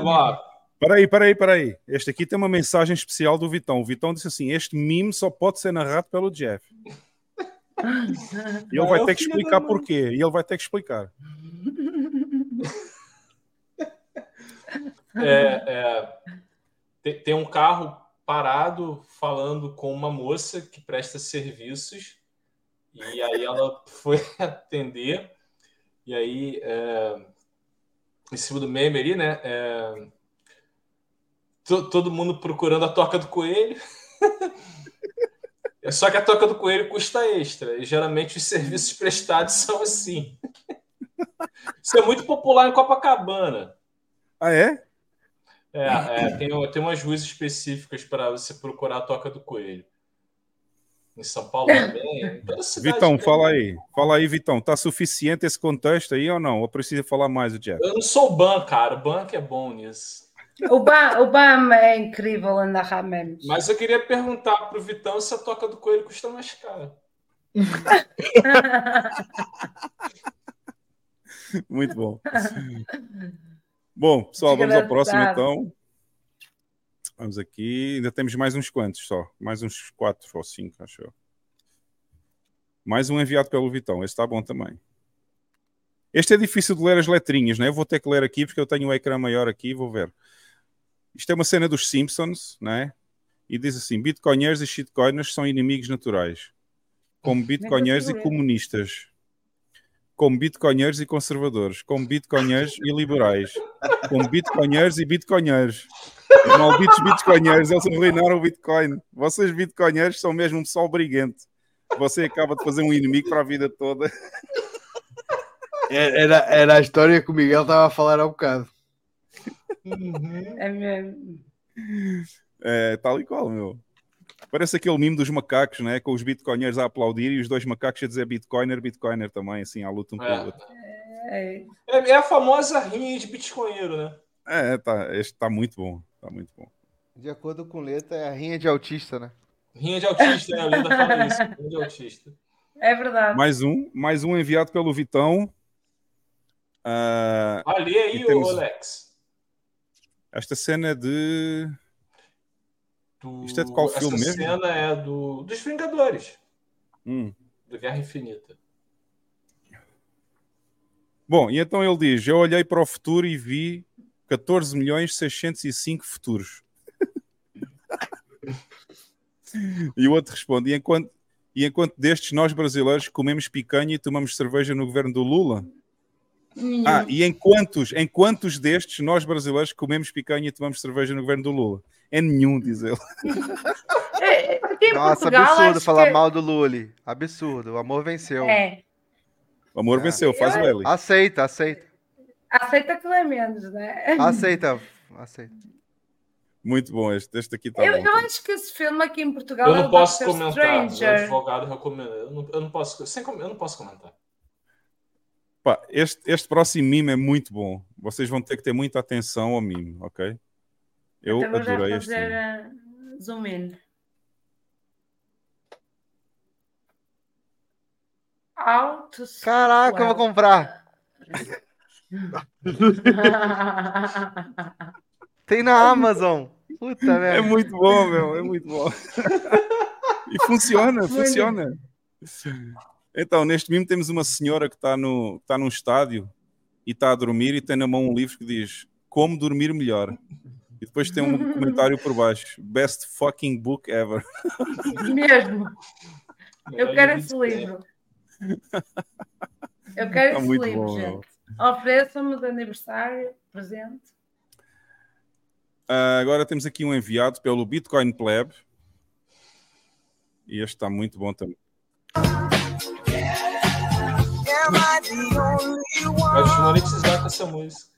Peraí, peraí, peraí. Este aqui tem uma mensagem especial do Vitão. O Vitão disse assim: este meme só pode ser narrado pelo Jeff. E ele vai É ter que explicar porquê. E ele vai ter que explicar. <laughs> é, é, tem, tem um carro parado falando com uma moça que presta serviços e aí ela foi <laughs> atender e aí é, em cima do meme ali, né? é, todo mundo procurando a toca do coelho. <laughs> Só que a toca do coelho custa extra. E geralmente os serviços prestados são assim. <laughs> Isso é muito popular em Copacabana. Ah, é? É, é, tem, tem umas ruas específicas para você procurar a toca do coelho. em São Paulo também. toda cidade Vitão, fala aí. Fala aí, Vitão. Tá suficiente esse contexto aí ou não? Ou precisa falar mais o Jeff? Eu não sou o Ban, cara. O Ban que é bom nisso. O Bam, o Bam é incrível a narrar memes. Mas eu queria perguntar pro Vitão se a toca do coelho custa mais caro. <laughs> Muito bom. Bom, pessoal, vamos ao próximo então. Vamos aqui. Ainda temos mais uns quantos só. Mais uns quatro ou cinco, acho eu. Mais um enviado pelo Vitão. Esse está bom também. Este é difícil de ler as letrinhas, né? Eu vou ter que ler aqui porque eu tenho o ecrã maior aqui. Vou ver. Isto é uma cena dos Simpsons, né? E diz assim: Bitcoinheiros e shitcoiners são inimigos naturais, como bitcoinheiros e comunistas, como bitcoinheiros e conservadores, como bitcoinheiros e liberais, como bitcoinheiros e bitcoinheiros. Os malditos bitcoinheiros, eles arruinaram o Bitcoin. Vocês bitcoinheiros são mesmo um pessoal briguente. Você acaba de fazer um inimigo para a vida toda. Era, era a história que o Miguel estava a falar há um bocado. É mesmo. É, tal e qual, meu. Parece aquele mimo dos macacos, né? Com os bitcoinheiros a aplaudir e os dois macacos a dizer bitcoiner, bitcoiner também, assim, à luta um pelo É. outro. É. É, é a famosa rinha de bitcoinheiro, né? É, tá, este tá muito bom. Tá muito bom. De acordo com letra, é a rinha de autista, né? Rinha de autista, né? A fala isso. Rinha de autista. É verdade. Mais um, mais um enviado pelo Vitão. Ali aí, temos- ô Alex. Esta cena é de. Do... Isto é de qual Essa filme mesmo? cena é do... dos Vingadores, Hum. do Guerra Infinita. Bom, e então ele diz: Eu olhei para o futuro e vi 14 milhões 605 futuros. <laughs> e o outro responde: e enquanto, e enquanto destes, nós brasileiros comemos picanha e tomamos cerveja no governo do Lula? Hum. Ah, e em quantos, em quantos destes, nós brasileiros comemos picanha e tomamos cerveja no governo do Lula? É nenhum, diz ele. <laughs> É, Nossa, Portugal, absurdo falar que- mal do Lully. Absurdo. O amor venceu. É. O amor Ah. venceu, faz o L. Aceita, aceita. Aceita que é menos, né? Aceita. Aceita. Muito bom, este, este aqui está Eu, bom. eu acho que esse filme aqui em Portugal Eu é não o posso Doctor comentar. O Stranger. advogado recomenda. Eu não, eu não posso. Sem, eu não posso comentar. Pá, este, este próximo mime é muito bom. Vocês vão ter que ter muita atenção ao mime, ok? Eu Então vou já adorei este fazer mime. uh, zoom in. Alto. Caraca, eu vou comprar. <laughs> Tem na Amazon. Puta É muito bom, meu, é muito bom. <laughs> e funciona, funciona. Então, neste mimo temos uma senhora que está no, está num estádio e está a dormir e tem na mão um livro que diz Como Dormir Melhor. E depois tem um comentário por baixo: Best fucking book ever. <laughs> Mesmo. Eu quero esse livro. Eu quero Tá esse muito livro, bom, gente. Ofereçam-me de aniversário, presente. Ah, agora temos aqui um enviado pelo Bitcoin Pleb. E este está muito bom também. Mas monetizar com essa música.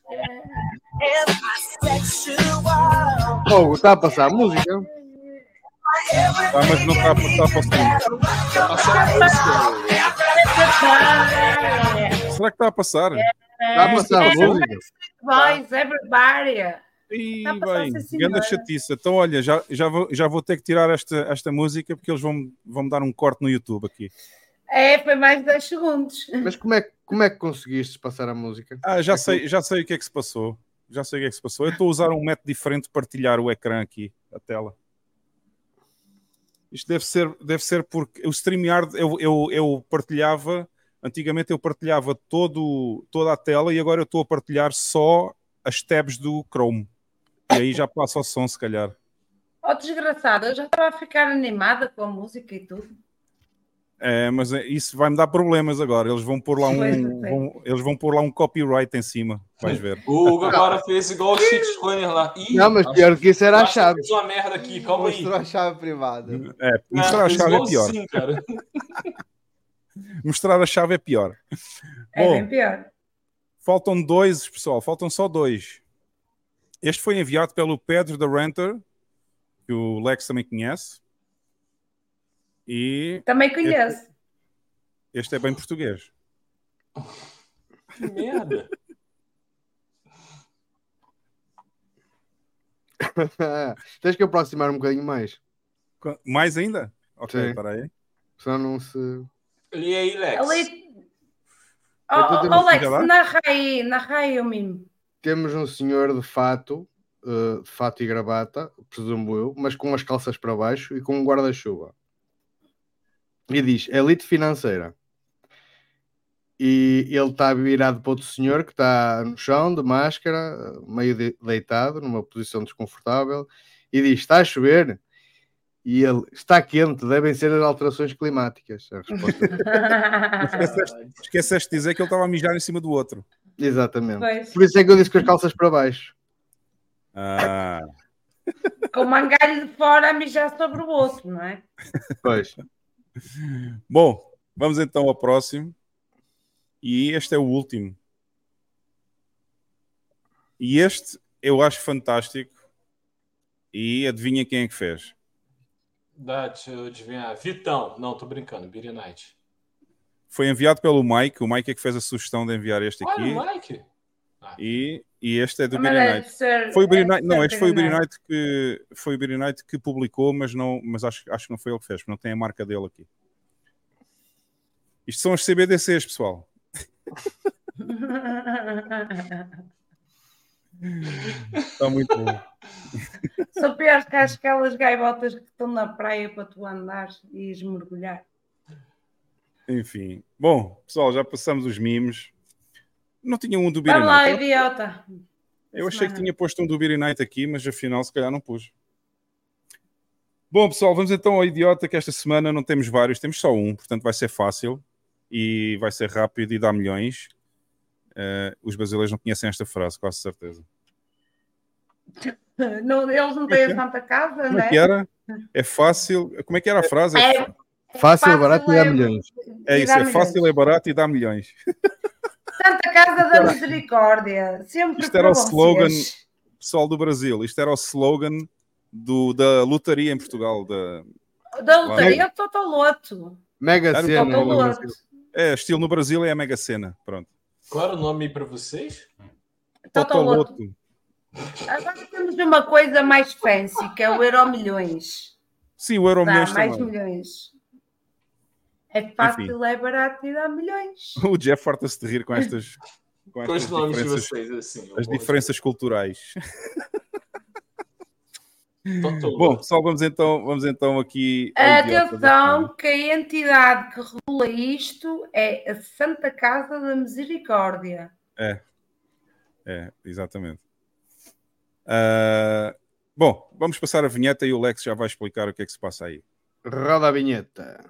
Oh, está a passar a música? Ah, mas não está a passar para o segundo. Passar a música. Será que está a passar? Está a passar a música? Boys, everybody. A passar, bem, grande chatice. Então, olha, já, já, vou, já vou ter que tirar esta, esta música porque eles vão, vão me dar um corte no YouTube aqui. É, foi mais de 10 segundos. Mas como é, que- como é que conseguiste passar a música? Ah, já É sei, já sei o que é que se passou. Já sei o que é que se passou. Eu estou a usar um método diferente de partilhar o ecrã aqui, a tela. Isto deve ser, deve ser porque o StreamYard eu, eu, eu partilhava, antigamente eu partilhava todo, toda a tela e agora eu estou a partilhar só as tabs do Chrome. E aí já passa o som, se calhar. Oh, desgraçado, eu já estava a ficar animada com a música e tudo. É, mas é- isso vai me dar problemas agora. Eles vão pôr lá um, vão- eles vão pôr lá um copyright em cima. Vais ver. O Hugo agora fez igual o shitcoiner lá. Ih, Não, mas pior que isso era a chave. Fiz uma merda aqui, calma aí. Mostrou a chave privada. É, mostrar a fez chave é pior. igualzinho, cara. <laughs> Mostrar a chave é pior. É Bom, bem pior. faltam dois, pessoal. Faltam só dois. Este foi enviado pelo Pedro da Renter, que o Lex também conhece. E Também conheço. este é bem português. Que merda. <laughs> Tens que aproximar um bocadinho mais. Mais ainda? Ok, Sim. espera aí. Só não se. Ali aí, Lex. Ali... Oh, oh, narra aí, narra aí o mimo. Temos um senhor de fato, eh, de fato e gravata, presumo eu, mas com as calças para baixo e com um guarda-chuva. E diz: elite financeira. E ele está virado para outro senhor que está no chão, de máscara, meio de- deitado, numa posição desconfortável, e diz: Está a chover? E ele: Está quente, devem ser as alterações climáticas. A resposta <laughs> Esqueceste, esqueceste de dizer que ele estava a mijar em cima do outro. Exatamente. Pois, Por isso é que eu disse com as calças para baixo. Ah, com o mangalho de fora a mijar sobre o outro, não é? Pois. Bom, vamos então ao próximo. E este é o último. E este eu acho fantástico. E adivinha quem é que fez? Dá, deixa eu adivinhar. Vitão. Não, tô brincando. Beery Night. Foi enviado pelo Mike. O Mike é que fez a sugestão de enviar este aqui. Olha, o Mike. E, e este é do Mas Beery deve Night. ser- Foi o Beery deve Night, não, este foi o Beery Beery Night que foi o Beery Night que publicou, mas não, mas acho, acho que não foi ele que fez, porque não tem a marca dele aqui. Isto são as CBDCs, pessoal. <laughs> Está muito bom. São piores que aquelas gaivotas que estão na praia para tu andares e esmergulhar. Enfim. Bom, pessoal, já passamos os memes. Não tinha um do Beery Vamos lá, Night. idiota. Eu achei que tinha posto um do Beery Night aqui, mas afinal se calhar não pus. Bom, pessoal, vamos então ao idiota que esta semana não temos vários, temos só um, portanto vai ser fácil e vai ser rápido e dá milhões. Eh, os brasileiros não conhecem esta frase, quase certeza. <laughs> Não, eles não têm a Santa Casa, Como não é que era? É fácil. Como é que era a frase? É- Fácil, barato e dá é- milhões. É isso, é fácil, é barato e dá milhões. <laughs> Santa Casa da Misericórdia. Sempre Isto era o para slogan, vocês. pessoal do Brasil, isto era o slogan do, da lotaria em Portugal. Da, Da lotaria do Totoloto. Mega Era o cena. Totoloto. no Brasil. É, estilo no Brasil é a Mega Sena. Pronto. Qual era o nome aí pra vocês? Totoloto. Totoloto. Agora temos uma coisa mais fancy, que é o Euro Milhões. Sim, o Euro Dá Milhões mais também. milhões. É fácil, é barato e dá milhões. <laughs> O Jeff farta-se de rir com estas, com estas nomes de vocês, assim. as diferenças culturais. Bom, pessoal, vamos então, vamos então aqui. Atenção, que a entidade que regula isto é a Santa Casa da Misericórdia. É, é, exatamente. Ah, bom, vamos passar a vinheta e o Lex já vai explicar o que é que se passa aí. Roda a vinheta.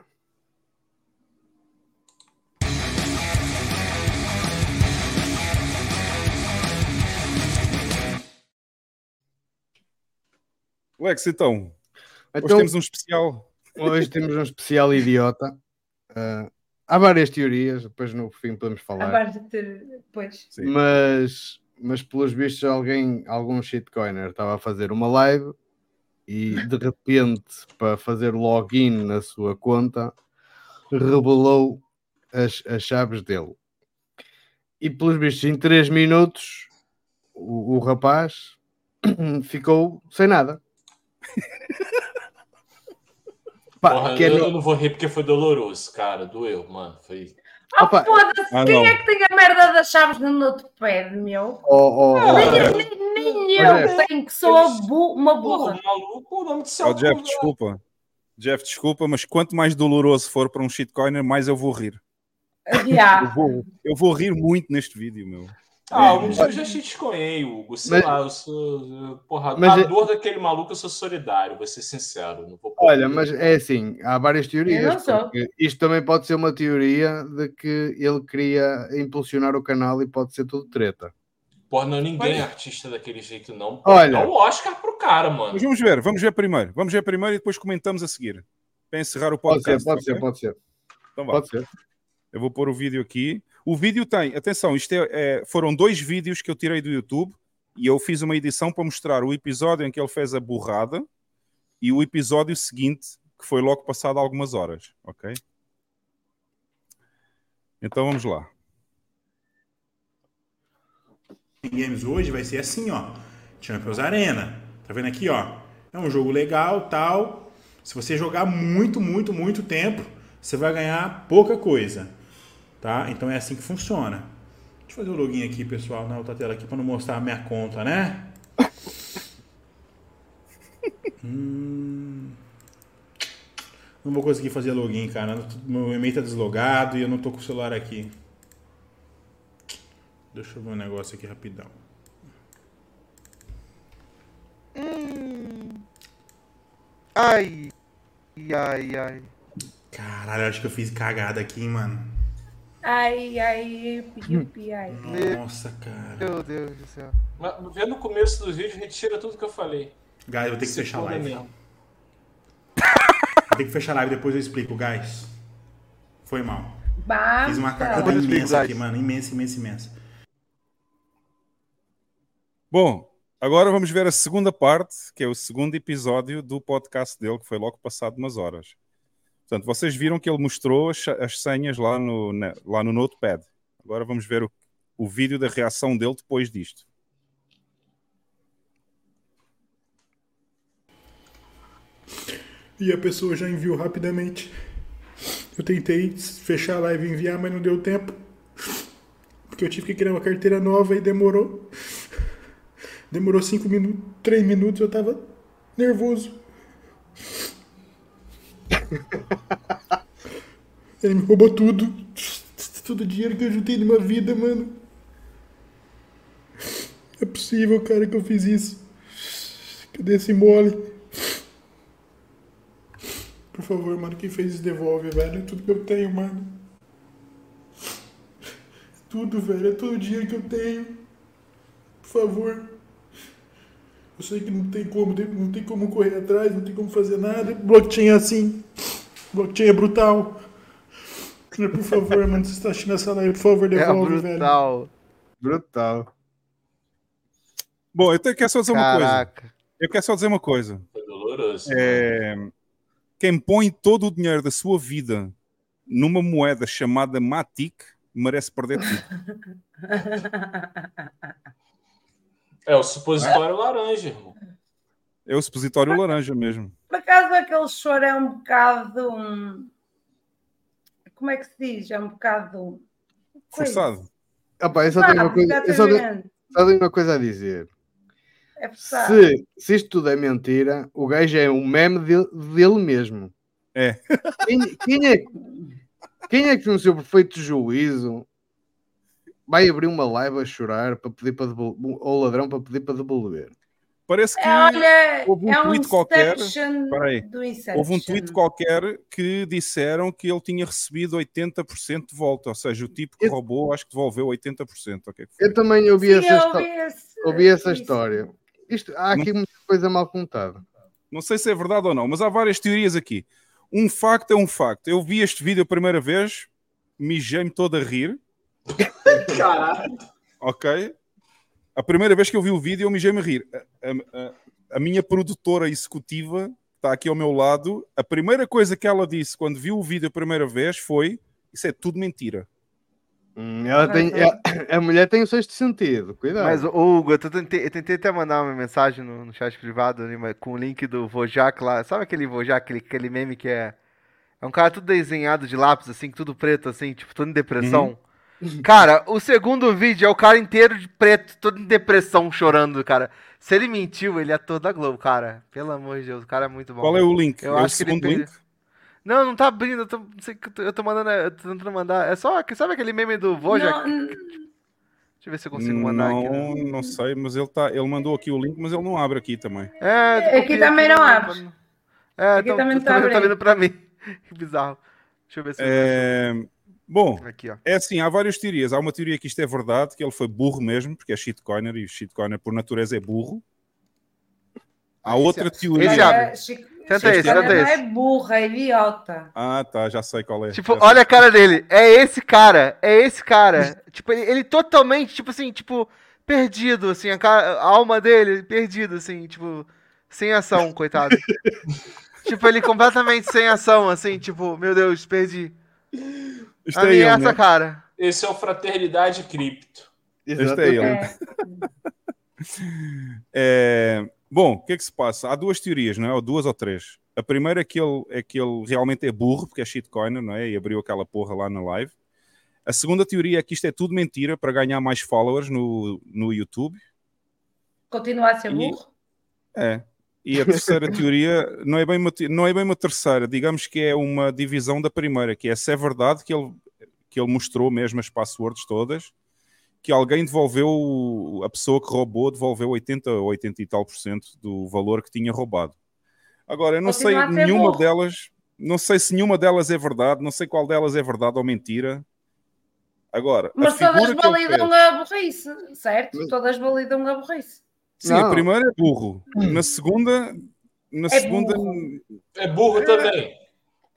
Lex, então, hoje Então- temos um especial. Hoje temos um especial idiota. Ah, há várias teorias, depois no fim podemos falar. Agora de ter. Pois. Sim. Mas, mas pelos vistos, alguém, algum shitcoiner estava a fazer uma live e de repente, para fazer login na sua conta, revelou as, as chaves dele. E pelos vistos, em 3 minutos, o, o rapaz <clears throat> ficou sem nada. Porra, que é eu, eu não vou rir porque foi doloroso, cara. Doeu, mano. Foi. Oh, Opa. foda-se, Ah, quem não. é que tem a merda das chaves no notepad, meu? Oh, oh, oh, Nem, nem- nem eu Jeff. tenho, que sou a bu- uma burra. maluco, o nome do céu. Oh, Jeff, desculpa. Jeff, desculpa, mas quanto mais doloroso for para um shitcoiner, mais eu vou rir. <laughs> Eu Já. vou, eu vou rir muito neste vídeo, meu. Ah, um dia eu já shitcoinei, Hugo. Sei Mas- lá, eu sou. Porra, Mas a é- dor daquele maluco eu sou solidário, vou ser sincero. Não vou Olha, mas é assim, há várias Eu teorias. Isto também pode ser uma teoria de que ele queria impulsionar o canal e pode ser tudo treta. Porra, não, ninguém é artista daquele jeito, não. Pô, Olha. Dá um Oscar pro cara, mano. Mas vamos ver, vamos ver primeiro. Vamos ver primeiro e depois comentamos a seguir. Para encerrar o Pode podcast. ser, pode ser, pode ser. Então vá. Pode ser. Eu vou pôr o vídeo aqui. O vídeo tem, atenção, isto é, é- foram dois vídeos que eu tirei do YouTube e eu fiz uma edição para mostrar o episódio em que ele fez a burrada e o episódio seguinte que foi logo passado algumas horas, ok? Então vamos lá. Games hoje vai ser assim, ó. Champions Arena. Tá vendo aqui, ó? É um jogo legal, tal. Se você jogar muito, muito, muito tempo, você vai ganhar pouca coisa, tá? Então é assim que funciona. Deixa eu fazer o login aqui, pessoal, na outra tela aqui para não mostrar a minha conta, né? <laughs> hum... Não vou conseguir fazer login, cara. Meu e-mail tá deslogado e eu não tô com o celular aqui. Deixa eu ver um negócio aqui rapidão. Hum. Ai. Ai, ai. Caralho, acho que eu fiz cagada aqui, mano. Ai, ai, pipi, ai. Nossa, cara. Meu Deus do céu. Mas vê no começo do vídeo, retira tudo que eu falei. Guys, eu vou ter que Se fechar a for live. mesmo. Vou ter que fechar a live, depois eu explico, guys. Foi mal. Basta. Fiz uma cagada eu explico, imensa aqui, mano. Imensa, imensa, imensa. Bom, agora vamos ver a segunda parte, que é o segundo episódio do podcast dele, que foi logo passado umas horas. Portanto, vocês viram que ele mostrou as, as senhas lá no, na- lá no Notepad. Agora vamos ver o, o vídeo da reação dele depois disto. E a pessoa já enviou rapidamente. Eu tentei fechar a live e enviar, mas não deu tempo. Porque eu tive que criar uma carteira nova e demorou. Demorou 5 minutos, 3 minutos, eu tava nervoso. <laughs> Ele me roubou tudo. Todo o dinheiro que eu juntei numa vida, mano. É possível, cara, que eu fiz isso. Cadê esse mole? Por favor, mano, quem fez isso devolve, velho. É tudo que eu tenho, mano. Tudo, velho. É todo o dinheiro que eu tenho. Por favor. Eu sei que não tem como, não tem como correr atrás, não tem como fazer nada. Blockchain é assim. Blockchain é brutal. Por favor, mano, se você tá assistindo essa live, por favor, É devolve, velho. brutal. Brutal. Bom, eu te- quero só dizer uma coisa. Caraca. Eu quero só dizer uma coisa. Foi doloroso. É, quem põe todo o dinheiro da sua vida numa moeda chamada Matic merece perder tudo. <laughs> É o supositório laranja, irmão. É o supositório laranja mesmo. Por acaso aquele choro é um bocado. hum, Como é que se diz? É um bocado. Forçado. Opa, eu só tenho uma Ah, coisa, eu só tenho, só tenho uma coisa a dizer. É. Se, se isto tudo é mentira, o gajo é um meme de- dele mesmo. É. Quem, quem é, quem é que no seu perfeito juízo vai abrir uma live a chorar para pedir para devolver, ou ladrão para pedir para devolver? Parece que É, olha, houve um é um tweet qualquer. Inception Espera aí. do Inception. Houve um tweet qualquer que disseram que ele tinha recebido 80% de volta, ou seja, o tipo que roubou acho que devolveu 80%. ok? Eu também ouvi Sim, essa, eu ouvi esse- ouvi essa isso. história. Isto, há aqui muita coisa mal contada. Não sei se é verdade ou não, mas há várias teorias aqui. Um facto é um facto. Eu vi este vídeo a primeira vez, mijei-me todo a rir, <laughs> Caralho. ok? A primeira vez que eu vi o vídeo, eu mijei-me a rir. A, a- a- a minha produtora executiva está aqui ao meu lado. A primeira coisa que ela disse quando viu o vídeo a primeira vez foi: Isso é tudo mentira. Hum, Ela tem, ela- a mulher tem o sexto sentido, cuidado. Mas, Hugo, eu tentei, eu tentei até mandar uma mensagem no, no chat privado ali, mas com o link do Vojak lá. Sabe aquele Vojak, aquele, aquele meme que é. É um cara tudo desenhado de lápis, assim, tudo preto, assim, tipo, todo em depressão. Cara, o segundo vídeo é o cara inteiro de preto, todo em depressão, chorando, cara. Se ele mentiu, ele é todo da Globo, cara. Pelo amor de Deus, o cara é muito bom. Qual é o link? Eu é o acho que ele perde- link? Não, não tá abrindo, eu tô, não o eu tô- mandando, eu tô tentando mandar. É só, sabe aquele meme do Vojak? Não, Deixa eu ver se eu consigo mandar aqui. né? Não, não sei, mas ele, tá, ele mandou aqui o link, mas ele não abre aqui também. É, Aqui copiei também não no- abre. É, Aqui então, também <laughs> não tá, tá tá abrindo. vindo pra mim. <laughs> Que bizarro. Deixa eu ver se eu É, Bom, Aqui, ó. é assim, há várias teorias. Há uma teoria que isto é verdade, que ele foi burro mesmo, porque é shitcoiner e o shitcoiner por natureza é burro. Há outra teoria. esse abre. É, Tenta esse, tenta não é esse. burra, é idiota. Ah, tá, já sei qual é. Tipo, Já sei. olha a cara dele. É esse cara. É esse cara. <laughs> tipo, ele, ele totalmente, tipo assim, tipo, perdido, assim, a, cara- a alma dele perdida, assim, tipo, sem ação, coitado. <laughs> tipo, ele completamente sem ação, assim, tipo, meu Deus, perdi. Isto é Ameaça, né? cara. Esse é o Fraternidade Cripto. Este é ele. <laughs> É. É, Bom, o que é que se passa? Há duas teorias, não é? Ou duas ou três. A primeira é que ele, é que ele realmente é burro, porque é shitcoiner, não é? E abriu aquela porra lá na live. A segunda teoria é que isto é tudo mentira para ganhar mais followers no, no YouTube. Continua a ser E- burro. É. E a terceira <laughs> teoria não é, bem uma, não é bem uma terceira, digamos que é uma divisão da primeira, que é se é verdade que ele, que ele mostrou mesmo as passwords todas, que alguém devolveu, a pessoa que roubou devolveu 80 ou 80 e tal por cento do valor que tinha roubado. Agora, eu não sei nenhuma burro. delas, não sei se nenhuma delas é verdade, não sei qual delas é verdade ou mentira. Agora, a Mas todas validam a burrice, certo? Todas validam a burrice. Sim, a Não. primeira é burro. Na segunda, na É segunda burro. É burro também.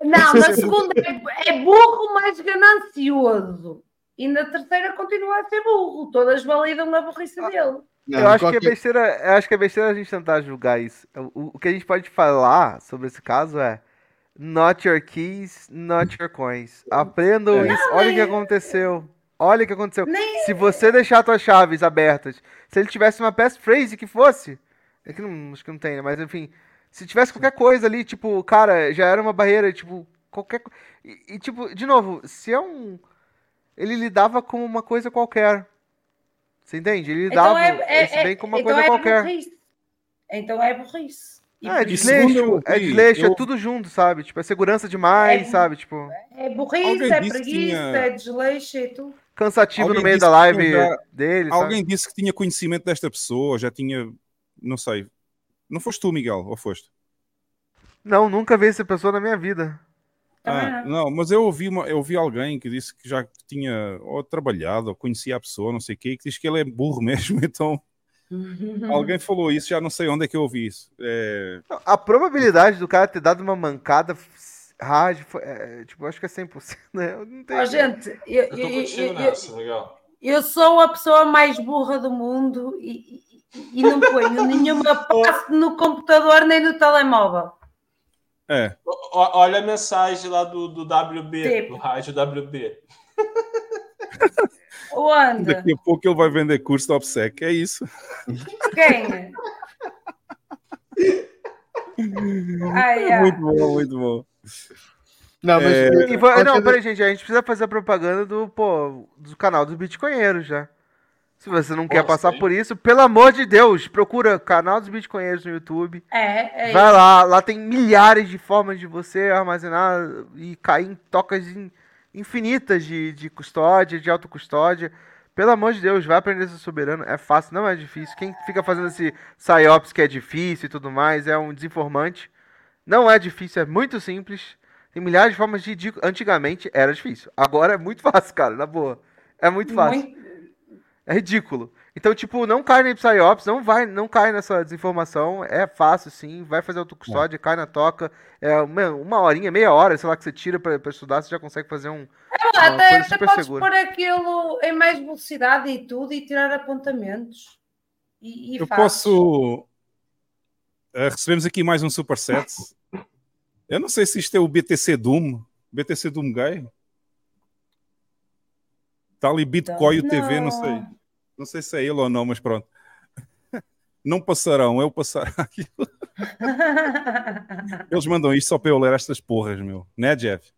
Não, na segunda é, é burro mais ganancioso. E na terceira continua a ser burro. Todas validam a burrice Ah. dele. Não, eu acho que é besteira, eu acho que é besteira a gente tentar julgar isso. O, o que a gente pode falar sobre esse caso é not your keys, not your coins. Aprendam É. isso. Olha o que aconteceu. Olha o que aconteceu. Nem- Se você deixar suas chaves abertas, se ele tivesse uma passphrase que fosse, é que não, acho que não tem, né? Mas enfim, se tivesse qualquer coisa ali, tipo, cara, já era uma barreira, tipo, qualquer e, e, tipo, de novo, se é um ele lidava como uma coisa qualquer. Você entende? Ele lidava esse bem como uma então coisa é qualquer. burrice. Então é burrice. E Ah, é isso desleixo, eu é desleixo, eu- é tudo junto, sabe? Tipo, é segurança demais, É- sabe? Tipo, É burrice, é preguiça, tinha- é desleixo e tudo. Cansativo Alguém no meio da live já- dele, sabe? Alguém disse que tinha conhecimento desta pessoa, já tinha, não sei. Não foste tu, Miguel, ou foste? Não, nunca vi essa pessoa na minha vida. Ah, não, mas eu ouvi, uma, eu ouvi alguém que disse que já tinha ou trabalhado ou conhecia a pessoa, não sei o quê, que diz que ele é burro <laughs> mesmo. Então, <laughs> alguém falou isso, já não sei onde é que eu ouvi isso. É, A probabilidade do cara ter dado uma mancada hard, foi, é, tipo, acho que é 100%, <laughs> né? Eu não tenho... Ó, gente, eu, Eu tô eu- nessa, legal. sou a pessoa mais burra do mundo e, e- e não ponho <laughs> nenhuma passe no computador nem no telemóvel. é, O- Olha a mensagem lá do, do WB, Tipo. do rádio WB. Onde? <laughs> daqui a pouco ele vai vender curso de OPSEC, é isso. Quem? Ai, ai. Muito bom, muito bom. Não, mas. É, E qualquer- não, peraí, gente, a gente precisa fazer a propaganda do, pô, do canal dos Bitcoinheiros já. Se você não quer Nossa, passar hein? por isso, pelo amor de Deus, procura canal dos Bitcoinheiros no YouTube. É, é Vai isso. lá, lá tem milhares de formas de você armazenar e cair em tocas in- infinitas de, de custódia, de autocustódia. Pelo amor de Deus, vai aprender a ser soberano. É fácil, não é difícil. Quem fica fazendo esse psyops que é difícil e tudo mais é um desinformante. Não é difícil, é muito simples. Tem milhares de formas de ridículo. Antigamente era difícil. Agora é muito <laughs> fácil, cara, na boa. É muito fácil. Muito- É ridículo. Então, tipo, não cai na Psyops, não vai, não cai nessa desinformação. É fácil, sim. Vai fazer autocustódia, cai na toca. É uma, uma horinha, meia hora, sei lá, que você tira pra, pra estudar, você já consegue fazer um. Ah, uma até, coisa até podes segura. pôr aquilo em mais velocidade e tudo e tirar apontamentos. E, e Eu posso. Eh, recebemos aqui mais um superset. Eu não sei se isto é o BTC Doom. BTC Doom Gay. Está ali Bitcoin Não. TV, não sei. Não sei se é ele ou não, mas pronto. <laughs> Não passarão, é o passarão. Eles mandam isto só para eu ler estas porras, meu. Né, Jeff?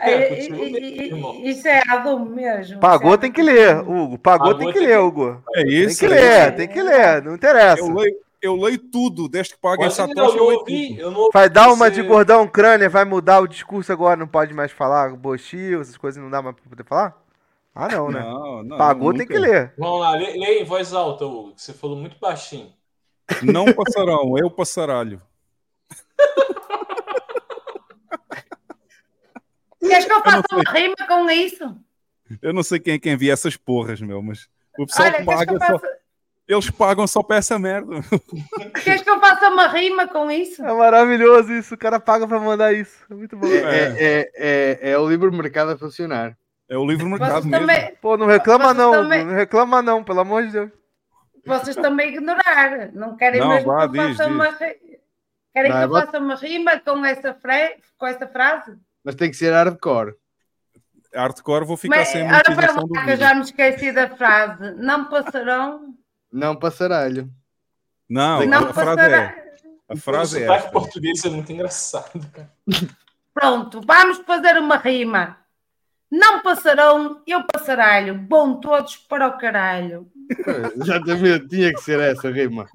É, e- e- e- irmão. isso é Adão mesmo. Pagou, é tem que ler. Hugo. Pagou, Pagou, tem que tem ler, Hugo. É Tem isso. que é ler, isso. tem que ler. Não interessa. Eu leio, eu leio tudo, desde que Quase essa taxa, eu eu ouvi, tudo. eu não ouvi Vai dar uma de você- gordão crânio, vai mudar o discurso agora, não pode mais falar bochil, essas coisas não dá mais pra poder falar? Ah, não, né? Não, não, Pagou, tem nunca. que ler. Vamos lá, lê, lê em voz alta, Hugo, que você falou muito baixinho. Não passarão, é o passaralho. <laughs> Queres que eu faça não uma rima com isso? Eu não sei quem é que envia essas porras, meu, mas o pessoal Olha, paga eu só. faça... Eles pagam só para essa merda. queres que eu faça uma rima com isso? É maravilhoso isso, o cara paga pra mandar isso. É muito bom. É, é, é, é o livre mercado a funcionar. É o livre mercado Vocês mesmo. também, Pô, não reclama Vocês não, também- não reclama não, pelo amor de Deus. vocês também ignorar. Não querem Não, mesmo vá, que eu diz, faça diz. uma rima. Querem Vai, que eu bota- faça uma rima com essa, fre- com essa frase? Mas tem que ser hardcore. Hardcore, vou ficar Mas, sem ora, para monetização do lá que eu vídeo. já me esqueci da frase. Não passarão. Não passaralho. Não, Não a frase é. A frase o é esta. português é muito engraçado, cara. Pronto, vamos fazer uma rima. Não passarão, eu passaralho. Bom todos para o caralho. Exatamente, tinha que ser essa rima.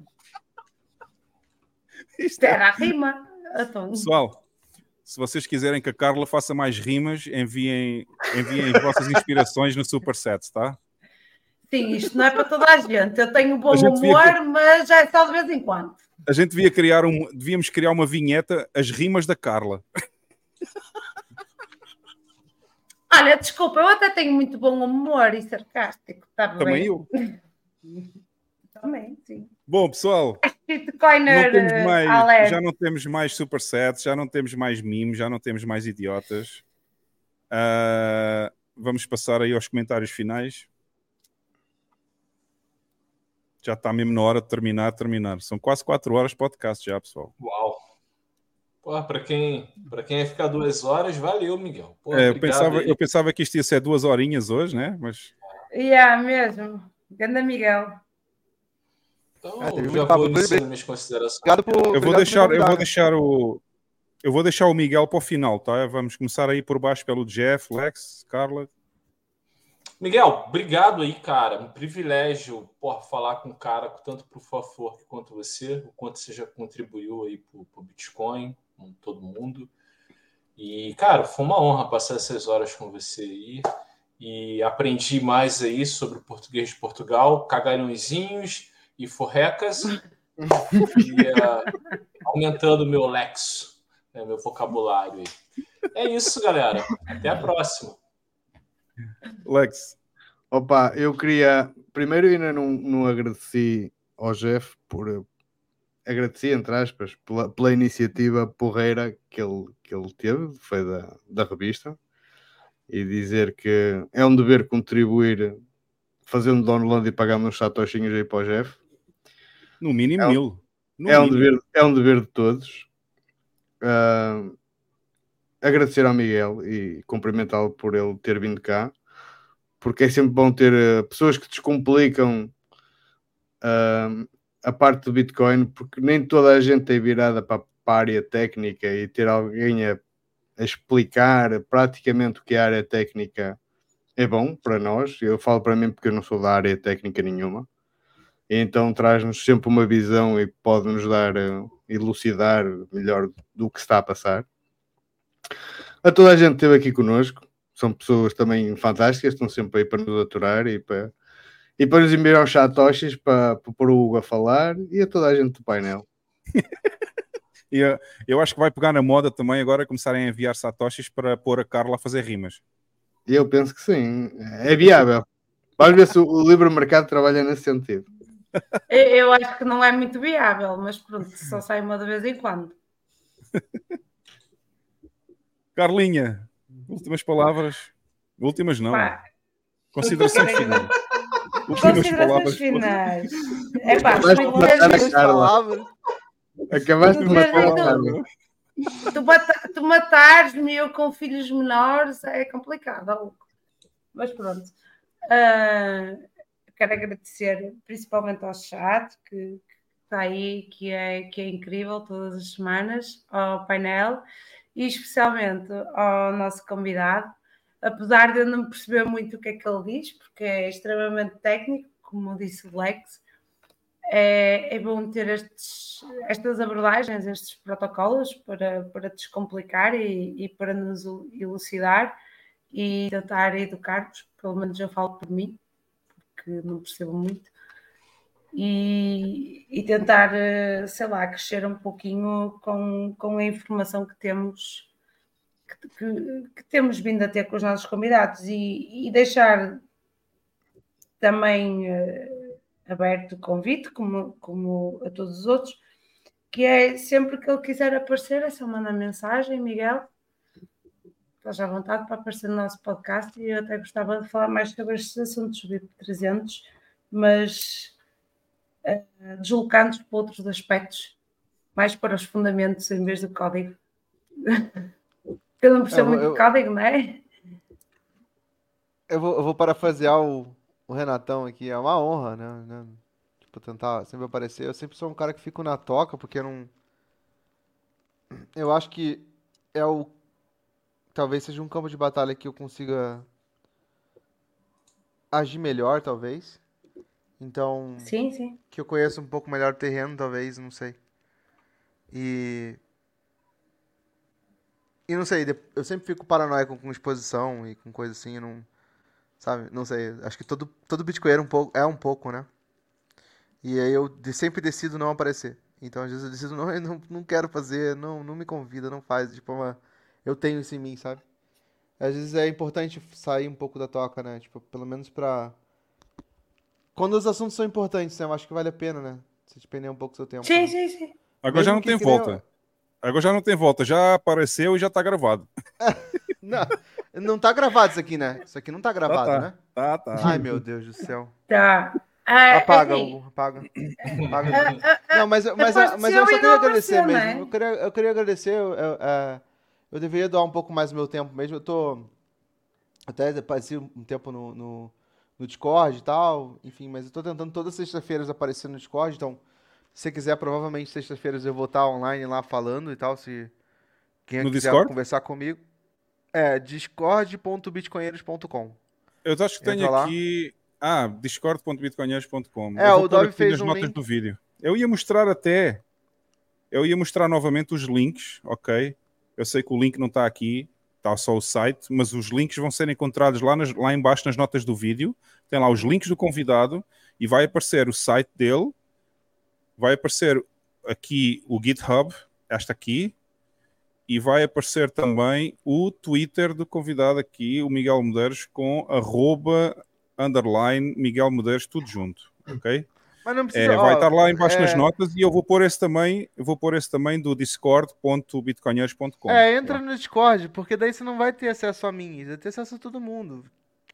Isto era a rima. Então, Pessoal, se vocês quiserem que a Carla faça mais rimas, enviem, enviem as vossas inspirações no Superset, tá? Sim, isto não é para toda a gente. Eu tenho bom gente devia humor, mas já é só de vez em quando. A gente devia criar um, devíamos criar uma vinheta, as rimas da Carla. Olha, desculpa, eu até tenho muito bom humor e sarcástico. Está bem? Também eu. <laughs> Também, sim. Bom, pessoal, Bitcoiner não temos eh, mais, alert. já não temos mais supersets, já não temos mais mimos, já não temos mais idiotas. Ah, vamos passar aí aos comentários finais. Já está mesmo na hora de terminar, terminar. São quase 4 horas de podcast já, pessoal. Uau. Para quem, pra quem ia ficar duas horas, valeu, Miguel. Porra, É, eu, pensava, aí. eu pensava que isto ia ser duas horinhas hoje, né? Mas Yeah, mesmo. Ganda Miguel. Então, Ah, teve já vou iniciando minhas considerações. Obrigado por. eu vou obrigado por deixar, eu vou deixar o eu vou deixar o Miguel para o final, tá? Vamos começar aí por baixo pelo Jeff, Lex, Carla. Miguel, obrigado aí, cara. Um privilégio porra, falar com um cara tanto pro favor quanto você, o quanto você já contribuiu aí pro, pro Bitcoin, com todo mundo. E, cara, foi uma honra passar essas horas com você aí. E aprendi mais aí sobre o português de Portugal, cagalhõezinhos e forrecas. e ah, <laughs> aumentando meu lexo, né, meu vocabulário aí. É isso, galera. Até a próxima. Lex. Opa, eu queria. Primeiro, ainda não, não agradeci ao Jeff por. Agradeci, entre aspas, pela, pela iniciativa porreira que ele, que ele teve, foi da, da revista, e dizer que é um dever contribuir fazendo download e pagando uns satoshinhos aí para o Jeff. No mínimo É um- mil. No é, um mínimo. dever, é um dever de todos. Ah, agradecer ao Miguel e cumprimentá-lo por ele ter vindo cá, porque é sempre bom ter eh, pessoas que descomplicam ah, a parte do Bitcoin, porque nem toda a gente é virada para, a área técnica e ter alguém a, a explicar praticamente o que é a área técnica é bom para nós. Eu falo para mim porque eu não sou da área técnica nenhuma. Então traz-nos sempre uma visão e pode-nos dar, eh, elucidar melhor do que está a passar. A toda a gente que esteve aqui connosco, são pessoas também fantásticas, estão sempre aí para nos aturar e para, e para nos enviar os satoshis para, para pôr o Hugo a falar e a toda a gente do painel. <laughs> Eu, eu acho que vai pegar na moda também agora começarem a enviar satoshis para pôr a Carla a fazer rimas. Eu penso que sim, é viável. Vamos ver se o, livre mercado trabalha nesse sentido. Eu acho que não é muito viável, mas pronto, só sai uma de vez em quando. <laughs> Carlinha, últimas palavras. Últimas não. Pá. Considerações <laughs> finais. Últimas Considerações palavras. finais. <laughs> É pá, Acabaste de matar a privilégio. Carla. Acabaste de matar a Carla. Tu, mata- tu matares-me eu com filhos menores é complicado, Hugo. mas pronto. Ah, quero agradecer principalmente ao chat que, que está aí, que é, que é incrível todas as semanas, ao painel e especialmente ao nosso convidado. Apesar de eu não perceber muito o que é que ele diz, porque é extremamente técnico, como disse o Lex, é, é bom ter estes, estas abordagens, estes protocolos para, para descomplicar e, e para nos elucidar e tentar educar-nos, pelo menos eu falo por mim, porque não percebo muito, e, e tentar, eh, sei lá, crescer um pouquinho com, com a informação que temos que, que- que temos vindo a ter com os nossos convidados e, e deixar também eh, aberto o convite, como, como a todos os outros, que é sempre que ele quiser aparecer, é só mandar mensagem, Miguel. Estás à vontade para aparecer no nosso podcast e eu até gostava de falar mais sobre estes assuntos VIP 300, mas eh, deslocando-os para outros aspectos mais para os fundamentos em vez do código. <laughs> eu não percebo É, eu- muito eu- código, não é? Eu vou, eu vou parafrasear o, o Renatão aqui. É uma honra, né? né? Tipo, tentar sempre aparecer. Eu sempre sou um cara que fico na toca, porque eu não. Eu acho que é o. Talvez seja um campo de batalha que eu consiga agir melhor, talvez. Então. Sim, sim. Que eu conheço um pouco melhor o terreno, talvez, não sei. E. E não sei, eu sempre fico paranoico com exposição e com coisa assim, não. Sabe? Não sei. Acho que todo, todo bitcoinheiro um pouco, é um pouco, né? E aí eu sempre decido não aparecer. Então às vezes eu decido, <laughs> não, eu não, não quero fazer, não, não me convida, não faz. Tipo, uma, eu tenho isso em mim, sabe? Às vezes é importante sair um pouco da toca, né? Tipo, pelo menos pra. Quando os assuntos são importantes, né? Eu acho que vale a pena, né? Você despender um pouco do seu tempo. Sim, né? sim, sim. Agora já Mesmo não que tem volta. Agora já não tem volta. Já apareceu e já tá gravado. <laughs> Não, não tá gravado isso aqui, né? Isso aqui não tá gravado, tá. né? Tá, tá. Ai, meu Deus do céu. Tá. Ah, Apaga, assim, Hugo, apaga. ah, apaga. ah, ah, Não, mas, mas, mas eu só queria não agradecer apareceu, mesmo. né? Eu queria, eu queria agradecer. Eu, eu, é, eu deveria doar um pouco mais do meu tempo mesmo. Eu tô. Até apareci um tempo no, no, no Discord e tal. Enfim, mas eu tô tentando todas as sextas-feiras aparecer no Discord. Então, se você quiser, provavelmente sextas-feiras eu vou estar online lá falando e tal. Se quem No quiser Discord? conversar comigo. É, discord.bitcoinheiros.com. Eu acho que lá. aqui. Ah, discord.bitcoinheiros.com. É, o Dove fez um notas link. do vídeo. Eu ia mostrar até. Eu ia mostrar novamente os links, ok? Eu sei que o link não está aqui, está só o site, mas os links vão ser encontrados lá, nas, lá embaixo nas notas do vídeo. Tem lá os links do convidado e vai aparecer o site dele, vai aparecer aqui o GitHub, esta aqui, e vai aparecer também o Twitter do convidado aqui, o Miguel Medeiros, com arroba underline Miguel Medeiros, tudo junto, ok? Mas não precisa. É, vai ó, estar lá embaixo nas é- notas e eu vou pôr esse também, eu vou pôr esse também do discord.bitcoinheiros.com. É, entra no Discord, porque daí você não vai ter acesso a mim, você vai ter acesso a todo mundo.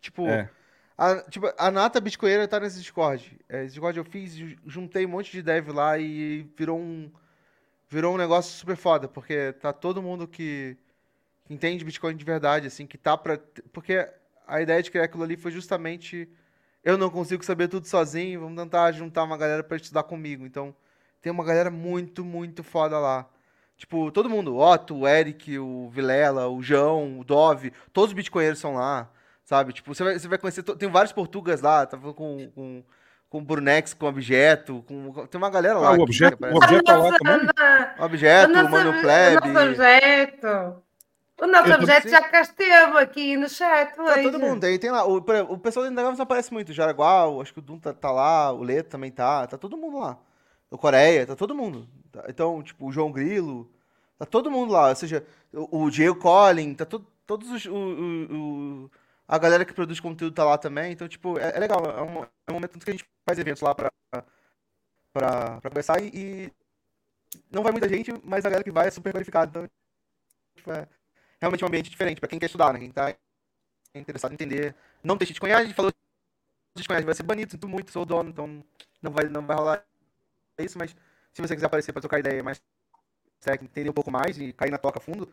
Tipo, É. a, tipo, a Nata Bitcoinheira tá nesse Discord. É, esse Discord eu fiz, ju- juntei um monte de dev lá e virou um virou um negócio super foda, porque tá todo mundo que, que entende Bitcoin de verdade, assim, que tá pra. Porque a ideia de criar aquilo ali foi justamente eu não consigo saber tudo sozinho, vamos tentar juntar uma galera pra estudar comigo. Então, tem uma galera muito, muito foda lá. Tipo, todo mundo, o Otto, o Eric, o Vilela, o João, o Dove, todos os bitcoinheiros são lá, sabe? Tipo, você vai, você vai conhecer, tem vários portugas lá, tá falando com, com, com o Brunex, com o Objeto, com, tem uma galera lá. Ah, o objeto, o objeto tá lá também? O Objeto, o o Mano o Plebe. nosso objeto. O nosso objeto já cá esteve aqui no chat. Tá hoje. todo mundo aí, tem lá. O, o pessoal do Indagames não aparece muito. O Jaraguá, o- acho que o Dum tá, tá lá, o Leto também tá. Tá todo mundo lá. O Coreia, tá todo mundo. Tá- Então, tipo, o João Grilo, tá todo mundo lá. Ou seja, o, o Diego Collin, tá to, todos os. O, o- o- a galera que produz conteúdo tá lá também. Então, tipo, é, é legal. É um, é um momento que a gente faz eventos lá pra, pra, pra conversar e, e não vai muita gente, mas a galera que vai é super qualificada. Então, tipo, é realmente um ambiente diferente pra quem quer estudar, né? Quem tá interessado em entender. Não deixe de conhecer, a gente falou conhecer, vai ser banido, sinto muito, sou o dono, então não vai, não vai rolar isso, mas se você quiser aparecer pra trocar ideia mais técnica, entender um pouco mais e cair na toca fundo,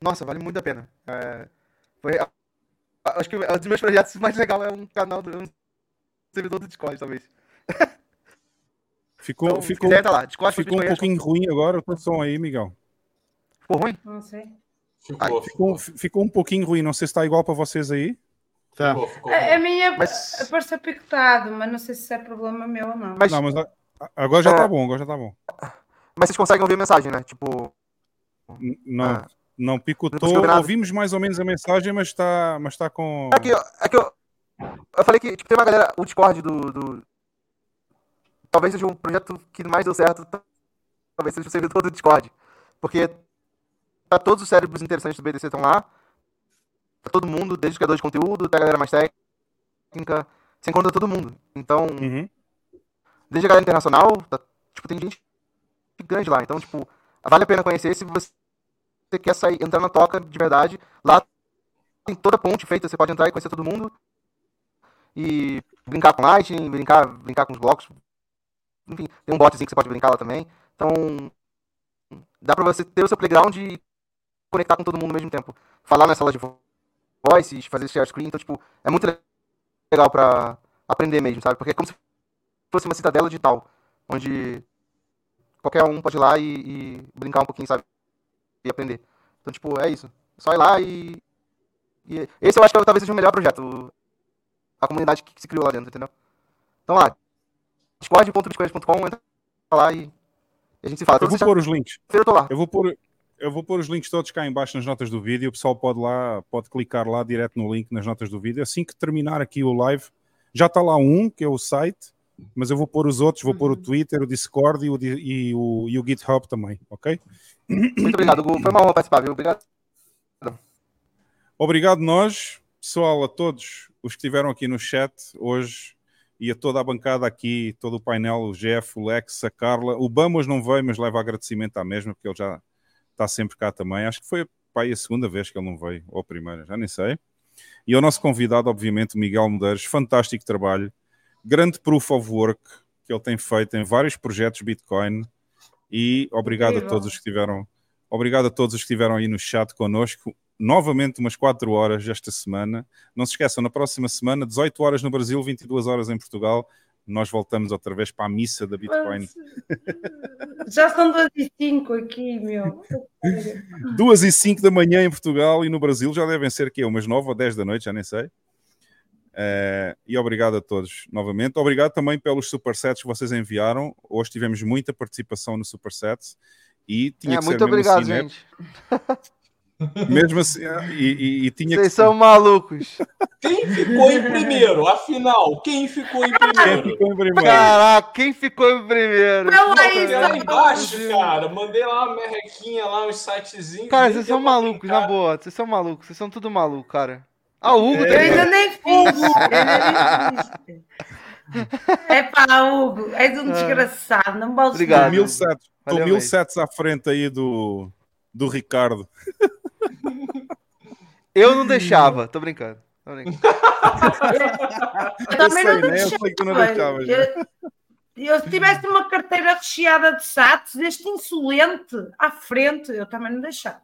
nossa, vale muito a pena. É, foi, acho que um dos meus projetos mais legais é um canal, do, um servidor do Discord, talvez. Ficou, Então, ficou, quiser, tá lá, Discord, ficou um pouquinho ruim agora o teu som aí, Miguel. Ficou ruim? Não sei. Ficou, Ficou, ficou um pouquinho ruim, não sei se está igual para vocês aí. Tá. ficou, ficou. A, a minha Mas- apareceu picotado, mas não sei se é problema meu ou não. Mas, Não, mas agora já É. está bom, agora já está bom. mas vocês conseguem ouvir a mensagem, né? Tipo, N- Não, Ah. não Não picotou. nada. Ouvimos mais ou menos a mensagem, mas está mas tá com. É que, eu- é que eu, eu falei que tipo, tem uma galera, o Discord do, do- Talvez seja um projeto que mais deu certo, talvez seja o servidor do Discord. Porque todos os cérebros interessantes do BTC estão lá. Tá todo mundo, desde o criador de conteúdo, até a galera mais técnica. Você encontra todo mundo. Então, Uhum. desde a galera internacional, tá- tipo, tem gente grande lá. Então, tipo, vale a pena conhecer se você quer sair, entrar na toca de verdade. Lá tem toda a ponte feita, você pode entrar e conhecer todo mundo. E brincar com Lightning, brincar, brincar com os blocos. Enfim, tem um botzinho que você pode brincar lá também. Então, dá pra você ter o seu playground e conectar com todo mundo ao mesmo tempo. Falar na sala de voices, fazer share screen, então, tipo, é muito legal pra aprender mesmo, sabe? Porque é como se fosse uma cidadela digital, onde qualquer um pode ir lá e, e brincar um pouquinho, sabe? E aprender. Então, tipo, é isso. Só ir lá e, e esse eu acho que talvez seja o melhor projeto. A comunidade que se criou lá dentro, entendeu? Então lá, discord.bitcoin.com, entra lá e, e a gente se fala. Eu vou pôr os links. Eu tô lá. Eu vou pôr, eu vou pôr os links todos cá em baixo nas notas do vídeo. O pessoal pode lá, pode clicar lá direto no link nas notas do vídeo. Assim que terminar aqui o live, já está lá um, que é o site, mas eu vou pôr os outros, vou pôr o Twitter, o Discord e o, e o, e o GitHub também, ok? Muito obrigado, Gu. Foi uma honra participar, viu? Obrigado. Obrigado nós, pessoal, a todos os que estiveram aqui no chat hoje e a toda a bancada aqui, todo o painel, o Jeff, o Lex, a Carla. O Bamos não veio, mas leva agradecimento à mesma, porque ele já está sempre cá também. Acho que foi pá, aí a segunda vez que ele não veio, ou a primeira, já nem sei. E o nosso convidado, obviamente, Miguel Medeiros, fantástico trabalho, grande proof of work que ele tem feito em vários projetos Bitcoin. E obrigado a todos os que estiveram, obrigado a todos os que estiveram aí no chat connosco. Novamente, umas 4 horas esta semana. Não se esqueçam, na próxima semana, 18 horas no Brasil, 22 horas em Portugal. Nós voltamos outra vez para a missa da Bitcoin. Já são duas e cinco aqui, meu. Duas e cinco da manhã em Portugal e no Brasil já devem ser que umas 9 ou 10 da noite, já nem sei. Eh, e obrigado a todos novamente. Obrigado também pelos supersets que vocês enviaram. Hoje tivemos muita participação no supersets e tinha É, que muito ser mesmo obrigado, assim, né? <laughs> Mesmo assim, ah, e, e- e tinha Vocês que são malucos. Quem ficou em primeiro? Afinal, quem ficou em primeiro? ficou em primeiro? Caraca, quem ficou em primeiro? Não, Não, é mandei lá embaixo, cara. Mandei lá uma merrequinha, lá uns sitezinhos. Cara, vocês são malucos, na boa. Vocês são malucos. Vocês são tudo maluco, cara. Ah, o Hugo Eu também. ainda nem fiz. eu ainda nem fiz. É pá, Hugo, és um desgraçado, não Estou Obrigado. estou mil sets à frente aí do, do Ricardo. Eu não deixava. Tô brincando. Tô brincando. <laughs> Eu também não né? Eu deixava. tu não olha, deixavas, Eu, eu, se tivesse uma carteira recheada de SATs, este insolente à frente, eu também não deixava.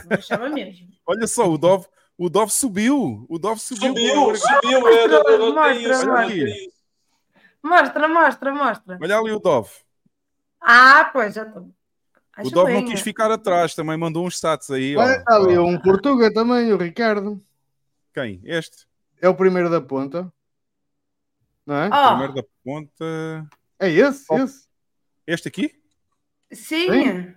Não deixava mesmo. <laughs> Olha só, o Dove, o Dove subiu. O Dove subiu. Subiu, subiu, eu eu eu isso. Mostra, mostra, mostra. Olha ali o Dove. Ah, pois, já estou. O Dove não quis ficar atrás, também mandou uns stats aí. ó. Olha, está ali um Portuga também, o Ricardo. Quem? Este? É o primeiro da ponta. Não é? Oh, Primeiro da ponta. É esse, Oh. esse. Este aqui? sim.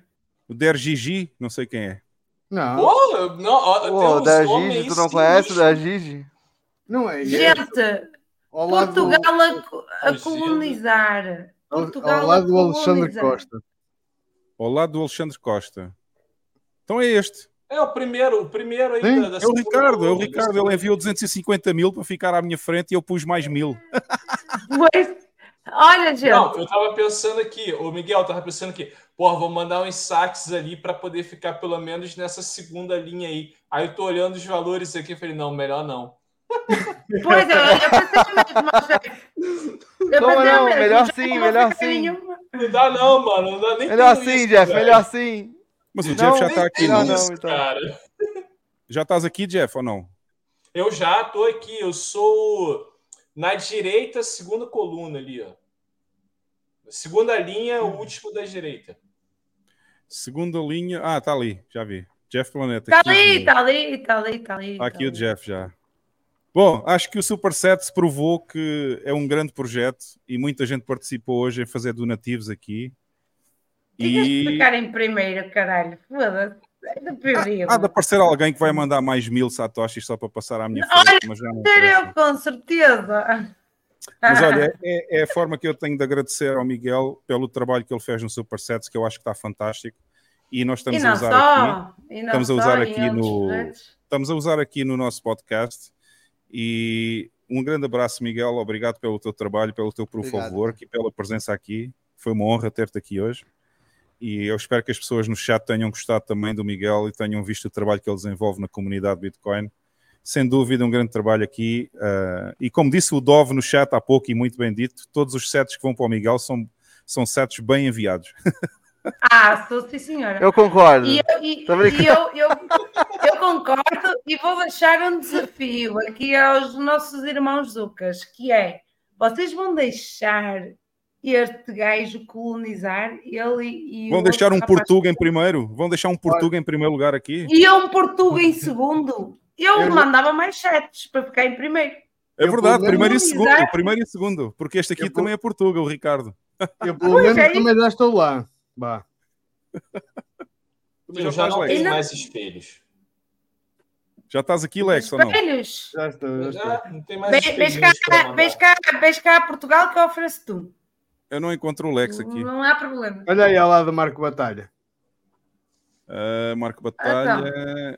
O Der Gigi, não sei quem é. Não, Pô, não, ó, Pô, da Gigi, tu não conhece o da sinistros. Gigi? não é esse. Gente, do- Portugal a, a colonizar. ao, Portugal ao lado a do Alexandre. Costa. Ao lado do Alexandre Costa. Então é este. É o primeiro, o primeiro aí Sim, da, da É o Ricardo, é o Ricardo. Ele enviou 250 mil para ficar à minha frente e eu pus mais mil. Pois, olha, gente. Não, eu tava pensando aqui, o Miguel tava pensando aqui, porra, vou mandar uns saques ali para poder ficar pelo menos nessa segunda linha aí. Aí eu tô olhando os valores aqui e falei, não, melhor não. Pois, eu, eu pensei mesmo, mas, eu Como não? mesmo, Melhor já sim, melhor sim. nenhuma. Não dá não, mano, não dá nem Melhor assim, isso, Jeff. velho. Melhor assim. Mas o Não, Jeff já está aqui. Não. não, então. cara. Já estás aqui, Jeff, ou não? Eu já tô aqui, eu sou na direita, segunda coluna ali, ó. Segunda linha, o último da direita. Segunda linha. Ah, tá ali, já vi. Jeff Planeta. Está 15 ali, está ali, está ali, está ali. Tá aqui o ali. Jeff já. Bom, acho que o Superset se provou que é um grande projeto e muita gente participou hoje em fazer donativos aqui. E ficar em primeiro, caralho. Foda-se. É perigo. há de aparecer alguém que vai mandar mais mil satoshis só para passar à minha Olha, frente, mas já não eu, com certeza. Mas olha, <laughs> é, é a forma que eu tenho de agradecer ao Miguel pelo trabalho que ele fez no Supersets, que eu acho que está fantástico. E nós estamos a usar só. aqui. Estamos a usar aqui no-. Estamos a usar aqui no nosso podcast. E um grande abraço, Miguel. Obrigado pelo teu trabalho, pelo teu of work e pela presença aqui. Foi uma honra ter-te aqui hoje. E eu espero que as pessoas no chat tenham gostado também do Miguel e tenham visto o trabalho que ele desenvolve na comunidade Bitcoin. Sem dúvida, um grande trabalho aqui. Uh, e como disse o Dove no chat há pouco, e muito bem dito, todos os sets que vão para o Miguel são, são sets bem enviados. <laughs> Ah, sou sim, senhora. Eu concordo. E, eu, e- e eu, eu, eu concordo e vou deixar um desafio aqui aos nossos irmãos Zucas, que é, vocês vão deixar este gajo colonizar ele e Vão deixar um Portuga em primeiro? Vão deixar um Portuga em primeiro lugar aqui? E eu um Portuga em segundo. Eu, Eu- mandava mais sets para ficar em primeiro. É verdade, Eu- primeiro e segundo, primeiro e segundo, porque este aqui também é Portuga, o Ricardo. Eu pelo menos é também já estou lá. Já <laughs> Eu já estás, não Lex? tenho mais espelhos. Já estás aqui, Lex, ou não? Espelhos. Já estou, já estou. Já não tem mais Vês vês cá, vês Portugal que eu ofereço tu. Eu não encontro o Lex aqui. Não há problema. Olha aí ao lado do Marco Batalha. Ah, Marco Batalha. Então.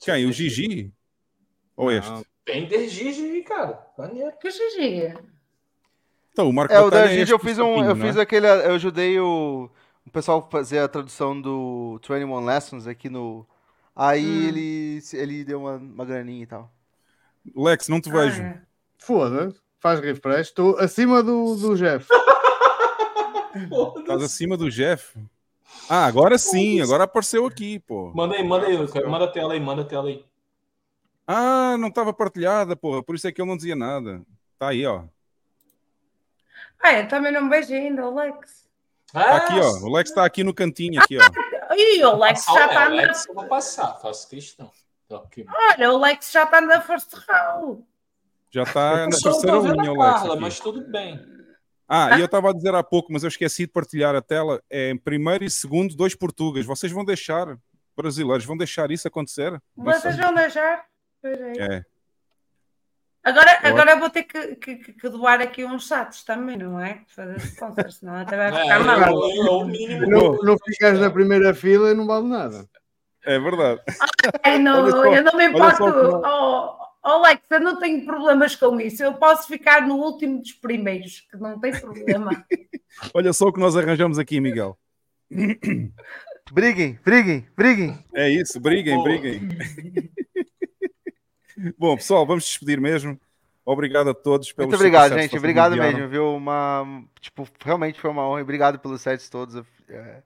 Quem? O Gigi? Ou este? Bender Gigi, cara. Maneiro. Que GG. Então, o Marco É, o da Batalha é Gigi este eu fiz um. Eu não é? fiz aquele. Eu ajudei o, o pessoal fazer a tradução do 21 Lessons aqui no. Aí Hum. ele, ele deu uma, uma graninha e tal. Lex, não te vejo. Ah, é. Foda-se. Faz refresh. Estou acima do, do Jeff. Estás acima do Jeff. Ah, agora sim, agora apareceu aqui, pô. Manda aí, manda aí, cara. Manda a tela aí, manda a tela aí. Ah, não estava partilhada, porra. Por isso é que ele não dizia nada. Tá aí, ó. Ah, eu também não vejo ainda o Lex. Tá aqui, ó. O Lex está aqui no cantinho, aqui, ó. Ih, o Lex Passar já está a andar. Alex, eu vou passar, faço questão. Aqui. Olha, o Lex já está a andar first round. Já está na terceira linha, o Lex. Carla, mas tudo bem. Ah, e eu estava a dizer há pouco, mas eu esqueci de partilhar a tela. É em primeiro e segundo, dois portugueses. Vocês vão deixar, brasileiros, vão deixar isso acontecer? Não Vocês sei. vão deixar? Pois é. Agora, Eu agora vou ter que, que, que- que doar aqui uns satos também, não é? Fazer sponsor, senão até vai ficar é, mal. Não, não ficas na primeira fila e não vale nada. É verdade. Ai, não, só, eu não me importo. Oh, oh, Lex, eu não tenho problemas com isso. Eu posso ficar no último dos primeiros, que não tem problema. <laughs> Olha só o que nós arranjamos aqui, Miguel. Briguem, briguem, briguem. É isso, briguem, briguem. <laughs> Bom, pessoal, vamos despedir mesmo. Obrigado a todos pelos Muito obrigado, gente. Obrigado mesmo, viu? Uma. Tipo, realmente foi uma honra. Obrigado pelos sets todos. é,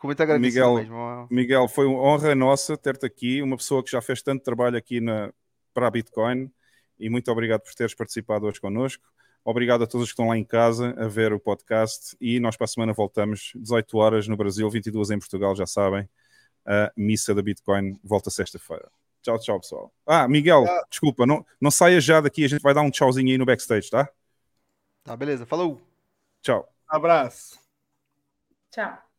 Fico muito agradecido Miguel, mesmo. Miguel, foi uma honra nossa ter-te aqui, uma pessoa que já fez tanto trabalho aqui na, para a Bitcoin, e muito obrigado por teres participado hoje connosco. Obrigado a todos que estão lá em casa a ver o podcast, e nós para a semana voltamos, 18 horas no Brasil, 22 em Portugal, já sabem. A missa da Bitcoin volta sexta-feira. Tchau, tchau, pessoal. Ah, Miguel, desculpa, não, não saia já daqui, a gente vai dar um tchauzinho aí no backstage, tá? Tá, beleza. Falou. Tchau. Abraço. Tchau.